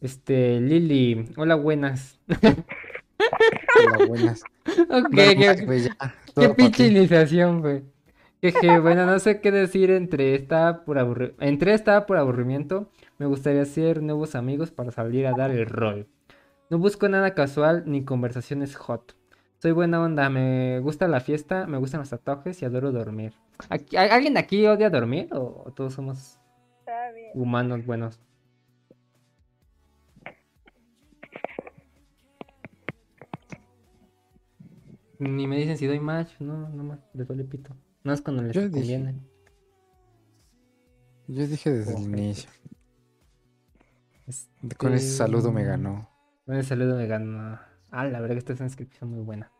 Este, Lili. Hola, buenas. Hola, buenas. <laughs> ok, qué, ya. qué pinche iniciación, güey. Jeje, bueno, no sé qué decir entre estaba por aburri- entre estaba por aburrimiento. Me gustaría hacer nuevos amigos para salir a dar el rol. No busco nada casual ni conversaciones hot. Soy buena onda, me gusta la fiesta, me gustan los tatuajes y adoro dormir. Aquí- ¿al- ¿Alguien de aquí odia dormir o o todos somos humanos buenos? Ni me dicen si doy match, no, no más, les doy pito. No es cuando les Yo dije. conviene. Yo dije desde el inicio. Con ese saludo me ganó. Con ese saludo me ganó. Ah, la verdad que esta es una inscripción muy buena.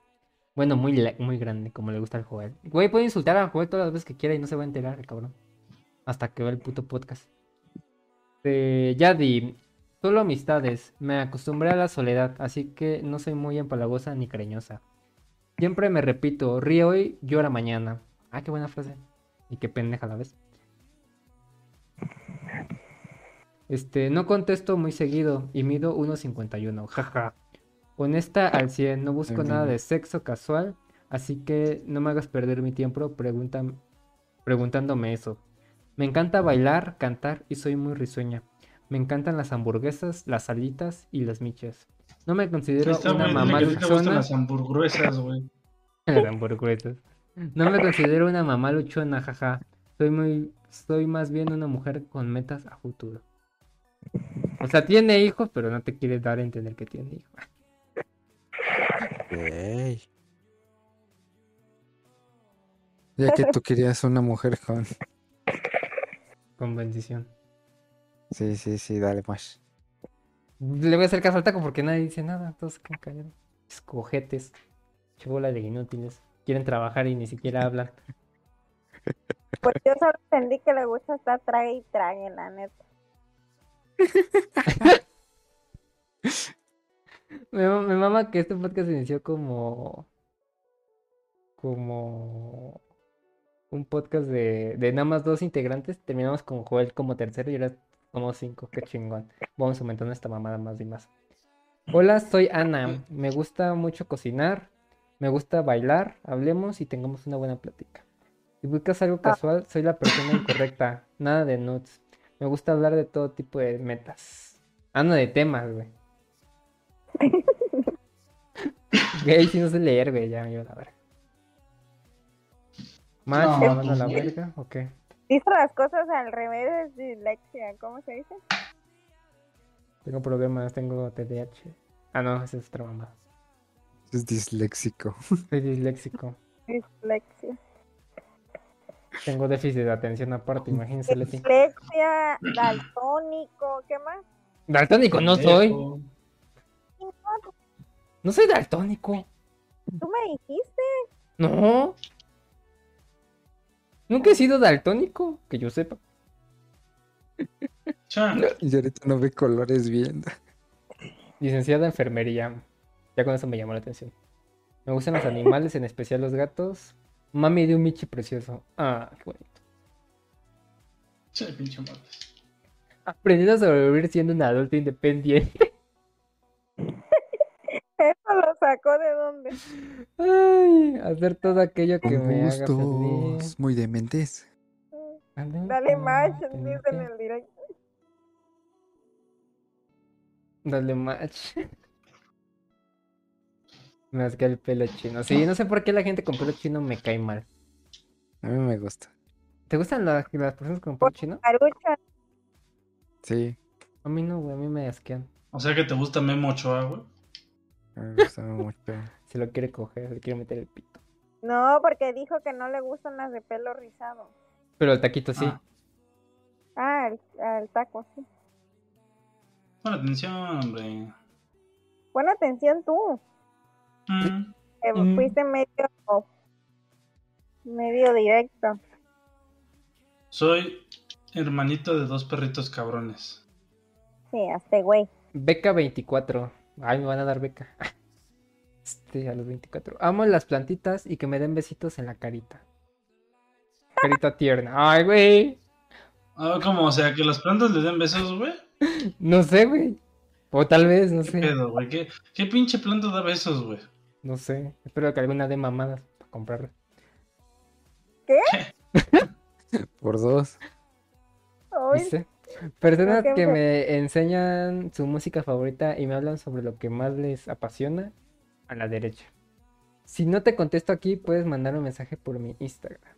Bueno, muy, muy grande, como le gusta al Joel. Güey, puede insultar al Joel todas las veces que quiera y no se va a enterar, cabrón. Hasta que vea el puto podcast. Eh, Yadi, solo amistades. Me acostumbré a la soledad, así que no soy muy empalagosa ni cariñosa. Siempre me repito, ríe hoy, llora mañana. Ah, qué buena frase. Y qué pendeja la vez. Este, no contesto muy seguido y mido 1.51, jaja. Honesta al 100, no busco nada de sexo casual, así que no me hagas perder mi tiempo preguntan- preguntándome eso. Me encanta bailar, cantar y soy muy risueña. Me encantan las hamburguesas, las salitas y las michas. No me considero Está, una mamá luchona. las hamburguesas, güey. <laughs> Las hamburguesas. No me considero una mamá luchona, jaja. Soy muy, soy más bien una mujer con metas a futuro. O sea, tiene hijos, pero no te quiere dar a entender que tiene hijos. Ya que tú querías una mujer con. <laughs> Con bendición. Sí, sí, sí, dale más. Le voy a hacer caso al taco porque nadie dice nada. Todos quedan callados. Escogetes. Chola de inútiles. Quieren trabajar y ni siquiera hablan. Pues yo solo entendí que le gusta estar trague y trague, la neta. <laughs> Me, me mama que este podcast inició como. Como. Un podcast de, de nada más dos integrantes. Terminamos con Joel como tercero y ahora somos cinco. Qué chingón. Vamos aumentando esta mamada más y más. Hola, soy Ana. Me gusta mucho cocinar Me gusta bailar, hablemos y tengamos una buena plática. Si buscas algo casual, soy la persona incorrecta. Nada de nudes. Me gusta hablar de todo tipo de metas. Ah, no, de temas, güey. <laughs> Gay, si no sé leer, güey, ya me iba a la verga. Match, No, a la pues, verga, ok. Dice las cosas al revés, es dislexia, ¿cómo se dice? Tengo problemas, tengo TDAH. Ah, no, esa es otra mamá. Es disléxico. Soy disléxico. Dislexia. Tengo déficit de atención aparte, imagínense. Dislexia, daltónico, ¿qué más? Daltónico no soy. No soy daltónico. Tú me dijiste. No. Nunca he sido daltónico, que yo sepa. Cha, Y ahorita no ve colores bien. Licenciada en enfermería. Ya con eso me llamó la atención. Me gustan los animales, en especial los gatos. Mami de un Michi precioso. Ah, qué bonito. cha, pinche. Aprendiendo a sobrevivir siendo un adulto independiente. ¿Eso lo sacó de dónde? Ay, hacer todo aquello que Con me haga feliz. muy dementes. Dale match, dice en el directo. Dale match. <laughs> Me rasgué el pelo chino. Sí, no sé por qué la gente con pelo chino me cae mal. A mí me gusta. ¿Te gustan la- las personas con pelo chino? Sí, A mí no, güey, a mí me asquean. O sea que te gusta Memo Ochoa, güey. Me gusta mucho. <laughs> Se lo quiere coger, se le quiere meter el pito. no, porque dijo que no le gustan las de pelo rizado. Pero el taquito sí. Ah. Ah, el, el taco, sí. Pon atención, hombre. Pon atención tú. Mm, que Mm. fuiste medio, medio directo. Soy hermanito de dos perritos cabrones. Sí, hasta güey. Beca 24. Ay, me van a dar beca. <laughs> Este, a los 24. Amo las plantitas y que me den besitos en la carita. Carita tierna. Ay, güey. Ah, como, o sea, que las plantas le den besos, güey. <laughs> No sé, güey. O tal vez, no ¿Qué sé. pedo, güey? ¿Qué, ¿Qué pinche planta da besos, güey? No sé. Espero que alguna dé mamadas para comprarla. <laughs> Por dos. Ay, ¿Viste? Personas que me enseñan su música favorita y me hablan sobre lo que más les apasiona a la derecha. Si no te contesto aquí, puedes mandar un mensaje por mi Instagram.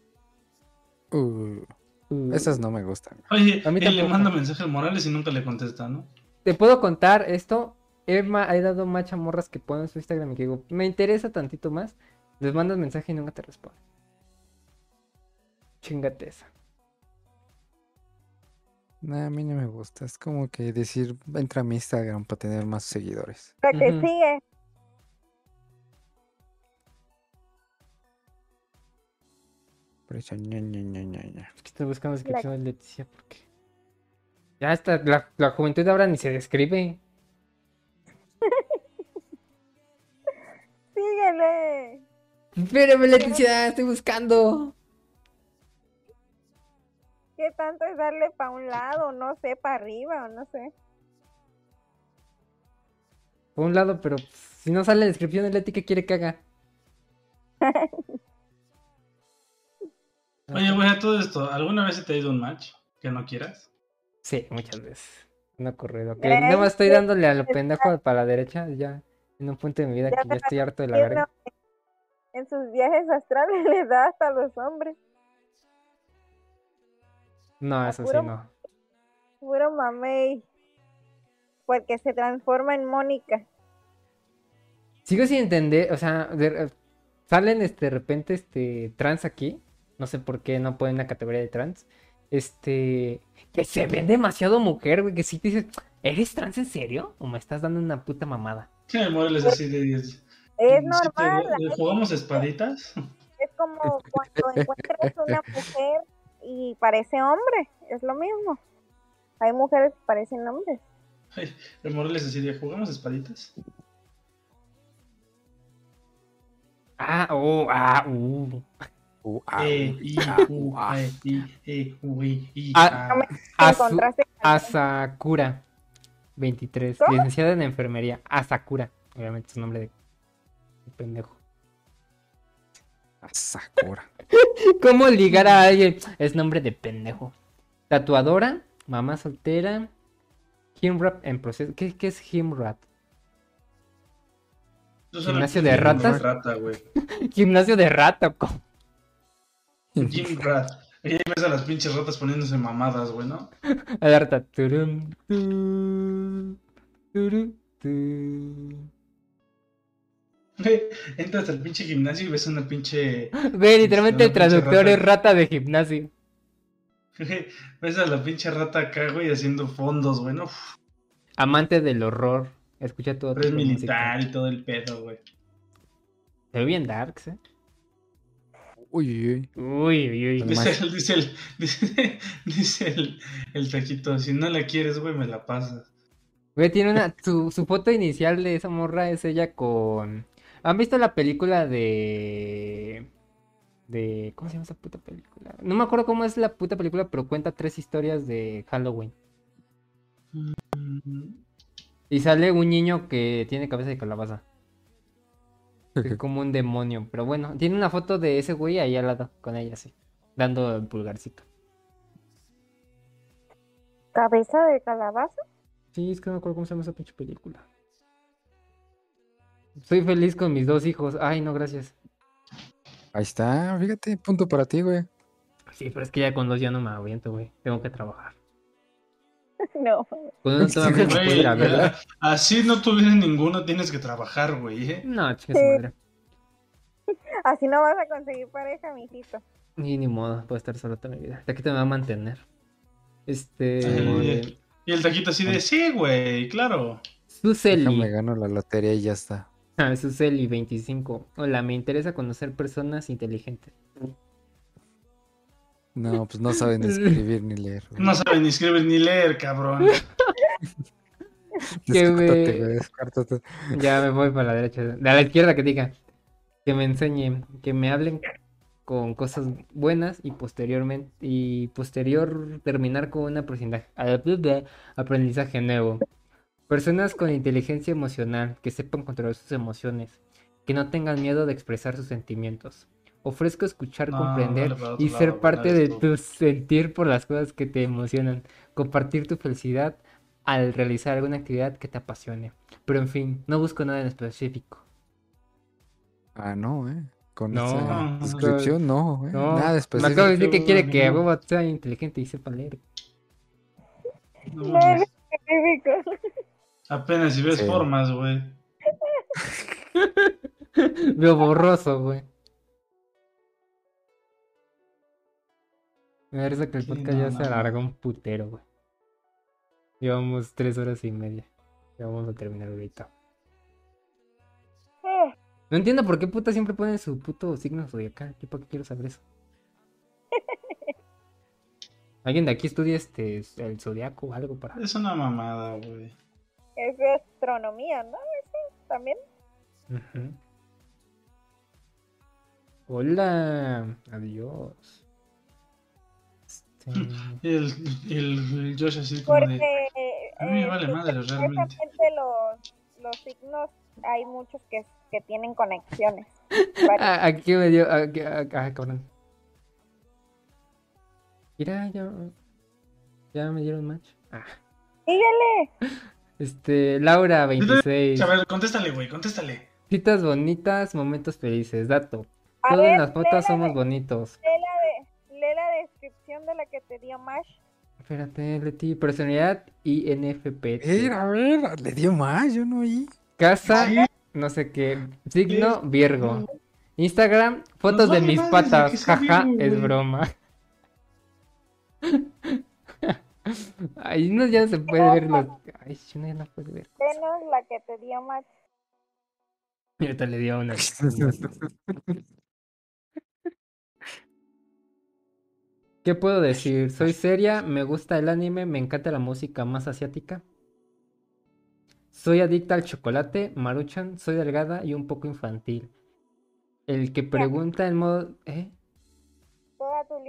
Uh, Uh, esas no me gustan. Oye, A mí él le manda mensaje al Morales y nunca le contesta, ¿no? Te puedo contar esto. He, he dado macha morras que ponen su Instagram y que digo, me interesa tantito más. Les mandas mensaje y nunca te responden. Chingate esa. Nah, a mí no me gusta. Es como que decir, entra a mi Instagram para tener más seguidores. la que Ujú. sigue. Por eso, ña, ña, ña, ña, ña. Es que estoy buscando descripción de Leticia porque. Ya está, la, la juventud ahora ni se describe. <laughs> Síguele. Espérame, Leticia, estoy buscando. ¿Qué tanto es darle para un lado? No sé, para arriba o no sé. Por un lado, pero pues, si no sale la descripción de Leti, ¿qué quiere que haga? <laughs> Oye, güey, a todo esto, ¿alguna vez se te ha ido un match que no quieras? Sí, muchas veces. Me ha ocurrido. Que nada más estoy dándole a lo pendejo para la derecha, ya. En un punto de mi vida Ya que me ya estoy harto de la verga. En sus viajes astrales <laughs> le da hasta a los hombres. No, eso sí, puro- no. Puro mamey. Porque se transforma en Mónica. Sigo sin entender, o sea, de- salen este, de repente este trans aquí. No sé por qué no ponen la categoría de trans. Este, que se ven demasiado mujer, güey, que sí te dices, ¿eres trans en serio? ¿O me estás dando una puta mamada? Sí, el Morales así de... Es Sí, te- normal. ¿Jugamos espaditas? Es como cuando encuentras una mujer y parece hombre. Es lo mismo. Hay mujeres que parecen hombres. Ay, el Morales así de, ¿jugamos espaditas? Ah, oh, ah, uh. Uh, ah, Eh, uy, y, ah, u, ah. eh, y, Ah, ah. Asakura, 23, ¿Cómo? licenciada en enfermería. Asakura, obviamente es un nombre de pendejo. A Sakura. <laughs> ¿Cómo ligar a alguien? Es nombre de pendejo. Tatuadora, mamá soltera, Himrap en proceso. ¿Qué, qué es Himrap? ¿Gimnasio de ratas? Rata, güey. <laughs> Gimnasio de rata. co- Jim Rat. Y ahí ves a las pinches ratas poniéndose mamadas, güey, ¿no? <laughs> A la rata. Turum, tu, turu, tu. Entras al pinche gimnasio y ves una pinche. Ve, literalmente el traductor rata. es rata de gimnasio. Ves a la pinche rata acá, güey, haciendo fondos, güey, Amante del horror. Escucha todo. pero es militar música. y todo el pedo, güey. Se ve bien darks, eh. Uy, uy, uy. Uy, uy. Dice el, dice el, <laughs> dice, dice el, el taquito, si no la quieres, güey, me la pasas. Güey, tiene una. Su, su foto inicial de esa morra es ella con. ¿Han visto la película de. de. ¿Cómo se llama esa puta película? No me acuerdo cómo es la puta película, pero cuenta tres historias de Halloween. Mm, Y sale un niño que tiene cabeza de calabaza. que es como un demonio. Pero bueno, tiene una foto de ese güey ahí al lado, con ella así. Dando el pulgarcito. ¿Cabeza de calabaza? Sí, es que no me acuerdo cómo se llama esa pinche película. Soy feliz con mis dos hijos. Ay, no, gracias. Ahí está, fíjate, punto para ti, güey. Sí, pero es que ya con dos ya no me aviento, güey. Tengo que trabajar. <laughs> No. Con uno todavía me Güey, puedo ir a ver. a- así no tuvieras ninguno, tienes que trabajar, güey, ¿eh? No, chinga su madre. <laughs> Así no vas a conseguir pareja, mijito. Ni, ni modo, puedo estar solo toda mi vida. Hasta aquí te me va a mantener. Este. Sí. Y el taquito así de, sí, güey, claro. Suseli. Déjame gano la lotería y ya está. Ah, Suseli 25. Hola, me interesa conocer personas inteligentes. No, pues no saben <laughs> escribir ni leer. güey. No sabe ni escribir ni leer, cabrón. que me- Descártate, güey, descártate. Ya me voy para la derecha. De la izquierda que diga. Que me enseñen. Que me hablen con cosas buenas y posteriormente. Y posterior terminar con un aprendizaje nuevo. Personas con inteligencia emocional. Que sepan controlar sus emociones. Que no tengan miedo de expresar sus sentimientos. Ofrezco escuchar, No, comprender y lado, ser parte de tu sentir por las cosas que te emocionan. Compartir tu felicidad al realizar alguna actividad que te apasione. Pero en fin, no busco nada en específico. Ah, no, eh. Con No, esa descripción, no, eh. No, Nada me específico. acabo de decir que quiere que a no. huevo sea inteligente y sepa leer. No No mames. eres específico. Apenas si ves Sí. formas, güey. <laughs> Veo borroso, güey. Me risa que el Sí, podcast no, ya se no, alargó un putero, güey. Llevamos tres horas y media. Ya vamos a terminar ahorita. Eh, No entiendo por qué puta siempre ponen su puto signo zodiacal. Yo para qué quiero saber eso. <laughs> ¿Alguien de aquí estudia este el zodiaco o algo para? Es una mamada, güey. Es de astronomía, ¿no? Eso también. Ujú. Hola, adiós. Este, Y el, el, el Josh así como Porque de... A mí me eh, vale madre, realmente. los, los signos, hay muchos que, que tienen conexiones. <laughs> Varios. Ah, aquí me dio. Aquí, ah, ah, cabrón. Mira, ya. Ya me dieron match. Ah. Síguele. <laughs> Este, Laura, 26. A ver, contéstale, güey, contéstale. Citas bonitas, momentos felices. Dato. A ver, las fotos somos de- bonitos. Lee la, de, lee la descripción de la que te dio Mash. Espérate, Leti. Personalidad INFP. ver, a ver, le dio más, yo no oí. Casa, Sí. no sé qué. Signo Virgo. Instagram, fotos de mis patas. Jaja, es broma. <laughs> Ahí no ya se puede ver los. Ay, no, ya no puede ver. Venos la que te dio Mash. Y ahorita le dio una. <laughs> ¿Qué puedo decir? Soy seria, me gusta el anime, me encanta la música más asiática. Soy adicta al chocolate, maruchan, soy delgada y un poco infantil. El que pregunta en modo... ¿eh?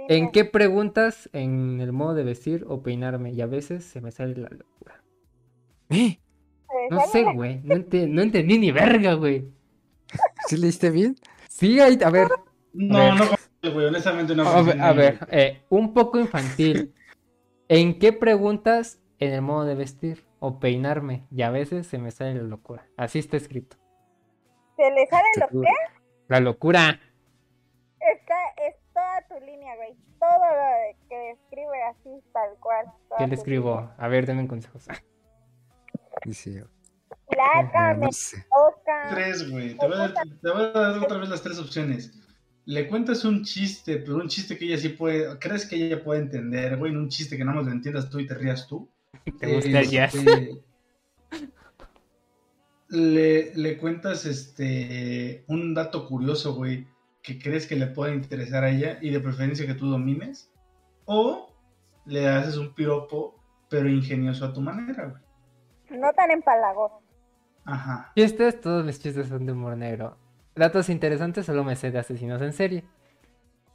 ¿En qué preguntas? En el modo de vestir o peinarme. Y a veces se me sale la locura. ¿Eh? ¿Te No sé, güey. No, no entendí ni verga, güey. ¿Sí leíste bien? Sí, ahí, a ver. No, ver. no, güey, honestamente no. A ver, a ver, eh, un poco infantil. ¿En qué preguntas en el modo de vestir o peinarme? Y a veces se me sale la locura. Así está escrito. ¿Se le sale lo que? La locura. Está, línea, güey. Todo lo que describe así, tal cual. ¿Qué le escribo? A ver, denme consejos. Dice, línea. Placa, me no sé. toca. Tres, güey. Te voy, a dar, te voy a dar otra vez las tres opciones. Le cuentas un chiste, pero un chiste que ella sí puede. ¿Crees que ella puede entender, güey? Un chiste que nada más lo entiendas tú y te rías tú. <laughs> ¿Te gusta el jazz? Este, Le, le cuentas este un dato curioso, güey, que crees que le pueda interesar a ella y de preferencia que tú domines. O le haces un piropo, pero ingenioso a tu manera, güey. No tan empalagoso. Ajá. Chistes, todos mis chistes son de humor negro. Datos interesantes, solo me sé de asesinos en serie.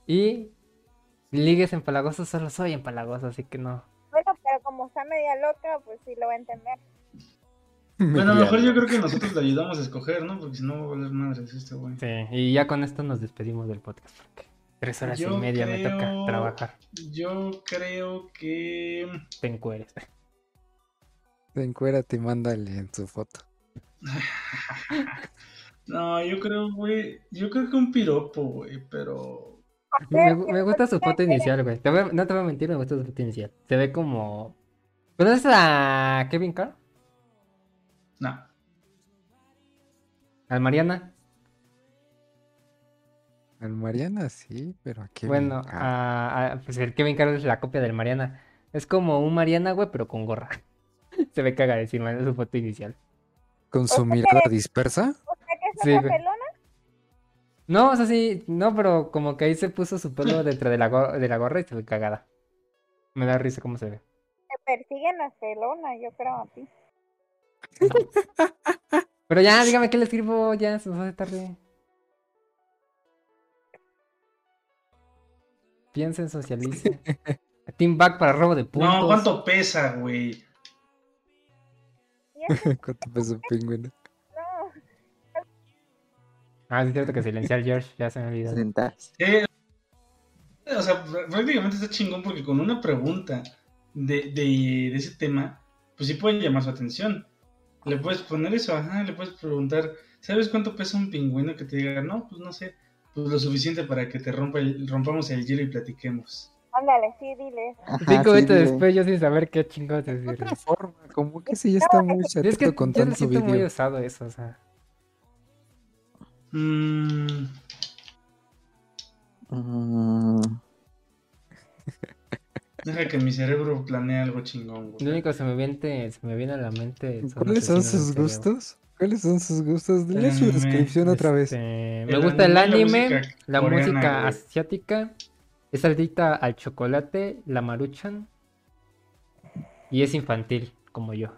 Y ligues empalagosos, solo soy empalagoso, así que no. Bueno, pero como está media loca, pues sí lo va a entender. <laughs> Bueno, a lo mejor yo creo que nosotros <laughs> le ayudamos a escoger, ¿no? Porque si no va a valer madres este güey. Sí, y ya con esto nos despedimos del podcast porque tres horas Yo y media me toca trabajar. Yo creo que. Te encueres. Encuérate y mándale en su foto. <laughs> No, yo creo, güey. Yo creo que un piropo, güey, pero. Me, me gusta su foto inicial, güey. Te voy no te voy a mentir, me gusta su foto inicial. Se ve como. ¿Conoces a Kevin Carr? No. ¿Al Mariana? Al Mariana sí, pero aquí. Bueno, a- a- pues el Kevin Carr es la copia del Mariana. Es como un Mariana, güey, pero con gorra. <laughs> Se ve cagadísima en su foto inicial. Con su mirada dispersa. ¿O sea que es Sí, una pelona? No, o sea, sí, no, pero como que ahí se puso su pelo <laughs> dentro de la, go- de la gorra y se ve cagada. Me da risa cómo se ve. Te persiguen las pelonas, yo creo a ti. Pero ya, dígame qué le escribo, ya se nos hace tarde. Piensen, socialice. <laughs> Team back para robo de puntos. No, ¿cuánto pesa, güey? <laughs> ¿Cuánto peso pingüino? no. Ah, es cierto que silencié al George, ya se me olvidó. Sentarse. Eh, o sea, pr- prácticamente está chingón porque con una pregunta de, de, de ese tema, pues sí pueden llamar su atención. Le puedes poner eso, ajá, le puedes preguntar, ¿sabes cuánto pesa un pingüino que te diga? No, pues no sé, pues lo suficiente para que te rompa el, rompamos el hielo y platiquemos. Ándale, sí, dile. Ajá, Cinco sí, minutos dile. después yo sin saber qué chingados decir. Otra forma, como que sí ya está muy Es que con yo tanto muy video. usado eso, o sea. Mm, Mm, deja que mi cerebro planee algo chingón, Lo güey. único que se me viene, se me viene a la mente son ¿Cuáles son sus gustos? ¿Cuáles son sus gustos? Lee su descripción otra vez. Este, me El gusta el anime, la música música, coreana, asiática, es adicta al chocolate, la maruchan y es infantil, como yo.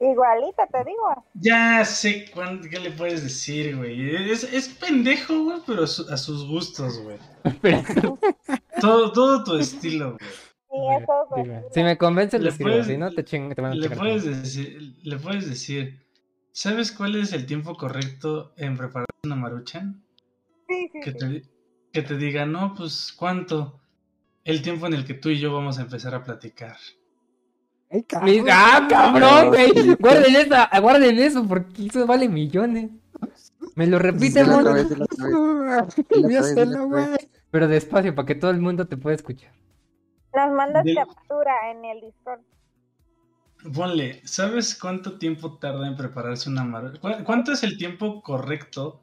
Igualita, te digo. Ya sé cuán- qué le puedes decir, güey. Es, es pendejo, güey, pero a, su- a sus gustos, güey. Todo, todo tu estilo, güey. Sí, eso si me convences, Le puedes- si no, te ching, te van a Le puedes, decir, le puedes decir, ¿sabes cuál es el tiempo correcto en preparar una maruchan? Sí, sí, Que sí. te, que te diga, no, pues, ¿cuánto? El tiempo en el que tú y yo vamos a empezar a platicar. Ay, cabrón. ¡Ah, cabrón, güey! Guarden eso, guarden eso, porque eso vale millones. Me lo repite, Dilo otra mono. vez, dilo otra vez. Dilo Ya otra vez, <laughs> sé dilo la otra vez. güey. Pero despacio, para que todo el mundo te pueda escuchar. Nos mandas Del- captura en el Discord. Ponle, ¿sabes cuánto tiempo tarda en prepararse una maruchan? ¿Cuánto es el tiempo correcto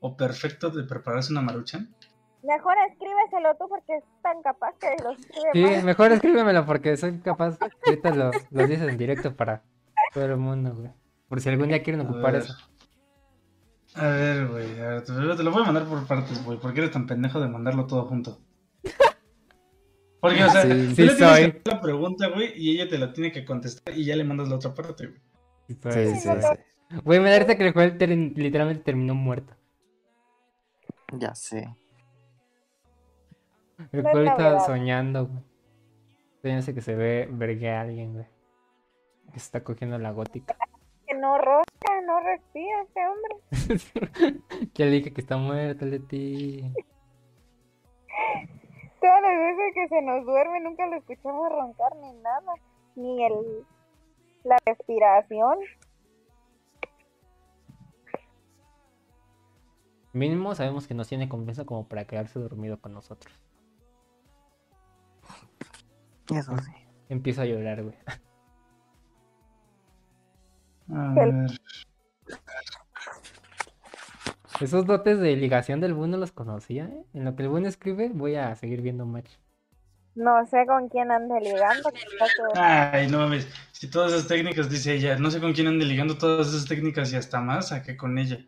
o perfecto de prepararse una maruchan? Mejor escríbeselo tú porque es tan capaz que lo escribe Sí, mal. mejor escríbemelo porque soy capaz. Ahorita lo, lo dices en directo para todo el mundo, güey. Por si algún día quieren ocupar eso. A ver, güey, a ver, te, te lo voy a mandar por partes, güey, porque eres tan pendejo de mandarlo todo junto. Porque, o sea, Sí, tú sí le tienes soy. que hacer la pregunta, güey, y ella te la tiene que contestar y ya le mandas la otra parte, güey. Sí, Pues, sí, sí. Güey, me da risa que el juego ter- literalmente terminó muerto. Ya sé. El juego ahorita soñando, güey. Fíjense que se ve vergue a alguien, güey. Que se está cogiendo la gótica. <laughs> Que no ronca, no respira este hombre. <laughs> ya le dije que está muerto el de ti. <laughs> Todas las veces que se nos duerme nunca lo escuchamos roncar ni nada. Ni el la respiración. Mínimo sabemos que nos tiene confianza como para quedarse dormido con nosotros. Eso sí. Empiezo a llorar, güey. <laughs> A ver. Esos dotes de ligación del Boon no los conocía, ¿eh? En lo que el Boon escribe, voy a seguir viendo match. No sé con quién ande ligando. Ay, no mames. Si todas esas técnicas, dice ella, no sé con quién ande ligando todas esas técnicas y hasta más saqué con ella.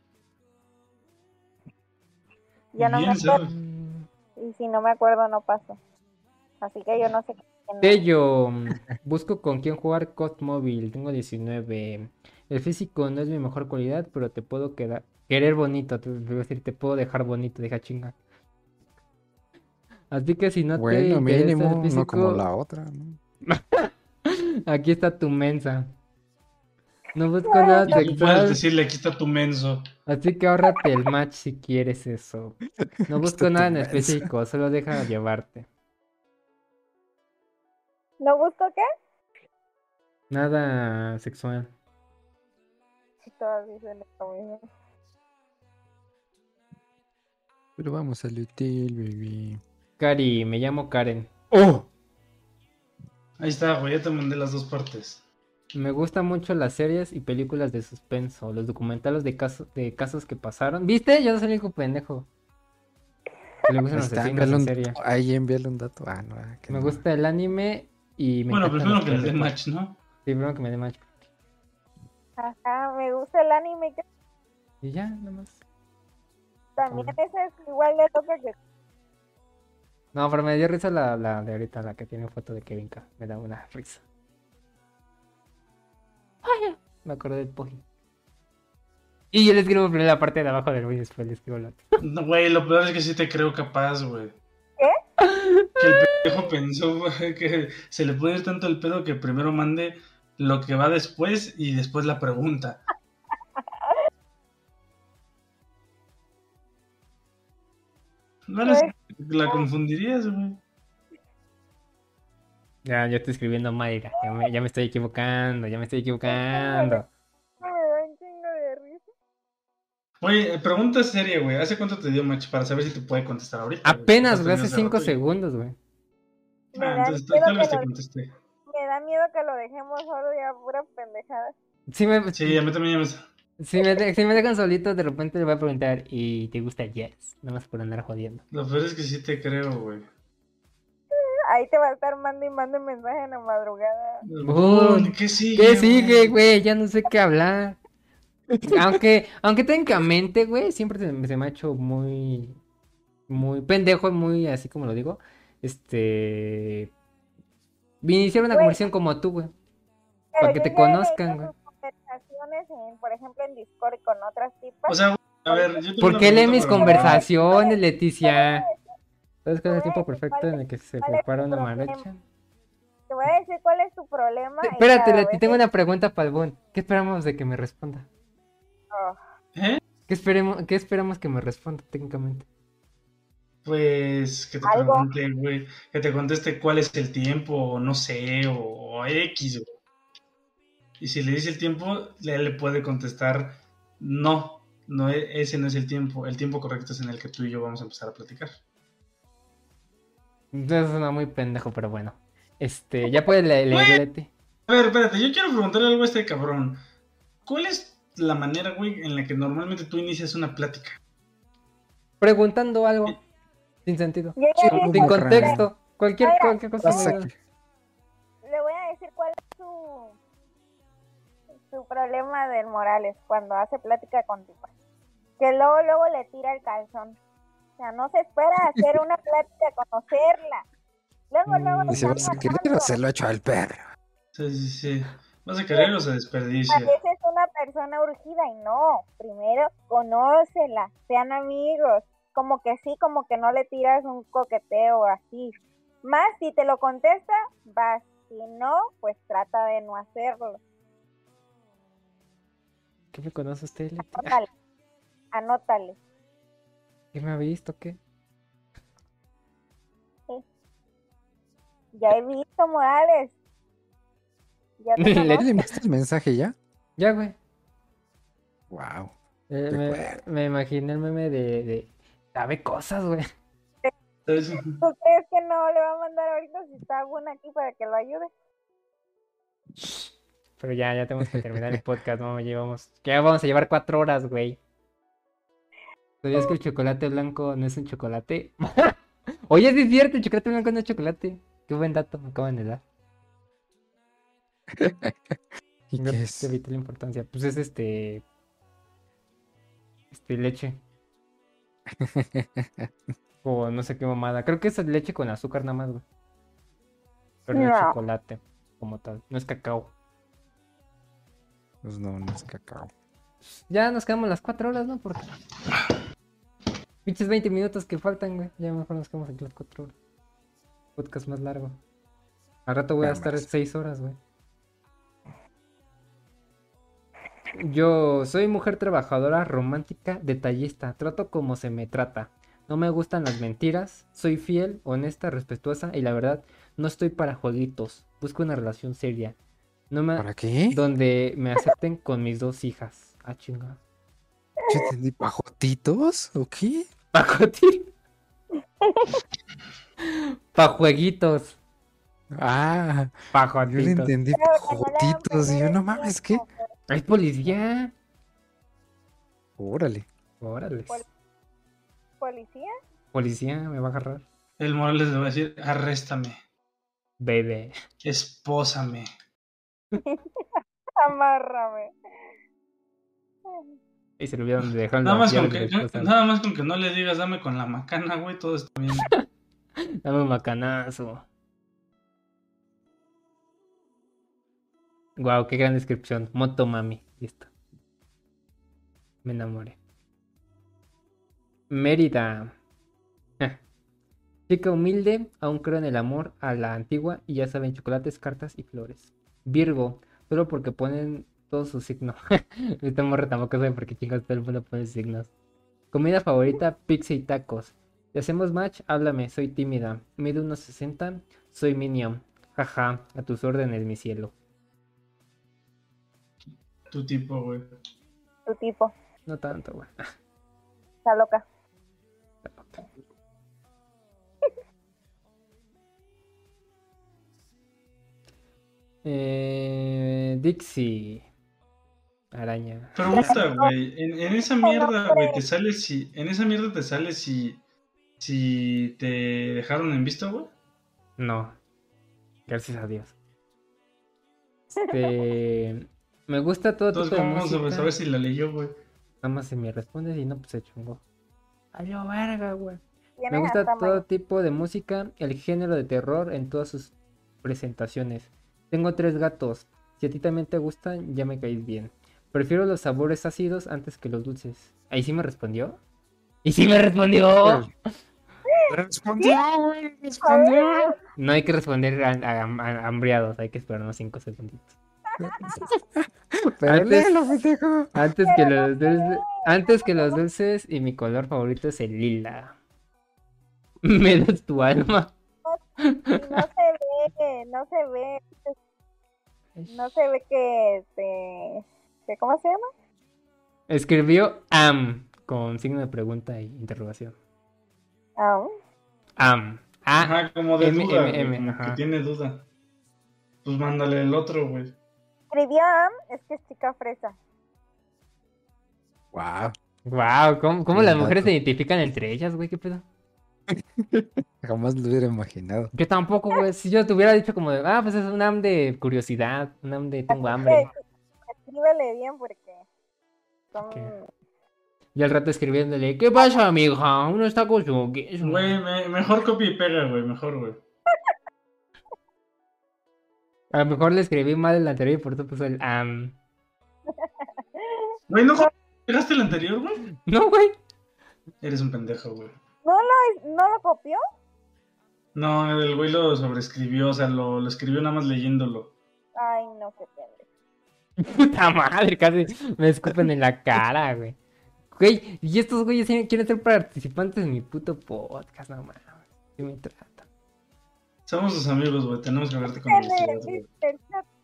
Ya no me acuerdo. ¿sabes? Y si no me acuerdo, no pasó. Así que yo no sé quién. Tello, busco con quién jugar COD móvil, tengo 19. El físico no es mi mejor cualidad, pero te puedo quedar, querer bonito, te, te voy a decir, te puedo dejar bonito, deja chinga. Así que si no te Bueno, el mínimo, no como físico, la otra, ¿no? <laughs> aquí está tu mensa. No busco nada Y tú puedes decirle, aquí está tu menso. así que ahórrate el match si quieres eso. No <laughs> busco nada en mensa. específico, solo deja llevarte. ¿No busco qué? Nada sexual. Todas dicen lo mismo. Pero vamos a Lutil, baby. Cari, me llamo Karen. ¡Oh! Ahí está, güey, ya te mandé las dos partes. Me gustan mucho las series y películas de suspenso, los documentales de casos, de casos que pasaron. ¿Viste? Yo no soy el único pendejo. Que le gustan los asesinos en serie. Ahí envíale un dato. Ah, no, ah, que Me no. gusta el anime y me bueno, primero las que le dé match, ¿no? Sí, primero que me dé match. Ajá, me gusta el anime. que Y ya, nada más. También Ujú. ese es igual de loco que No, pero me dio risa la, la de ahorita, la que tiene foto de Kevin K. Me da una risa. Ay, me acordé del Pogi. Y yo le escribo primero la parte de abajo del güey y después le escribo la No, güey, lo peor es que sí te creo capaz, güey. Pensó que se le puede ir tanto el pedo que primero mande lo que va después y después la pregunta. No eres- la confundirías, güey. Ya, yo estoy escribiendo mal, ya me, ya me estoy equivocando, ya me estoy equivocando. me da un chingo de risa. Oye, pregunta seria, güey. ¿Hace cuánto te dio match para saber si te puede contestar ahorita? Apenas, güey, hace tenías 5 rato y- segundos, güey. Me Ah, da entonces miedo tal vez que te lo- contesté. Me da miedo que lo dejemos solo ya pura pendejada. Si me, Sí, a mí también ya me... si me, de- si me dejan solito, de repente le voy a preguntar, ¿y te gusta Yes? Nada más por andar jodiendo. Lo peor es que sí te creo, güey. Ahí te va a estar mando y mando mensaje en la madrugada. ¿Qué sigue? ¿Qué sigue, güey? Ya no sé qué hablar. Aunque, aunque técnicamente, güey, siempre se, me- se me ha hecho muy, muy pendejo, muy así como lo digo. Este, iniciar una Güey. conversación como tú, güey. Para que te conozcan, güey. conversaciones, en, por ejemplo, en Discord con otras tipas. O sea, a ver, yo tengo ¿Por qué lee mis conversaciones, Leticia? ¿Sabes cuál es el tiempo perfecto ¿cuál en el que se prepara una marecha? Te voy a decir cuál es tu problema. Espérate, Leti, tengo una pregunta para el Bon. ¿Qué esperamos de que me responda? Oh, ¿Eh? ¿Qué, esperemos, ¿Qué esperamos que me responda técnicamente? Pues que te Algo. pregunte, güey, que te conteste cuál es el tiempo, o no sé, o, o X, güey. Y si le dice el tiempo, le, le puede contestar, no, no, e- ese no es el tiempo, el tiempo correcto es en el que tú y yo vamos a empezar a platicar. Entonces suena muy pendejo, pero bueno. Este, ya puedes le- leer, Leti. A ver, espérate, yo quiero preguntarle algo a este cabrón. ¿Cuál es la manera, güey, en la que normalmente tú inicias una plática? Preguntando algo sin sentido. Yo Sí, Sin contexto. Cualquier, Mira, cualquier cosa. Le voy a decir cuál es su, su problema del Morales cuando hace plática con tipas. Que luego, luego le tira el calzón. O sea, no se espera a <laughs> hacer una plática, conocerla. Luego, luego Mm, le ¿Y se están vas a querer o se lo echo al perro? Sí, sí, sí. ¿Vas a querer o se desperdicia? Pareces una persona urgida y no. Primero, conócela, sean amigos. Como que sí, como que no le tiras un coqueteo así. Más si te lo contesta, vas. Si no, pues trata de no hacerlo. ¿Qué me conoce usted, Leti? Anótale. Anótale. ¿Qué me ha visto? ¿Qué? Sí. Ya he visto, Morales. Ya te <laughs> Le- ¿Ya conozco. le enviaste el mensaje ya? Ya, güey. Wow. Eh, me, me imaginé el meme de, de... Sabe cosas, güey. ¿Tú crees que no le va a mandar ahorita si está Gun aquí para que lo ayude? Pero ya, ya tenemos que terminar el podcast, no llevamos. Ya vamos a llevar cuatro horas, güey. ¿Sabías que el chocolate blanco no es un chocolate? <laughs> Oye, es cierto, el chocolate blanco no es chocolate. Qué buen dato me acaban de dar. <laughs> ¿Y No qué te es? evité la importancia. Pues es este. Este, leche. <laughs> O no sé qué mamada. Creo que es leche con azúcar nada más, güey. Pero no es chocolate, como tal. No es cacao. Pues no, no es cacao. Ya nos quedamos las cuatro horas, ¿no? Porque. Pinches 20 minutos que faltan, güey. Ya mejor nos quedamos aquí las cuatro horas. Podcast más largo. Al rato voy a estar Jamás. seis horas, güey. Yo soy mujer trabajadora, romántica, detallista. Trato como se me trata. No me gustan las mentiras. Soy fiel, honesta, respetuosa y la verdad, no estoy para jueguitos. Busco una relación seria. No me... ¿Para qué? Donde me acepten con mis dos hijas. Ah, chingada. ¿Yo entendí pajotitos? ¿O qué? Pajoti. Pa' jueguitos. Ah, yo le Pajotitos. entendí no le hagan pajotitos. Y yo, no mames, ¿qué? Es policía. Órale. Órale. Pol- ¿Policía? Policía me va a agarrar. el Morales le va a decir, arréstame, Bebé. espósame. <laughs> Amárrame. Y se le olvidaron de dejar Nada la más, con que, nada más con que no le digas dame con la macana, güey, todo está bien. <laughs> Dame un macanazo. Guau, qué gran descripción. Moto mami. Listo. Me enamoré. Mérida. Ah. Chica humilde, aún creo en el amor a la antigua y ya saben, chocolates, cartas y flores. Virgo, solo porque ponen todo su signo. <laughs> Esta morra tampoco sabe por qué chingados todo el mundo pone signos. Comida favorita, pizza y tacos. Si hacemos match, háblame, soy tímida. Mido unos 60, soy minion. Jaja, a tus órdenes, mi cielo. Tu tipo, güey. Tu tipo. No tanto, güey. Está loca. <laughs> Eh, Dixie. Araña. Pregunta, güey. En, en esa mierda, güey, te sale si. En esa mierda te sale si. Si te dejaron en visto, güey. No. Gracias a Dios. Este. <laughs> Me gusta todo Entonces, tipo de ¿cómo vamos a música. saber si la leyó, güey? Nada más si me respondes y no, pues se chungó. Ay, yo, verga, güey. Me gusta todo tipo de música, el género de terror en todas sus presentaciones. Tengo tres gatos. Si a ti también te gustan, ya me caís bien. Prefiero los sabores ácidos antes que los dulces. Ahí sí me respondió. Y sí me respondió. <laughs> Respondió, güey. Respondió. No hay que responder a, a- a- hambriados, hay que esperar unos 5 segunditos. <laughs> Pero Antes- léelo, pendejo. Antes que los dulces, antes que los dulces y mi color favorito es el lila. <laughs> Me das tu alma. No se ve, no se ve. No se ve que este. que ¿Cómo se llama? Escribió am con signo de pregunta e interrogación. Ah, Am. Ah, Ajá, como de M, duda, M, que tiene duda. Pues mándale el otro, güey. Escribió Am, es que es chica fresa. Wow. wow, ¿cómo, cómo las mujeres se identifican entre ellas, güey? ¿Qué pedo? <laughs> Jamás lo hubiera imaginado. Yo tampoco, güey. Si yo te hubiera dicho como de, ah, pues es un am de curiosidad, un am de tengo hambre. Escríbele bien porque. Son... Y al rato escribiéndole, ¿qué pasa, mija? Uno está con su queso". Güey, me- mejor copia y pega, güey, mejor, güey. A lo mejor le escribí mal el anterior y por eso puso el am. <laughs> Güey, ¿no pegaste el anterior, güey? No, güey. Eres un pendejo, güey. ¿No lo, ¿No lo copió? No, el güey lo sobreescribió, o sea, lo, lo escribió nada más leyéndolo. Ay, no, qué pendejo. <laughs> Puta madre, casi me escupen en la cara, güey. Güey, y estos güeyes quieren ser participantes de mi puto podcast, no mames. ¿Qué me tratan? Somos tus amigos, güey. Tenemos que hablarte con honestidad, güey.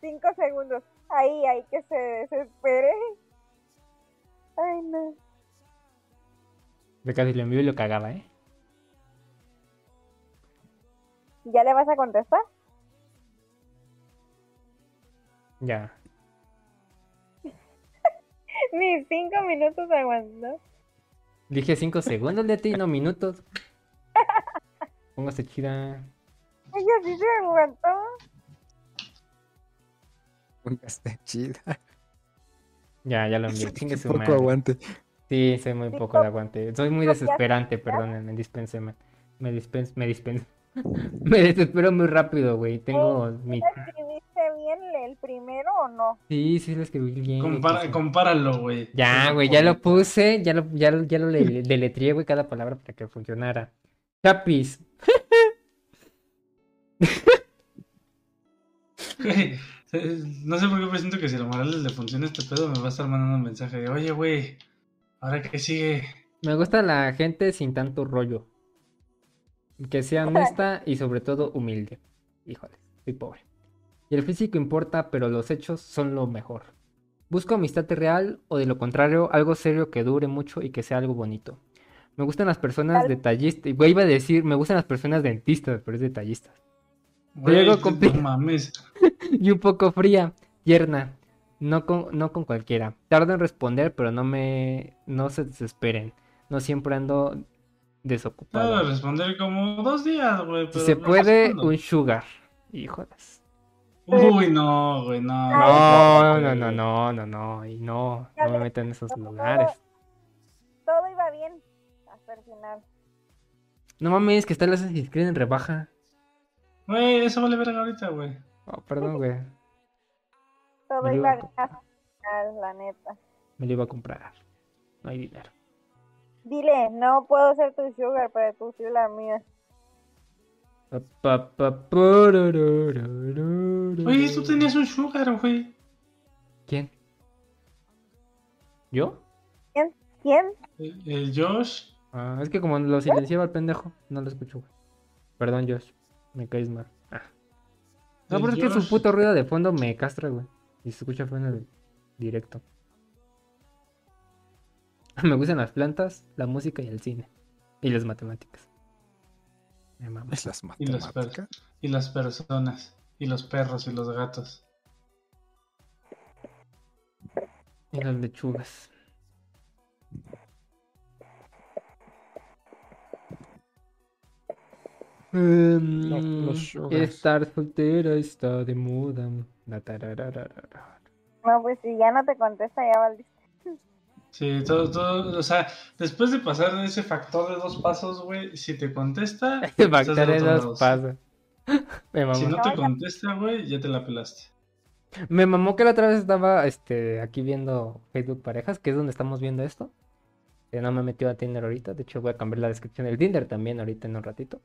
cinco segundos. Ahí, ahí que se desespere. Ay, no. De casi lo envío y lo cagaba, ¿eh? ¿Ya le vas a contestar? Ya. <laughs> Ni cinco minutos aguantó. Dije 5 segundos de ti, no minutos. <laughs> Póngase chida. Ella sí se aguantó. Nunca está chida. Ya, ya lo <laughs> envié. Su Poco madre. aguante. Sí, soy muy poco de aguante. Soy muy desesperante, perdónenme, dispénseme. Me dispens, me dispens. <laughs> me desespero muy rápido, güey. Tengo mi. ¿Escribiste bien el primero o no? Sí, sí lo escribí bien. Compara- sí. compáralo, güey. Ya, güey, ya lo puse, ya lo, ya, lo- ya lo le- deletrié, güey, cada palabra para que funcionara. Chapis. No sé por qué presiento que si a Morales le funciona este pedo, me va a estar mandando un mensaje de, oye, güey, ¿ahora qué sigue? Me gusta la gente sin tanto rollo. Que sea honesta y sobre todo humilde. Híjole, soy pobre. Y el físico importa, pero los hechos son lo mejor. Busco amistad real o de lo contrario, algo serio que dure mucho y que sea algo bonito. Me gustan las personas Tal- detallistas. Iba a decir, me gustan las personas dentistas, pero es detallistas. Luego no compli- mames. <laughs> y un poco fría, tierna. No con, no con cualquiera. Tardo en responder, pero no me. No se desesperen. No siempre ando Puedo desocupado. responder como dos días, güey. Si se no puede, un sugar. Híjoles. Uy, no, güey, no. No, no, no, no, no, no. Y no, no me metan en esos lugares. Todo iba bien hasta el final. No mames, que está las inscriben en rebaja. Güey, eso vale verga ahorita, güey. Oh, perdón, güey. Todo iba final, la neta. Me lo iba a comprar. No hay dinero. Dile, no puedo ser tu sugar, pero tú sí la mía. Pa, pa, pa, pororororororo. Oye, tú tenías un sugar, güey. ¿Quién? ¿Yo? ¿Quién? El, el Josh. Ah, es que como lo silenciaba el pendejo, no lo escucho, güey. Perdón, Josh. Me caes mal. Ah. No, pero es que su puto ruido de fondo me castra, güey. Y se escucha feo en el directo. <laughs> Me gustan las plantas, la música y el cine. Y las matemáticas. Me mama. Es las Y las, per- matemáticas. y las personas. Y los perros y los gatos. Y las lechugas. Em, los sugars. estar soltera está de moda. No, pues si ya no te contesta, ya valiste. Sí, todo, todo, o sea, después de pasar ese factor de dos pasos, güey, si te contesta, <laughs> del Bacteria otro dos pasos. <laughs> Me mamó. Si no te No, contesta, güey, ya te la pelaste. Me mamó que la otra vez estaba este, aquí viendo Facebook Parejas, que es donde estamos viendo esto. Eh, no me he metido a Tinder ahorita, de hecho voy a cambiar la descripción del Tinder también ahorita en un ratito.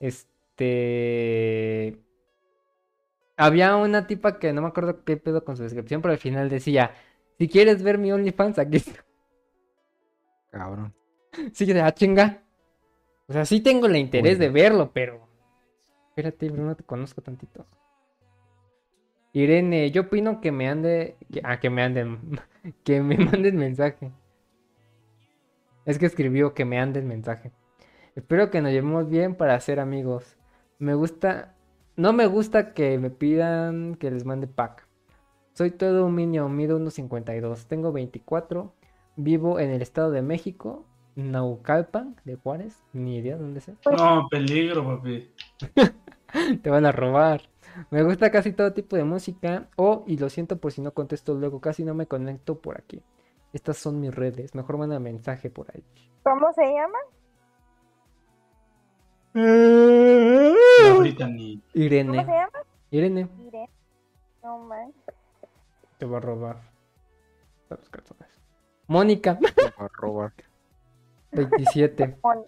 Este... Había una tipa que no me acuerdo qué pedo con su descripción, pero al final decía, si quieres ver mi OnlyFans, aquí está. Cabrón. Sí, de ah, chinga. O sea, sí tengo el interés de verlo, pero... Espérate, Bruno, te conozco tantito. Irene, yo opino que me ande... Ah, que me anden... <laughs> que me manden mensaje. Es que escribió que me anden mensaje. Espero que nos llevemos bien para ser amigos. Me gusta... No me gusta que me pidan que les mande pack. Soy todo un niño, mido 1.52, tengo 24, vivo en el Estado de México, Naucalpan, de Juárez, ni idea dónde sea. No, peligro, papi. <laughs> Te van a robar. Me gusta casi todo tipo de música. Oh, y lo siento por si no contesto luego, casi no me conecto por aquí. Estas son mis redes, mejor manda mensaje por ahí. ¿Cómo se llama? No, <laughs> Brittany. ¿Cómo se Irene, llama? Irene, Irene. No man. te va a robar. A los calzones. Mónica, A robar. <laughs> 27. Mon-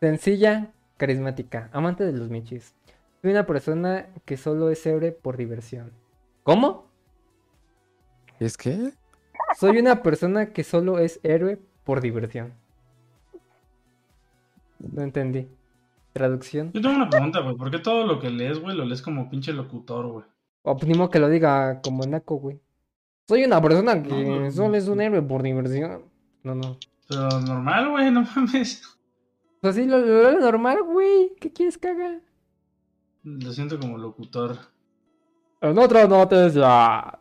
Sencilla, carismática, amante de los michis. Soy una persona que solo es héroe por diversión. ¿Cómo? ¿Es que? Soy una persona que solo es héroe por diversión. No entendí. Traducción. Yo tengo una pregunta, güey. ¿Por qué todo lo que lees, güey, lo lees como pinche locutor, güey? O pues, que lo diga como Naco, güey. Soy una persona que No, no, solo es un héroe por diversión. No, no. Pero normal, güey, no mames. Pues sí, lo, lo, lo normal, güey. ¿Qué quieres que haga? Lo siento como locutor. En otra noticia.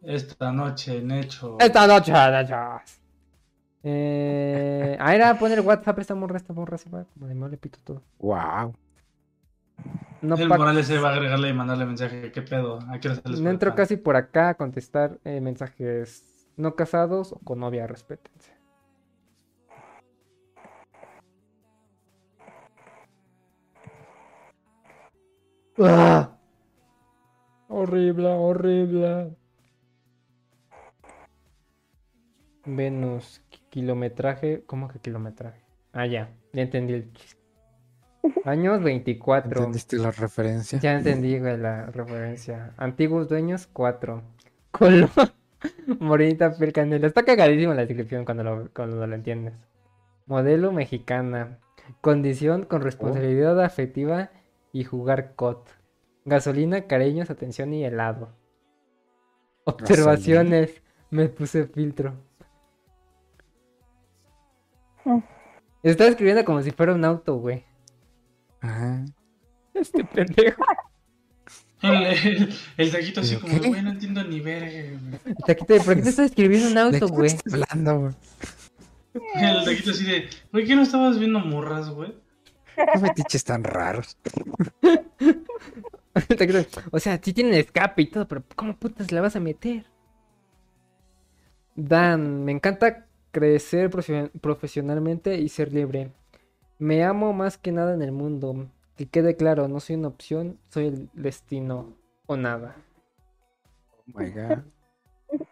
Esta noche en hecho. Esta noche, noches. Eh, ah, era poner WhatsApp esta morra, esta morra se va como de mal le pito todo. Wow. No, el Morales se va a agregarle y mandarle mensaje. ¿Qué pedo? ¿A qué hora sales no entro casi por acá a contestar eh, mensajes no casados o con novia, respétense. ¡Ah! Horrible, horrible. Venus, kilometraje. ¿Cómo que kilometraje? Ah, ya, ya entendí el chiste. Años 24. ¿Entendiste la referencia? Ya entendí, güey, la referencia. Antiguos dueños, 4. Color, morenita, piel canela. Está cagadísimo la descripción cuando lo, cuando lo entiendes. Modelo mexicana. Condición con responsabilidad afectiva y jugar COD. Gasolina, cariños, atención y helado. Observaciones. Me puse filtro. Estaba escribiendo como si fuera un auto, güey. Ajá. Este pendejo. El, el, el taquito así ¿Pero como, qué? güey, no entiendo ni verga. güey. Taquito, ¿Por qué te estás escribiendo un ¿De auto, güey? estás hablando, güey? El taquito así de, güey, ¿qué no estabas viendo morras, güey? ¿Qué fetiches tan raros? <laughs> Taquito, O sea, sí tienen escape y todo, pero ¿cómo putas la vas a meter? Dan, me encanta crecer profe- profesionalmente y ser libre. Me amo más que nada en el mundo. Que quede claro, no soy una opción, soy el destino o nada. Oh my god. <laughs>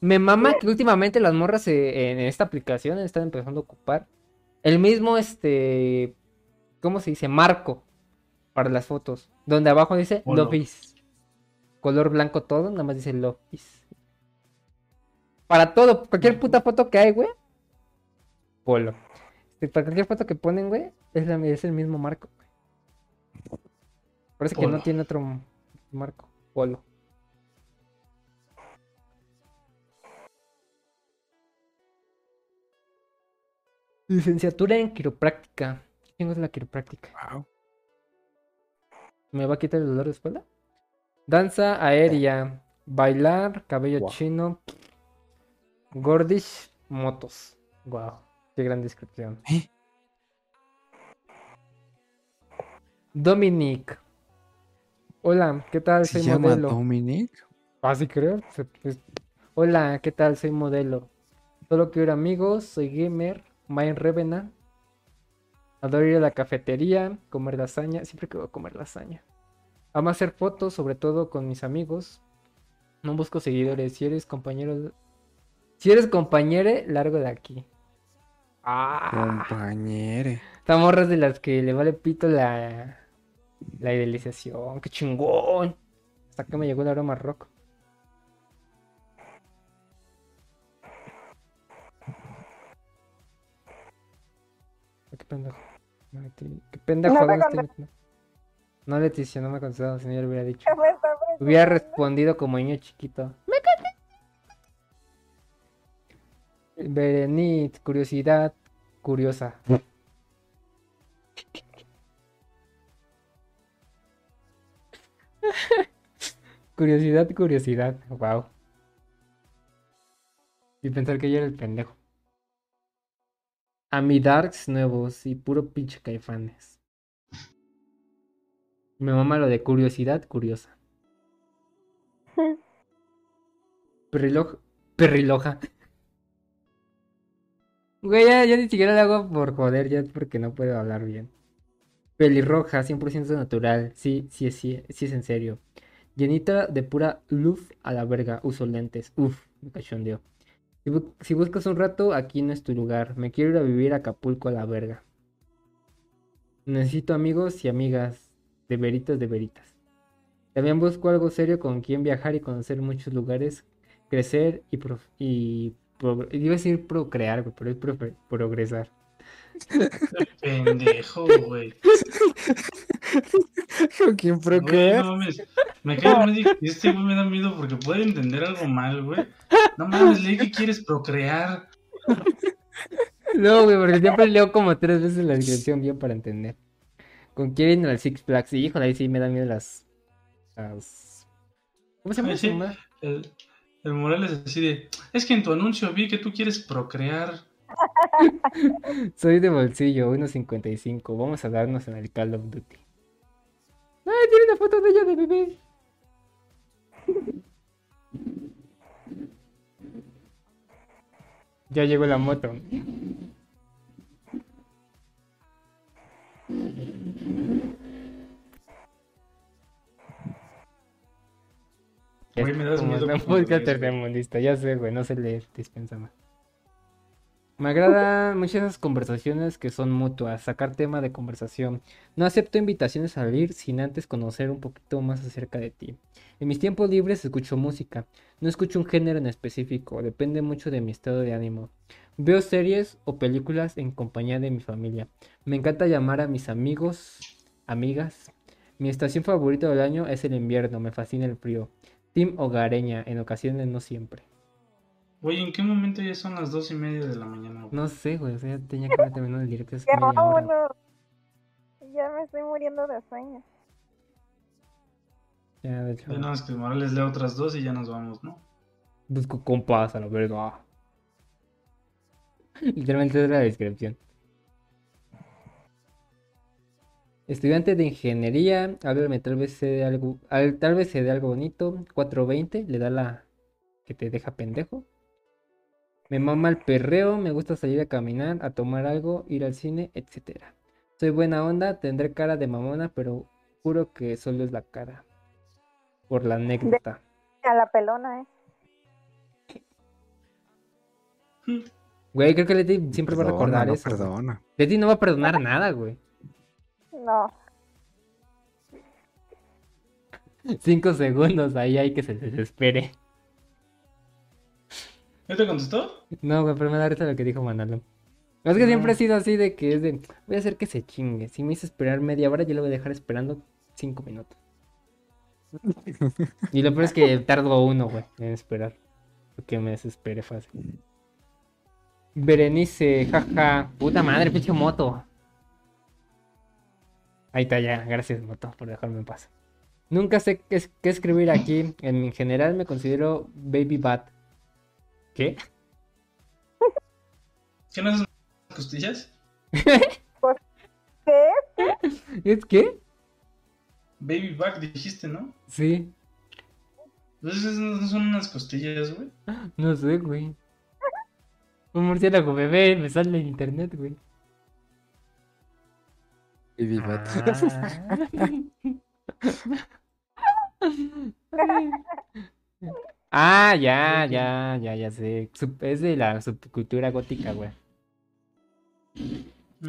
Me mama que últimamente las morras eh, en esta aplicación están empezando a ocupar el mismo, este, ¿cómo se dice? Marco para las fotos. Donde abajo dice. Love is. Color blanco todo, nada más dice Love is. Para todo, cualquier puta foto que hay, güey. Polo. Para cualquier foto que ponen, güey, es, la- es el mismo marco. güey. Parece que no tiene otro marco. Polo. Licenciatura en quiropráctica. ¿Qué chingo es la quiropráctica? Wow. ¿Me va a quitar el dolor de espalda? Danza aérea. Bailar, cabello chino. Gordish, motos. Wow, qué gran descripción. ¿Eh? Dominic. Hola, ¿qué tal? ¿Se Soy llama modelo. Dominic? Ah, sí creo. Hola, ¿qué tal? Soy modelo. Solo quiero amigos, soy gamer, Mind Revenant. Adoro ir a la cafetería, comer lasaña. Siempre quiero comer lasaña. Amo hacer fotos, sobre todo con mis amigos. No busco seguidores. Si eres compañero. Si eres compañere, largo de aquí. Ah, Compañere. esta morra es de las que le vale pito la, la idealización. ¡Qué chingón! Hasta acá me llegó el aroma rock. Qué pendejo. Qué pendejo. No te ¿dónde estoy contesté. metiendo? No, Leticia, no me ha contestado, si no ya lo hubiera dicho. ¿Qué <laughs> me Hubiera respondido como niño chiquito. Berenice, curiosidad, curiosa. <laughs> curiosidad, curiosidad. Wow. Y pensar que yo era el pendejo. A mi Darks nuevos y puro pinche caifanes. Me mama lo de curiosidad, curiosa. <laughs> Perriloj, perriloja. Güey, ya, ya ni siquiera lo hago por joder, ya porque no puedo hablar bien. Pelirroja, 100% natural. Sí, sí, sí, sí es en serio. Llenita de pura luz a la verga. Uso lentes. Uf, me cachondeo. Si, si buscas un rato, aquí no es tu lugar. Me quiero ir a vivir a Acapulco a la verga. Necesito amigos y amigas. De veritas, de veritas. También busco algo serio con quien viajar y conocer muchos lugares. Crecer y, prof- y pro- iba a decir procrear, güey, pero es profe- progresar. Pendejo, güey. ¿Con quién Güey, procrear? no mames. Me cae medio que este güey me da miedo porque puede entender algo mal, güey. No mames, leí que quieres procrear. No, güey, porque siempre leo como tres veces la descripción bien para entender. ¿Con quién ir al Six Flags? Sí, híjole, ahí sí me dan miedo las. las... ¿Cómo se llama sí. El, el Morales así de, es que en tu anuncio vi que tú quieres procrear. <laughs> Soy de bolsillo, 1.55. Vamos a darnos en el Call of Duty. ¡Ay, tiene una foto de ella de bebé! Ya llegó la moto. Güey, me das miedo cuando podcast tercermundista, ya sé, güey, no se le dispensa más. Me agradan muchas esas conversaciones que son mutuas, sacar tema de conversación. No acepto invitaciones a salir sin antes conocer un poquito más acerca de ti. En mis tiempos libres escucho música. No escucho un género en específico, depende mucho de mi estado de ánimo. Veo series o películas en compañía de mi familia. Me encanta llamar a mis amigos, amigas. Mi estación favorita del año es el invierno, me fascina el frío. Team hogareña, en ocasiones no siempre. Güey, ¿en qué momento ya son las dos y media de la mañana? güey? No sé, güey, o sea, ya tenía que haber terminado el directo hace ¡Qué media hora. vámonos! Ya me estoy muriendo de sueño. Ya, de hecho, Ya nada más que el Morales lea otras dos y ya nos vamos, ¿no? busco compas a la verga. <laughs> Literalmente es la descripción. Estudiante de ingeniería, háblame, tal vez se dé algo, al- tal vez se dé algo bonito. 420, le da la que te deja pendejo. Me mama el perreo, me gusta salir a caminar, a tomar algo, ir al cine, etcétera. Soy buena onda, tendré cara de mamona, pero juro que solo es la cara. Por la anécdota. A la pelona, ¿eh? <laughs> Güey, creo que Leti siempre va a recordar no eso. güey. perdona. Leti no va a perdonar nada, güey. No. Cinco segundos, ahí hay que se desespere. ¿Ya te contestó? No, güey, pero me da risa lo que dijo Manalo. Es que siempre he sido así de que es de, voy a hacer que se chingue. Si me hizo esperar media hora, yo lo voy a dejar esperando cinco minutos. Y lo peor es que tardo uno, güey, en esperar. Porque me desespere fácil. Berenice, jaja. Puta madre, pinche moto. Ahí está ya, gracias moto por dejarme en paz. Nunca sé qué, es- qué escribir aquí. En general me considero baby bat. ¿Qué? ¿Qué no haces costillas? ¿Qué? ¿Es qué? Baby back dijiste, ¿no? Sí, Entonces no son unas costillas, güey. no sé, güey. Un murciélago bebé me sale en internet, güey. Baby Bat. <laughs> Ah, ya, ya, ya, ya sé. Es de la subcultura gótica, güey.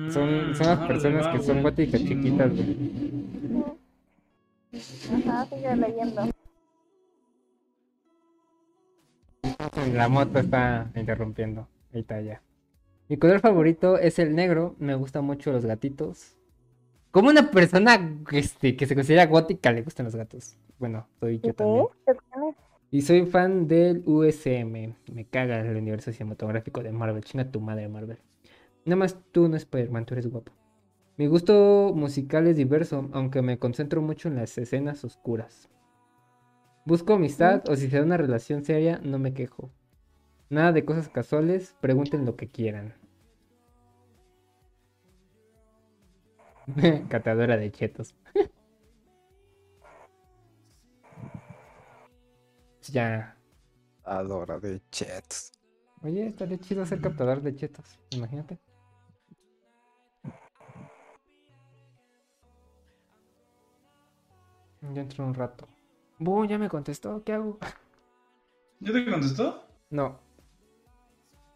Son, Mm, son las órale, personas que son góticas chiquitas, güey. Ajá, sigue leyendo. La moto está interrumpiendo. Ahí está ya. Mi color favorito es el negro. Me gustan mucho los gatitos. Como una persona este, que se considera gótica le gustan los gatos. Bueno, soy yo también. Y soy fan del USM. Me caga el universo cinematográfico de Marvel. Chinga tu madre, Marvel. Nada más tú no Spider-Man, tú eres guapo. Mi gusto musical es diverso, aunque me concentro mucho en las escenas oscuras. Busco amistad o si se da una relación seria, no me quejo. Nada de cosas casuales, pregunten lo que quieran. <laughs> Catadora de chetos. <laughs> ya. Adora de chetos. Oye, estaría chido ser captador de chetos. Imagínate. Ya entró un rato. Bu, ya me contestó. ¿Qué hago? <laughs> ¿Ya te contestó? No.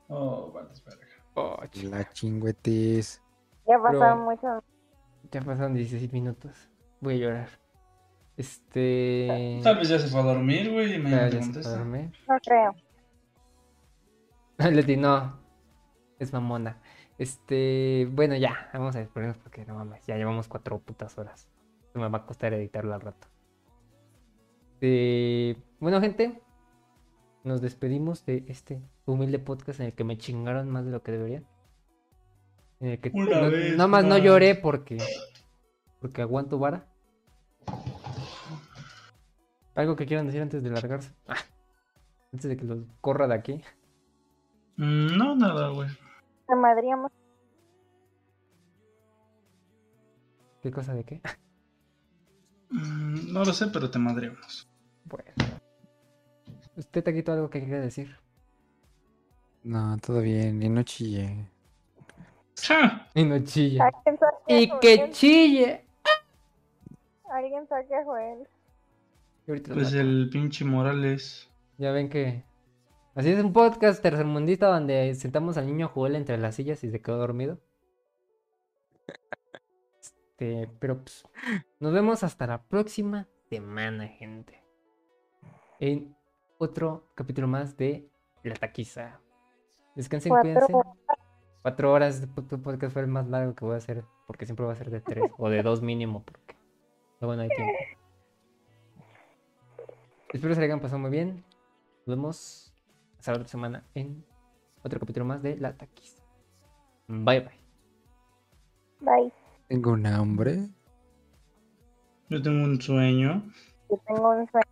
Oh, vale, espera. Oh, La chingüetis. Ya pasaron Pero- muchos. Ya pasaron 16 minutos. Voy a llorar. Este. Tal vez ya se fue a dormir, güey, mañana te ya se fue a contesta. dormir. No creo. <laughs> Leti, no. Es mamona. Este, bueno, ya, vamos a despedirnos porque no mames, ya llevamos cuatro putas horas. Me va a costar editarlo al rato. Eh, bueno, gente, nos despedimos de este humilde podcast en el que me chingaron más de lo que deberían. El que Una no- vez nada más no lloré porque porque aguanto vara. Algo que quieran decir antes de largarse. Ah, antes de que los corra de aquí. Mm, No, nada, güey. Te madríamos. ¿Qué cosa de qué? Mm, No lo sé, pero te madreamos. Bueno. ¿Usted te quitó algo que quiera decir? No, todo bien, y no chille. <laughs> Y no chilla. Y que chille. Alguien saque a Joel. Pues el pinche Morales. Ya ven que. Así es un podcast tercermundista donde sentamos al niño Joel entre las sillas y se quedó dormido. Este, pero pues, nos vemos hasta la próxima semana, gente. En otro capítulo más de La Taquiza. Descansen, cuídense. Cuatro horas tu podcast fue el más largo que voy a hacer, porque siempre va a ser de tres o de dos mínimo, porque luego no hay tiempo. Espero que se hayan pasado muy bien. Nos vemos hasta la otra semana en otro capítulo más de La Taquis. Bye bye. Bye. Tengo un hambre. Yo tengo un sueño. Yo tengo un sueño.